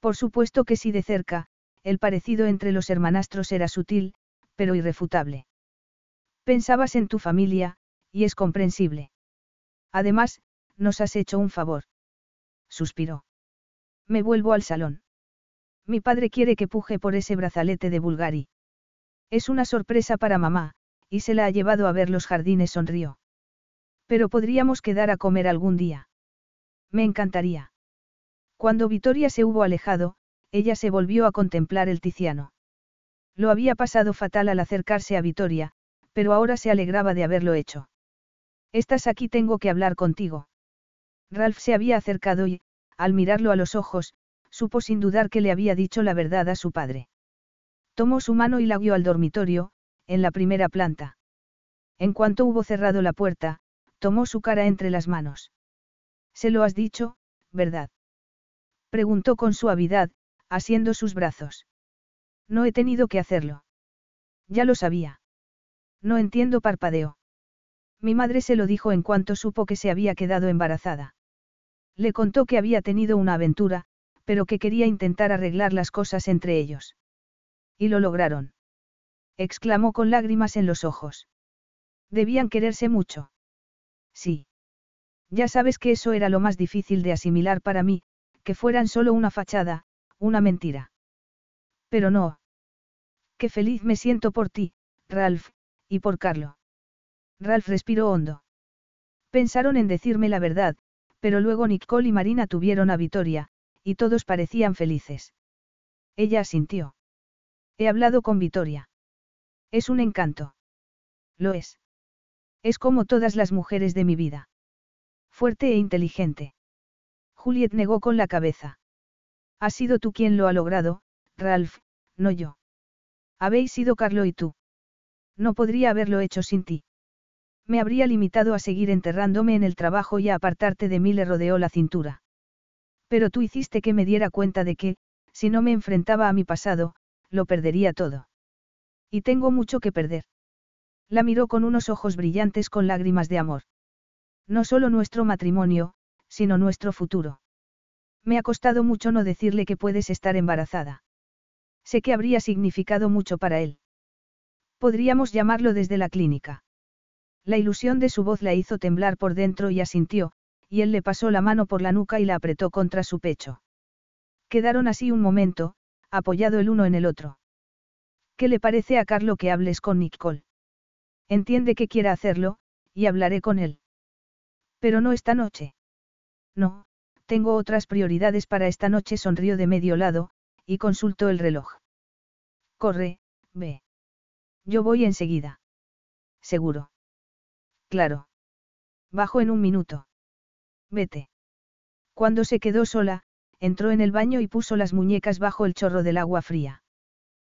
Por supuesto que sí de cerca, el parecido entre los hermanastros era sutil, pero irrefutable. Pensabas en tu familia, y es comprensible. Además, nos has hecho un favor. Suspiró. Me vuelvo al salón. Mi padre quiere que puje por ese brazalete de Bulgari. Es una sorpresa para mamá, y se la ha llevado a ver los jardines, sonrió. Pero podríamos quedar a comer algún día. Me encantaría. Cuando Vitoria se hubo alejado, ella se volvió a contemplar el Tiziano. Lo había pasado fatal al acercarse a Vitoria, pero ahora se alegraba de haberlo hecho. Estás aquí, tengo que hablar contigo. Ralph se había acercado y, al mirarlo a los ojos, supo sin dudar que le había dicho la verdad a su padre. Tomó su mano y la guió al dormitorio, en la primera planta. En cuanto hubo cerrado la puerta, tomó su cara entre las manos. Se lo has dicho, ¿verdad? Preguntó con suavidad, asiendo sus brazos. No he tenido que hacerlo. Ya lo sabía. No entiendo, parpadeó. Mi madre se lo dijo en cuanto supo que se había quedado embarazada. Le contó que había tenido una aventura, pero que quería intentar arreglar las cosas entre ellos. Y lo lograron. exclamó con lágrimas en los ojos. Debían quererse mucho. Sí. Ya sabes que eso era lo más difícil de asimilar para mí, que fueran solo una fachada, una mentira. Pero no. Qué feliz me siento por ti, Ralph, y por Carlo. Ralph respiró hondo. Pensaron en decirme la verdad, pero luego Nicole y Marina tuvieron a Vitoria, y todos parecían felices. Ella asintió. He hablado con Vitoria. Es un encanto. Lo es. Es como todas las mujeres de mi vida. Fuerte e inteligente. Juliet negó con la cabeza. Has sido tú quien lo ha logrado, Ralph, no yo. Habéis sido Carlo y tú. No podría haberlo hecho sin ti. Me habría limitado a seguir enterrándome en el trabajo y a apartarte de mí le rodeó la cintura. Pero tú hiciste que me diera cuenta de que, si no me enfrentaba a mi pasado, lo perdería todo. Y tengo mucho que perder. La miró con unos ojos brillantes con lágrimas de amor. No solo nuestro matrimonio, sino nuestro futuro. Me ha costado mucho no decirle que puedes estar embarazada. Sé que habría significado mucho para él. Podríamos llamarlo desde la clínica. La ilusión de su voz la hizo temblar por dentro y asintió, y él le pasó la mano por la nuca y la apretó contra su pecho. Quedaron así un momento, apoyado el uno en el otro. ¿Qué le parece a Carlo que hables con Nicole? Entiende que quiera hacerlo, y hablaré con él. Pero no esta noche. No, tengo otras prioridades para esta noche, sonrió de medio lado, y consultó el reloj. Corre, ve. Yo voy enseguida. Seguro. Claro. Bajo en un minuto. Vete. Cuando se quedó sola, entró en el baño y puso las muñecas bajo el chorro del agua fría.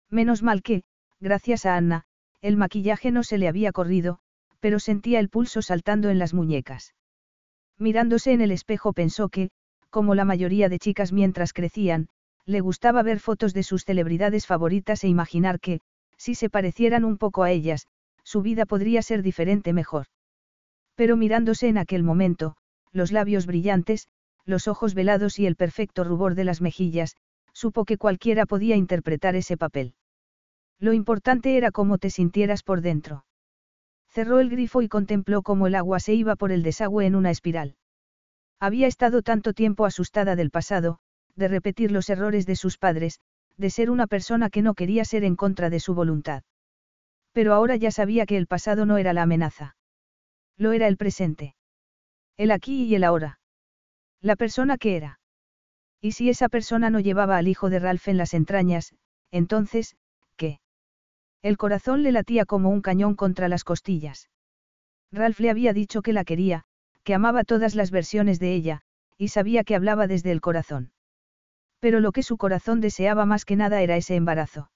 Menos mal que, gracias a Anna, el maquillaje no se le había corrido, pero sentía el pulso saltando en las muñecas. Mirándose en el espejo pensó que, como la mayoría de chicas mientras crecían, le gustaba ver fotos de sus celebridades favoritas e imaginar que, si se parecieran un poco a ellas, su vida podría ser diferente mejor. Pero mirándose en aquel momento, los labios brillantes, los ojos velados y el perfecto rubor de las mejillas, supo que cualquiera podía interpretar ese papel. Lo importante era cómo te sintieras por dentro. Cerró el grifo y contempló cómo el agua se iba por el desagüe en una espiral. Había estado tanto tiempo asustada del pasado, de repetir los errores de sus padres, de ser una persona que no quería ser en contra de su voluntad. Pero ahora ya sabía que el pasado no era la amenaza. Lo era el presente. El aquí y el ahora. La persona que era. Y si esa persona no llevaba al hijo de Ralph en las entrañas, entonces. El corazón le latía como un cañón contra las costillas. Ralph le había dicho que la quería, que amaba todas las versiones de ella, y sabía que hablaba desde el corazón. Pero lo que su corazón deseaba más que nada era ese embarazo.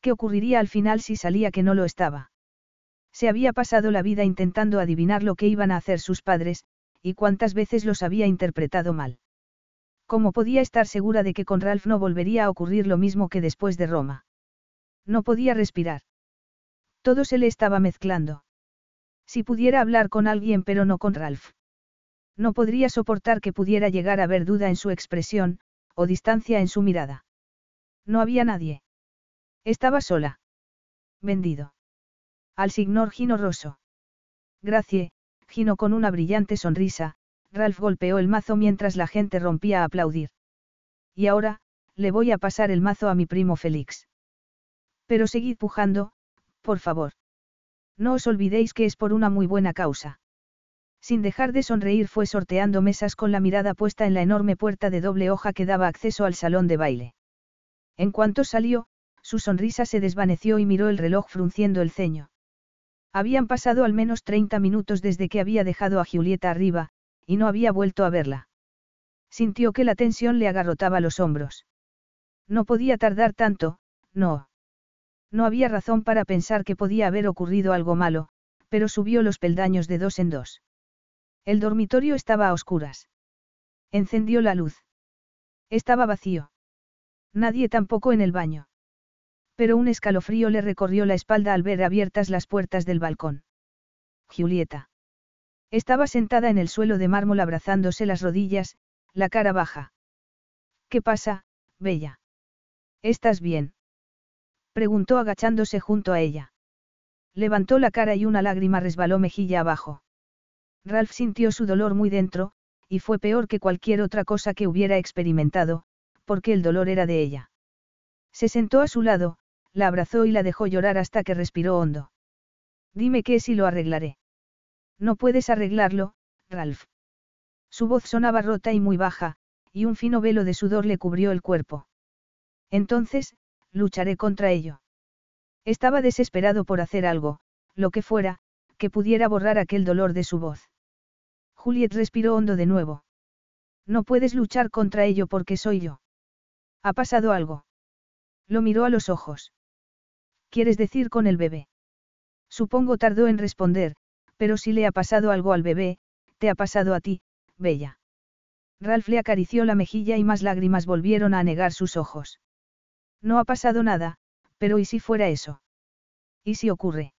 ¿Qué ocurriría al final si salía que no lo estaba? Se había pasado la vida intentando adivinar lo que iban a hacer sus padres, y cuántas veces los había interpretado mal. ¿Cómo podía estar segura de que con Ralph no volvería a ocurrir lo mismo que después de Roma? No podía respirar. Todo se le estaba mezclando. Si pudiera hablar con alguien pero no con Ralph. No podría soportar que pudiera llegar a ver duda en su expresión, o distancia en su mirada. No había nadie. Estaba sola. Vendido. Al signor Gino Rosso. Gracie, Gino con una brillante sonrisa, Ralph golpeó el mazo mientras la gente rompía a aplaudir. Y ahora, le voy a pasar el mazo a mi primo Félix. Pero seguid pujando, por favor. No os olvidéis que es por una muy buena causa. Sin dejar de sonreír fue sorteando mesas con la mirada puesta en la enorme puerta de doble hoja que daba acceso al salón de baile. En cuanto salió, su sonrisa se desvaneció y miró el reloj frunciendo el ceño. Habían pasado al menos 30 minutos desde que había dejado a Julieta arriba, y no había vuelto a verla. Sintió que la tensión le agarrotaba los hombros. No podía tardar tanto, no. No había razón para pensar que podía haber ocurrido algo malo, pero subió los peldaños de dos en dos. El dormitorio estaba a oscuras. Encendió la luz. Estaba vacío. Nadie tampoco en el baño. Pero un escalofrío le recorrió la espalda al ver abiertas las puertas del balcón. Julieta. Estaba sentada en el suelo de mármol abrazándose las rodillas, la cara baja. ¿Qué pasa, Bella? ¿Estás bien? Preguntó agachándose junto a ella. Levantó la cara y una lágrima resbaló mejilla abajo. Ralph sintió su dolor muy dentro, y fue peor que cualquier otra cosa que hubiera experimentado, porque el dolor era de ella. Se sentó a su lado, la abrazó y la dejó llorar hasta que respiró hondo. Dime qué si lo arreglaré. No puedes arreglarlo, Ralph. Su voz sonaba rota y muy baja, y un fino velo de sudor le cubrió el cuerpo. Entonces, lucharé contra ello. Estaba desesperado por hacer algo, lo que fuera, que pudiera borrar aquel dolor de su voz. Juliet respiró hondo de nuevo. No puedes luchar contra ello porque soy yo. ¿Ha pasado algo? Lo miró a los ojos. ¿Quieres decir con el bebé? Supongo tardó en responder, pero si le ha pasado algo al bebé, te ha pasado a ti, Bella. Ralph le acarició la mejilla y más lágrimas volvieron a anegar sus ojos. No ha pasado nada, pero ¿y si fuera eso? ¿Y si ocurre?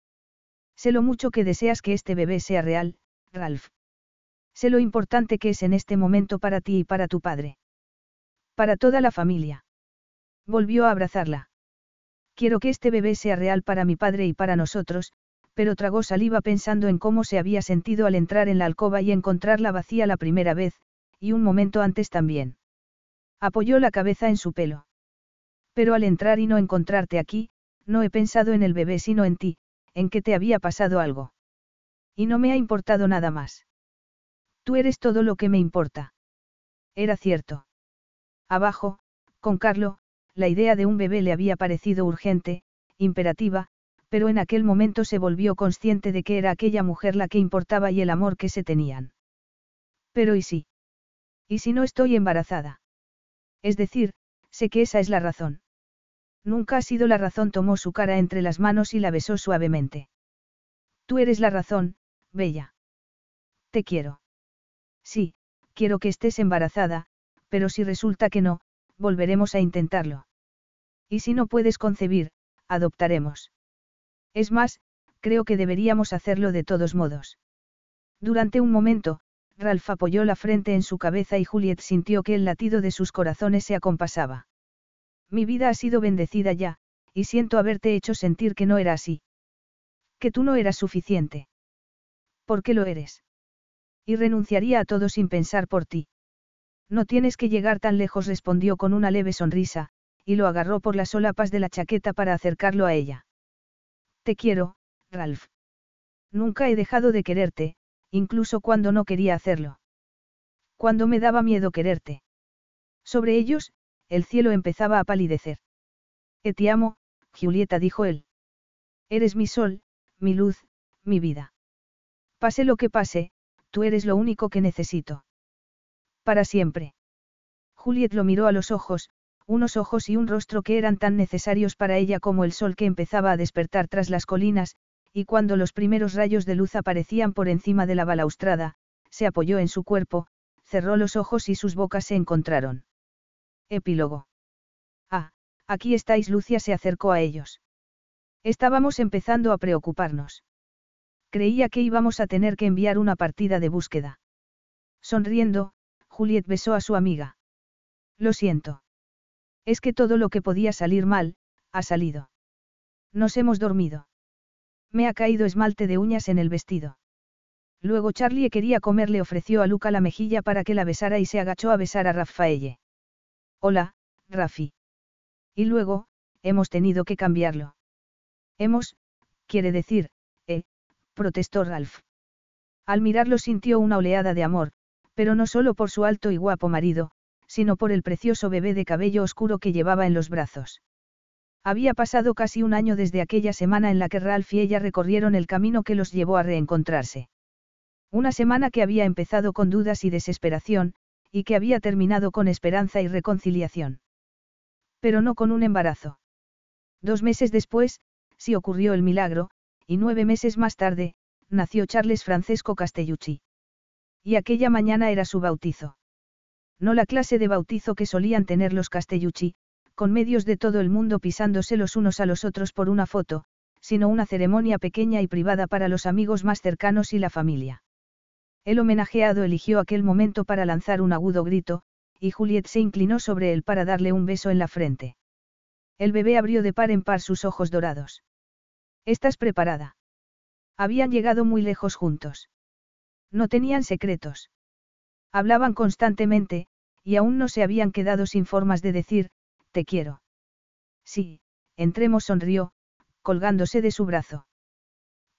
Sé lo mucho que deseas que este bebé sea real, Ralph. Sé lo importante que es en este momento para ti y para tu padre. Para toda la familia. Volvió a abrazarla. Quiero que este bebé sea real para mi padre y para nosotros, pero tragó saliva pensando en cómo se había sentido al entrar en la alcoba y encontrarla vacía la primera vez, y un momento antes también. Apoyó la cabeza en su pelo. Pero al entrar y no encontrarte aquí, no he pensado en el bebé sino en ti, en que te había pasado algo. Y no me ha importado nada más. Tú eres todo lo que me importa. Era cierto. Abajo, con Carlo, la idea de un bebé le había parecido urgente, imperativa, pero en aquel momento se volvió consciente de que era aquella mujer la que importaba y el amor que se tenían. Pero ¿y si? ¿Y si no estoy embarazada? Es decir, sé que esa es la razón. Nunca ha sido la razón, tomó su cara entre las manos y la besó suavemente. Tú eres la razón, Bella. Te quiero. Sí, quiero que estés embarazada, pero si resulta que no, volveremos a intentarlo. Y si no puedes concebir, adoptaremos. Es más, creo que deberíamos hacerlo de todos modos. Durante un momento, Ralph apoyó la frente en su cabeza y Juliet sintió que el latido de sus corazones se acompasaba. Mi vida ha sido bendecida ya, y siento haberte hecho sentir que no era así. Que tú no eras suficiente. ¿Por qué lo eres? Y renunciaría a todo sin pensar por ti. No tienes que llegar tan lejos, respondió con una leve sonrisa, y lo agarró por las solapas de la chaqueta para acercarlo a ella. Te quiero, Ralph. Nunca he dejado de quererte, incluso cuando no quería hacerlo. Cuando me daba miedo quererte. Sobre ellos, el cielo empezaba a palidecer. E te amo, Julieta dijo él. Eres mi sol, mi luz, mi vida. Pase lo que pase, tú eres lo único que necesito. Para siempre. Juliet lo miró a los ojos, unos ojos y un rostro que eran tan necesarios para ella como el sol que empezaba a despertar tras las colinas, y cuando los primeros rayos de luz aparecían por encima de la balaustrada, se apoyó en su cuerpo, cerró los ojos y sus bocas se encontraron. Epílogo. Ah, aquí estáis. Lucia se acercó a ellos. Estábamos empezando a preocuparnos. Creía que íbamos a tener que enviar una partida de búsqueda. Sonriendo, Juliet besó a su amiga. Lo siento. Es que todo lo que podía salir mal, ha salido. Nos hemos dormido. Me ha caído esmalte de uñas en el vestido. Luego Charlie quería comer le ofreció a Luca la mejilla para que la besara y se agachó a besar a Rafaelle. Hola, Rafi. Y luego, hemos tenido que cambiarlo. Hemos, quiere decir, eh, protestó Ralph. Al mirarlo sintió una oleada de amor, pero no solo por su alto y guapo marido, sino por el precioso bebé de cabello oscuro que llevaba en los brazos. Había pasado casi un año desde aquella semana en la que Ralph y ella recorrieron el camino que los llevó a reencontrarse. Una semana que había empezado con dudas y desesperación, y que había terminado con esperanza y reconciliación. Pero no con un embarazo. Dos meses después, sí ocurrió el milagro, y nueve meses más tarde, nació Charles Francesco Castellucci. Y aquella mañana era su bautizo. No la clase de bautizo que solían tener los Castellucci, con medios de todo el mundo pisándose los unos a los otros por una foto, sino una ceremonia pequeña y privada para los amigos más cercanos y la familia. El homenajeado eligió aquel momento para lanzar un agudo grito, y Juliet se inclinó sobre él para darle un beso en la frente. El bebé abrió de par en par sus ojos dorados. ¿Estás preparada? Habían llegado muy lejos juntos. No tenían secretos. Hablaban constantemente, y aún no se habían quedado sin formas de decir, te quiero. Sí, entremos sonrió, colgándose de su brazo.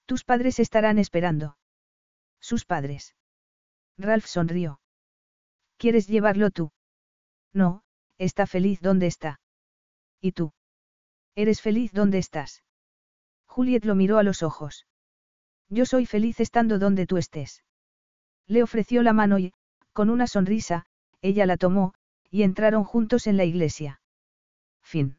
Tus padres estarán esperando. Sus padres. Ralph sonrió. ¿Quieres llevarlo tú? No, está feliz donde está. ¿Y tú? ¿Eres feliz donde estás? Juliet lo miró a los ojos. Yo soy feliz estando donde tú estés. Le ofreció la mano y, con una sonrisa, ella la tomó, y entraron juntos en la iglesia. Fin.